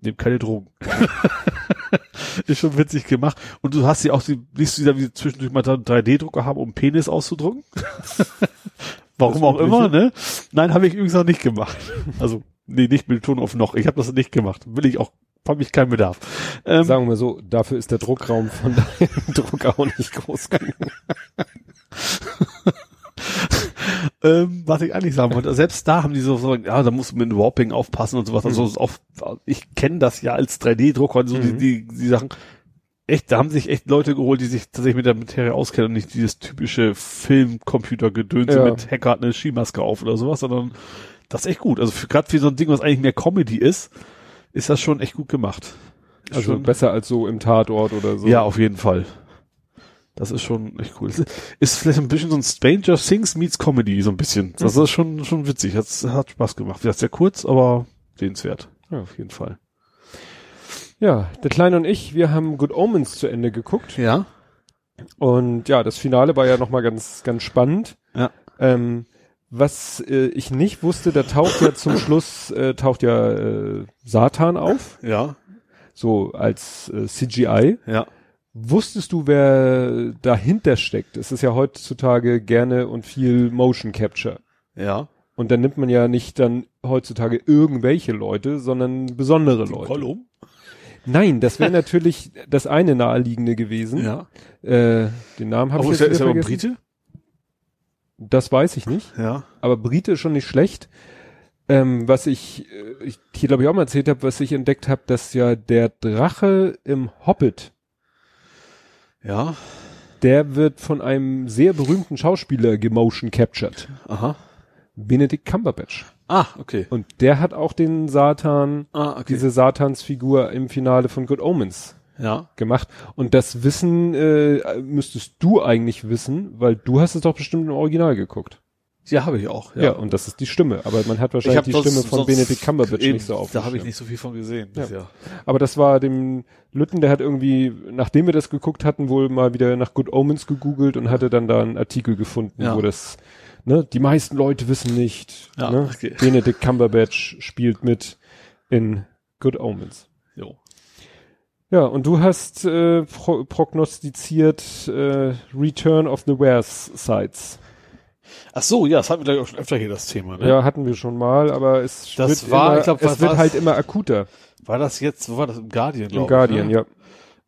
nehmt keine Drogen. *laughs* ist schon witzig gemacht. Und du hast ja auch die, siehst du wieder, wie sie zwischendurch mal einen 3D-Drucker haben, um Penis auszudrucken. *laughs* Warum auch immer, ne? Nein, habe ich übrigens noch nicht gemacht. Also, nee, nicht mit Ton auf noch. Ich habe das nicht gemacht. Will ich auch, habe ich keinen Bedarf. Ähm, Sagen wir mal so, dafür ist der Druckraum von deinem *laughs* Drucker auch nicht groß genug. *laughs* ähm, was ich eigentlich sagen wollte, selbst da haben die so, so ja, da musst du mit dem Warping aufpassen und sowas. Also auf, ich kenne das ja als 3D-Drucker, so die, Mhm. die, die Sachen. Echt, da haben sich echt Leute geholt, die sich tatsächlich mit der Materie auskennen und nicht dieses typische Filmcomputer-Gedönse Ja. mit Hacker hat eine Skimaske auf oder sowas, sondern das ist echt gut. Also gerade für so ein Ding, was eigentlich mehr Comedy ist, ist das schon echt gut gemacht. Also schon, besser als so im Tatort oder so. ja, auf jeden Fall. Das ist schon echt cool. Ist- Ist vielleicht ein bisschen so ein Stranger Things meets Comedy, so ein bisschen. Das ist schon, schon witzig. Hat, hat Spaß gemacht. Das ist sehr kurz, aber sehenswert. Ja, auf jeden Fall. Ja, der Kleine und ich, wir haben Good Omens zu Ende geguckt. Ja. Und ja, das Finale war ja nochmal ganz, ganz spannend. Ja. Ähm, was äh, ich nicht wusste, da taucht ja zum *coughs* Schluss, äh, taucht ja äh, Satan auf, Ja. so als äh, CGI. Ja. Wusstest du, wer dahinter steckt? Es ist ja heutzutage gerne und viel Motion Capture. Ja. Und dann nimmt man ja nicht dann heutzutage irgendwelche Leute, sondern besondere Leute. Gollum? Nein, das wäre *laughs* natürlich das eine naheliegende gewesen. Ja. Äh, den Namen habe ich ist jetzt er, ist er aber. Brite? Das weiß ich nicht. Ja. Aber Brite ist schon nicht schlecht. Ähm, was ich, äh, ich hier glaube ich auch mal erzählt habe, was ich entdeckt habe, dass ja der Drache im Hobbit, Ja. der wird von einem sehr berühmten Schauspieler gemotion captured. Aha. Benedict Cumberbatch. Ah, okay. Und der hat auch den Satan, Ah, okay. diese Satansfigur im Finale von Good Omens ja. gemacht. Und das Wissen äh, müsstest du eigentlich wissen, weil du hast es doch bestimmt im Original geguckt. Ja, habe ich auch. Ja, und das ist die Stimme. Aber man hat wahrscheinlich die sonst- Stimme von Benedict Cumberbatch eben, nicht so auf. Da habe ich nicht so viel von gesehen. Ja. bisher. Aber das war dem Lütten, der hat irgendwie, nachdem wir das geguckt hatten, wohl mal wieder nach Good Omens gegoogelt und hatte dann da einen Artikel gefunden, Ja. wo das, ne, die meisten Leute wissen nicht, Ja, ne, okay. Benedict Cumberbatch spielt mit in Good Omens. Ja, und du hast äh, pro prognostiziert äh, Return of the Wares Sites. Ach so, ja, das hatten wir gleich auch schon öfter hier das Thema. Ne? Ja, hatten wir schon mal, aber es Das wird war, immer, ich glaub, es wird halt immer akuter War das jetzt, wo war das? Im Guardian, im glaube ich. Guardian, ne? ja.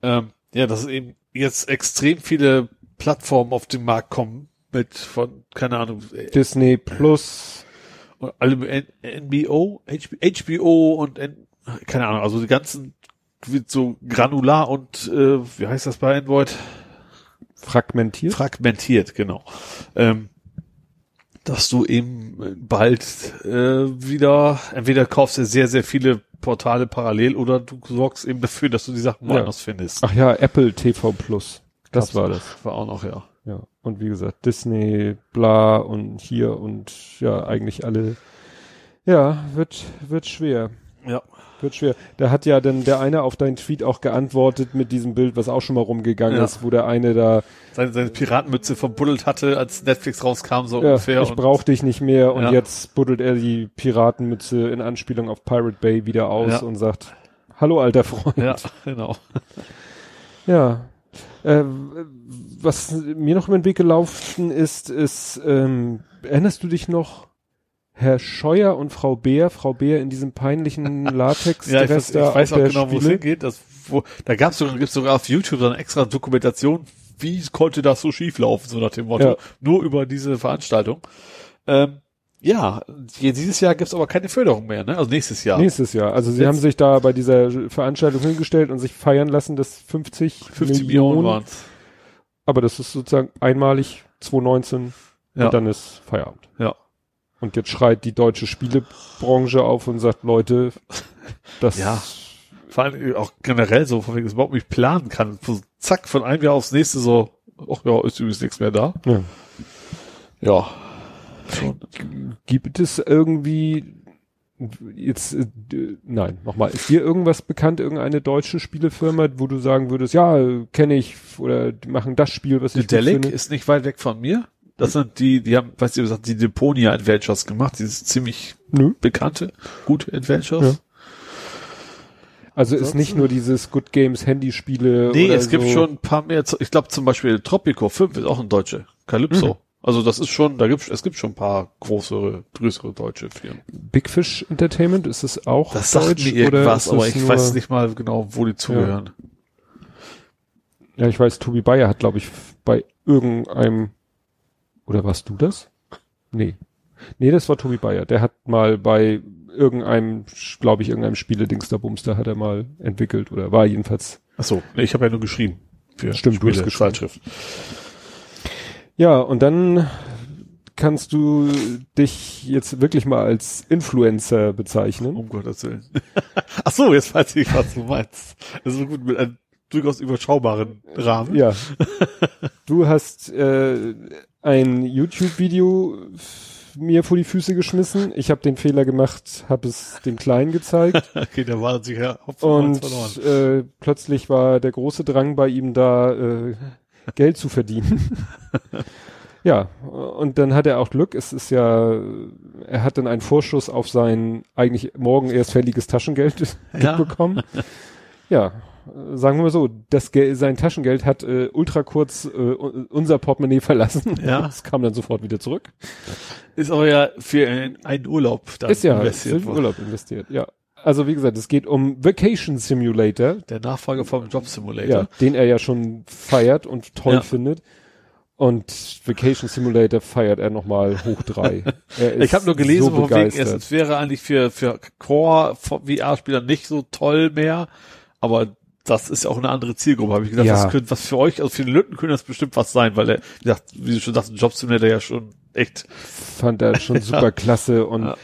Ähm, ja, dass eben jetzt extrem viele Plattformen auf den Markt kommen mit von, keine Ahnung, äh, Disney Plus, allem N NBO, HB, HBO und N keine Ahnung, also die ganzen wird so granular und äh, wie heißt das bei Android? fragmentiert. Fragmentiert, genau. Ähm, dass du eben bald äh, wieder, entweder kaufst du sehr, sehr viele Portale parallel oder du sorgst eben dafür, dass du die Sachen Ja. woanders findest. Ach ja, Apple TV Plus. Das Gab's war das. War auch noch, ja. Ja. Und wie gesagt, Disney, bla und hier und ja, eigentlich alle. Ja, wird, wird schwer. Ja. Wird schwer. Da hat ja dann der eine auf deinen Tweet auch geantwortet mit diesem Bild, was auch schon mal rumgegangen Ja. ist, wo der eine da, Seine, seine Piratenmütze verbuddelt hatte, als Netflix rauskam, so ja, ungefähr. ich brauch dich nicht mehr und Ja. jetzt buddelt er die Piratenmütze in Anspielung auf Pirate Bay wieder aus und sagt, hallo alter Freund. ja, genau. *laughs* Ja. Äh, was mir noch über den Weg gelaufen ist, ist, ähm, erinnerst du dich noch, Herr Scheuer und Frau Beer, Frau Beer in diesem peinlichen *laughs* latex Ja, ich, weiß- ich weiß auch genau, wo es hingeht. Das, wo, da gab's sogar, gibt's sogar auf YouTube so eine extra Dokumentation, wie konnte das so schief laufen, so nach dem Motto. Ja. Nur über diese Veranstaltung. Ähm, ja, dieses Jahr gibt's aber keine Förderung mehr, ne? Also nächstes Jahr. Nächstes Jahr. Also sie Jetzt- haben sich da bei dieser Veranstaltung hingestellt und sich feiern lassen, dass 50, 50 Millionen waren's. Aber das ist sozusagen einmalig 2019 Ja. und dann ist Feierabend. Ja. Und jetzt schreit die deutsche Spielebranche auf und sagt, Leute, das Ja. Vor allem auch generell so, von wegen, dass man überhaupt nicht planen kann. So, zack, von einem Jahr aufs nächste so, ach ja, ist übrigens nichts mehr da. ja. Ja. Gibt es irgendwie Jetzt, äh, nein, nochmal. Ist dir irgendwas bekannt, irgendeine deutsche Spielefirma, wo du sagen würdest, ja, kenne ich, oder die machen das Spiel, was ich Delic ist nicht weit weg von mir. Das sind die, die haben, weißt du, gesagt, die Deponia Adventures gemacht, dieses ziemlich Nö. bekannte, gute Adventures. Also ist nicht nur dieses Good Games Handyspiele. Nee, oder es gibt so. schon ein paar mehr. Ich glaube zum Beispiel Tropico 5 ist auch ein deutsche. Calypso. Mhm. Also das ist schon, da gibt's, es gibt schon ein paar größere, größere deutsche Firmen. Big Fish Entertainment, ist es auch Das deutsch? sagt mir irgendwas, oder aber ist ich weiß nicht mal genau, wo die zugehören. Ja, ich weiß, Tobi Bayer hat, glaube ich, bei irgendeinem, oder warst du das? Nee. Nee, das war Tobi Bayer. Der hat mal bei irgendeinem, glaube ich, irgendeinem Spiele-Dings da Bumster hat er mal entwickelt oder war jedenfalls. Ach so, ich habe ja nur geschrieben. Für Stimmt, du hast Spiele, geschrieben. Zeitschrift. Ja, und dann kannst du dich jetzt wirklich mal als Influencer bezeichnen. Um Gottes Willen. *laughs* Ach so, jetzt weiß ich, was du meinst. Das ist so gut mit einem durchaus überschaubaren Rahmen. Ja. Du hast äh, ein YouTube-Video mir vor die Füße geschmissen. Ich habe den Fehler gemacht, habe es dem Kleinen gezeigt *laughs* Okay, da war sich ja Hopfen und äh, plötzlich war der große Drang bei ihm da, äh, Geld zu verdienen. *laughs* ja, und dann hat er auch Glück. Es ist ja, er hat dann einen Vorschuss auf sein eigentlich morgen erst fälliges Taschengeld Ja. *laughs* bekommen. Ja, sagen wir mal so, das Geld, sein Taschengeld hat äh, ultra kurz äh, unser Portemonnaie *laughs* verlassen. Ja. Es kam dann sofort wieder zurück. Ist aber ja für einen, einen Urlaub dann ist ja für investiert den worden. Urlaub investiert, ja. Also wie gesagt, es geht um Vacation Simulator, Der Nachfolger vom Job Simulator. ja, den er ja schon feiert und toll Ja. findet. Und Vacation Simulator feiert er nochmal hoch drei. *laughs* Ich ist habe nur gelesen, so von wegen, es, wäre eigentlich für, für Core-VR-Spieler nicht so toll mehr, aber das ist ja auch eine andere Zielgruppe, habe ich gedacht. Ja. Das könnte was für euch, also für den Lütten könnte das bestimmt was sein, weil er, wie gesagt, wie du schon sagst, ein Job Simulator ja schon echt, fand er schon *laughs* super klasse und Ja.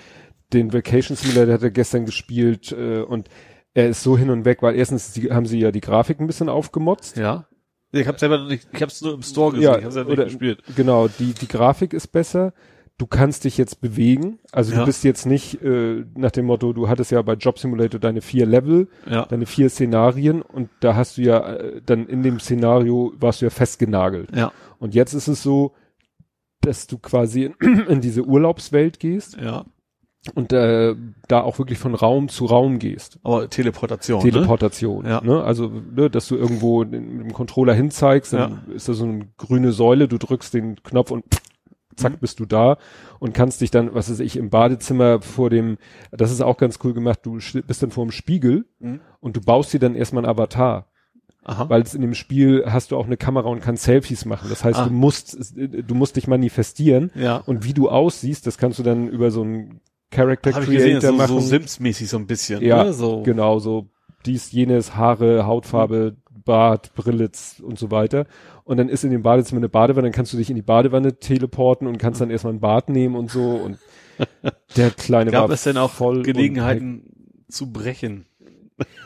den Vacation Simulator hat er gestern gespielt äh, und er ist so hin und weg, weil erstens die, haben sie ja die Grafik ein bisschen aufgemotzt. ja. Ich habe selber noch nicht, ich habe es nur im Store gesehen, Ja, ich habe es ja nicht oder- gespielt. Genau, die, die Grafik ist besser. Du kannst dich jetzt bewegen. Also Ja. du bist jetzt nicht äh, nach dem Motto, du hattest ja bei Job Simulator deine vier Level, Ja. deine vier Szenarien und da hast du ja äh, dann in dem Szenario warst du ja festgenagelt. Ja. Und jetzt ist es so, dass du quasi in, *clears throat* in diese Urlaubswelt gehst Ja. und äh, da auch wirklich von Raum zu Raum gehst. Aber Teleportation, ne? Teleportation. Ja. Ne? Also, ne, dass du irgendwo den, mit dem Controller hinzeigst, dann ist da so eine grüne Säule, du drückst den Knopf und zack Mhm. bist du da und kannst dich dann, was weiß ich, im Badezimmer vor dem, das ist auch ganz cool gemacht, du bist dann vor dem Spiegel Mhm. und du baust dir dann erstmal einen Avatar. Weil es in dem Spiel hast du auch eine Kamera und kannst Selfies machen. Das heißt, Ah. du musst, du musst dich manifestieren ja. und wie du aussiehst, das kannst du dann über so einen Character Habe ich gesehen, Creator so, machen. so Sims-mäßig so ein bisschen. Ja, ne? so. Genau, so dies, jenes, Haare, Hautfarbe, Bart, Brille und so weiter. Und dann ist in dem Badezimmer eine Badewanne, dann kannst du dich in die Badewanne teleporten und kannst dann erstmal ein Bad nehmen und so. Und *laughs* der Kleine Gab war es denn auch voll Gelegenheiten zu brechen?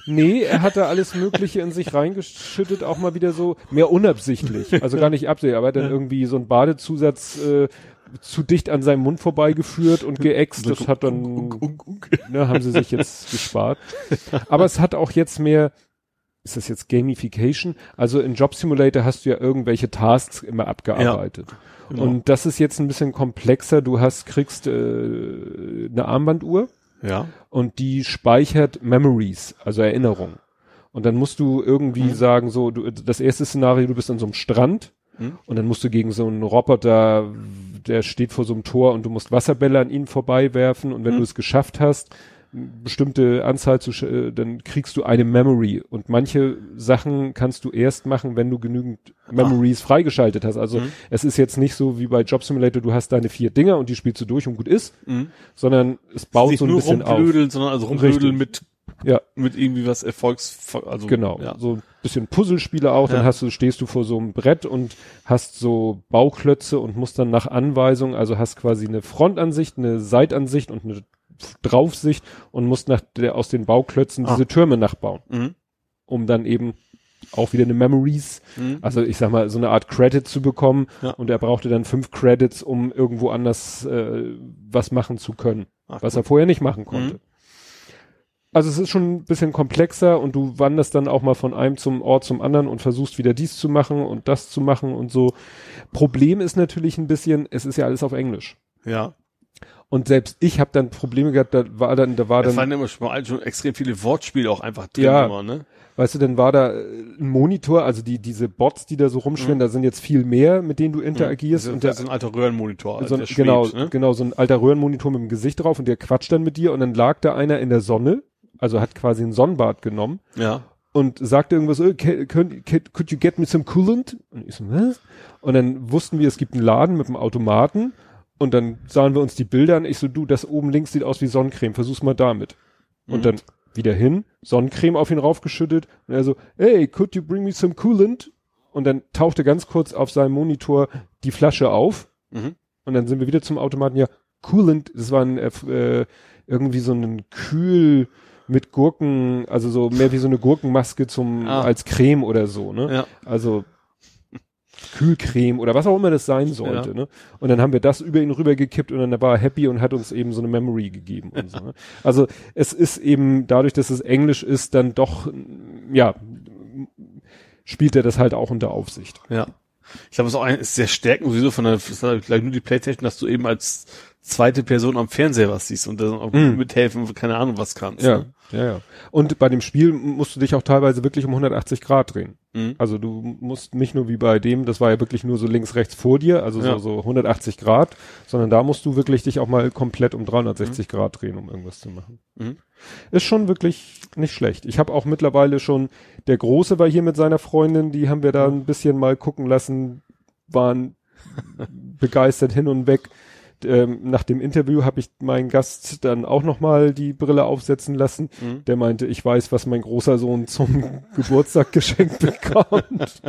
Nee, er hatte alles Mögliche in sich reingeschüttet, auch mal wieder so mehr unabsichtlich. Also gar nicht absichtlich, aber er hat dann irgendwie so ein Badezusatz äh, zu dicht an seinem Mund vorbeigeführt und geäxt. Das hat dann ne, haben sie sich jetzt *laughs* gespart. Aber es hat auch jetzt mehr, ist das jetzt Gamification? Also in Job Simulator hast du ja irgendwelche Tasks immer abgearbeitet. Genau. Und das ist jetzt ein bisschen komplexer. Du hast, kriegst äh, eine Armbanduhr ja. und die speichert Memories, also Erinnerungen. Und dann musst du irgendwie Mhm. sagen, so, du, das erste Szenario, du bist an so einem Strand Mhm. und dann musst du gegen so einen Roboter, der steht vor so einem Tor und du musst Wasserbälle an ihn vorbei werfen und wenn Mhm. du es geschafft hast, bestimmte Anzahl zu, äh, dann kriegst du eine Memory und manche Sachen kannst du erst machen, wenn du genügend Memories freigeschaltet hast. Also Mhm. es ist jetzt nicht so wie bei Job Simulator, du hast deine vier Dinger und die spielst du durch und gut ist, Mhm. sondern es baut Nicht so ein nur bisschen auf. rumblödeln, sondern also rumblödeln mit, Ja, mit irgendwie was Erfolgs, also, genau. Ja. So ein bisschen Puzzlespiele auch, dann Ja. hast du, stehst du vor so einem Brett und hast so Bauklötze und musst dann nach Anweisung, also hast quasi eine Frontansicht, eine Seitansicht und eine Draufsicht und musst nach der, aus den Bauklötzen Ah. diese Türme nachbauen, Mhm. um dann eben auch wieder eine Memories, Mhm. also ich sag mal, so eine Art Credit zu bekommen Ja. und er brauchte dann fünf Credits, um irgendwo anders äh, was machen zu können, Ach, was cool. er vorher nicht machen konnte. Mhm. Also es ist schon ein bisschen komplexer und du wanderst dann auch mal von einem zum Ort zum anderen und versuchst wieder dies zu machen und das zu machen und so. Problem ist natürlich ein bisschen, es ist ja alles auf Englisch. Ja. Und selbst ich habe dann Probleme gehabt, da war dann, da war Da dann, waren immer schon, schon extrem viele Wortspiele auch einfach drin Ja. immer, ne? weißt du, dann war da äh, ein Monitor, also die, diese Bots, die da so rumschwimmen, da sind jetzt viel mehr, mit denen du interagierst Mhm. Das und ist, der, das ist ein alter Röhrenmonitor. so ein, der schwebt, genau, ne? genau, so ein alter Röhrenmonitor mit dem Gesicht drauf und der quatscht dann mit dir und dann lag da einer in der Sonne, also hat quasi ein Sonnenbad genommen Ja. und sagte irgendwas, oh, can, can, could you get me some coolant? Und ich so, was? Und dann wussten wir, es gibt einen Laden mit einem Automaten und dann sahen wir uns die Bilder an. Ich so, du, das oben links sieht aus wie Sonnencreme, versuch's mal damit. Und Mhm. dann wieder hin, Sonnencreme auf ihn raufgeschüttet und er so, hey, could you bring me some coolant? Und dann tauchte ganz kurz auf seinem Monitor die Flasche auf Mhm. und dann sind wir wieder zum Automaten, ja, Coolant, das war ein, äh, irgendwie so ein Kühl mit Gurken, also so mehr wie so eine Gurkenmaske zum, Ah. als Creme oder so, ne? Ja. Also Kühlcreme oder was auch immer das sein sollte, Ja. ne? Und dann haben wir das über ihn rübergekippt und dann war er happy und hat uns eben so eine Memory gegeben und so, ne? *laughs* Also es ist eben dadurch, dass es Englisch ist, dann doch, ja, spielt er das halt auch unter Aufsicht. Ja. Ich glaube, es ist auch ein, ist sehr stärkend sowieso von der, vielleicht nur die Playstation, dass du eben als zweite Person am Fernseher was siehst und dann auch Mhm. mithelfen, keine Ahnung, was kannst. Ja, Ne? ja, ja. Und bei dem Spiel musst du dich auch teilweise wirklich um 180 Grad drehen. Mhm. Also du musst nicht nur wie bei dem, das war ja wirklich nur so links, rechts vor dir, also Ja. so, so 180 Grad, sondern da musst du wirklich dich auch mal komplett um 360 Grad drehen, um irgendwas zu machen. Mhm. Ist schon wirklich nicht schlecht. Ich habe auch mittlerweile schon, der Große war hier mit seiner Freundin, die haben wir da ein bisschen mal gucken lassen, waren begeistert hin und weg. Ähm, nach dem Interview habe ich meinen Gast dann auch noch mal die Brille aufsetzen lassen. Mhm. Der meinte, ich weiß, was mein großer Sohn zum *laughs* Geburtstag geschenkt bekommt.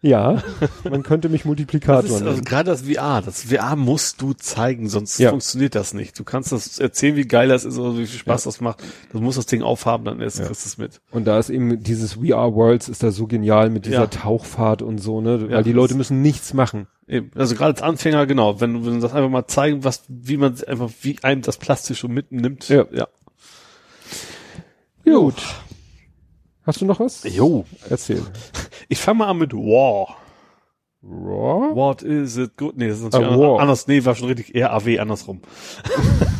ja, man könnte mich Multiplikator Das ist, also gerade das VR, das VR musst du zeigen, sonst Ja. funktioniert das nicht. Du kannst das erzählen, wie geil das ist oder wie viel Spaß das macht. Du musst das Ding aufhaben, dann erst Ja. kriegst du es mit. Und da ist eben dieses We Are Worlds ist da so genial mit dieser Ja. Tauchfahrt und so, ne? Weil Ja, die Leute müssen nichts machen. Eben. Also gerade als Anfänger, genau, wenn du, wenn du das einfach mal zeigen, was, wie man einfach, wie einem das Plastische mitnimmt. Ja. ja. Gut. Hast du noch was? Jo. Erzähl. Ich fange mal an mit War. Raw? What is it good? Nee, das ist natürlich Ah, War. anders. Nee, war schon richtig eher AW andersrum.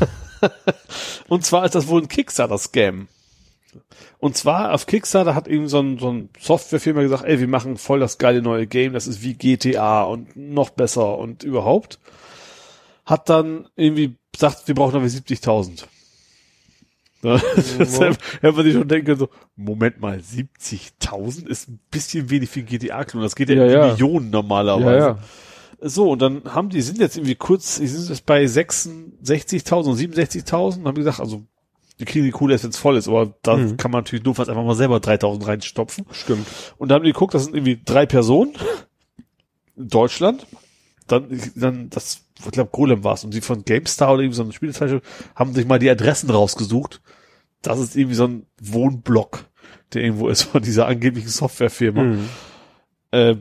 *laughs* Und zwar ist das wohl ein Kickstarter-Scam. Und zwar auf Kickstarter hat eben so ein, so ein Softwarefirma gesagt, ey, wir machen voll das geile neue Game, das ist wie GTA und noch besser und überhaupt. Hat dann irgendwie gesagt, wir brauchen aber 70.000. Ja, Deshalb hätte man sich schon denken können, so, Moment mal, 70.000 ist ein bisschen wenig für GTA-Klon. Das geht ja, Ja, in ja. Millionen normalerweise. Ja, ja. So, und dann haben die, sind jetzt irgendwie kurz, die sind jetzt bei 66.000 und 67.000 und haben gesagt, also, die kriegen die Kohle erst, wenn es voll ist, aber da Mhm. kann man natürlich doof einfach mal selber 3.000 reinstopfen. Stimmt. Und dann haben die geguckt, das sind irgendwie drei Personen in Deutschland. Dann, dann das, ich glaube, Golem war es. Und die von GameStar oder irgendwie so eine Spielezeichnung haben sich mal die Adressen rausgesucht. Das ist irgendwie so ein Wohnblock, der irgendwo ist von dieser angeblichen Softwarefirma. Mhm. Äh,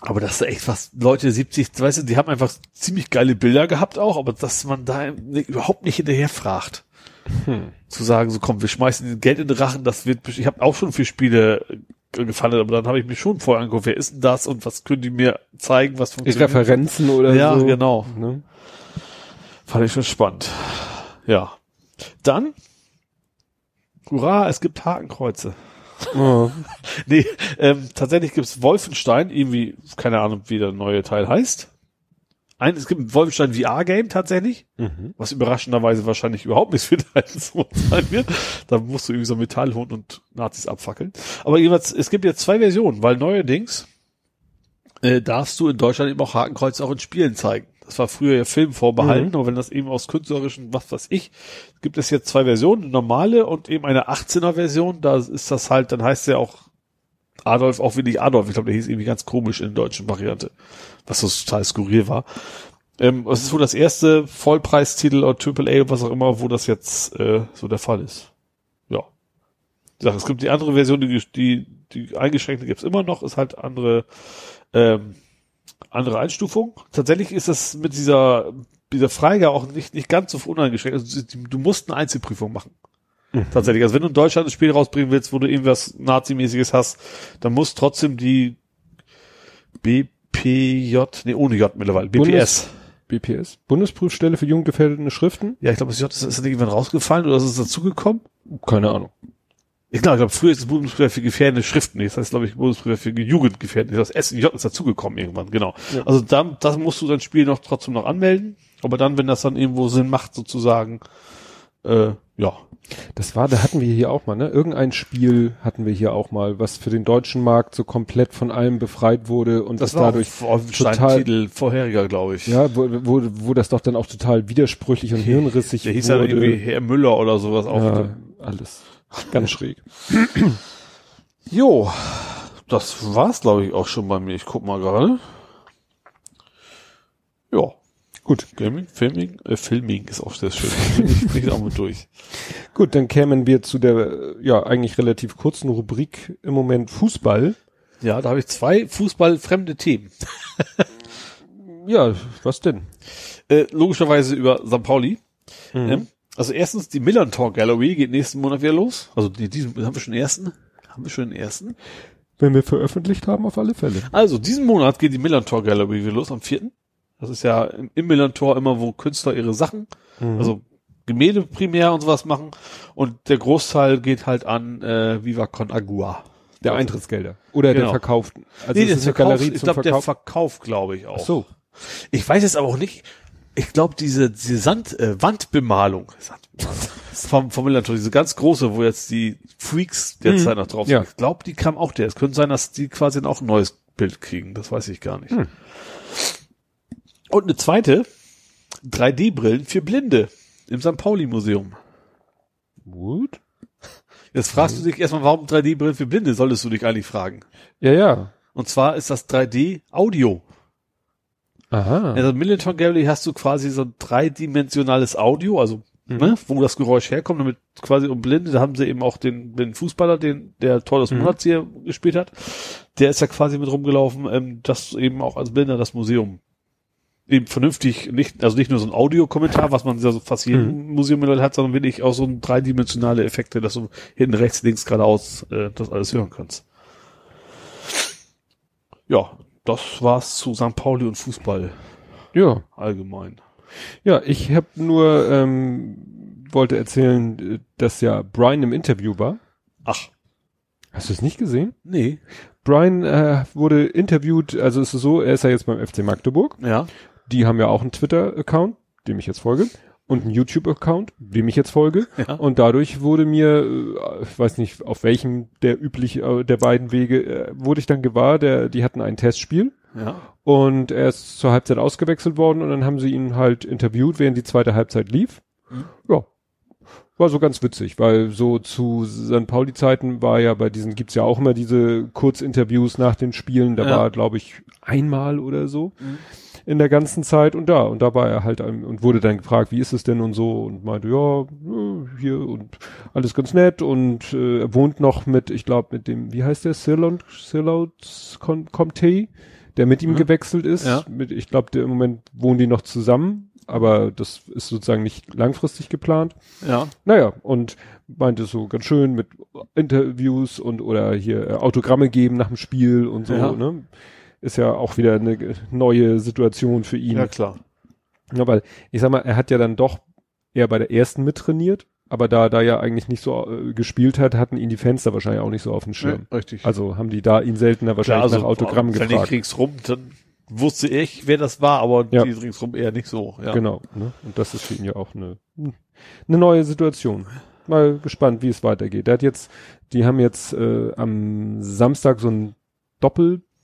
aber das ist echt was, Leute 70, weißt du, die haben einfach ziemlich geile Bilder gehabt auch, aber dass man da überhaupt nicht hinterher fragt. Hm. Zu sagen, so komm, wir schmeißen Geld in den Rachen, das wird, ich habe auch schon für Spiele äh, gefallen, aber dann habe ich mich schon vorher angeguckt, wer ist denn das und was können die mir zeigen, was funktioniert. Referenzen oder Ja, so. genau. Ne? Fand ich schon spannend. Ja. Dann, hurra, es gibt Hakenkreuze. Oh. *laughs* Nee, ähm, tatsächlich gibt's Wolfenstein, irgendwie, keine Ahnung, wie der neue Teil heißt. Ein, es gibt ein Wolfenstein VR-Game tatsächlich, Mhm. was überraschenderweise wahrscheinlich überhaupt nichts für deinen Sohn sein wird. Da musst du irgendwie so Metallhund und Nazis abfackeln. Aber jedenfalls, es gibt jetzt zwei Versionen, weil neuerdings äh, darfst du in Deutschland eben auch Hakenkreuze auch in Spielen zeigen. Das war früher ja Film vorbehalten, aber wenn das eben aus künstlerischen, was weiß ich, gibt es jetzt zwei Versionen, eine normale und eben eine 18er Version. Da ist das halt, dann heißt ja auch Adolf auch wirklich Adolf. Ich glaube, der hieß irgendwie ganz komisch in der deutschen Variante, was so total skurril war. Ähm, es ist wohl das erste Vollpreistitel oder Triple A, was auch immer, wo das jetzt äh, so der Fall ist. Ja. Sache. Es gibt die andere Version, die, die, die eingeschränkte gibt's immer noch, ist halt andere, ähm, andere Einstufung. Tatsächlich ist das mit dieser, dieser Freigabe auch nicht, nicht ganz so uneingeschränkt. Also, du musst eine Einzelprüfung machen. Tatsächlich. Also wenn du in Deutschland ein Spiel rausbringen willst, wo du irgendwas Nazimäßiges hast, dann muss trotzdem die BPJ, nee, ohne J mittlerweile, BPS. BPS? Bundesprüfstelle für jugendgefährdende Schriften? Ja, ich glaube, das J ist, ist das irgendwann rausgefallen oder ist es dazugekommen? Keine Ahnung. Ich glaube, ich glaube, früher ist es Bundesprüfer für gefährdende Schriften. Jetzt heißt, glaube ich, Bundesprüfer für Jugendgefährdende. Das S und J ist dazugekommen irgendwann, genau. Ja. Also da, das musst du dein Spiel noch trotzdem noch anmelden. Aber dann, wenn das dann irgendwo Sinn macht, sozusagen, äh, ja. Das war, da hatten wir hier auch mal, ne? Irgendein Spiel hatten wir hier auch mal, was für den deutschen Markt so komplett von allem befreit wurde und das, dadurch auf total- Titel vorheriger, glaube ich. Ja, wo, wo, wo das doch dann auch total widersprüchlich und hirnrissig Der hieß ja wurde. irgendwie Herr Müller oder sowas auch. ja, alles. Ganz schräg. *clears throat* Jo, das war's, glaube ich, auch schon bei mir. Ich guck mal gerade. Ja. Gut, Gaming, Filming, äh, Filming ist auch sehr schön. Ich bringe auch mal durch. *laughs* Gut, dann kämen wir zu der, ja, eigentlich relativ kurzen Rubrik im Moment Fußball. Ja, da habe ich zwei fußballfremde Themen. *laughs* Ja, was denn? Äh, logischerweise über St. Pauli. Ähm, also erstens, die Millantor Gallery geht nächsten Monat wieder los. Also die, diesen, haben wir schon den ersten? Haben wir schon den ersten? Wenn wir veröffentlicht haben, auf alle Fälle. Also, diesen Monat geht die Millantor Gallery wieder los, am 4. Das ist ja im, im Millantor immer, wo Künstler ihre Sachen, also Gemälde primär und sowas machen. Und der Großteil geht halt an äh, Viva Con Agua. Der Eintrittsgelder. Oder der Genau. verkauften. Also nee, der Verkauf, ich glaube, der Verkauf. Glaube ich auch. Ach so. Ich weiß jetzt aber auch nicht, ich glaube, diese, diese Sand, äh, Wandbemalung, *laughs* vom, vom Millantor, diese ganz große, wo jetzt die Freaks derzeit noch drauf sind. Ja. Ich glaube, die kam auch der. Es könnte sein, dass die quasi dann auch ein neues Bild kriegen. Das weiß ich gar nicht. Hm. Und eine zweite, 3D-Brillen für Blinde im St. Pauli-Museum. Gut. Jetzt fragst du dich erstmal, warum 3D-Brillen für Blinde, solltest du dich eigentlich fragen. Ja, ja. Und zwar ist das 3D-Audio. Aha. In der Millenton Gallery hast du quasi so ein dreidimensionales Audio, also ne, wo das Geräusch herkommt, damit quasi um Blinde, da haben sie eben auch den, den Fußballer, den der Tor des Monats hier gespielt hat, der ist ja quasi mit rumgelaufen, ähm, dass eben auch als Blinder das Museum eben vernünftig, nicht, also nicht nur so ein Audiokommentar, was man ja so fast jedem Museum mittlerweile hat, sondern wirklich auch so ein dreidimensionale Effekte, dass du hinten rechts, links, geradeaus äh, das alles hören kannst. Ja, das war's zu St. Pauli und Fußball Ja. allgemein. Ja, ich habe nur ähm, wollte erzählen, äh, dass ja Brian im Interview war. Ach, Hast du es nicht gesehen? nee. Brian äh, wurde interviewt, also es ist so, er ist ja jetzt beim FC Magdeburg. Ja. Die haben ja auch einen Twitter-Account, dem ich jetzt folge, und einen YouTube-Account, dem ich jetzt folge. Ja. Und dadurch wurde mir, äh, ich weiß nicht, auf welchem der üblich äh, der beiden Wege, äh, wurde ich dann gewahr, der, die hatten ein Testspiel Ja. und er ist zur Halbzeit ausgewechselt worden und dann haben sie ihn halt interviewt, während die zweite Halbzeit lief. Ja. War so ganz witzig, weil so zu St. Pauli-Zeiten war ja bei diesen, gibt's ja auch immer diese Kurzinterviews nach den Spielen, da Ja. war, glaube ich, einmal oder so in der ganzen Zeit und da, und da war er halt und wurde dann gefragt, wie ist es denn und so und meinte, ja, hier und alles ganz nett und äh, er wohnt noch mit, ich glaube, mit dem, wie heißt der, Sirlot, Sirlot Comte, der mit ihm Mhm. gewechselt ist. Ja. Mit, ich glaube, der im Moment wohnen die noch zusammen, aber das ist sozusagen nicht langfristig geplant. Ja. Naja, und meinte so ganz schön mit Interviews und oder hier äh, Autogramme geben nach dem Spiel und so, Ja. ne? Ist ja auch wieder eine neue Situation für ihn. Ja, klar. Ja, weil ich sag mal, er hat ja dann doch eher bei der ersten mittrainiert, aber da da ja eigentlich nicht so äh, gespielt hat, hatten ihn die Fenster wahrscheinlich auch nicht so auf dem Schirm. Ja, richtig. Also haben die da ihn seltener wahrscheinlich nach Autogramm wenn gefragt. ich ringsrum, dann wusste ich, wer das war, aber Ja. die ringsrum eher nicht so. Ja. Genau. Ne? Und das ist für ihn ja auch eine, eine neue Situation. Mal gespannt, wie es weitergeht. Der hat jetzt, die haben jetzt äh, am Samstag so ein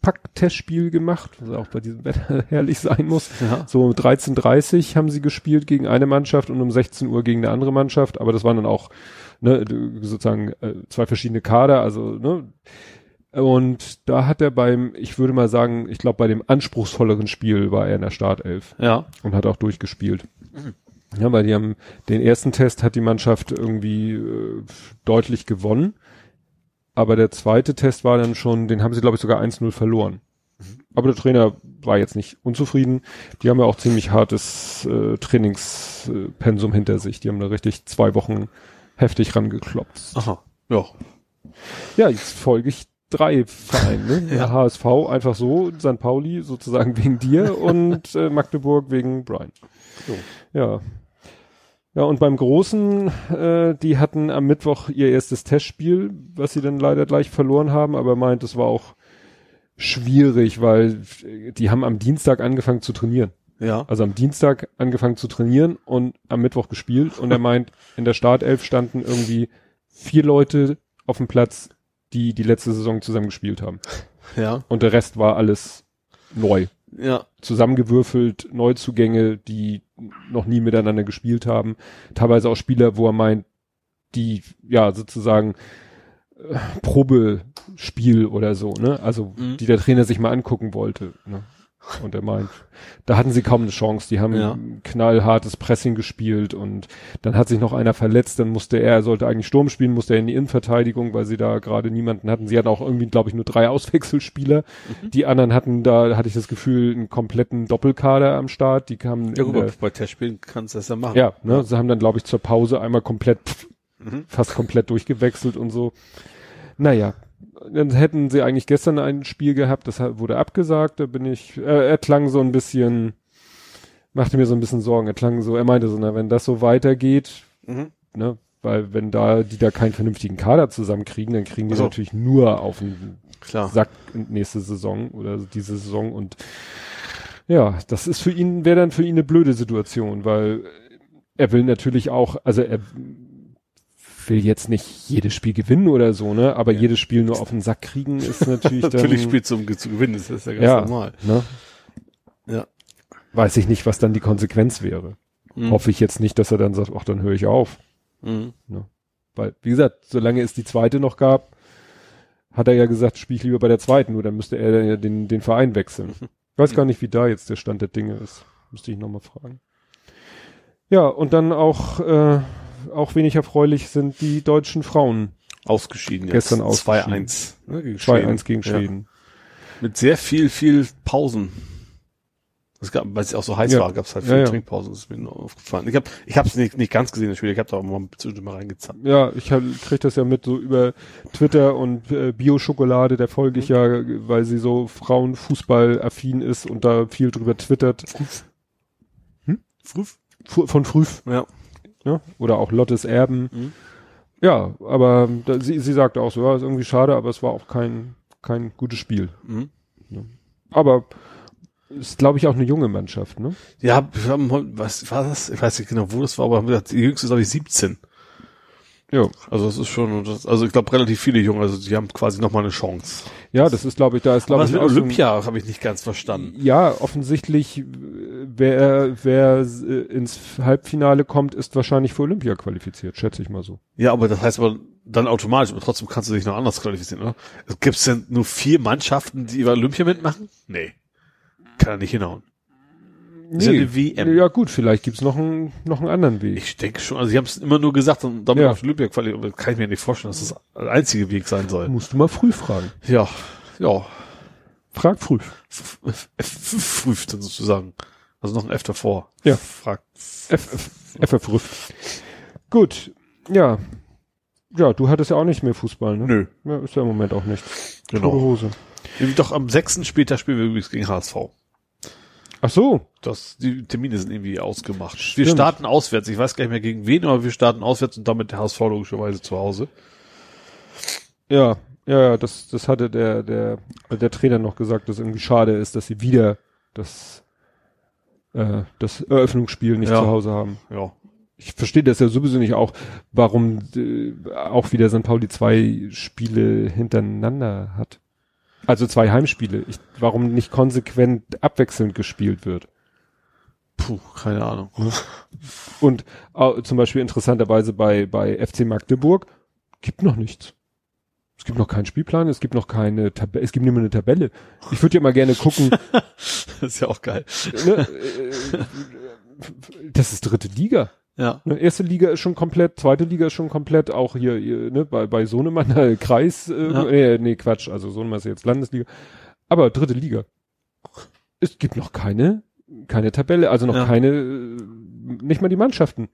Doppelpack-Testspiel gemacht, was auch bei diesem Wetter *laughs* herrlich sein muss. Ja. So um 13.30 haben sie gespielt gegen eine Mannschaft und um 16 Uhr gegen eine andere Mannschaft, aber das waren dann auch ne, sozusagen äh, zwei verschiedene Kader, also ne, und da hat er beim, ich würde mal sagen, ich glaube bei dem anspruchsvolleren Spiel war er in der Startelf Ja. und hat auch durchgespielt. Ja, weil die haben den ersten Test hat die Mannschaft irgendwie äh, deutlich gewonnen. Aber der zweite Test war dann schon, den haben sie glaube ich sogar 1-0 verloren. Aber der Trainer war jetzt nicht unzufrieden. Die haben ja auch ziemlich hartes äh, Trainingspensum hinter sich. Die haben da richtig zwei Wochen heftig rangekloppt. Aha. Ja. Ja, jetzt folge ich drei Vereine. Ne? *laughs* Ja. HSV einfach so, St. Pauli sozusagen wegen dir und äh, Magdeburg wegen Brian. So. Ja. Ja, und beim Großen, äh, die hatten am Mittwoch ihr erstes Testspiel, was sie dann leider gleich verloren haben, aber meint, es war auch schwierig, weil die haben am Dienstag angefangen zu trainieren. Ja. Also am Dienstag angefangen zu trainieren und am Mittwoch gespielt. Und er *laughs* meint, in der Startelf standen irgendwie vier Leute auf dem Platz, die die letzte Saison zusammen gespielt haben. Ja. Und der Rest war alles neu. Ja. Zusammengewürfelt, Neuzugänge, die noch nie miteinander gespielt haben. Teilweise auch Spieler, wo er meint, die ja sozusagen äh, Probespiel oder so, ne? Also Mhm. die der Trainer sich mal angucken wollte. Ne? Und er meint, da hatten sie kaum eine Chance. Die haben Ja. ein knallhartes Pressing gespielt und dann hat sich noch einer verletzt, dann musste er, er sollte eigentlich Sturm spielen, musste er in die Innenverteidigung, weil sie da gerade niemanden hatten. Sie hatten auch irgendwie, glaube ich, nur drei *laughs* Auswechselspieler. Mhm. Die anderen hatten da, hatte ich das Gefühl, einen kompletten Doppelkader am Start. Die kamen Ja, gut, bei Testspielen kannst du das ja machen. ja, ne, sie haben dann, glaube ich, zur Pause einmal komplett, pff, Mhm. fast komplett durchgewechselt und so. Naja, dann hätten sie eigentlich gestern ein Spiel gehabt, das wurde abgesagt, da bin ich, äh, er klang so ein bisschen, machte mir so ein bisschen Sorgen, er klang so, er meinte so, na, wenn das so weitergeht, Mhm. ne, weil wenn da, die da keinen vernünftigen Kader zusammenkriegen, dann kriegen die Ach so. natürlich nur auf den Klar. Sack nächste Saison oder diese Saison und ja, das ist für ihn, wäre dann für ihn eine blöde Situation, weil er will natürlich auch, also er will jetzt nicht jedes Spiel gewinnen oder so, ne, aber Ja. jedes Spiel nur auf den Sack kriegen ist *laughs* natürlich dann, Natürlich Spiel zum zu gewinnen, das ist ja ganz ja, normal. ne, Ja. weiß ich nicht, was dann die Konsequenz wäre. Mhm. Hoffe ich jetzt nicht, dass er dann sagt, ach, dann höre ich auf. Mhm. Weil, wie gesagt, solange es die zweite noch gab, hat er ja gesagt, spiele ich lieber bei der zweiten, nur dann müsste er ja den, den Verein wechseln. *laughs* Ich weiß gar nicht, wie da jetzt der Stand der Dinge ist. Müsste ich nochmal fragen. Ja, und dann auch, äh, auch wenig erfreulich sind die deutschen Frauen. Ausgeschieden jetzt. Gestern ausgeschieden. 2-1. Ne, gegen 2-1 gegen Ja. Schweden. Mit sehr viel, viel Pausen. Es gab, weil es auch so heiß Ja. war, gab es halt Ja, viele ja. Trinkpausen. Das ist mir nur aufgefallen. Ich habe ich hab's nicht, nicht ganz gesehen, das Spiel. Ich habe da auch mal zwischendurch mal reingezappt. Ja, ich hab, krieg das ja mit so über Twitter und äh, Bio-Schokolade, der folge ich ja, weil sie so Frauenfußball-affin ist und da viel drüber twittert. Früh? Fu- Von Früh Ja. Ne? oder auch Lottes Erben. Mhm. Ja, aber da, sie, sie sagte auch so, ja, ist irgendwie schade, aber es war auch kein, kein gutes Spiel. Mhm. Aber ist, glaube ich, auch eine junge Mannschaft, ne? Ja, wir haben was war das? Ich weiß nicht genau, wo das war, aber haben gesagt, die jüngste ist, glaube ich, 17. Ja. Also das ist schon, also ich glaube relativ viele Junge, also die haben quasi nochmal eine Chance. Ja, das ist, glaube ich, da ist, glaube ich, mit Olympia habe ich nicht ganz verstanden. Ja, offensichtlich, äh, wer, wer äh, ins Halbfinale kommt, ist wahrscheinlich für Olympia qualifiziert, schätze ich mal so. Ja, aber das heißt aber dann automatisch, aber trotzdem kannst du dich noch anders qualifizieren, oder? Gibt es denn nur vier Mannschaften, die über Olympia mitmachen? Nee. Kann er nicht hinhauen. Ist ja eine WM. Ja gut, vielleicht gibt's noch einen, noch einen anderen Weg. Ich denke schon, also sie haben es immer nur gesagt und damit Ja. auf Olympia qualifiziert, aber kann ich mir nicht vorstellen, dass das der einzige Weg sein soll. Musst du mal früh fragen. Ja, ja. Frag früh. F- F- F- Früh *laughs* sozusagen. Also noch ein F davor. Ja. Fragt. F, F, FF Rüff. Gut, ja. Ja, du hattest ja auch nicht mehr Fußball, ne? Nö. Ja, ist ja im Moment auch nichts. Genau. Hose. Doch am sechsten Spieltag spielen wir übrigens gegen HSV. Ach so. Das, die Termine sind irgendwie ausgemacht. Wir Stimmt. starten auswärts. Ich weiß gar nicht mehr gegen wen, aber wir starten auswärts und damit der HSV logischerweise zu Hause. Ja, ja, ja, das, das hatte der, der, der Trainer noch gesagt, dass irgendwie schade ist, dass sie wieder das, äh, das Eröffnungsspiel nicht Ja. zu Hause haben. Ja. Ich verstehe das ja sowieso nicht auch, warum äh, auch wieder St. Pauli zwei Spiele hintereinander hat. Also zwei Heimspiele. Ich, warum nicht konsequent abwechselnd gespielt wird. Puh, keine Ahnung. *laughs* Und au- zum Beispiel interessanterweise bei, bei FC Magdeburg gibt noch nichts. Es gibt noch keinen Spielplan, es gibt noch keine Tabelle, es gibt nicht mehr eine Tabelle. Ich würde ja mal gerne gucken, *laughs* Das ist ja auch geil. ne, äh, *laughs* das ist dritte Liga. Ja. Ne, erste Liga ist schon komplett, zweite Liga ist schon komplett, auch hier, hier ne, bei, bei Sohnemann *laughs* äh, Kreis, äh, Ja. nee, nee, Quatsch, also Sohnemann ist jetzt Landesliga. Aber dritte Liga. Es gibt noch keine, keine Tabelle, also noch Ja. keine, äh, nicht mal die Mannschaften.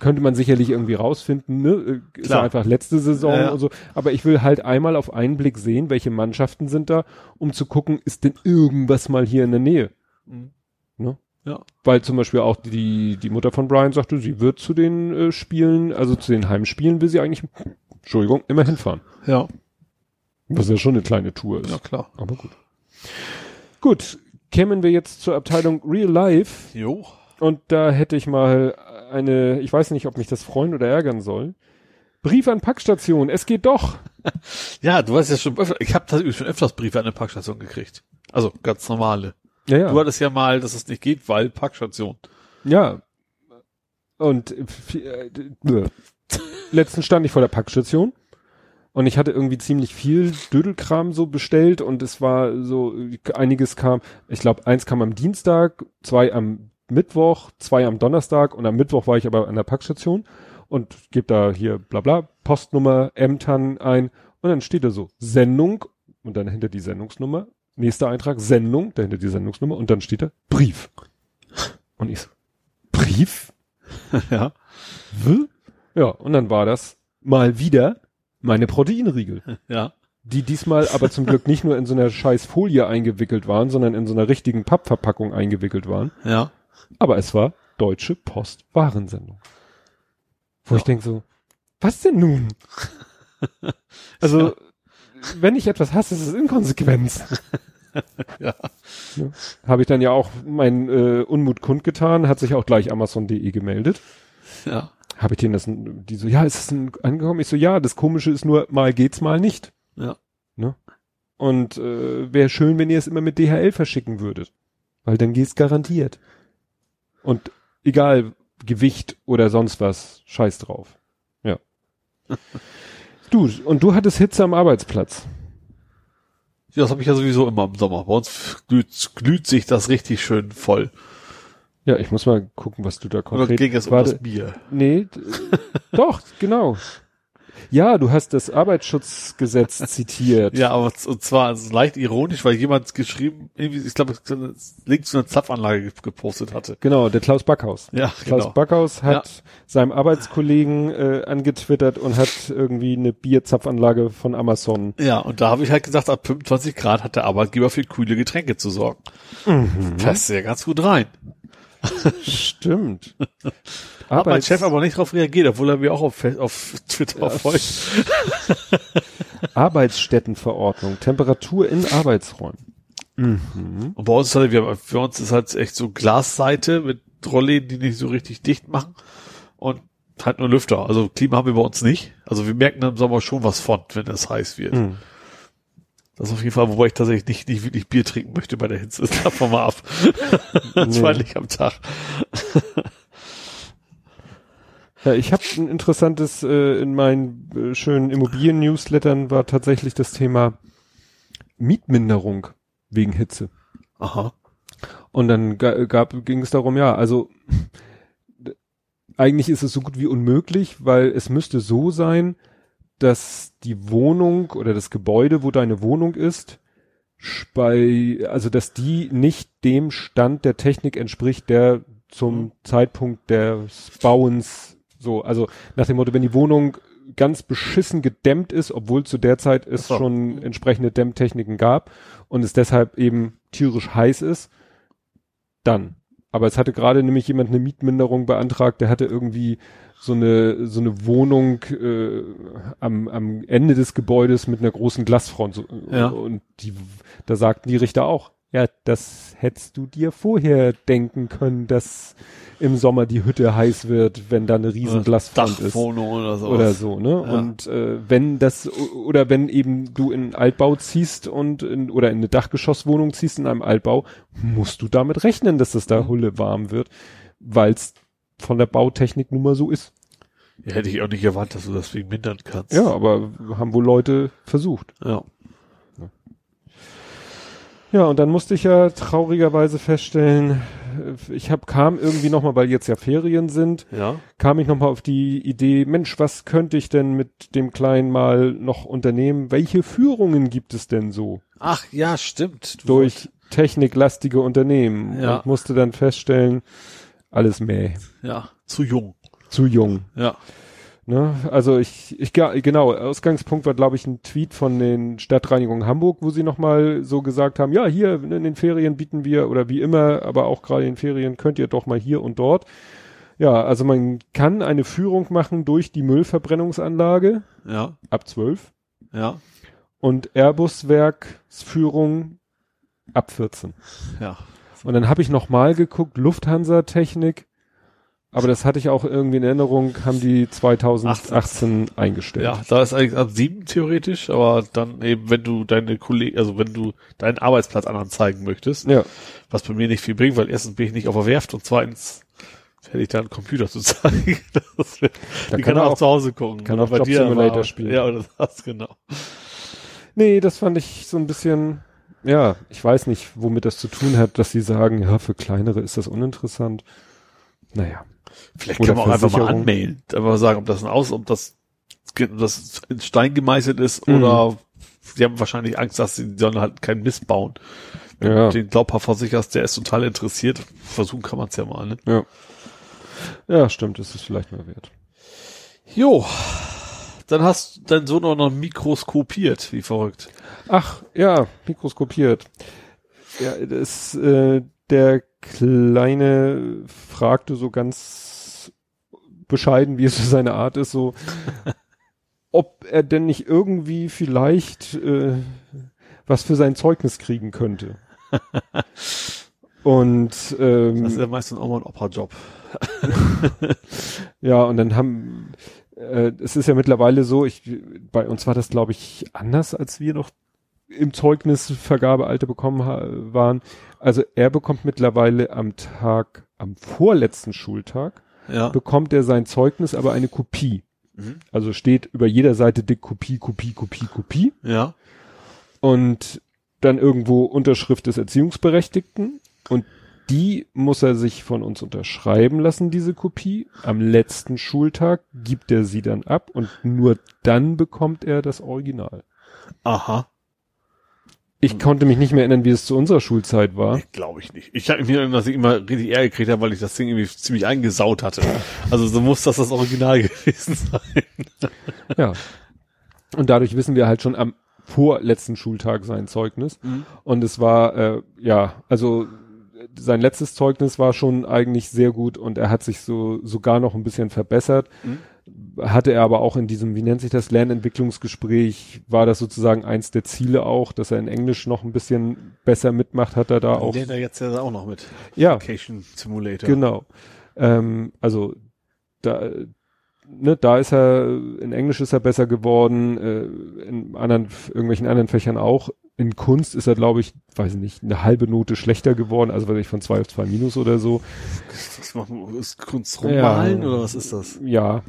Könnte man sicherlich irgendwie rausfinden, ne? Äh, Ist Klar. einfach letzte Saison ja. und so. Aber ich will halt einmal auf einen Blick sehen, welche Mannschaften sind da, um zu gucken, ist denn irgendwas mal hier in der Nähe? Mhm. Ne? Ja. Weil zum Beispiel auch die, die Mutter von Brian sagte, sie wird zu den äh, Spielen, also zu den Heimspielen will sie eigentlich, Entschuldigung, immer hinfahren. Ja. Was ja schon eine kleine Tour ist. Ja, klar. Aber gut. Gut, kämen wir jetzt zur Abteilung Real Life Jo. und da hätte ich mal eine, ich weiß nicht, ob mich das freuen oder ärgern soll. Brief an Packstation, es geht doch. *laughs* Ja, du weißt ja schon öfter, ich habe tatsächlich schon öfters Briefe an der Packstation gekriegt. Also ganz normale. Ja, ja. Du hattest ja mal, dass es nicht geht, weil Packstation. Ja. Und äh, äh, letztens stand ich vor der Packstation und ich hatte irgendwie ziemlich viel Dödelkram so bestellt und es war so, einiges kam, ich glaube, eins kam am Dienstag, zwei am Mittwoch, zwei am Donnerstag und am Mittwoch war ich aber an der Packstation und gebe da hier bla bla, Postnummer, Ämtern ein und dann steht da so Sendung und dann hinter die Sendungsnummer, nächster Eintrag, Sendung, dahinter die Sendungsnummer und dann steht da Brief. Und ich so, Brief? *laughs* ja. Ja, und dann war das mal wieder meine Proteinriegel, *laughs* Ja. die diesmal aber zum Glück nicht nur in so einer scheiß Folie eingewickelt waren, sondern in so einer richtigen Pappverpackung eingewickelt waren. Ja. Aber es war Deutsche Post Warensendung. Wo Ja. ich denke so, was denn nun? *laughs* Also, wenn ich etwas hasse, ist es Inkonsequenz. *laughs* Ja. Ne? Habe ich dann ja auch meinen äh, Unmut kundgetan, hat sich auch gleich Amazon.de gemeldet. Ja. Habe ich denen das, die so, ja, ist es ein, angekommen? Ich so, ja, das Komische ist nur, mal geht's, mal nicht. Ja. Ne? Und äh, wäre schön, wenn ihr es immer mit DHL verschicken würdet. Weil dann geht's garantiert. Und egal, Gewicht oder sonst was, scheiß drauf. Ja. *laughs* du, und du hattest Hitze am Arbeitsplatz. Ja, das habe ich ja sowieso immer im Sommer. Bei uns glüht, glüht sich das richtig schön voll. Ja, ich muss mal gucken, was du da konkret... dann ging es um Warte, das Bier. Nee, *laughs* doch, genau. Ja, du hast das Arbeitsschutzgesetz *laughs* zitiert. Ja, aber und zwar also leicht ironisch, weil jemand geschrieben, irgendwie, ich glaube, Link zu einer Zapfanlage ge- gepostet hatte. Genau, der Klaus Backhaus. Ja, Klaus genau. Backhaus hat seinem Arbeitskollegen äh, angetwittert und hat irgendwie eine Bierzapfanlage von Amazon. Ja, und da habe ich halt gesagt, ab 25 Grad hat der Arbeitgeber für kühle Getränke zu sorgen. Mhm. Passt ja ganz gut rein. Stimmt. Hat mein Chef aber nicht darauf reagiert, obwohl er mir auch auf, auf Twitter folgt. *laughs* Arbeitsstättenverordnung, Temperatur in Arbeitsräumen. Und bei uns ist halt, wir, für uns ist halt echt so Glasseite mit Rollläden, die nicht so richtig dicht machen und halt nur Lüfter. Also Klima haben wir bei uns nicht. Also wir merken im Sommer schon was von, wenn es heiß wird. Mhm. Das auf jeden Fall, wobei ich tatsächlich nicht, nicht wirklich Bier trinken möchte bei der Hitze. Das *laughs* davon mal ab. *laughs* Zweimal am Tag. Ja, ich habe ein interessantes äh, in meinen äh, schönen Immobilien-Newslettern war tatsächlich das Thema Mietminderung wegen Hitze. Aha. Und dann ga- gab, ging es darum, ja, also eigentlich ist es so gut wie unmöglich, weil es müsste so sein, dass die Wohnung oder das Gebäude, wo deine Wohnung ist, bei, also dass die nicht dem Stand der Technik entspricht, der zum Zeitpunkt des Bauens so, also nach dem Motto, wenn die Wohnung ganz beschissen gedämmt ist, obwohl zu der Zeit es so. schon entsprechende Dämmtechniken gab und es deshalb eben tierisch heiß ist, dann. Aber es hatte gerade nämlich jemand eine Mietminderung beantragt, der hatte irgendwie so eine so eine Wohnung äh, am, am Ende des Gebäudes mit einer großen Glasfront. So, Ja. Und die, da sagten die Richter auch, ja, das hättest du dir vorher denken können, dass im Sommer die Hütte heiß wird, wenn da eine riesen Glasfront ist oder so. oder so, ne? Ja. Und äh, wenn das oder wenn eben du in einen Altbau ziehst und in, oder in eine Dachgeschosswohnung ziehst in einem Altbau, musst du damit rechnen, dass es da Mhm. Hulle warm wird, weil es von der Bautechnik nun mal so ist. Ja, hätte ich auch nicht erwartet, dass du das wegen mindern kannst. Ja, aber haben wohl Leute versucht. Ja. Ja, und dann musste ich ja traurigerweise feststellen, ich hab, kam irgendwie nochmal, weil jetzt ja Ferien sind, Ja. kam ich nochmal auf die Idee, Mensch, was könnte ich denn mit dem Kleinen mal noch unternehmen? Welche Führungen gibt es denn so Ach, ja, stimmt. Du durch techniklastige Unternehmen? Ja. Und musste dann feststellen, alles wollt- Ja, zu jung. zu jung. Ja. Ne? Also ich, ich genau, Ausgangspunkt war, glaube ich, ein Tweet von den Stadtreinigungen Hamburg, wo sie nochmal so gesagt haben, ja, hier in den Ferien bieten wir, oder wie immer, aber auch gerade in den Ferien könnt ihr doch mal hier und dort. Ja, also man kann eine Führung machen durch die Müllverbrennungsanlage Ja. ab 12 Ja. und Airbus-Werksführung ab 14. Ja. Und dann habe ich nochmal geguckt, Lufthansa-Technik, aber das hatte ich auch irgendwie in Erinnerung, haben die 2018 eingestellt. Ja, da ist eigentlich ab sieben theoretisch, aber dann eben, wenn du deine Kollegen, also wenn du deinen Arbeitsplatz anderen zeigen möchtest, Ja, was bei mir nicht viel bringt, weil erstens bin ich nicht auf der Werft und zweitens hätte ich da einen Computer zu *laughs* zeigen. Das wär, Da die kann kann er auch auch- zu Hause gucken. kann auch Bei Job dir Simulator war- spielen. Ja, oder das, genau. Nee, das fand ich so ein bisschen, ja, ich weiß nicht, womit das zu tun hat, dass sie sagen, ja, für kleinere ist das uninteressant. Naja. Vielleicht Oder kann man auch einfach mal anmelden. Einfach sagen, ob das ein Aus, ob das, ob das in Stein gemeißelt ist Mhm. oder sie haben wahrscheinlich Angst, dass sie sollen halt keinen Mist bauen. Wenn Ja. du den glaubhaft versicherst, der ist total interessiert, versuchen kann man es ja mal, ne? Ja. Ja, stimmt, das ist vielleicht mal wert. Jo. Dann hast dein Sohn auch noch mikroskopiert, wie verrückt. Ach, ja, mikroskopiert. Ja, das, äh, der Kleine fragte so ganz bescheiden, wie es so seine Art ist, so, *laughs* ob er denn nicht irgendwie vielleicht äh, was für sein Zeugnis kriegen könnte. Und ähm, Das ist ja meist ein Oma- und Opa-Job. *laughs* Ja, und dann haben, äh, es ist ja mittlerweile so, ich, bei uns war das, glaube ich, anders, als wir noch im Zeugnisvergabealter bekommen waren. Also er bekommt mittlerweile am Tag, am vorletzten Schultag, Ja. bekommt er sein Zeugnis, aber eine Kopie. Mhm. Also steht über jeder Seite dick Kopie, Kopie, Kopie, Kopie. Ja. Und dann irgendwo Unterschrift des Erziehungsberechtigten. Und die muss er sich von uns unterschreiben lassen, diese Kopie. Am letzten Schultag gibt er sie dann ab und nur dann bekommt er das Original. Aha. Ich konnte mich nicht mehr erinnern, wie es zu unserer Schulzeit war. Glaube ich nicht. Ich habe mir erinnert, dass ich immer richtig Ärger gekriegt habe, weil ich das Ding irgendwie ziemlich eingesaut hatte. Also so muss das das Original *laughs* gewesen sein. Ja. Und dadurch wissen wir halt schon am vorletzten Schultag sein Zeugnis. Und es war, äh, ja, also sein letztes Zeugnis war schon eigentlich sehr gut und er hat sich so sogar noch ein bisschen verbessert. Hatte er aber auch in diesem, wie nennt sich das, Lernentwicklungsgespräch, war das sozusagen eins der Ziele auch, dass er in Englisch noch ein bisschen besser mitmacht, hat er da auch. Der da jetzt ja auch noch mit. Ja, Vacation Simulator. Genau. Ähm, also da, ne, da ist er, in Englisch ist er besser geworden, äh, in anderen, irgendwelchen anderen Fächern auch. In Kunst ist er, glaube ich, weiß ich nicht, eine halbe Note schlechter geworden, also weiß ich von zwei auf zwei Minus oder so. Was machen Ist Kunst rummalen Ja. oder was ist das? Ja.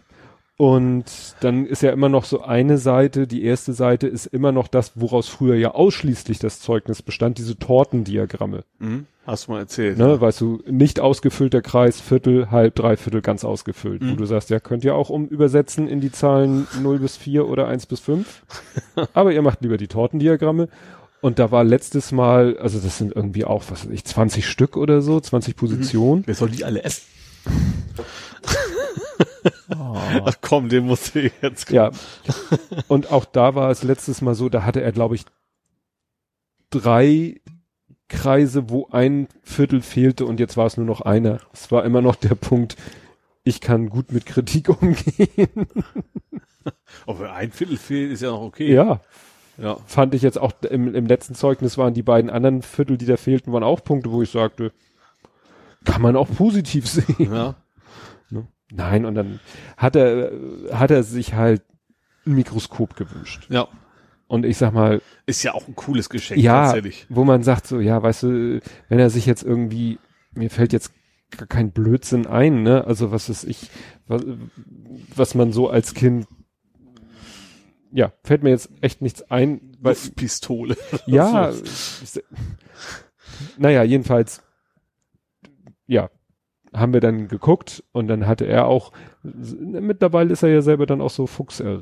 Und dann ist ja immer noch so eine Seite, die erste Seite ist immer noch das, woraus früher ja ausschließlich das Zeugnis bestand, diese Tortendiagramme. Mhm. Hast du mal erzählt. Ne, weißt du, nicht ausgefüllter Kreis, Viertel, halb, Dreiviertel ganz ausgefüllt. Wo Mhm. du sagst, ja, könnt ihr auch um übersetzen in die Zahlen *laughs* 0 bis 4 oder 1 bis 5. Aber ihr macht lieber die Tortendiagramme. Und da war letztes Mal, also das sind irgendwie auch, was weiß ich, 20 Stück oder so, 20 Positionen. Wer soll die alle essen? Ach komm, den musst du jetzt. Ja. *laughs* Und auch da war es letztes Mal so, da hatte er, glaube ich, drei Kreise, wo ein Viertel fehlte und jetzt war es nur noch einer. Es war immer noch der Punkt, ich kann gut mit Kritik *laughs* umgehen. *laughs* Ob ein Viertel fehlt, ist ja noch okay. Ja, Ja. fand ich jetzt auch im, im letzten Zeugnis waren die beiden anderen Viertel, die da fehlten, waren auch Punkte, wo ich sagte, kann man auch positiv sehen. Ja. Nein, und dann hat er, hat er sich halt ein Mikroskop gewünscht. Ja. Und ich sag mal, Ist ja auch ein cooles Geschenk, ja, tatsächlich. wo man sagt so, ja, weißt du, wenn er sich jetzt irgendwie, mir fällt jetzt gar kein Blödsinn ein, ne? Also was ist ich, was, was man so als Kind, ja, fällt mir jetzt echt nichts ein, weil, Luftpistole. *laughs* ja, naja, jedenfalls, ja, haben wir dann geguckt und dann hatte er auch, mittlerweile ist er ja selber dann auch so Fuchs, er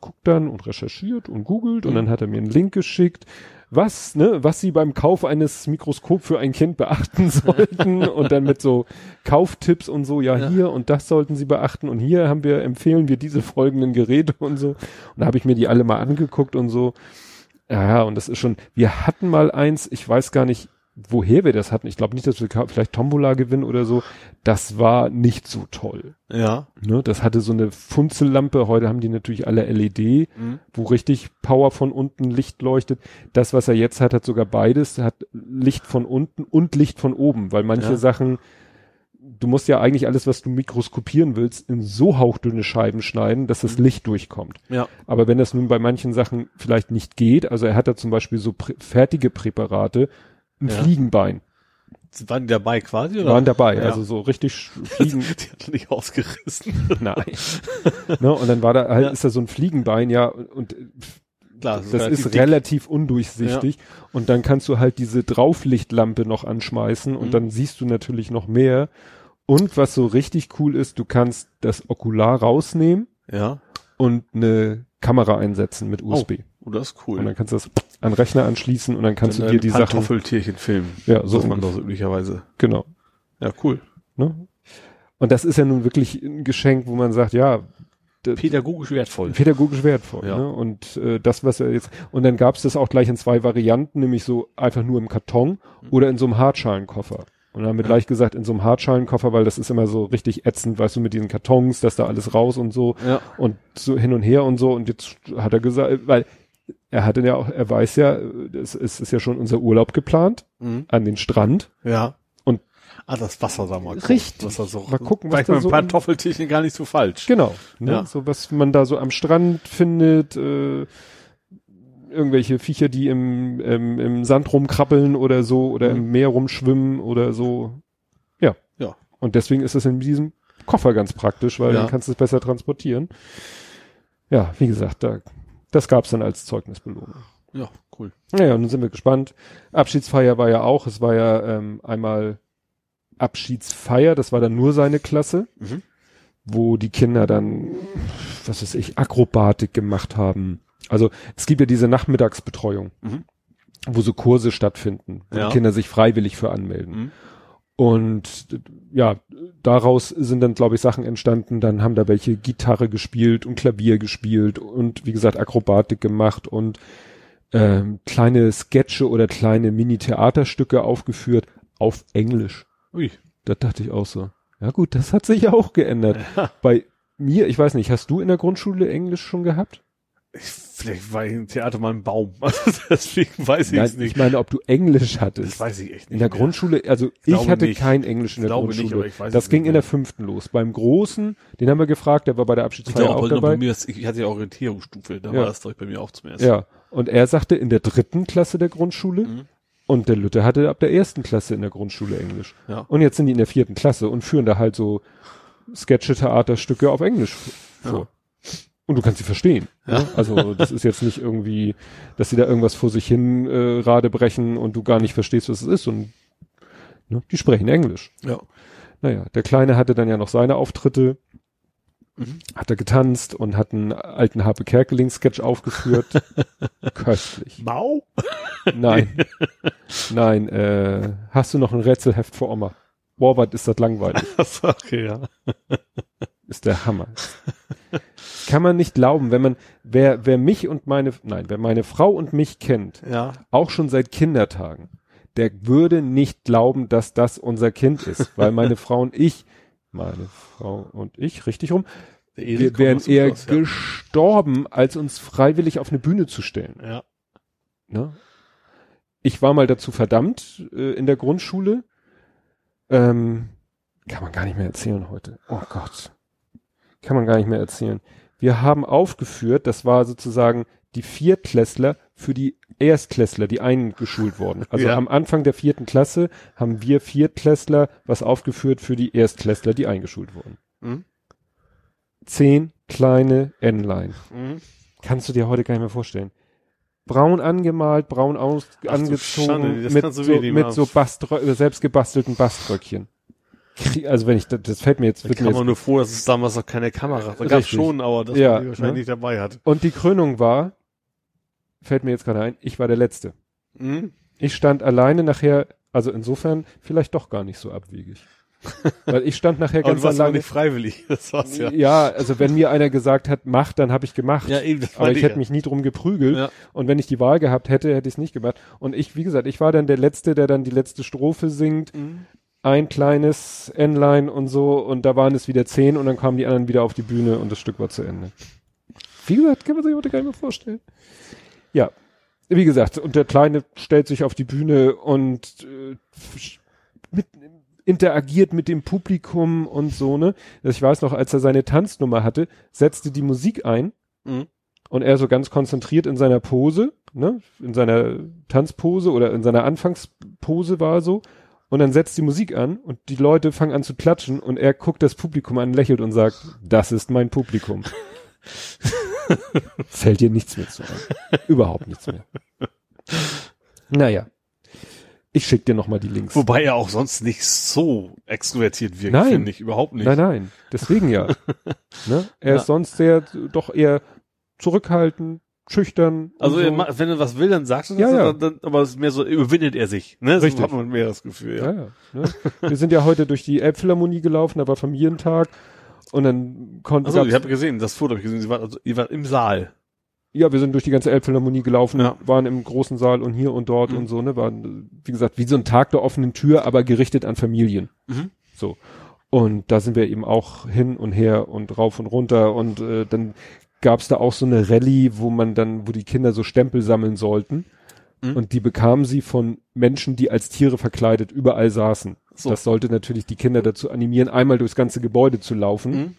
guckt dann und recherchiert und googelt und dann hat er mir einen Link geschickt, was, ne, was sie beim Kauf eines Mikroskop für ein Kind beachten *laughs* sollten und dann mit so Kauftipps und so, ja, Ja. hier und das sollten sie beachten und hier haben wir, empfehlen wir diese folgenden Geräte und so. Und da habe ich mir die alle mal angeguckt und so. Ja, ja, und das ist schon, wir hatten mal eins, ich weiß gar nicht, woher wir das hatten. Ich glaube nicht, dass wir vielleicht Tombola gewinnen oder so. Das war nicht so toll. Ja. Ne? Das hatte so eine Funzellampe. Heute haben die natürlich alle LED, Mhm. wo richtig Power von unten Licht leuchtet. Das, was er jetzt hat, hat sogar beides. Hat Licht von unten und Licht von oben, weil manche Ja. Sachen, du musst ja eigentlich alles, was du mikroskopieren willst, in so hauchdünne Scheiben schneiden, dass das Mhm. Licht durchkommt. Ja. Aber wenn das nun bei manchen Sachen vielleicht nicht geht, also er hat da zum Beispiel so prä fertige Präparate, ein Ja. Fliegenbein, Waren die dabei quasi oder? waren dabei, Ja. also so richtig *laughs* Fliegen, Die hat nicht ausgerissen. *laughs* nein. ne, und dann war da halt, Ja. ist da so ein Fliegenbein, ja, und äh, Klar, das ist relativ undurchsichtig und dann kannst du halt diese Drauflichtlampe noch anschmeißen und Mhm. dann siehst du natürlich noch mehr. Und was so richtig cool ist, du kannst das Okular rausnehmen Ja. und eine Kamera einsetzen mit USB. Oh, das ist cool. Und dann kannst du das an Rechner anschließen und dann kannst Dann, du dir die Sachen, Pantoffeltierchen filmen. ja, so man das üblicherweise. genau. Ja, cool. Ne? Und das ist ja nun wirklich ein Geschenk, wo man sagt, ja, Pädagogisch wertvoll. pädagogisch wertvoll. Ja. Ne? Und äh, das, was er jetzt, und dann gab's das auch gleich in zwei Varianten, nämlich so einfach nur im Karton oder in so einem Hartschalenkoffer. Und dann haben wir. Ja. gleich gesagt, in so einem Hartschalenkoffer, weil das ist immer so richtig ätzend, weißt du, mit diesen Kartons, dass da alles raus und so Ja. und so hin und her und so. Und jetzt hat er gesagt, weil er hatte ja auch, er weiß ja, es, es ist ja schon unser Urlaub geplant Mhm. an den Strand. Ja. Und- ah, das Wasser da mal. gucken, Richtig. Was da so, Mal gucken, was da bei so Pantoffeltierchen gar nicht so falsch. Genau. Ne? Ja. So was man da so am Strand findet, äh, irgendwelche Viecher, die im, im, im Sand rumkrabbeln oder so oder Mhm. im Meer rumschwimmen oder so. Ja. Ja. Und deswegen ist es in diesem Koffer ganz praktisch, weil Ja. dann kannst du es besser transportieren. Ja, wie gesagt, da, das gab's dann als Zeugnisbelohnung. Ja, cool. Naja, und nun sind wir gespannt. Abschiedsfeier war ja auch, es war ja ähm, einmal Abschiedsfeier, das war dann nur seine Klasse, Mhm. wo die Kinder dann, was weiß ich, Akrobatik gemacht haben. Also es gibt ja diese Nachmittagsbetreuung, Mhm. wo so Kurse stattfinden, wo Ja. die Kinder sich freiwillig für anmelden. Mhm. Und ja, daraus sind dann, glaube ich, Sachen entstanden. Dann haben da welche Gitarre gespielt und Klavier gespielt und wie gesagt Akrobatik gemacht und ähm, kleine Sketche oder kleine Mini-Theaterstücke aufgeführt auf Englisch. Ui. Da dachte ich auch so. Ja gut, das hat sich ja auch geändert. *laughs* Bei mir, ich weiß nicht, hast du in der Grundschule Englisch schon gehabt? Ich, vielleicht war ich im Theater mal ein Baum. *laughs* Also deswegen weiß ich es nicht. ich meine, ob du Englisch das hattest. weiß ich echt nicht. In der mehr. Grundschule, also ich glaube hatte nicht. kein Englisch in der glaube nicht, Grundschule. aber ich weiß das ging nicht in der fünften los. Beim Großen, den haben wir gefragt, der war bei der Ich Abschiedsfeier glaube, auch aber dabei. bei mir, ich hatte ja Orientierungsstufe, da Ja. war das doch bei mir auch zum ersten. Ja. Und er sagte in der dritten Klasse der Grundschule Mhm. und der Lütte hatte ab der ersten Klasse in der Grundschule Englisch. Ja. Und jetzt sind die in der vierten Klasse und führen da halt so Sketche, Theaterstücke auf Englisch vor. Und du kannst sie verstehen. Ja. Ne? Also das ist jetzt nicht irgendwie, dass sie da irgendwas vor sich hin äh, Rade brechen und du gar nicht verstehst, was es ist. Und ne? die sprechen Englisch. Ja. Naja, der Kleine hatte dann ja noch seine Auftritte, Mhm. hat er getanzt und hat einen alten Harpe Kerkeling-Sketch aufgeführt. *laughs* Köstlich. Mau? Nein. *laughs* Nein, äh, hast du noch ein Rätselheft für Oma? Boah, was ist das langweilig. *laughs* okay, ja. Ist der Hammer. Kann man nicht glauben, wenn man, wer, wer mich und meine, nein, wer meine Frau und mich kennt, Ja. auch schon seit Kindertagen, der würde nicht glauben, dass das unser Kind ist, weil meine *laughs* Frau und ich, meine Frau und ich, richtig rum, wir wären eher Schloss, ja. gestorben, als uns freiwillig auf eine Bühne zu stellen. ja. Ne? Ich war mal dazu verdammt äh, in der Grundschule. Ähm, kann man gar nicht mehr erzählen heute. Oh Gott. Kann man gar nicht mehr erzählen. Wir haben aufgeführt, das war sozusagen die Viertklässler für die Erstklässler, die eingeschult wurden. Also Ja. am Anfang der vierten Klasse haben wir Viertklässler was aufgeführt für die Erstklässler, die eingeschult wurden. Mhm. Zehn kleine N-Line. Mhm. Kannst du dir heute gar nicht mehr vorstellen. Braun angemalt, braun aus Ach angezogen, Schande, mit, so, mit so Baströ äh, selbst gebastelten Baströckchen. Also wenn ich, das, das fällt mir jetzt, Da wird kam man nur froh, dass es damals noch keine Kamera gab Richtig. schon, aber das Ja, man die wahrscheinlich ne? nicht dabei hat. Und die Krönung war, fällt mir jetzt gerade ein, ich war der Letzte. Mhm. Ich stand alleine nachher, also insofern vielleicht doch gar nicht so abwegig. *laughs* Weil ich stand nachher Aber ganz du aber alleine. nicht freiwillig. *laughs* Das war's ja. Ja, also wenn mir einer gesagt hat, mach, dann habe ich gemacht. Ja, eben, das Aber ich hätte ja. mich nie drum geprügelt. Ja. Und wenn ich die Wahl gehabt hätte, hätte ich es nicht gemacht. Und ich, wie gesagt, ich war dann der Letzte, der dann die letzte Strophe singt. Mhm. Ein kleines N-Line und so. Und da waren es wieder zehn und dann kamen die anderen wieder auf die Bühne und das Stück war zu Ende. Wie gesagt, kann man sich heute gar nicht mehr vorstellen. Ja. Wie gesagt, und der Kleine stellt sich auf die Bühne und äh, mit, interagiert mit dem Publikum und so, ne? Ich weiß noch, als er seine Tanznummer hatte, setzte die Musik ein Mhm. und er so ganz konzentriert in seiner Pose, ne, in seiner Tanzpose oder in seiner Anfangspose war er so. Und dann setzt die Musik an und die Leute fangen an zu klatschen und er guckt das Publikum an, lächelt und sagt, das ist mein Publikum. *laughs* Fällt dir nichts mehr zu ein. Überhaupt nichts mehr. Naja. Ich schick dir nochmal die Links. Wobei er auch sonst nicht so extrovertiert wirkt, Nein. finde ich. Überhaupt nicht. Nein, nein. Deswegen ja. *laughs* ne? Er Ja. ist sonst sehr, doch eher zurückhaltend, schüchtern. Also so. wenn er was will, dann sagt er das, Ja, ja. Dann, dann, aber es ist mehr so, überwindet er sich. Ne? Richtig. So hat man mehr das Gefühl. Ja, Ja. ja. Ne? Wir sind ja heute durch die Elbphilharmonie gelaufen, da war Familientag und dann konnten gab's- ich habe gesehen, das Foto habe ich gesehen, sie war, also, ihr war im Saal. ja, wir sind durch die ganze Elbphilharmonie gelaufen, waren im großen Saal und hier und dort Mhm. und so, ne, waren, wie gesagt, wie so ein Tag der offenen Tür, aber gerichtet an Familien. Mhm. So. Und da sind wir eben auch hin und her und rauf und runter und äh, dann gab's da auch so eine Rallye, wo man dann, wo die Kinder so Stempel sammeln sollten. Mhm. Und die bekamen sie von Menschen, die als Tiere verkleidet überall saßen. So. Das sollte natürlich die Kinder dazu animieren, einmal durchs ganze Gebäude zu laufen. Mhm.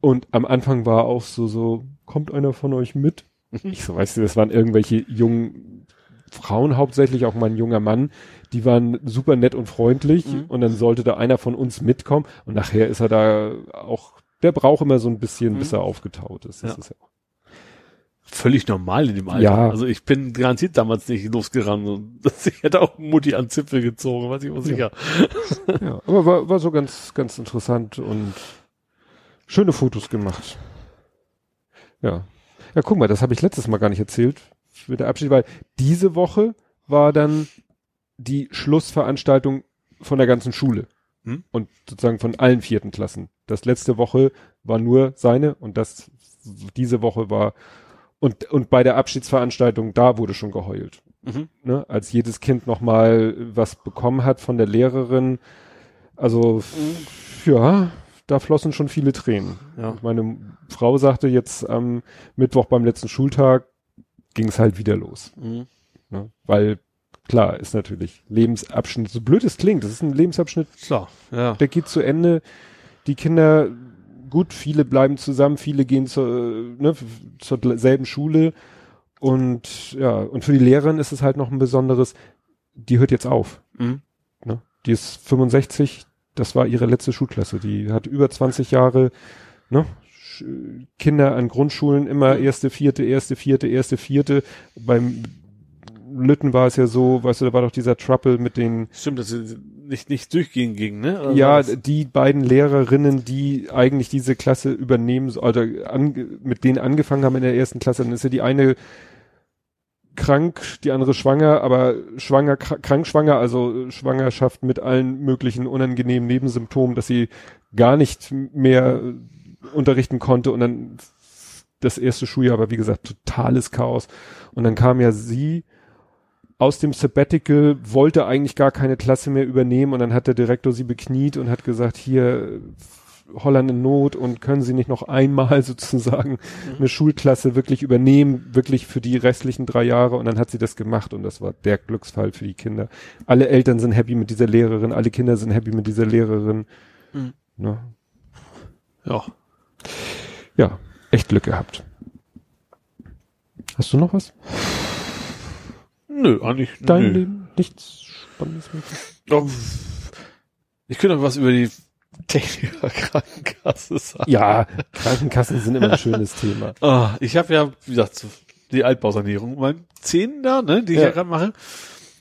Und am Anfang war auch so, so, kommt einer von euch mit? Ich so, weißt du, das waren irgendwelche jungen Frauen hauptsächlich, auch mal ein junger Mann, die waren super nett und freundlich Mhm. und dann sollte da einer von uns mitkommen und nachher ist er da auch, der braucht immer so ein bisschen, Mhm. bis er aufgetaut ist. Das Ja. ist ja Völlig normal in dem Alter. Ja. Also ich bin garantiert damals nicht losgerannt. Und *laughs* ich hätte auch Mutti an Zipfel gezogen, weiß ich mal sicher. Ja, aber war, war so ganz, ganz interessant und schöne Fotos gemacht. Ja. Ja, guck mal, das habe ich letztes Mal gar nicht erzählt mit der Abschied, weil diese Woche war dann die Schlussveranstaltung von der ganzen Schule. Hm? Und sozusagen von allen vierten Klassen. Das letzte Woche war nur seine und das diese Woche war und, und bei der Abschiedsveranstaltung, da wurde schon geheult Mhm. ne, als jedes Kind nochmal was bekommen hat von der Lehrerin. Also f- ja, da flossen schon viele Tränen. Ja. Meine Frau sagte jetzt am Mittwoch beim letzten Schultag ging es halt wieder los. Mhm. Ne? Weil klar ist natürlich Lebensabschnitt, so blöd es klingt, das ist ein Lebensabschnitt, Klar, ja. der geht zu Ende. Die Kinder, gut, viele bleiben zusammen, viele gehen zur, äh, ne, zur selben Schule. Und ja, und für die Lehrerin ist es halt noch ein besonderes, die hört jetzt auf. Mhm. Ne? Die ist 65, das war ihre letzte Schulklasse. Die hat über 20 Jahre ne, Kinder an Grundschulen immer erste, vierte, erste, vierte, erste, vierte. Beim Lütten war es ja so, weißt du, da war doch dieser Trouble mit den Stimmt, dass sie nicht, nicht durchgehen ging, ne? Also ja, die beiden Lehrerinnen, die eigentlich diese Klasse übernehmen, oder ange, mit denen angefangen haben in der ersten Klasse, dann ist ja die eine krank, die andere schwanger, aber schwanger, kr- krank schwanger, also Schwangerschaft mit allen möglichen unangenehmen Nebensymptomen, dass sie gar nicht mehr unterrichten konnte und dann das erste Schuljahr war, wie gesagt, totales Chaos. Und dann kam ja sie aus dem Sabbatical, wollte eigentlich gar keine Klasse mehr übernehmen und dann hat der Direktor sie bekniet und hat gesagt, hier Holland in Not und können Sie nicht noch einmal *laughs* sozusagen eine Schulklasse wirklich übernehmen, wirklich für die restlichen drei Jahre und dann hat sie das gemacht und das war der Glücksfall für die Kinder. Alle Eltern sind happy mit dieser Lehrerin, alle Kinder sind happy mit dieser Lehrerin. Mhm. Ne? ja. Ja, echt Glück gehabt. Hast du noch was? Nö, eigentlich. Dein nö. Leben? Nichts Spannendes? Doch, Ich könnte noch was über die Techniker *laughs* Krankenkasse sagen. Ja, Krankenkassen sind immer ein schönes Thema. *laughs* Ah, ich habe ja, wie gesagt, die Altbausanierung, mein Zähnen da, ne, die ich Ja. ja gerade mache.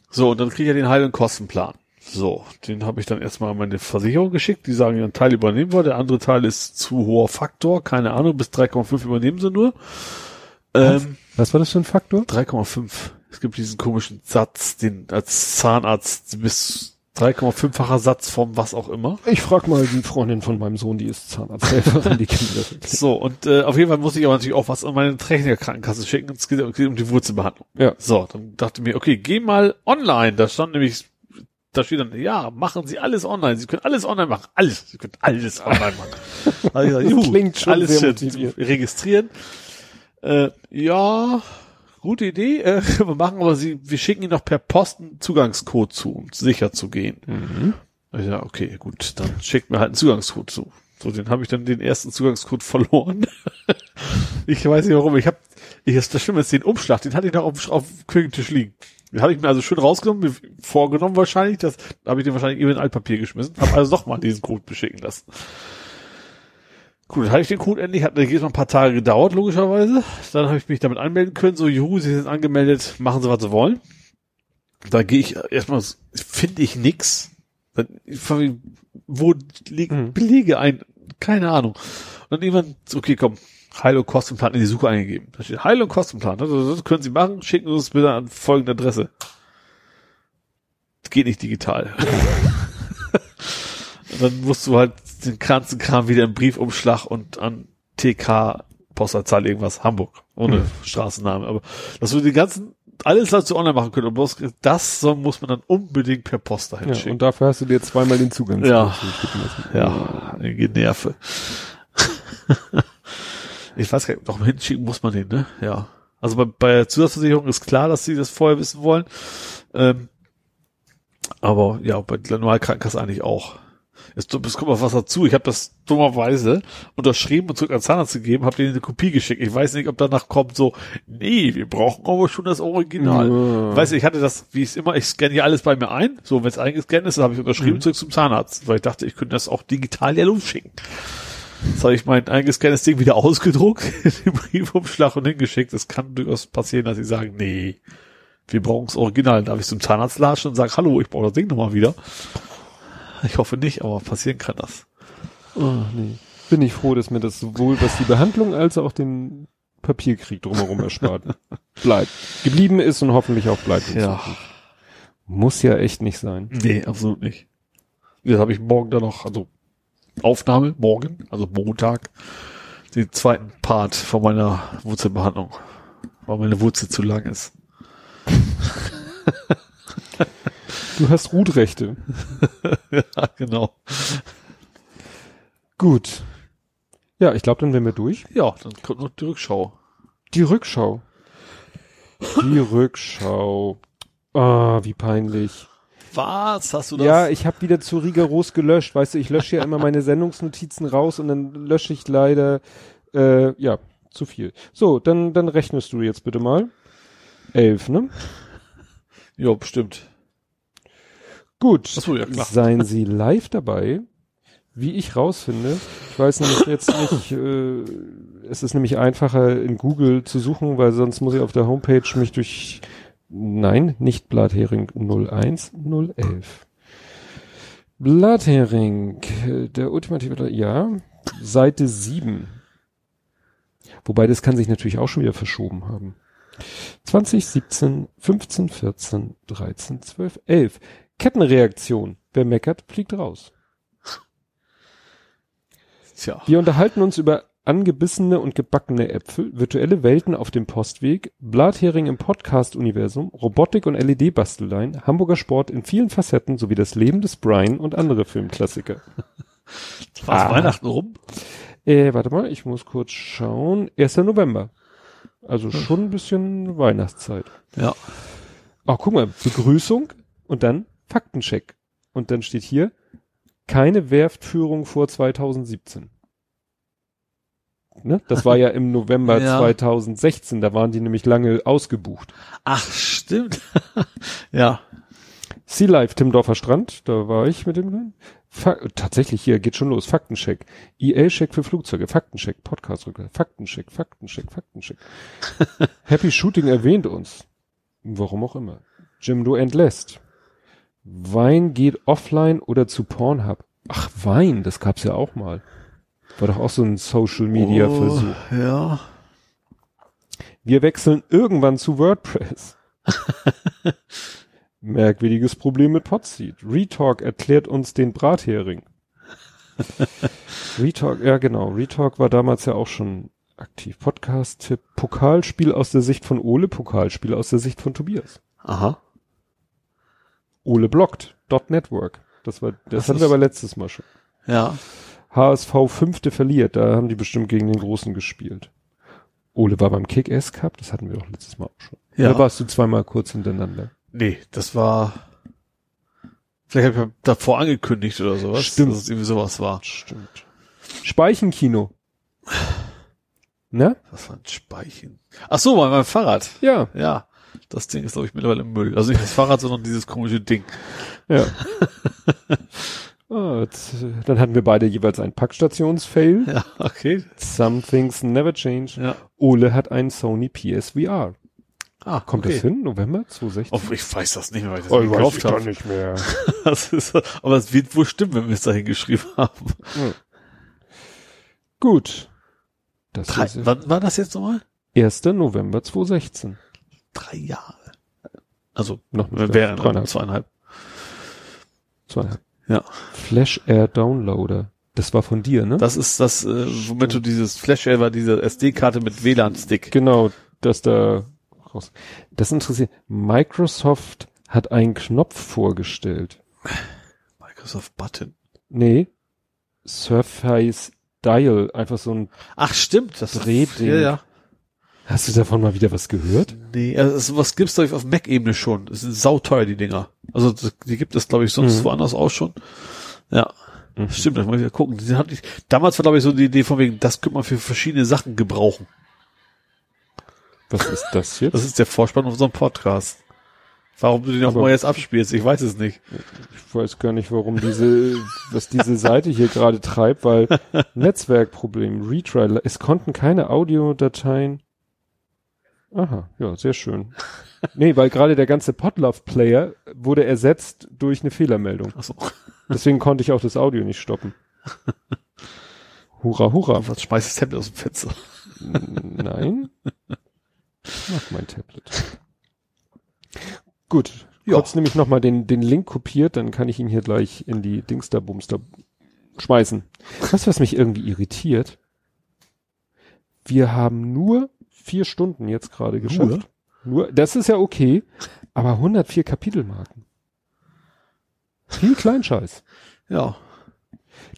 So, und dann kriege ich ja den halben Kostenplan So, den habe ich dann erstmal an meine Versicherung geschickt. Die sagen, ein Teil übernehmen wir, der andere Teil ist zu hoher Faktor, keine Ahnung, bis 3,5 übernehmen sie nur. Ähm, Was war das für ein Faktor? 3,5. Es gibt diesen komischen Satz, den als Zahnarzt bis 3,5-facher Satz vom was auch immer. Ich frag mal die Freundin von meinem Sohn, die ist Zahnarzthelferin, *laughs* die kennt das. So, und äh, auf jeden Fall muss ich aber natürlich auch was an meine Techniker-Krankenkasse schicken. Es geht, geht um die Wurzelbehandlung. Ja. So, dann dachte ich mir, okay, geh mal online. Da stand nämlich, da steht dann, ja, machen Sie alles online. Sie können alles online machen. Alles. Sie können alles online machen. *laughs* Also ich gesagt, juhu, klingt schon alles sehr shit. motivierend. registrieren. Äh, ja, gute Idee. Äh, *laughs* wir machen aber Sie, wir schicken Ihnen noch per Post einen Zugangscode zu, um sicher zu gehen. Mhm. Ja, okay, gut, dann schickt mir halt einen Zugangscode zu. So, den habe ich dann den ersten Zugangscode verloren. *laughs* ich weiß nicht warum. Ich habe, ich das Schlimme ist den Umschlag, den hatte ich noch auf, auf dem Küchentisch liegen. Den habe ich mir also schön rausgenommen, mir vorgenommen wahrscheinlich, das habe ich den wahrscheinlich eben in Altpapier geschmissen, habe also noch mal diesen Code beschicken lassen. Gut, dann hatte ich den Code endlich, hat jetzt noch ein paar Tage gedauert, logischerweise. Dann habe ich mich damit anmelden können, so, juhu, Sie sind angemeldet, machen Sie, was Sie wollen. Da gehe ich erstmal, finde ich nix. Dann, wo liegen Mhm. Belege ein? Keine Ahnung. Und dann irgendwann, okay, komm, Heil- und Kostenplan in die Suche eingegeben. Da steht Heil- und Kostenplan. Also, das können Sie machen, schicken Sie uns bitte an folgende Adresse. Das geht nicht digital. *laughs* dann musst du halt den ganzen Kram wieder im Briefumschlag und an TK Postleitzahl irgendwas Hamburg ohne Hm. Straßenname. Aber dass wir die ganzen alles dazu online machen können, und bloß das so muss man dann unbedingt per Post dahin Ja, schicken. und dafür hast du dir zweimal den Zugang Ja. Ja, einige Nerve. ich weiß gar nicht, doch hinschicken muss man den, ne? Ja. Also bei, bei der Zusatzversicherung ist klar, dass sie das vorher wissen wollen. Ähm, aber ja, bei der Normalkrankenkasse eigentlich auch. Jetzt, es kommt noch was dazu. Ich habe das dummerweise unterschrieben und zurück an Zahnarzt gegeben, habe denen eine Kopie geschickt. Ich weiß nicht, ob danach kommt so, nee, wir brauchen aber schon das Original. Ja. Weißt du, ich hatte das, wie es immer, ich scanne ja alles bei mir ein. So, wenn es eingescannt ist, dann habe ich unterschrieben Mhm. zurück zum Zahnarzt, weil ich dachte, ich könnte das auch digital ja losschicken. Jetzt habe ich mein eingescanntes Ding wieder ausgedruckt, *laughs* den Briefumschlag und hingeschickt. Es kann durchaus passieren, dass sie sagen, nee, wir brauchen das Original. Dann darf ich zum Zahnarzt latschen und sagen, hallo, ich brauche das Ding nochmal wieder. *laughs* Ich hoffe nicht, aber passieren kann das. Oh, nee. Bin ich froh, dass mir das sowohl was die Behandlung als auch den Papierkrieg drumherum erspart *laughs* bleibt. Geblieben ist und hoffentlich auch bleibt. Ja. Zukunft. Muss ja echt nicht sein. Nee, absolut nicht. Jetzt habe ich morgen dann noch, also Aufnahme, morgen, also Montag, den zweiten Part von meiner Wurzelbehandlung, weil meine Wurzel zu lang ist. *laughs* Du hast Rutrechte. *laughs* ja, genau. Gut. Ja, ich glaube, dann wären wir durch. Ja, dann kommt noch die Rückschau. Die Rückschau. Die Rückschau. Ah, wie peinlich. Was? Hast du das? Ja, ich habe wieder zu rigoros gelöscht. Weißt du, ich lösche ja immer meine *laughs* Sendungsnotizen raus und dann lösche ich leider, äh, ja, zu viel. So, dann, dann rechnest du jetzt bitte mal. Elf, ne? Ja bestimmt. Gut. So, ja, klar. Seien Sie live dabei. Wie ich rausfinde, ich weiß nämlich jetzt nicht, äh, es ist nämlich einfacher in Google zu suchen, weil sonst muss ich auf der Homepage mich durch, nein, nicht Blathering 01, 011. Blathering, der ultimative, ja, Seite 7. Wobei das kann sich natürlich auch schon wieder verschoben haben. 2017, 15, 14, 13, 12, 11. Kettenreaktion. Wer meckert, fliegt raus. Tja. Wir unterhalten uns über angebissene und gebackene Äpfel, virtuelle Welten auf dem Postweg, Blathering im Podcast-Universum, Robotik und LED-Basteleien, Hamburger Sport in vielen Facetten sowie das Leben des Brian und andere Filmklassiker. War Ah. Weihnachten rum? Äh, warte mal, ich muss kurz schauen. 1. November. Also schon ein bisschen Weihnachtszeit. Ja. Ach, guck mal, Begrüßung und dann Faktencheck. Und dann steht hier, keine Werftführung vor 2017. Ne? Das war ja im November *laughs* Ja. 2016, da waren die nämlich lange ausgebucht. Ach, stimmt. *laughs* ja. Sea Life, Timmendorfer Strand, da war ich mit dem. Fa tatsächlich, hier geht schon los. Faktencheck. EA-Check für Flugzeuge. Faktencheck. Podcast-Rückkehr. Faktencheck, Faktencheck, Faktencheck. *laughs* Happy Shooting erwähnt uns. Warum auch immer. Jimdo entlässt. Wein geht offline oder zu Pornhub. Ach, Wein, das gab's ja auch mal. War doch auch so ein Social Media Versuch. Oh, ja. Wir wechseln irgendwann zu WordPress. *laughs* Merkwürdiges Problem mit Podseed. Retalk erklärt uns den Brathering. *laughs* Retalk, ja genau. Retalk war damals ja auch schon aktiv. Podcast-Tipp. Pokalspiel aus der Sicht von Ole, Pokalspiel aus der Sicht von Tobias. Aha. Ole blockt. Dot Network. Das war, das, Das hatten wir aber letztes Mal schon. Ja. HSV fünfte verliert, da haben die bestimmt gegen den Großen gespielt. Ole war beim Kick-Ass Cup, das hatten wir doch letztes Mal auch schon. Ja. Da warst du zweimal kurz hintereinander. Nee, das war. Vielleicht habe ich ja davor angekündigt oder sowas. Stimmt. Dass es irgendwie sowas war. Stimmt. Speichenkino. Ne? Was war ein Speichen? Ach so, mein, mein Fahrrad. Ja, Ja. Das Ding ist, glaube ich, mittlerweile im Müll. Also nicht das Fahrrad, sondern dieses komische Ding. ja. Jetzt, äh, dann hatten wir beide jeweils einen Packstationsfail. Ja, okay. Some things never change. Ja. Ole hat einen Sony PSVR. Ah, Kommt okay. das hin? November 2016? Oh, ich weiß das nicht mehr, weil ich das Oh, nicht gekauft habe. nicht mehr. *laughs* Das ist, aber es wird wohl stimmen, wenn wir es dahin geschrieben haben. Gut. Das Drei, ist wann war das jetzt nochmal? 1. November 2016. Drei Jahre. Also, Noch wären dreieinhalb. zweieinhalb. Zweieinhalb. Ja. Flash Air Downloader. Das war von dir, ne? Das ist das, äh, womit du dieses Flash war, diese SD-Karte mit WLAN-Stick. genau, das da raus. Das interessiert. Microsoft hat einen Knopf vorgestellt. Microsoft Button. Nee. Surface Dial, einfach so ein, Ach, stimmt. Das Drehding. Ja, ja. hast du davon mal wieder was gehört? Nee, also sowas gibt's glaube ich auf Mac-Ebene schon. Das sind sauteuer, die Dinger. Also die gibt es glaube ich sonst Mhm. woanders auch schon. Ja. Mhm. Stimmt, das muss ich ja gucken. Die nicht, damals war glaube ich so die Idee von wegen, das könnte man für verschiedene Sachen gebrauchen. Was ist das jetzt? Das ist der Vorspann auf unserem Podcast. Warum du den auch Aber- mal jetzt abspielst, ich weiß es nicht. Ich weiß gar nicht, warum diese, was diese Seite hier gerade treibt, weil *laughs* Netzwerkproblem, Retry, es konnten keine Audiodateien. Aha, ja, sehr schön. Nee, weil gerade der ganze Podlove-Player wurde ersetzt durch eine Fehlermeldung. Achso, Deswegen konnte ich auch das Audio nicht stoppen. *laughs* Hurra, hurra. was schmeißt das Tablet aus dem Fenster? Nein. Ich mag mein Tablet. Gut. Ja. Kurz nämlich nochmal den, den Link kopiert, dann kann ich ihn hier gleich in die Dingster-Bumster schmeißen. Du, was mich irgendwie irritiert? Wir haben nur vier Stunden jetzt gerade geschafft. Nur? Das ist ja okay, aber 104 Kapitelmarken. Viel Kleinscheiß. Ja.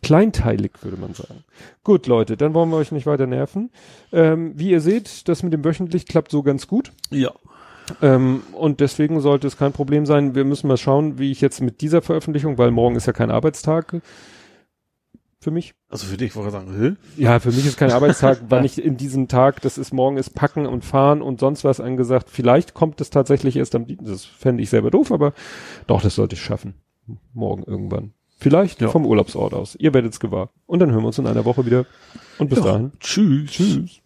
Kleinteilig, würde man sagen. Gut, Leute, dann wollen wir euch nicht weiter nerven. Ähm, wie ihr seht, das mit dem wöchentlich klappt so ganz gut. Ja. Ähm, und deswegen sollte es kein Problem sein. Wir müssen mal schauen, wie ich jetzt mit dieser Veröffentlichung, weil morgen ist ja kein Arbeitstag für mich. Also für dich, wollte ich sagen, hä? Ja, für mich ist kein *laughs* Arbeitstag, wann ich in diesem Tag, das ist morgen ist Packen und Fahren und sonst was angesagt. Vielleicht kommt es tatsächlich erst am Dienstag. Das fände ich selber doof, aber doch, das sollte ich schaffen. Morgen irgendwann. Vielleicht Ja. vom Urlaubsort aus. Ihr werdet es gewahr. Und dann hören wir uns in einer Woche wieder. Und bis Ja. dahin. Tschüss. Tschüss.